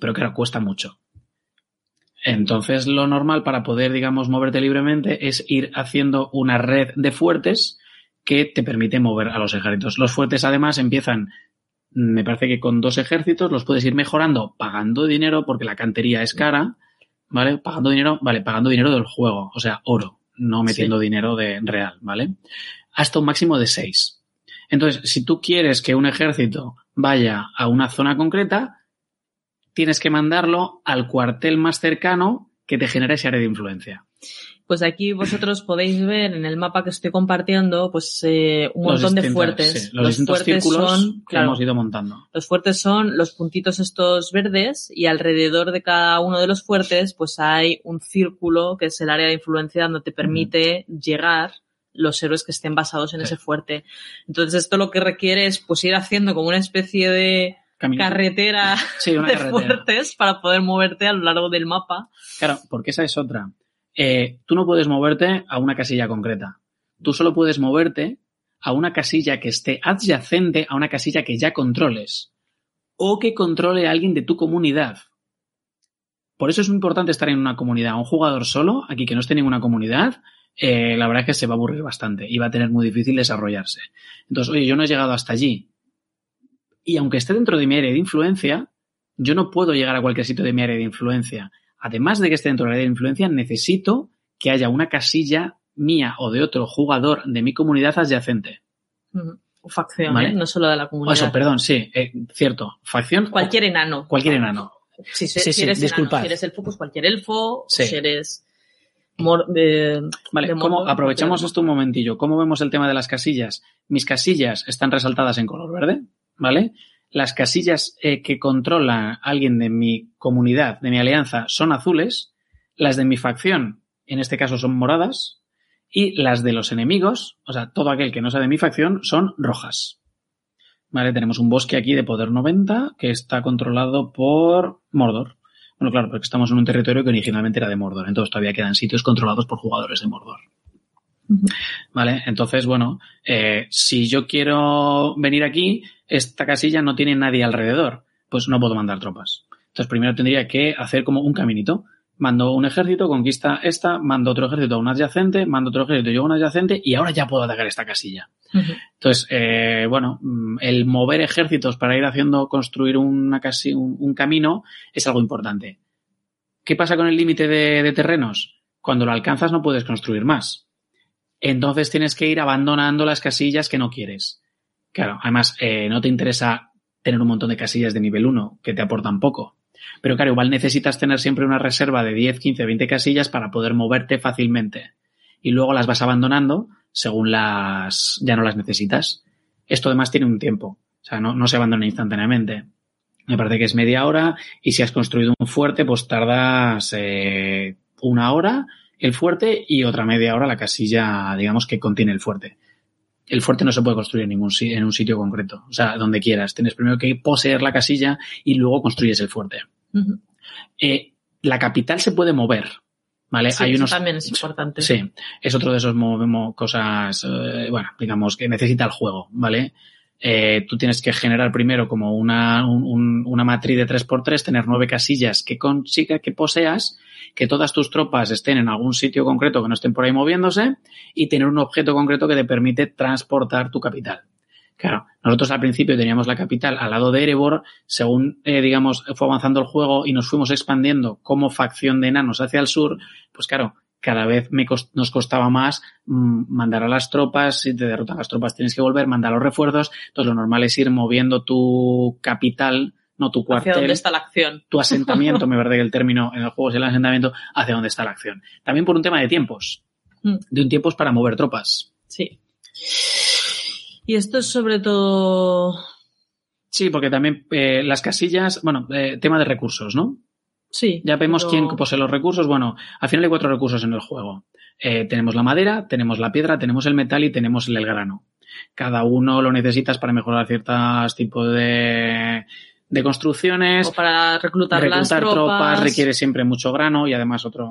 Pero claro, cuesta mucho. Entonces, lo normal para poder, digamos, moverte libremente es ir haciendo una red de fuertes que te permite mover a los ejércitos. Los fuertes, además, empiezan, me parece que con dos ejércitos, los puedes ir mejorando pagando dinero, porque la cantería es cara, ¿vale? Pagando dinero, vale, pagando dinero del juego, o sea, oro, no metiendo dinero de real, ¿vale? Hasta un máximo de seis. Entonces, si tú quieres que un ejército vaya a una zona concreta, tienes que mandarlo al cuartel más cercano que te genere ese área de influencia. Pues aquí vosotros podéis ver en el mapa que estoy compartiendo, pues eh, un Los montón de fuertes. sí, los, distintos fuertes círculos son, que claro, hemos ido montando. los fuertes son los puntitos estos verdes y alrededor de cada uno de los fuertes pues hay un círculo que es el área de influencia donde te permite llegar los héroes que estén basados en Sí. ese fuerte. Entonces esto lo que requiere es pues ir haciendo como una especie de Carretera Sí, una de carretera. fuertes para poder moverte a lo largo del mapa. Claro, porque esa es otra. Eh, tú no puedes moverte a una casilla concreta. Tú solo puedes moverte a una casilla que esté adyacente a una casilla que ya controles. O que controle a alguien de tu comunidad. Por eso es muy importante estar en una comunidad. Un jugador solo, aquí que no esté en ninguna comunidad, eh, la verdad es que se va a aburrir bastante y va a tener muy difícil desarrollarse. Entonces, oye, yo no he llegado hasta allí. Y aunque esté dentro de mi área de influencia, yo no puedo llegar a cualquier sitio de mi área de influencia. Además de que esté dentro de la área de influencia, necesito que haya una casilla mía o de otro jugador de mi comunidad adyacente. O facción, Vale. ¿eh? no solo de la O comunidad. eso, perdón, sí, eh, cierto. Facción. Cualquier enano. Cualquier enano. Si, Sí, si sí, eres enano, si eres elfo, pues cualquier elfo. Sí. Si eres mor- de- Vale, de ¿cómo- aprovechamos esto un momentillo. ¿Cómo vemos el tema de las casillas? Mis casillas están resaltadas en color verde, ¿vale? Las casillas eh, que controla alguien de mi comunidad, de mi alianza, son azules. Las de mi facción, en este caso, son moradas. Y las de los enemigos, o sea, todo aquel que no sea de mi facción, son rojas. Vale, tenemos un bosque aquí de poder 90 que está controlado por Mordor. Bueno, claro, porque estamos en un territorio que originalmente era de Mordor, entonces todavía quedan sitios controlados por jugadores de Mordor. Vale, entonces, bueno, eh, si yo quiero venir aquí, esta casilla no tiene nadie alrededor, pues no puedo mandar tropas. Entonces, primero tendría que hacer como un caminito. Mando un ejército, conquista esta, mando otro ejército a un adyacente, mando otro ejército yo a un adyacente y ahora ya puedo atacar esta casilla. Entonces, eh, bueno, mm, el mover ejércitos para ir haciendo construir una casi, un, un camino es algo importante. ¿Qué pasa con el límite de, de terrenos? Cuando lo alcanzas no puedes construir más. Entonces tienes que ir abandonando las casillas que no quieres. Claro, además, eh, no te interesa tener un montón de casillas de nivel 1 que te aportan poco. Pero claro, igual necesitas tener siempre una reserva de 10, 15, 20 casillas para poder moverte fácilmente. Y luego las vas abandonando según las ya no las necesitas. Esto además tiene un tiempo. O sea, no, no se abandona instantáneamente. Me parece que es media hora y si has construido un fuerte, pues tardas eh, una hora el fuerte y otra media hora la casilla, digamos, que contiene el fuerte. El fuerte no se puede construir en ningún en un sitio concreto, o sea, donde quieras. Tienes primero que poseer la casilla y luego construyes el fuerte. Eh, la capital se puede mover, ¿vale? Sí, Hay eso unos también es importante. Sí, es otro de esos cosas, eh, bueno, digamos que necesita el juego, ¿vale? Eh, tú tienes que generar primero como una, un- un- una matriz de 3x3, tener nueve casillas que consiga que poseas, que todas tus tropas estén en algún sitio concreto que no estén por ahí moviéndose y tener un objeto concreto que te permite transportar tu capital. Claro, nosotros al principio teníamos la capital al lado de Erebor, según, eh, digamos, fue avanzando el juego y nos fuimos expandiendo como facción de enanos hacia el sur, pues claro, cada vez me nos costaba más mm, mandar a las tropas, si te derrotan las tropas tienes que volver, mandar los refuerzos, entonces lo normal es ir moviendo tu capital, no tu Hacia cuartel, dónde está la acción. tu asentamiento, me parece que el término en el juego es el asentamiento, hacia dónde está la acción. También por un tema de tiempos, Mm. de un tiempos para mover tropas. Sí. Y esto es sobre todo. Sí, porque también eh, las casillas, bueno, eh, tema de recursos, ¿no? Sí. Ya vemos pero- quién posee los recursos. Bueno, al final hay cuatro recursos en el juego. Eh, tenemos la madera, tenemos la piedra, tenemos el metal y tenemos el grano. Cada uno lo necesitas para mejorar ciertos tipos de, de construcciones. O para reclutar, las Reclutar tropas. tropas requiere siempre mucho grano y además otros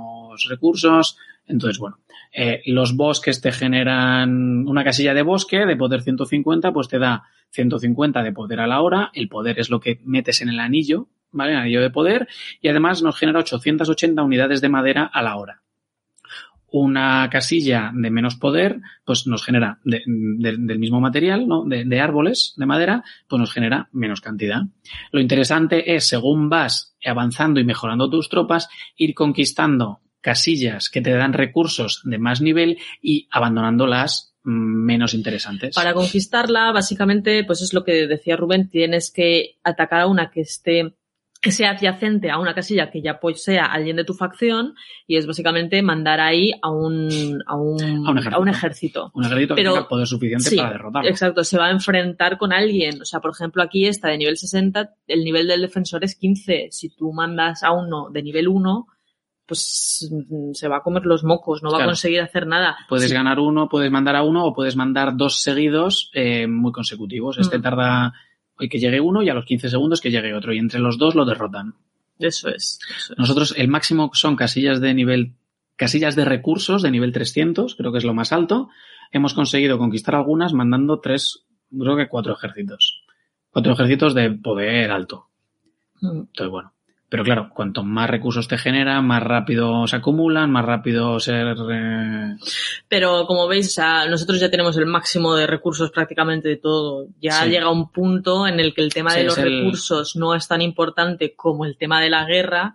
recursos. Entonces, bueno, eh, los bosques te generan una casilla de bosque de poder 150, pues te da 150 de poder a la hora. El poder es lo que metes en el anillo, ¿vale? Anillo de poder. Y además nos genera 880 unidades de madera a la hora. Una casilla de menos poder, pues nos genera de- de- del mismo material, ¿no? De, de árboles de madera, pues nos genera menos cantidad. Lo interesante es, según vas avanzando y mejorando tus tropas, ir conquistando casillas que te dan recursos de más nivel y abandonando las mm, menos interesantes. Para conquistarla, básicamente, pues es lo que decía Rubén, tienes que atacar a una que esté sea adyacente a una casilla que ya posea alguien de tu facción y es básicamente mandar ahí a un, a un, A un ejército. ejército. Un ejército que Pero- tenga poder suficiente Sí, para derrotarlo. Exacto, se va a enfrentar con alguien. O sea, por ejemplo, aquí está de nivel 60, el nivel del defensor es 15. Si tú mandas a uno de nivel 1, pues mm, se va a comer los mocos, no va a conseguir hacer nada. Puedes Sí, ganar uno, puedes mandar a uno o puedes mandar dos seguidos eh, muy consecutivos. Este Mm. tarda hoy que llegue uno y a los 15 segundos que llegue otro. Y entre los dos lo derrotan. Eso es. eso es. Nosotros el máximo son casillas de nivel, casillas de recursos de nivel 300, creo que es lo más alto. Hemos conseguido conquistar algunas mandando tres, creo que cuatro ejércitos. Cuatro ejércitos de poder alto. Mm. Entonces, bueno. Pero claro, cuanto más recursos te genera, más rápido se acumulan, más rápido ser... eh, Pero como veis, o sea, nosotros ya tenemos el máximo de recursos prácticamente de todo. Ya Sí. llega un punto en el que el tema Sí, de los el- recursos no es tan importante como el tema de la guerra.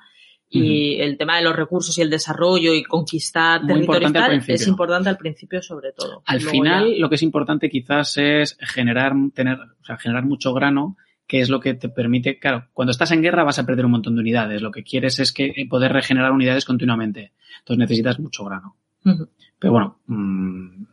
Y el tema de los recursos y el desarrollo y conquistar Muy territorio y importante es importante al principio sobre todo. Al Luego final, ya- lo que es importante quizás es generar, tener, o sea, generar mucho grano, que es lo que te permite, claro, cuando estás en guerra vas a perder un montón de unidades. Lo que quieres es que eh, poder regenerar unidades continuamente. Entonces necesitas mucho grano. Pero bueno, mm,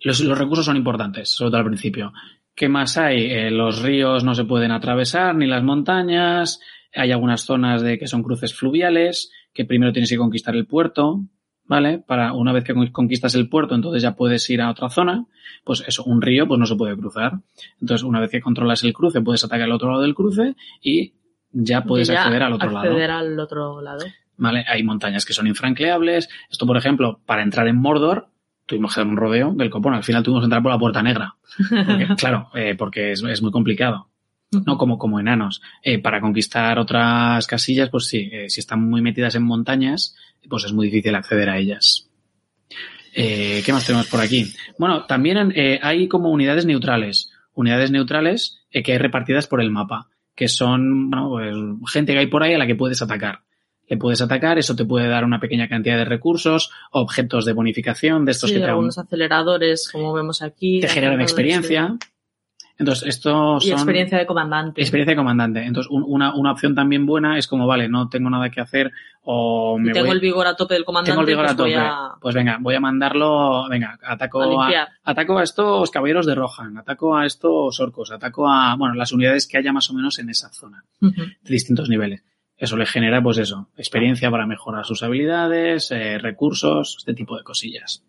los, los recursos son importantes, sobre todo al principio. ¿Qué más hay? Eh, los ríos no se pueden atravesar, ni las montañas. Hay algunas zonas de que son cruces fluviales, que primero tienes que conquistar el puerto, ¿vale? Para una vez que con- conquistas el puerto, entonces ya puedes ir a otra zona. Pues eso, un río, pues no se puede cruzar. Entonces, una vez que controlas el cruce, puedes atacar al otro lado del cruce y ya puedes Y ya acceder al otro lado. acceder al otro lado. ¿vale? Hay montañas que son infranqueables. Esto, por ejemplo, para entrar en Mordor, tuvimos que dar un rodeo del copón. Al final tuvimos que entrar por la puerta negra. Porque, claro, eh, porque es, es muy complicado. No como, como enanos. Eh, para conquistar otras casillas, pues sí, eh, si están muy metidas en montañas, pues es muy difícil acceder a ellas. Eh, ¿Qué más tenemos por aquí? Bueno, también eh, hay como unidades neutrales. Unidades neutrales eh, que hay repartidas por el mapa, que son bueno, pues, gente que hay por ahí a la que puedes atacar. Le puedes atacar, eso te puede dar una pequeña cantidad de recursos, objetos de bonificación, de estos Sí, que te, algunos aceleradores, como vemos aquí. te generan experiencia. Entonces, estos sí. Y son experiencia de comandante. experiencia de comandante. Entonces, un- una, una opción también buena es como, vale, no tengo nada que hacer o Y me tengo voy, el vigor a tope del comandante. tengo el vigor a pues voy tope. a, Pues venga, voy a mandarlo, venga, a ataco a, ataco a estos caballeros de Rohan, ataco a estos orcos, ataco a, bueno, las unidades que haya más o menos en esa zona, de distintos niveles. Eso le genera, pues eso, experiencia para mejorar sus habilidades, eh, recursos, este tipo de cosillas.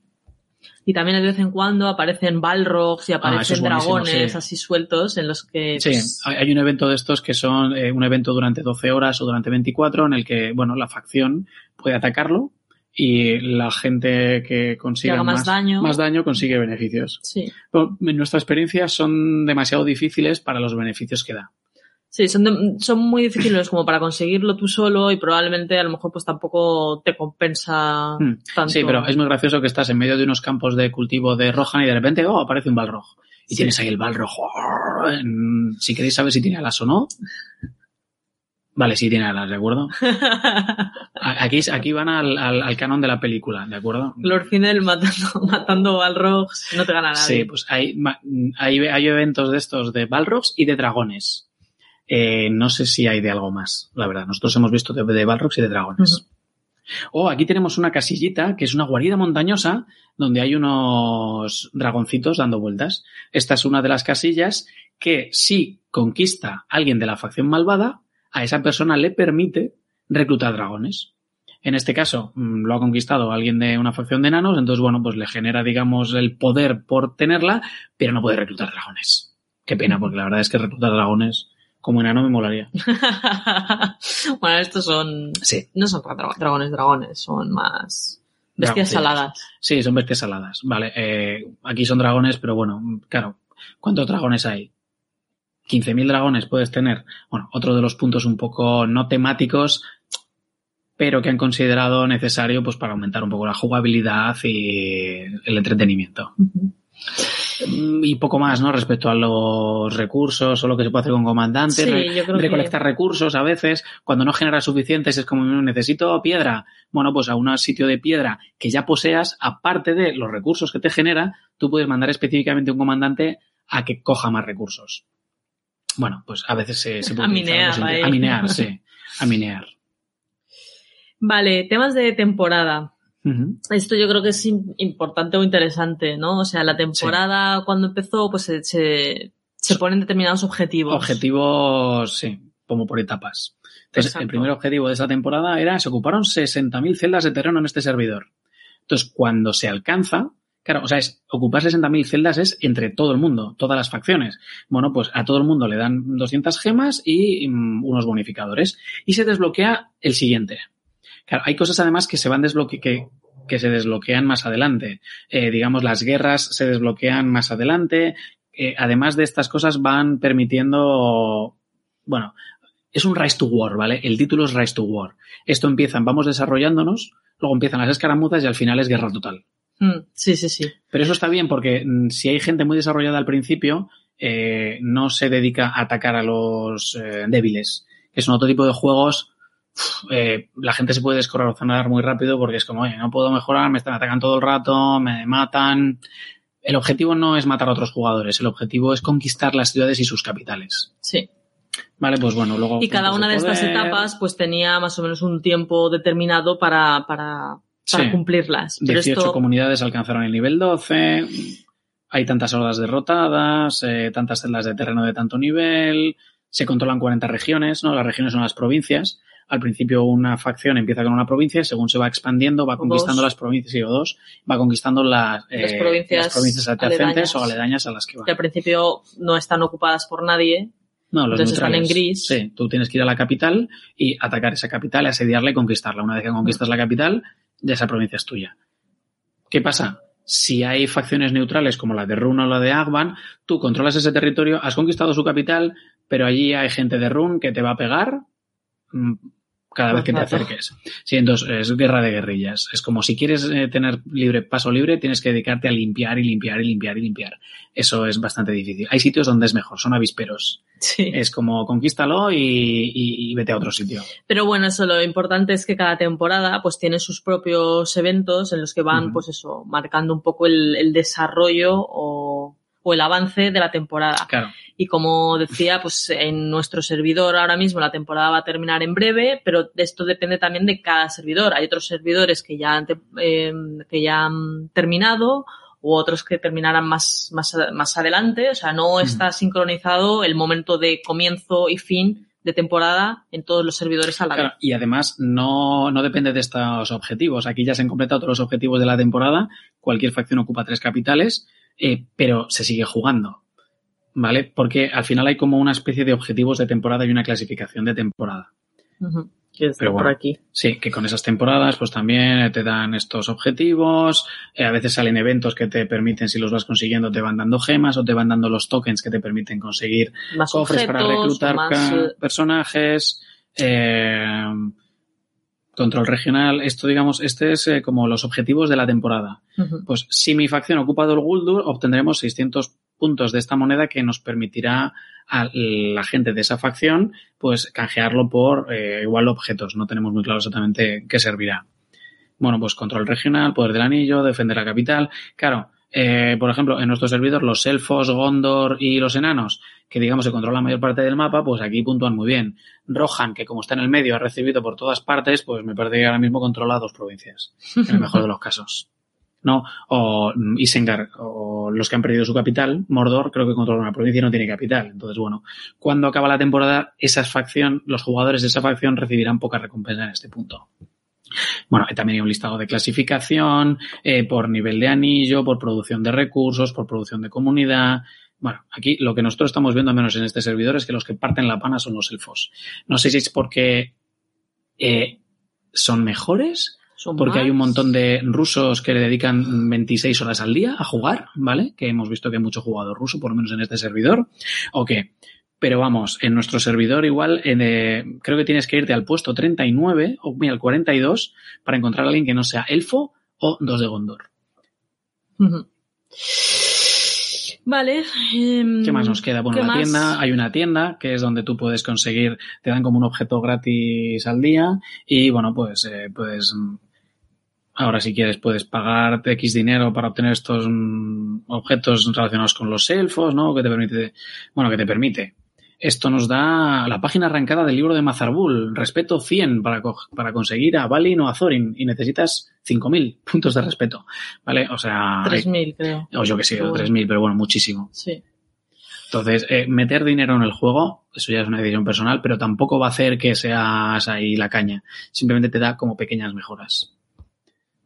Y también de vez en cuando aparecen balrogs y Ah, aparecen dragones sí. así sueltos en los que... Sí, pues, hay un evento de estos que son eh, un evento durante 12 horas o durante 24 en el que, bueno, la facción puede atacarlo y la gente que consiga haga más daño. más daño consigue beneficios. sí. Pero en nuestra experiencia son demasiado difíciles para los beneficios que da. Sí, son, de- son muy difíciles como para conseguirlo tú solo y probablemente a lo mejor pues tampoco te compensa Mm, tanto. Sí, pero es muy gracioso que estás en medio de unos campos de cultivo de Rohan y de repente, oh, aparece un Balrog. Y Sí. tienes ahí el Balrog. Si queréis saber si tiene alas o no. Vale, sí tiene alas, ¿de acuerdo? Aquí, aquí van al, al, al canon de la película, ¿de acuerdo? Lord Finel matando, matando balrogs no te gana nadie. Sí, pues hay, hay, hay eventos de estos de Balrogs y de dragones. Eh, no sé si hay de algo más, la verdad. Nosotros hemos visto de, de Balrogs y de dragones. Oh, aquí tenemos una casillita que es una guarida montañosa donde hay unos dragoncitos dando vueltas. Esta es una de las casillas que si conquista a alguien de la facción malvada, a esa persona le permite reclutar dragones. En este caso, mm, lo ha conquistado alguien de una facción de enanos, entonces, bueno, pues le genera, digamos, el poder por tenerla, pero no puede reclutar dragones. Qué pena, porque la verdad es que reclutar dragones como enano me molaría. bueno, estos son... Sí. No son dra- dragones, dragones, son más... Bestias saladas. Sí, son bestias saladas. Vale, eh, aquí son dragones, pero bueno, claro, ¿cuántos dragones hay? 15.000 dragones puedes tener. Bueno, otro de los puntos un poco no temáticos, pero que han considerado necesario pues para aumentar un poco la jugabilidad y el entretenimiento. Y poco más, ¿no? Respecto a los recursos o lo que se puede hacer con comandantes, Sí, re- yo creo que- recolectar recursos a veces, cuando no generas suficientes es como necesito piedra. Bueno, pues a un sitio de piedra que ya poseas, aparte de los recursos que te genera, tú puedes mandar específicamente un comandante a que coja más recursos. Bueno, pues a veces se, se puede A minear. A minear, sí. A minear. Vale, temas de temporada. Esto yo creo que es im- importante o interesante, ¿no? O sea, la temporada cuando empezó, pues se, se, se ponen determinados objetivos. Objetivos, sí, como por etapas. Entonces, Exacto. el primer objetivo de esa temporada era, se ocuparon 60.000 celdas de terreno en este servidor. Entonces, cuando se alcanza, claro, o sea, es, ocupar 60.000 celdas es entre todo el mundo, todas las facciones. Bueno, pues a todo el mundo le dan 200 gemas y mm, unos bonificadores. Y se desbloquea el siguiente. Claro, hay cosas además que se van desbloque que, que se desbloquean más adelante. Eh, digamos, las guerras se desbloquean más adelante. Eh, además de estas cosas van permitiendo, bueno, es un Rise to War, ¿vale? El título es Rise to War. Esto empieza, vamos desarrollándonos, luego empiezan las escaramuzas y al final es guerra total. Mm, sí, sí, sí. Pero eso está bien porque mm, si hay gente muy desarrollada al principio, eh, no se dedica a atacar a los eh, débiles, que son otro tipo de juegos. Eh, la gente se puede descorazonar muy rápido porque es como, oye, no puedo mejorar, me están atacando todo el rato, me matan. El objetivo no es matar a otros jugadores, el objetivo es conquistar las ciudades y sus capitales. Sí. Vale, pues bueno, luego. Y cada una de estas etapas pues tenía más o menos un tiempo determinado para, para, para Sí. cumplirlas. Pero 18 esto, comunidades alcanzaron el nivel 12. Hay tantas hordas derrotadas, eh, tantas celdas de terreno de tanto nivel. Se controlan 40 regiones, ¿no? Las regiones son las provincias. Al principio una facción empieza con una provincia y según se va expandiendo va conquistando Dos. las provincias, sí, o dos, va conquistando las, Las eh, provincias las provincias adyacentes aledañas. o aledañas a las que va. que al principio no están ocupadas por nadie. No, los Entonces están neutrales. en gris. Sí, tú tienes que ir a la capital y atacar esa capital, asediarla y conquistarla. Una vez que conquistas la capital, ya esa provincia es tuya. ¿Qué pasa? Si hay facciones neutrales como la de Run o la de Agban, tú controlas ese territorio, has conquistado su capital, pero allí hay gente de Run que te va a pegar mm, cada vez que te acerques. Sí, entonces es guerra de guerrillas. Es como si quieres eh, tener libre paso libre, tienes que dedicarte a limpiar y limpiar y limpiar y limpiar. Eso es bastante difícil. Hay sitios donde es mejor, son avisperos. Sí. Es como conquístalo y, y- y vete a otro sitio. Pero bueno, eso lo importante es que cada temporada pues tiene sus propios eventos en los que van pues eso, marcando un poco el, el desarrollo o, o el avance de la temporada. Claro. Y como decía, pues en nuestro servidor ahora mismo la temporada va a terminar en breve, pero esto depende también de cada servidor. Hay otros servidores que ya han, eh, que ya han terminado u otros que terminarán más, más, más adelante. O sea, no está sincronizado el momento de comienzo y fin de temporada en todos los servidores a la Claro, vez. y además no, no depende de estos objetivos. Aquí ya se han completado todos los objetivos de la temporada. Cualquier facción ocupa tres capitales, eh, pero se sigue jugando. ¿Vale? Porque al final hay como una especie de objetivos de temporada y una clasificación de temporada. Que está Pero por bueno. aquí. Sí, que con esas temporadas pues también te dan estos objetivos, eh, a veces salen eventos que te permiten, si los vas consiguiendo, te van dando gemas o te van dando los tokens que te permiten conseguir Más cofres objetos, para reclutar más, eh, personajes, eh, control regional, esto digamos, este es eh, como los objetivos de la temporada. Pues si mi facción ocupa Dol Guldur, obtendremos 600 puntos de esta moneda que nos permitirá a la gente de esa facción pues canjearlo por eh, igual objetos. No tenemos muy claro exactamente qué servirá. Bueno, pues control regional, poder del anillo, defender la capital. Claro, eh, por ejemplo, en nuestro servidor los elfos, Gondor y los enanos, que digamos se controlan la mayor parte del mapa, pues aquí puntúan muy bien. Rohan, que como está en el medio, ha recibido por todas partes, pues me parece que ahora mismo controla dos provincias, en el mejor de los casos. ¿No? O mm, Isengard, o los que han perdido su capital, Mordor, creo que controla una provincia y no tiene capital. Entonces, bueno, cuando acaba la temporada, esa facción, los jugadores de esa facción recibirán poca recompensa en este punto. Bueno, también hay un listado de clasificación, eh, por nivel de anillo, por producción de recursos, por producción de comunidad. Bueno, aquí lo que nosotros estamos viendo, al menos en este servidor, es que los que parten la pana son los elfos. No sé si es porque eh, son mejores, porque hay un montón de rusos que le dedican 26 horas al día a jugar, ¿vale? Que hemos visto que hay mucho jugador ruso, por lo menos en este servidor. ¿O qué? Pero vamos, en nuestro servidor igual, en, eh, creo que tienes que irte al puesto 39 o mira, al 42 para encontrar a alguien que no sea elfo o dos de Gondor. Vale. em, ¿Qué más nos queda? Bueno, ¿qué la más? tienda, hay una tienda que es donde tú puedes conseguir, te dan como un objeto gratis al día y bueno, pues eh, puedes, ahora si quieres puedes pagar X dinero para obtener estos mm, objetos relacionados con los elfos, ¿no? Que te permite, bueno, que te permite. Esto nos da la página arrancada del libro de Mazarbul, respeto 100 para, co- para conseguir a Balin o a Thorin y necesitas 5.000 puntos de respeto, ¿vale? O sea, hay- 3.000, creo. o yo que sé, o Seguro. 3.000, pero bueno, muchísimo. Sí. Entonces, eh, meter dinero en el juego, eso ya es una decisión personal, pero tampoco va a hacer que seas ahí la caña. Simplemente te da como pequeñas mejoras.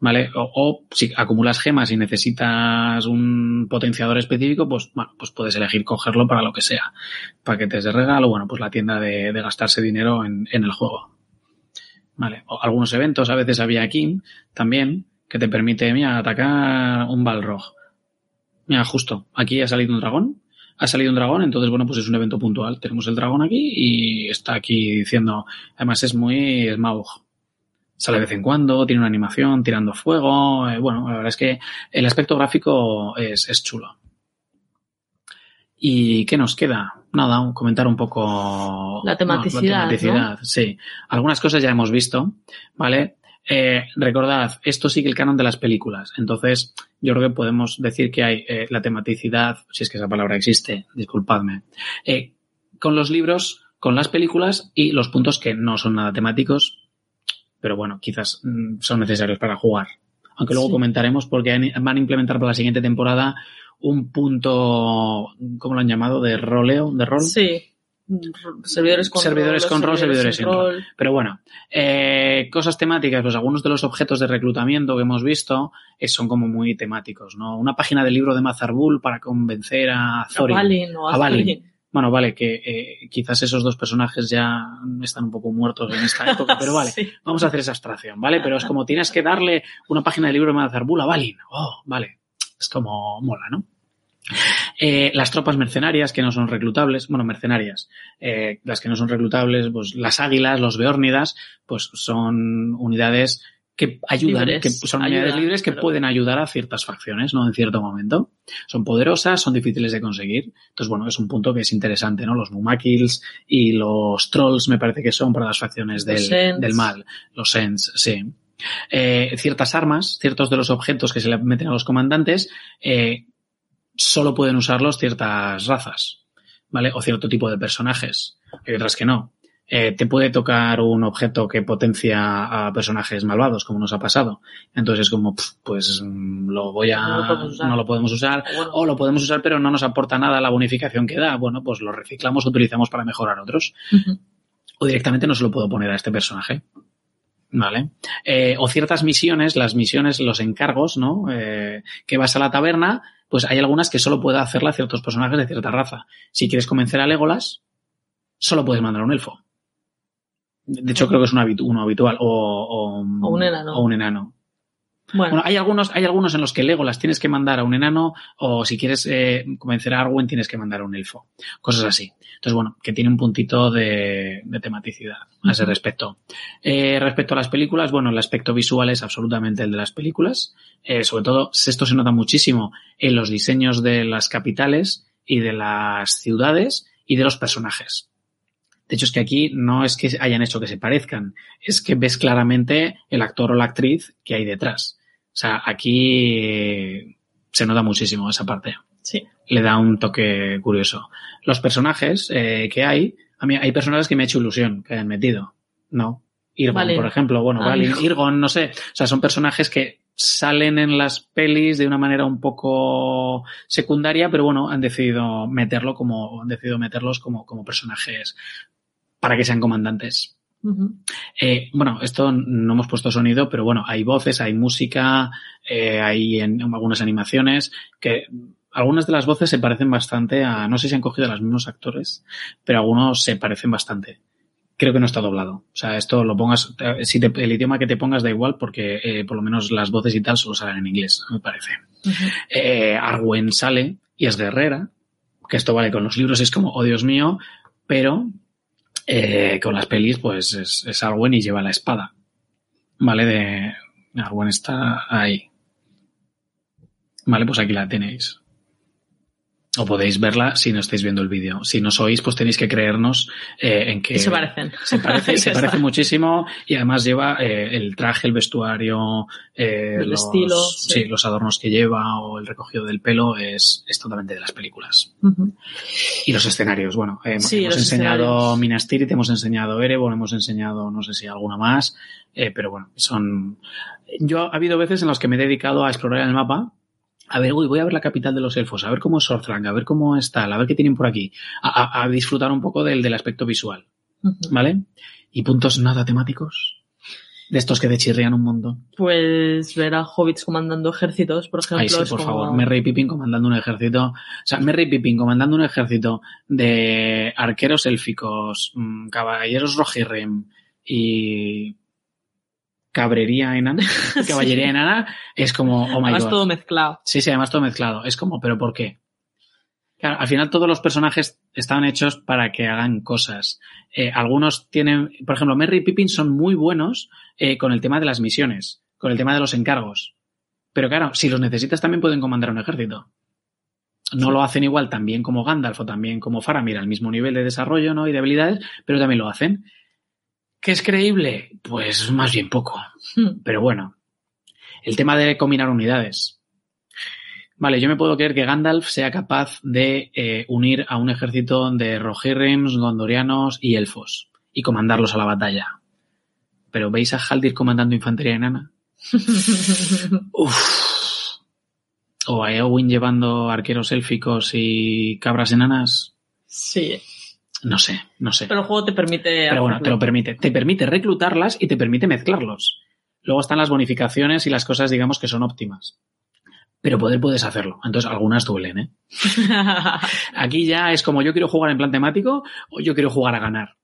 ¿Vale? O, o si acumulas gemas y necesitas un potenciador específico, pues bueno, pues puedes elegir cogerlo para lo que sea. Paquetes de regalo, bueno, pues la tienda de, de gastarse dinero en, en el juego. ¿Vale? O algunos eventos, a veces había aquí también, que te permite, mira, atacar un Balrog. Mira, justo, aquí ha salido un dragón. Ha salido un dragón, entonces, bueno, pues es un evento puntual. Tenemos el dragón aquí y está aquí diciendo, además es muy Smaug. Sale de vez en cuando, tiene una animación, tirando fuego. eh, bueno, la verdad es que el aspecto gráfico es, es chulo. ¿Y qué nos queda? Nada, comentar un poco La tematicidad, la tematicidad, sí. Algunas cosas ya hemos visto, ¿vale? Eh, recordad, esto sigue el canon de las películas. Entonces, yo creo que podemos decir que hay eh, la tematicidad, si es que esa palabra existe, disculpadme, eh, con los libros, con las películas y los puntos que no son nada temáticos, pero bueno, quizás mm, son necesarios para jugar. Aunque luego Sí. comentaremos porque van a implementar para la siguiente temporada un punto, ¿cómo lo han llamado? De roleo, de rol. Sí. Servidores con Servidores rol, con rol, servidores sin rol. Pero bueno, eh, cosas temáticas, pues algunos de los objetos de reclutamiento que hemos visto eh, son como muy temáticos, ¿no? Una página del libro de Mazarbul para convencer a A Thorin. Balin o a A Balin. Bueno, vale, que eh, quizás esos dos personajes ya están un poco muertos en esta época, pero vale, Sí. vamos a hacer esa abstracción, ¿vale? Pero es como tienes que darle una página del libro de Mazarbul a Balin. Oh, vale. Es como mola, ¿no? Eh, las tropas mercenarias que no son reclutables, bueno, mercenarias, eh, las que no son reclutables, pues las águilas, los beórnidas, pues son unidades que ayudan, Libres, que son unidades libres que pueden ayudar a ciertas facciones, ¿no? En cierto momento. Son poderosas, son difíciles de conseguir. Entonces, bueno, es un punto que es interesante, ¿no? Los Mumakils y los Trolls me parece que son para las facciones del, del mal. Los Ents, sí. Eh, ciertas armas, ciertos de los objetos que se le meten a los comandantes, eh, solo pueden usarlos ciertas razas, ¿vale? O cierto tipo de personajes. Hay otras que no. Eh, te puede tocar un objeto que potencia a personajes malvados, como nos ha pasado. Entonces es como, pues mm, lo voy a, No lo podemos usar. no lo podemos usar. O bueno, O lo podemos usar, pero no nos aporta nada la bonificación que da. Bueno, pues lo reciclamos, utilizamos para mejorar otros. O directamente no se lo puedo poner a este personaje. ¿Vale? Eh, o ciertas misiones, las misiones, los encargos, ¿no? Eh, que vas a la taberna, pues hay algunas que solo puede hacerla ciertos personajes de cierta raza. Si quieres convencer a Legolas, solo puedes mandar a un elfo. De hecho, creo que es un habitu- uno habitual. O, o, O un enano. o un enano. Bueno, Bueno, hay algunos, hay algunos en los que Legolas tienes que mandar a un enano, o si quieres eh, convencer a Arwen tienes que mandar a un elfo. Cosas así. Entonces, bueno, que tiene un puntito de, de tematicidad a ese respecto. Eh, respecto a las películas, bueno, el aspecto visual es absolutamente el de las películas. Eh, sobre todo, esto se nota muchísimo en los diseños de las capitales y de las ciudades y de los personajes. De hecho, es que aquí no es que hayan hecho que se parezcan, es que ves claramente el actor o la actriz que hay detrás. O sea, aquí eh, se nota muchísimo esa parte. sí. Le da un toque curioso. Los personajes eh, que hay, a mí hay personajes que me ha hecho ilusión que hayan metido. No. Irgon, por ejemplo. Bueno, Irgon. Irgon, no sé. O sea, son personajes que salen en las pelis de una manera un poco secundaria, pero bueno, han decidido meterlo como, han decidido meterlos como, como personajes para que sean comandantes. Eh, bueno, esto no hemos puesto sonido, pero bueno, hay voces, hay música, eh, hay en, algunas animaciones que algunas de las voces se parecen bastante a, no sé si han cogido a los mismos actores, pero algunos se parecen bastante. Creo que no está doblado. O sea, esto lo pongas, eh, si te- el idioma que te pongas da igual porque eh, por lo menos las voces y tal solo salen en inglés, me parece. Eh, Arwen sale y es guerrera, que esto vale con los libros, es como, oh Dios mío, pero eh, con las pelis pues es, es Arwen y lleva la espada. Vale, de Arwen está ahí. Vale, pues aquí la tenéis. O podéis verla si no estáis viendo el vídeo. Si no sois, pues tenéis que creernos eh, en que... Y se parecen. Se parece, se parece muchísimo y además lleva eh, el traje, el vestuario, eh, El los, estilo, sí, sí. los adornos que lleva o el recogido del pelo es, es totalmente de las películas. Y los escenarios, bueno, eh, Sí, hemos enseñado. Minas Tirith, hemos enseñado Erebor, hemos enseñado no sé si alguna más, eh, pero bueno, son... Yo ha habido veces en las que me he dedicado a explorar el mapa a ver, uy, voy a ver la capital de los elfos, a ver cómo es Sorthrang, a ver cómo es tal, a ver qué tienen por aquí, a, a- a disfrutar un poco del, del aspecto visual. ¿vale? Y puntos nada temáticos, de estos que te chirrían un montón. Pues ver a hobbits comandando ejércitos, por ejemplo. Ay, sí, es por como- favor, Merry Pippin comandando un ejército, o sea, Merry Pippin comandando un ejército de arqueros élficos, mm, caballeros Rohirrim y cabrería enana, caballería Sí. enana, es como, oh my Además god. todo mezclado. Sí, sí, además todo mezclado. Es como, ¿pero por qué? Claro, al final todos los personajes están hechos para que hagan cosas. Eh, algunos tienen, por ejemplo, Merry y Pippin son muy buenos eh, con el tema de las misiones, con el tema de los encargos. Pero claro, si los necesitas también pueden comandar un ejército. No lo hacen igual tan bien como Gandalf o también como Faramir al mismo nivel de desarrollo ¿no? y de habilidades, pero también lo hacen. ¿Qué es creíble? Pues más bien poco. Hmm. Pero bueno, el tema de combinar unidades. Vale, yo me puedo creer que Gandalf sea capaz de eh, unir a un ejército de Rohirrims, Gondorianos y Elfos y comandarlos a la batalla. Pero ¿veis a Haldir comandando infantería enana? Uf. O a Eowyn llevando arqueros élficos y cabras enanas. sí. No sé, no sé. Pero el juego te permite. Pero bueno, te lo permite. Te permite reclutarlas y te permite mezclarlos. Luego están las bonificaciones y las cosas, digamos, que son óptimas. Pero poder puedes hacerlo. Entonces, algunas duelen, ¿eh? Aquí ya es como yo quiero jugar en plan temático o yo quiero jugar a ganar.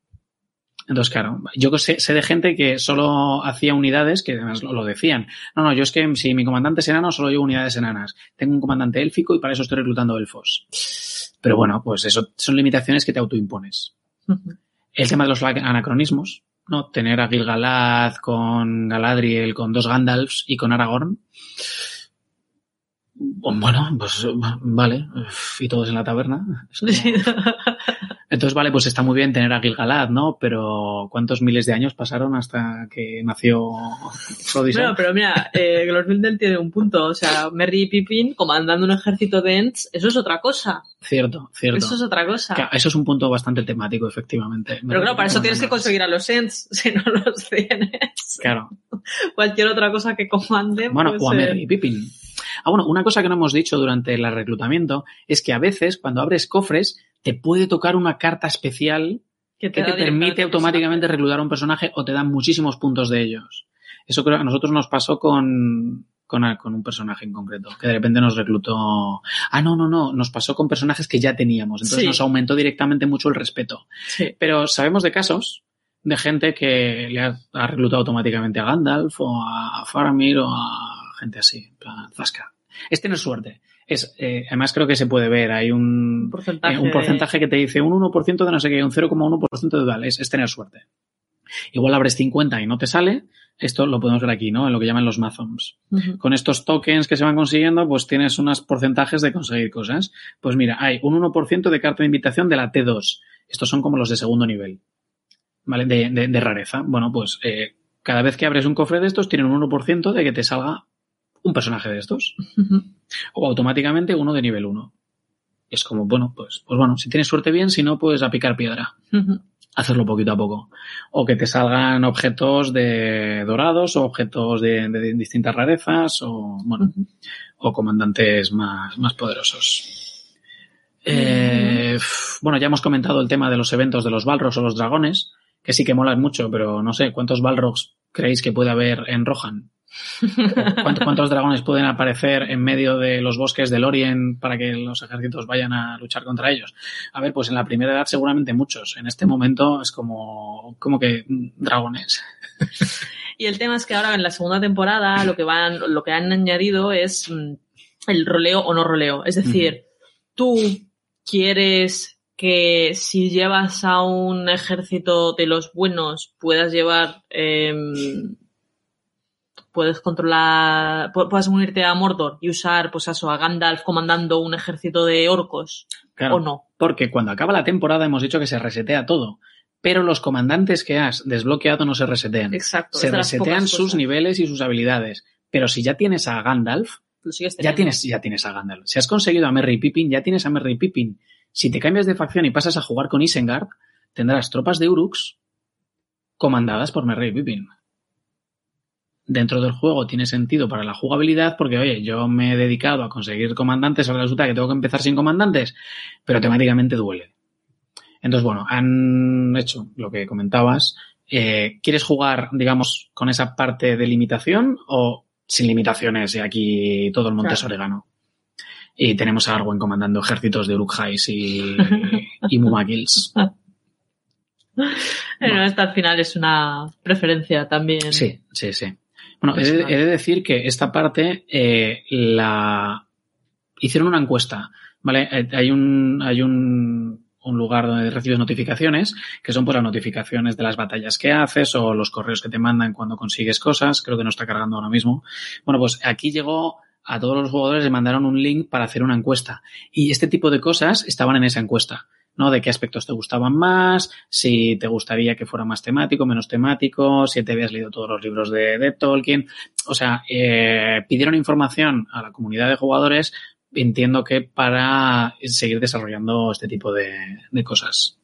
Entonces, claro, yo sé, sé de gente que solo hacía unidades, que además lo, lo decían. No, no, yo es que si mi comandante es enano, solo llevo unidades enanas. Tengo un comandante élfico y para eso estoy reclutando elfos. Pero bueno, pues eso son limitaciones que te autoimpones. El tema de los anacronismos, ¿no? Tener a Gilgalad con Galadriel, con dos Gandalfs y con Aragorn. Bueno, pues vale. Y todos en la taberna. Entonces, vale, pues está muy bien tener a Gilgalad, ¿no? Pero ¿cuántos miles de años pasaron hasta que nació Frodisel? Bueno, pero mira, eh, Glorfindel tiene un punto. O sea, Merry y Pippin comandando un ejército de Ents, eso es otra cosa. Cierto, cierto. Eso es otra cosa. Claro, eso es un punto bastante temático, efectivamente. Pero claro, para eso tienes que conseguir a los Ents. Si no los tienes, Claro. cualquier otra cosa que comanden. Bueno, pues, o a eh, Merry y Pippin. Ah, bueno, una cosa que no hemos dicho durante el reclutamiento es que a veces cuando abres cofres te puede tocar una carta especial Que que te permite automáticamente reclutar a un personaje o te dan muchísimos puntos de ellos. Eso creo que a nosotros nos pasó con, con, a- con un personaje en concreto, que de repente nos reclutó. Ah, no, no, no, nos pasó con personajes que ya teníamos, entonces Sí. nos aumentó directamente mucho el respeto. Sí. Pero sabemos de casos de gente que le ha, ha reclutado automáticamente a Gandalf o a Faramir o a gente así, en plan, zasca. Es tener suerte. Es, eh, además creo que se puede ver, hay un, Un porcentaje. eh, un porcentaje que te dice un 1% de no sé qué, un 0,1% de tal, es, es tener suerte. Igual abres 50 y no te sale, esto lo podemos ver aquí, ¿no? En lo que llaman los. Ujú. Con estos tokens que se van consiguiendo, pues tienes unos porcentajes de conseguir cosas. Pues mira, hay un 1% de carta de invitación de la T2. Estos son como los de segundo nivel, ¿vale? De, de- de rareza. Bueno, pues eh, cada vez que abres un cofre de estos, tienen un 1% de que te salga un personaje de estos. O automáticamente uno de nivel 1. Es como, bueno, pues, pues bueno, si tienes suerte bien, si no, pues a picar piedra. Hacerlo poquito a poco. O que te salgan objetos de dorados o objetos de, de distintas rarezas o, bueno, o comandantes más, más poderosos. Eh, bueno, ya hemos comentado el tema de los eventos de los Balrogs o los dragones, que sí que molan mucho, pero no sé, ¿cuántos Balrogs creéis que puede haber en Rohan? ¿Cuántos, cuántos dragones pueden aparecer en medio de los bosques del Orient para que los ejércitos vayan a luchar contra ellos? A ver, pues en la primera edad seguramente muchos. En este momento es como, como que dragones. Y el tema es que ahora en la segunda temporada lo que van, lo que han añadido es mm, el roleo o no roleo. Es decir, tú quieres que si llevas a un ejército de los buenos puedas llevar em, puedes controlar pu- puedas unirte a Mordor y usar pues eso a Gandalf comandando un ejército de orcos Claro. o no Porque cuando acaba la temporada hemos dicho que se resetea todo. Pero los comandantes que has desbloqueado no se resetean. exacto Se resetean sus cosas. niveles y sus habilidades. Pero si ya tienes a Gandalf, Lo sigues ya tienes, ya tienes a Gandalf. Si has conseguido a Merry Pippin, ya tienes a Merry Pippin. Si te cambias de facción y pasas a jugar con Isengard, tendrás tropas de Uruks comandadas por Merry Pippin. Dentro del juego tiene sentido para la jugabilidad porque, oye, yo me he dedicado a conseguir comandantes, ahora resulta que tengo que empezar sin comandantes, pero temáticamente duele. Entonces, bueno, han hecho lo que comentabas. Eh, ¿Quieres jugar, digamos, con esa parte de limitación o sin limitaciones y aquí todo el monte es Claro. orégano? Y tenemos a Arwen comandando ejércitos de Uruk-hais y, y Mumakils. Pero esta al final es una preferencia también Sí, sí, sí. Bueno, he de, Personal. he de decir que esta parte eh, la hicieron una encuesta, ¿vale? Eh, Hay un, hay un, un lugar donde recibes notificaciones, que son pues las notificaciones de las batallas que haces o los correos que te mandan cuando consigues cosas. Creo que no está cargando ahora mismo. Bueno, pues aquí llegó a todos los jugadores, le mandaron un link para hacer una encuesta. Y este tipo de cosas estaban en esa encuesta. ¿No? De qué aspectos te gustaban más, si te gustaría que fuera más temático, menos temático, si te habías leído todos los libros de, de Tolkien. O sea, eh, pidieron información a la comunidad de jugadores, entiendo que para seguir desarrollando este tipo de, de cosas.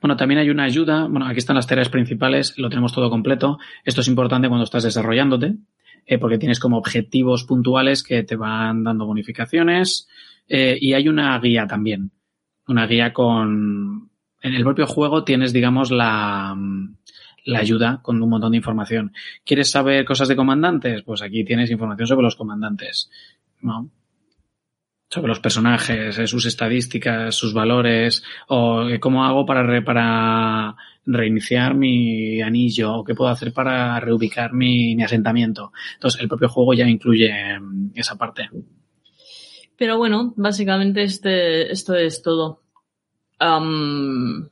Bueno, también hay una ayuda. Bueno, aquí están las tareas principales, lo tenemos todo completo. Esto es importante cuando estás desarrollándote, eh, porque tienes como objetivos puntuales que te van dando bonificaciones. Eh, y hay una guía también. Una guía con. En el propio juego tienes, digamos, la, la ayuda con un montón de información. ¿Quieres saber cosas de comandantes? Pues aquí tienes información sobre los comandantes. ¿no? sobre los personajes, eh, sus estadísticas, sus valores, o eh, cómo hago para, re- para reiniciar mi anillo, o qué puedo hacer para reubicar mi, mi asentamiento. Entonces, el propio juego ya incluye mm, esa parte. Pero bueno, básicamente este, esto es todo.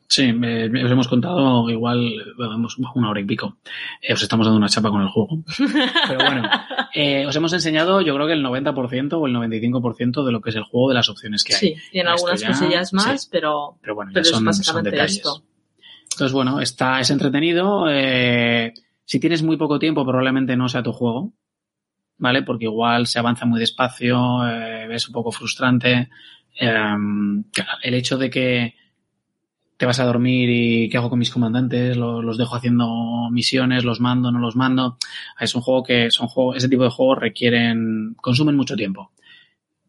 Sí, eh, os hemos contado igual bueno, hemos- una hora y pico. Eh, os estamos dando una chapa con el juego. Pero bueno, eh, os hemos enseñado yo creo que el 90% o el 95% de lo que es el juego de las opciones que hay. sí, tiene algunas ya- cosillas más, sí. pero, Pero bueno, ya pero es son, son básicamente detalles. esto. Entonces, bueno, está, es entretenido. eh, si tienes muy poco tiempo, probablemente no sea tu juego. ¿Vale? Porque igual se avanza muy despacio, eh, es un poco frustrante. eh, el hecho de que te vas a dormir y qué hago con mis comandantes, los, los dejo haciendo misiones, los mando, no los mando. Es un juego que son juegos, ese tipo de juegos requieren, consumen mucho tiempo.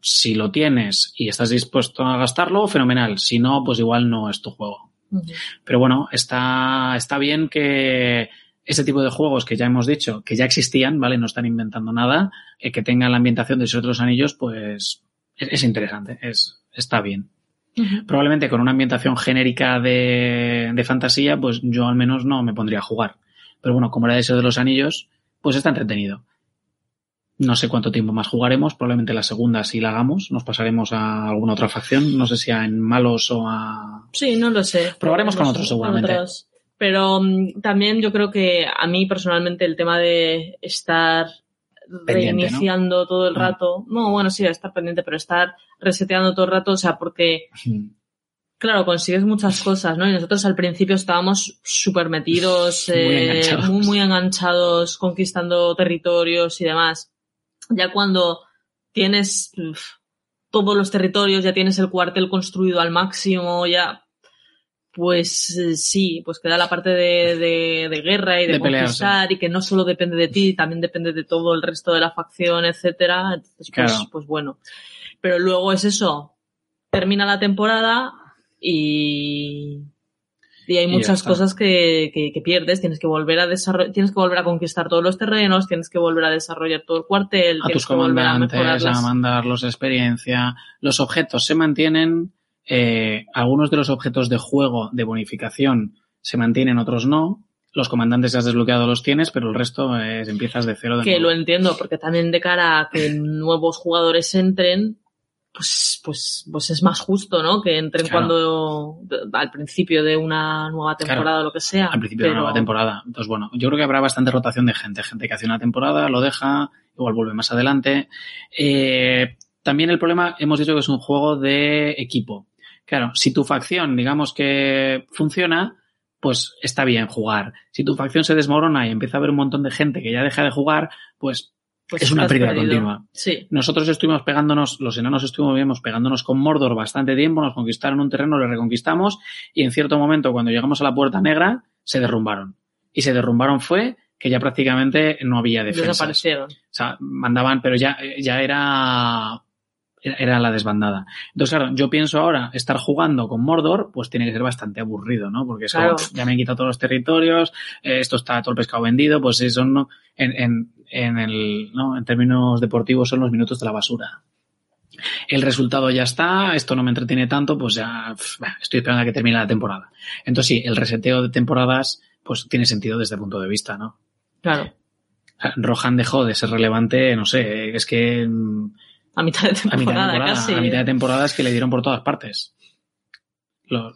Si lo tienes y estás dispuesto a gastarlo, fenomenal. Si no, pues igual no es tu juego. Pero bueno, está, está bien que ese tipo de juegos que ya hemos dicho, que ya existían, ¿vale? No están inventando nada, eh, que tengan la ambientación de esos otros anillos, pues es, es interesante, es, está bien. Probablemente con una ambientación genérica de, de fantasía, pues yo al menos no me pondría a jugar. Pero bueno, como era de eso de los anillos, pues está entretenido. No sé cuánto tiempo más jugaremos, probablemente la segunda si la hagamos, nos pasaremos a alguna otra facción, no sé si a en malos o a... Sí, no lo sé. Probaremos con otros seguramente. otros. Pero mm, también yo creo que a mí personalmente el tema de estar Pendiente, reiniciando todo el Ah. rato, no, bueno, sí, estar pendiente, pero estar reseteando todo el rato, o sea, porque claro, consigues muchas cosas, ¿no? Y nosotros al principio estábamos súper metidos, Muy eh, enganchados. muy, muy enganchados, conquistando territorios y demás. Ya cuando tienes uf, todos los territorios, ya tienes el cuartel construido al máximo, ya pues eh, sí, pues queda la parte de, de- de guerra y de, De pelearse. conquistar y que no solo depende de ti, también depende de todo el resto de la facción, etcétera. Entonces, pues, Claro. pues bueno. Pero luego es eso, termina la temporada y, y hay muchas cosas que, que, que pierdes, tienes que volver a desarrollar, tienes que volver a conquistar todos los terrenos, tienes que volver a desarrollar todo el cuartel, a tienes tus que volver a comandantes, a, las- mandarlos de experiencia. Los objetos se mantienen, eh, algunos de los objetos de juego de bonificación se mantienen, otros no. Los comandantes has desbloqueado los tienes, pero el resto eh, empiezas de cero de que nuevo. lo entiendo, porque también de cara a que nuevos jugadores entren, pues, pues, pues es más justo, ¿no? Que entren Claro. cuando, al principio de una nueva temporada o lo que sea. al principio de la nueva temporada. Entonces, bueno, yo creo que habrá bastante rotación de gente. Gente que hace una temporada, lo deja, igual vuelve más adelante. Eh, también el problema, hemos dicho que es un juego de equipo. Claro, si tu facción, digamos que funciona, pues está bien jugar. Si tu facción se desmorona y empieza a haber un montón de gente que ya deja de jugar, pues, pues es una pérdida continua. Sí. Nosotros estuvimos pegándonos, los enanos estuvimos pegándonos con Mordor bastante tiempo, nos conquistaron un terreno, lo reconquistamos y en cierto momento cuando llegamos a la Puerta Negra se derrumbaron. Y se derrumbaron fue que ya prácticamente no había defensas. Desaparecieron. O sea, mandaban, pero ya, ya era, era, la desbandada. Entonces, claro, yo pienso ahora, estar jugando con Mordor, pues tiene que ser bastante aburrido, ¿no? Porque es como, Claro. pff, ya me han quitado todos los territorios, eh, esto está todo el pescado vendido, pues eso no, en, en, en el, ¿no? En términos deportivos son los minutos de la basura. El resultado ya está, esto no me entretiene tanto, pues ya pff, estoy esperando a que termine la temporada. Entonces sí, el reseteo de temporadas, pues tiene sentido desde el punto de vista, ¿no? Claro. Rohan dejó de ser relevante, no sé, es que mm, A mitad de a mitad de temporada, temporada, casi. a mitad de temporada es que le dieron por todas partes. Lo-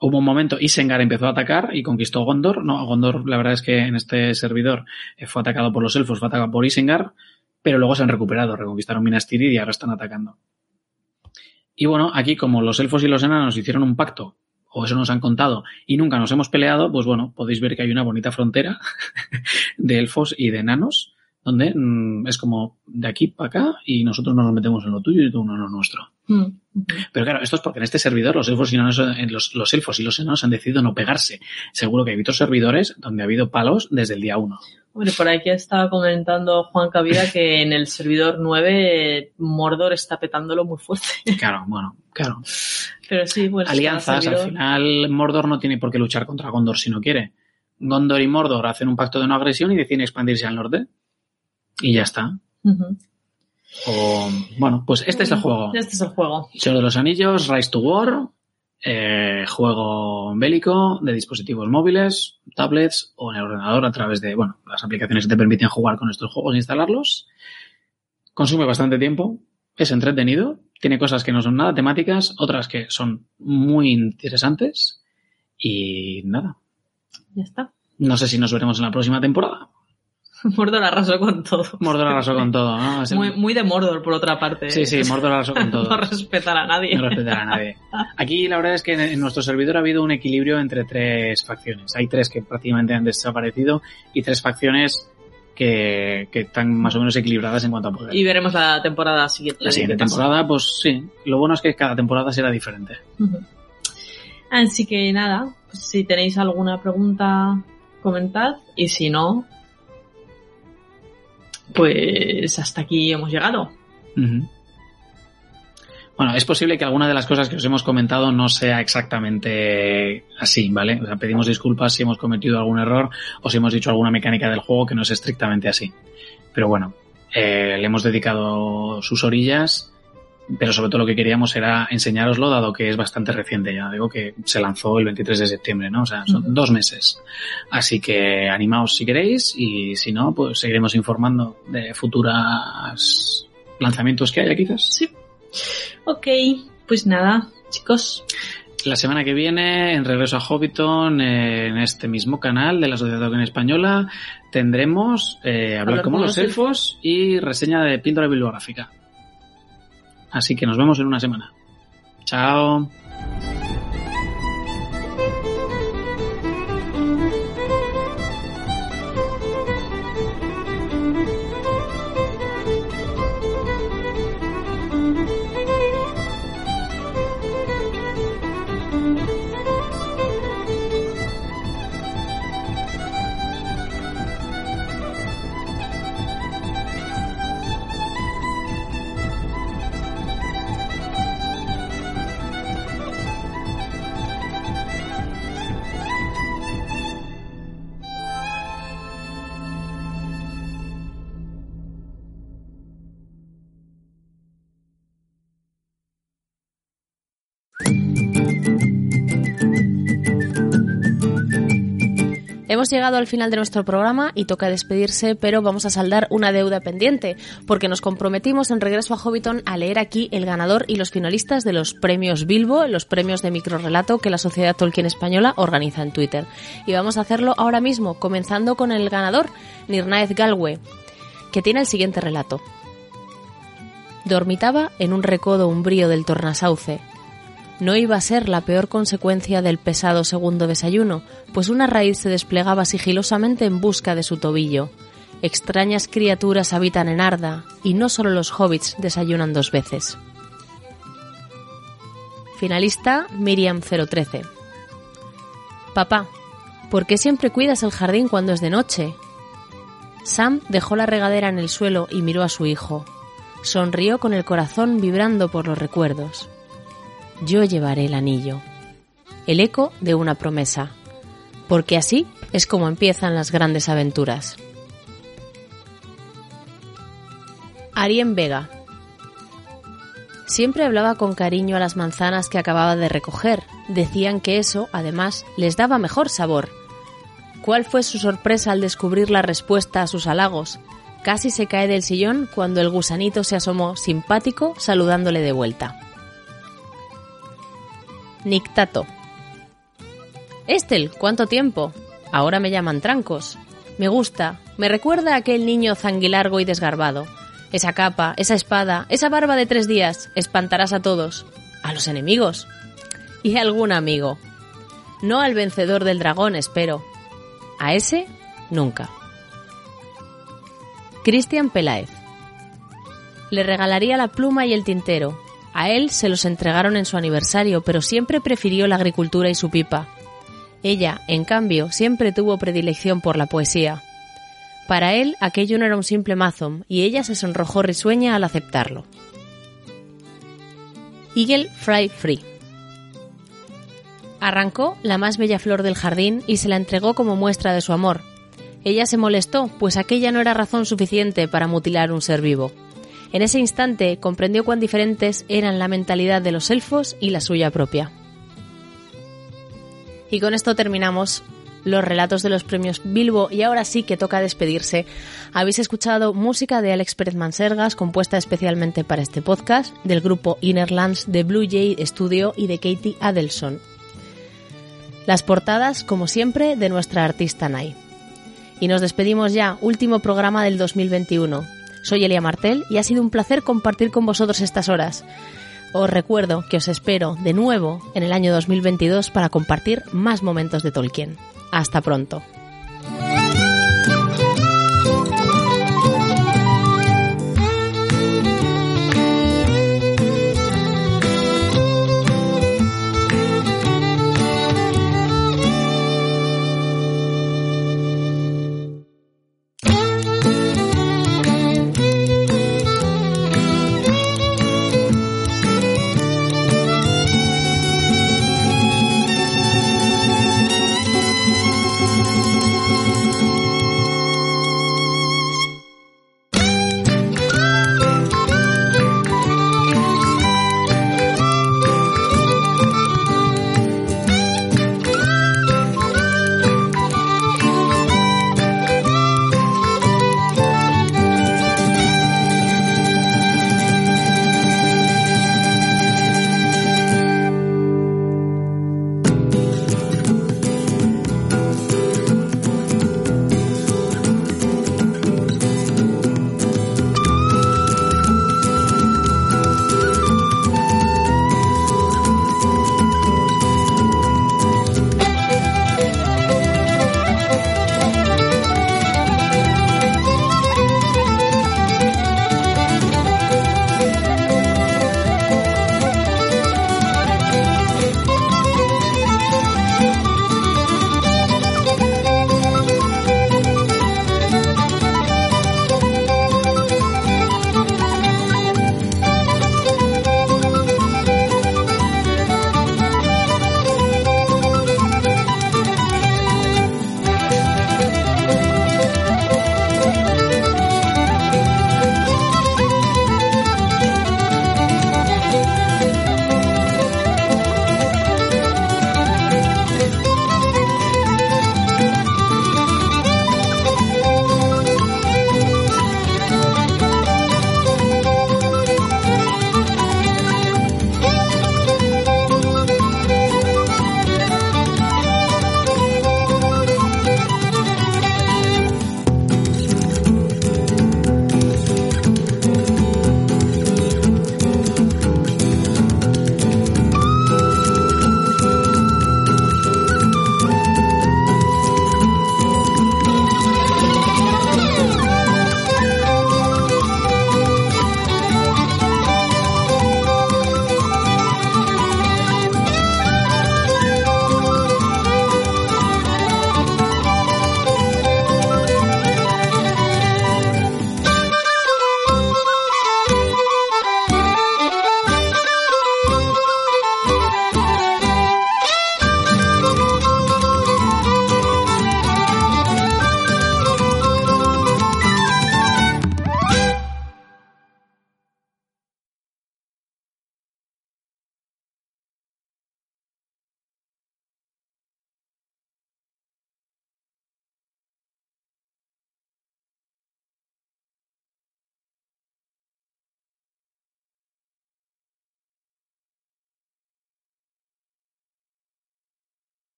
hubo un momento, Isengar empezó a atacar y conquistó Gondor. No, Gondor, la verdad es que en este servidor eh, fue atacado por los elfos, fue atacado por Isengar, pero luego se han recuperado, reconquistaron Minas Tirith y ahora están atacando. Y bueno, aquí como los elfos y los enanos hicieron un pacto, o eso nos han contado, y nunca nos hemos peleado, pues bueno, podéis ver que hay una bonita frontera de elfos y de enanos, donde mm, es como de aquí para acá y nosotros nos metemos en lo tuyo y tú en lo nuestro. Mm. Pero claro, esto es porque en este servidor los elfos y, enanos, eh, los, los elfos y los enanos han decidido no pegarse. Seguro que hay otros servidores donde ha habido palos desde el día uno. Hombre, por aquí estaba comentando Juan Cavida que en el servidor 9 eh, Mordor está petándolo muy fuerte. Claro, bueno, claro. Pero sí, pues. cada Alianzas, al final Mordor no tiene por qué luchar contra Gondor si no quiere. Gondor y Mordor hacen un pacto de no agresión y deciden expandirse al norte. Y ya está. O, bueno, pues este es el juego. Este es el juego. Señor de los Anillos, Rise to War, eh, juego bélico de dispositivos móviles, tablets o en el ordenador a través de, bueno, las aplicaciones que te permiten jugar con estos juegos e instalarlos. Consume bastante tiempo, es entretenido, tiene cosas que no son nada temáticas, otras que son muy interesantes y nada. Ya está. No sé si nos veremos en la próxima temporada. Mordor arrasó con todo. Mordor arrasó con todo, ¿no? Muy, muy de Mordor, por otra parte. Sí, sí, Mordor arrasó con todo. no respetar a nadie. No respetar a nadie. Aquí la verdad es que en- nuestro servidor ha habido un equilibrio entre tres facciones. Hay tres que prácticamente han desaparecido y tres facciones que, que están más o menos equilibradas en cuanto a poder. Y veremos la temporada siguiente. la siguiente temporada, pues sí. Lo bueno es que cada temporada será diferente. Así que nada, pues si tenéis alguna pregunta, comentad. Y si no, pues hasta aquí hemos llegado. Bueno, es posible que alguna de las cosas que os hemos comentado no sea exactamente así, ¿vale? O sea, pedimos disculpas si hemos cometido algún error o si hemos dicho alguna mecánica del juego que no es estrictamente así. Pero bueno, eh, le hemos dedicado sus orillas, pero sobre todo lo que queríamos era enseñároslo, dado que es bastante reciente ya. Digo que se lanzó el 23 de septiembre, ¿no? O sea, son dos meses. Así que animaos si queréis y si no, pues seguiremos informando de futuras lanzamientos que haya quizás. Sí. Ok, pues nada, chicos. La semana que viene, en Regreso a Hobbiton, en este mismo canal de la Sociedad Tolkien Española, tendremos eh, Hablar Hablar como los elfos y reseña de píldora bibliográfica. Así que nos vemos en una semana. Chao. Hemos llegado al final de nuestro programa y toca despedirse, pero vamos a saldar una deuda pendiente, porque nos comprometimos en Regreso a Hobbiton a leer aquí el ganador y los finalistas de los premios Bilbo, los premios de microrelato que la Sociedad Tolkien Española organiza en Twitter. Y vamos a hacerlo ahora mismo, comenzando con el ganador, Nirnaez Galwe, que tiene el siguiente relato. Dormitaba en un recodo umbrío del tornasauce, no iba a ser la peor consecuencia del pesado segundo desayuno, pues una raíz se desplegaba sigilosamente en busca de su tobillo. Extrañas criaturas habitan en Arda, y no solo los hobbits desayunan dos veces. Finalista Miriam 013. Papá, ¿por qué siempre cuidas el jardín cuando es de noche? Sam dejó la regadera en el suelo y miró a su hijo. Sonrió con el corazón vibrando por los recuerdos. Yo llevaré el anillo. El eco de una promesa. Porque así es como empiezan las grandes aventuras. Arien Vega. Siempre hablaba con cariño a las manzanas que acababa de recoger. Decían que eso, además, les daba mejor sabor. ¿Cuál fue su sorpresa al descubrir la respuesta a sus halagos? Casi se cae del sillón cuando el gusanito se asomó simpático saludándole de vuelta. Nictato. Estel, ¿cuánto tiempo? Ahora me llaman Trancos. Me gusta, me recuerda a aquel niño zanguilargo y desgarbado. Esa capa, esa espada, esa barba de tres días, espantarás a todos. A los enemigos. Y a algún amigo. No al vencedor del dragón, espero. A ese, nunca. Cristian Peláez. Le regalaría la pluma y el tintero, a él se los entregaron en su aniversario, pero siempre prefirió la agricultura y su pipa. Ella, en cambio, siempre tuvo predilección por la poesía. Para él aquello no era un simple mazom, y ella se sonrojó risueña al aceptarlo. Eagle Fry Free. Arrancó la más bella flor del jardín y se la entregó como muestra de su amor. Ella se molestó, pues aquella no era razón suficiente para mutilar un ser vivo. En ese instante comprendió cuán diferentes eran la mentalidad de los elfos y la suya propia. Y con esto terminamos los relatos de los premios Bilbo y ahora sí que toca despedirse. Habéis escuchado música de Alex Pérez Mansergas compuesta especialmente para este podcast del grupo Innerlands de Blue Jay Studio y de Katie Adelson. Las portadas, como siempre, de nuestra artista Nai. Y nos despedimos ya, último programa del 2021. Soy Elia Martel y ha sido un placer compartir con vosotros estas horas. Os recuerdo que os espero de nuevo en el año 2022 para compartir más momentos de Tolkien. Hasta pronto.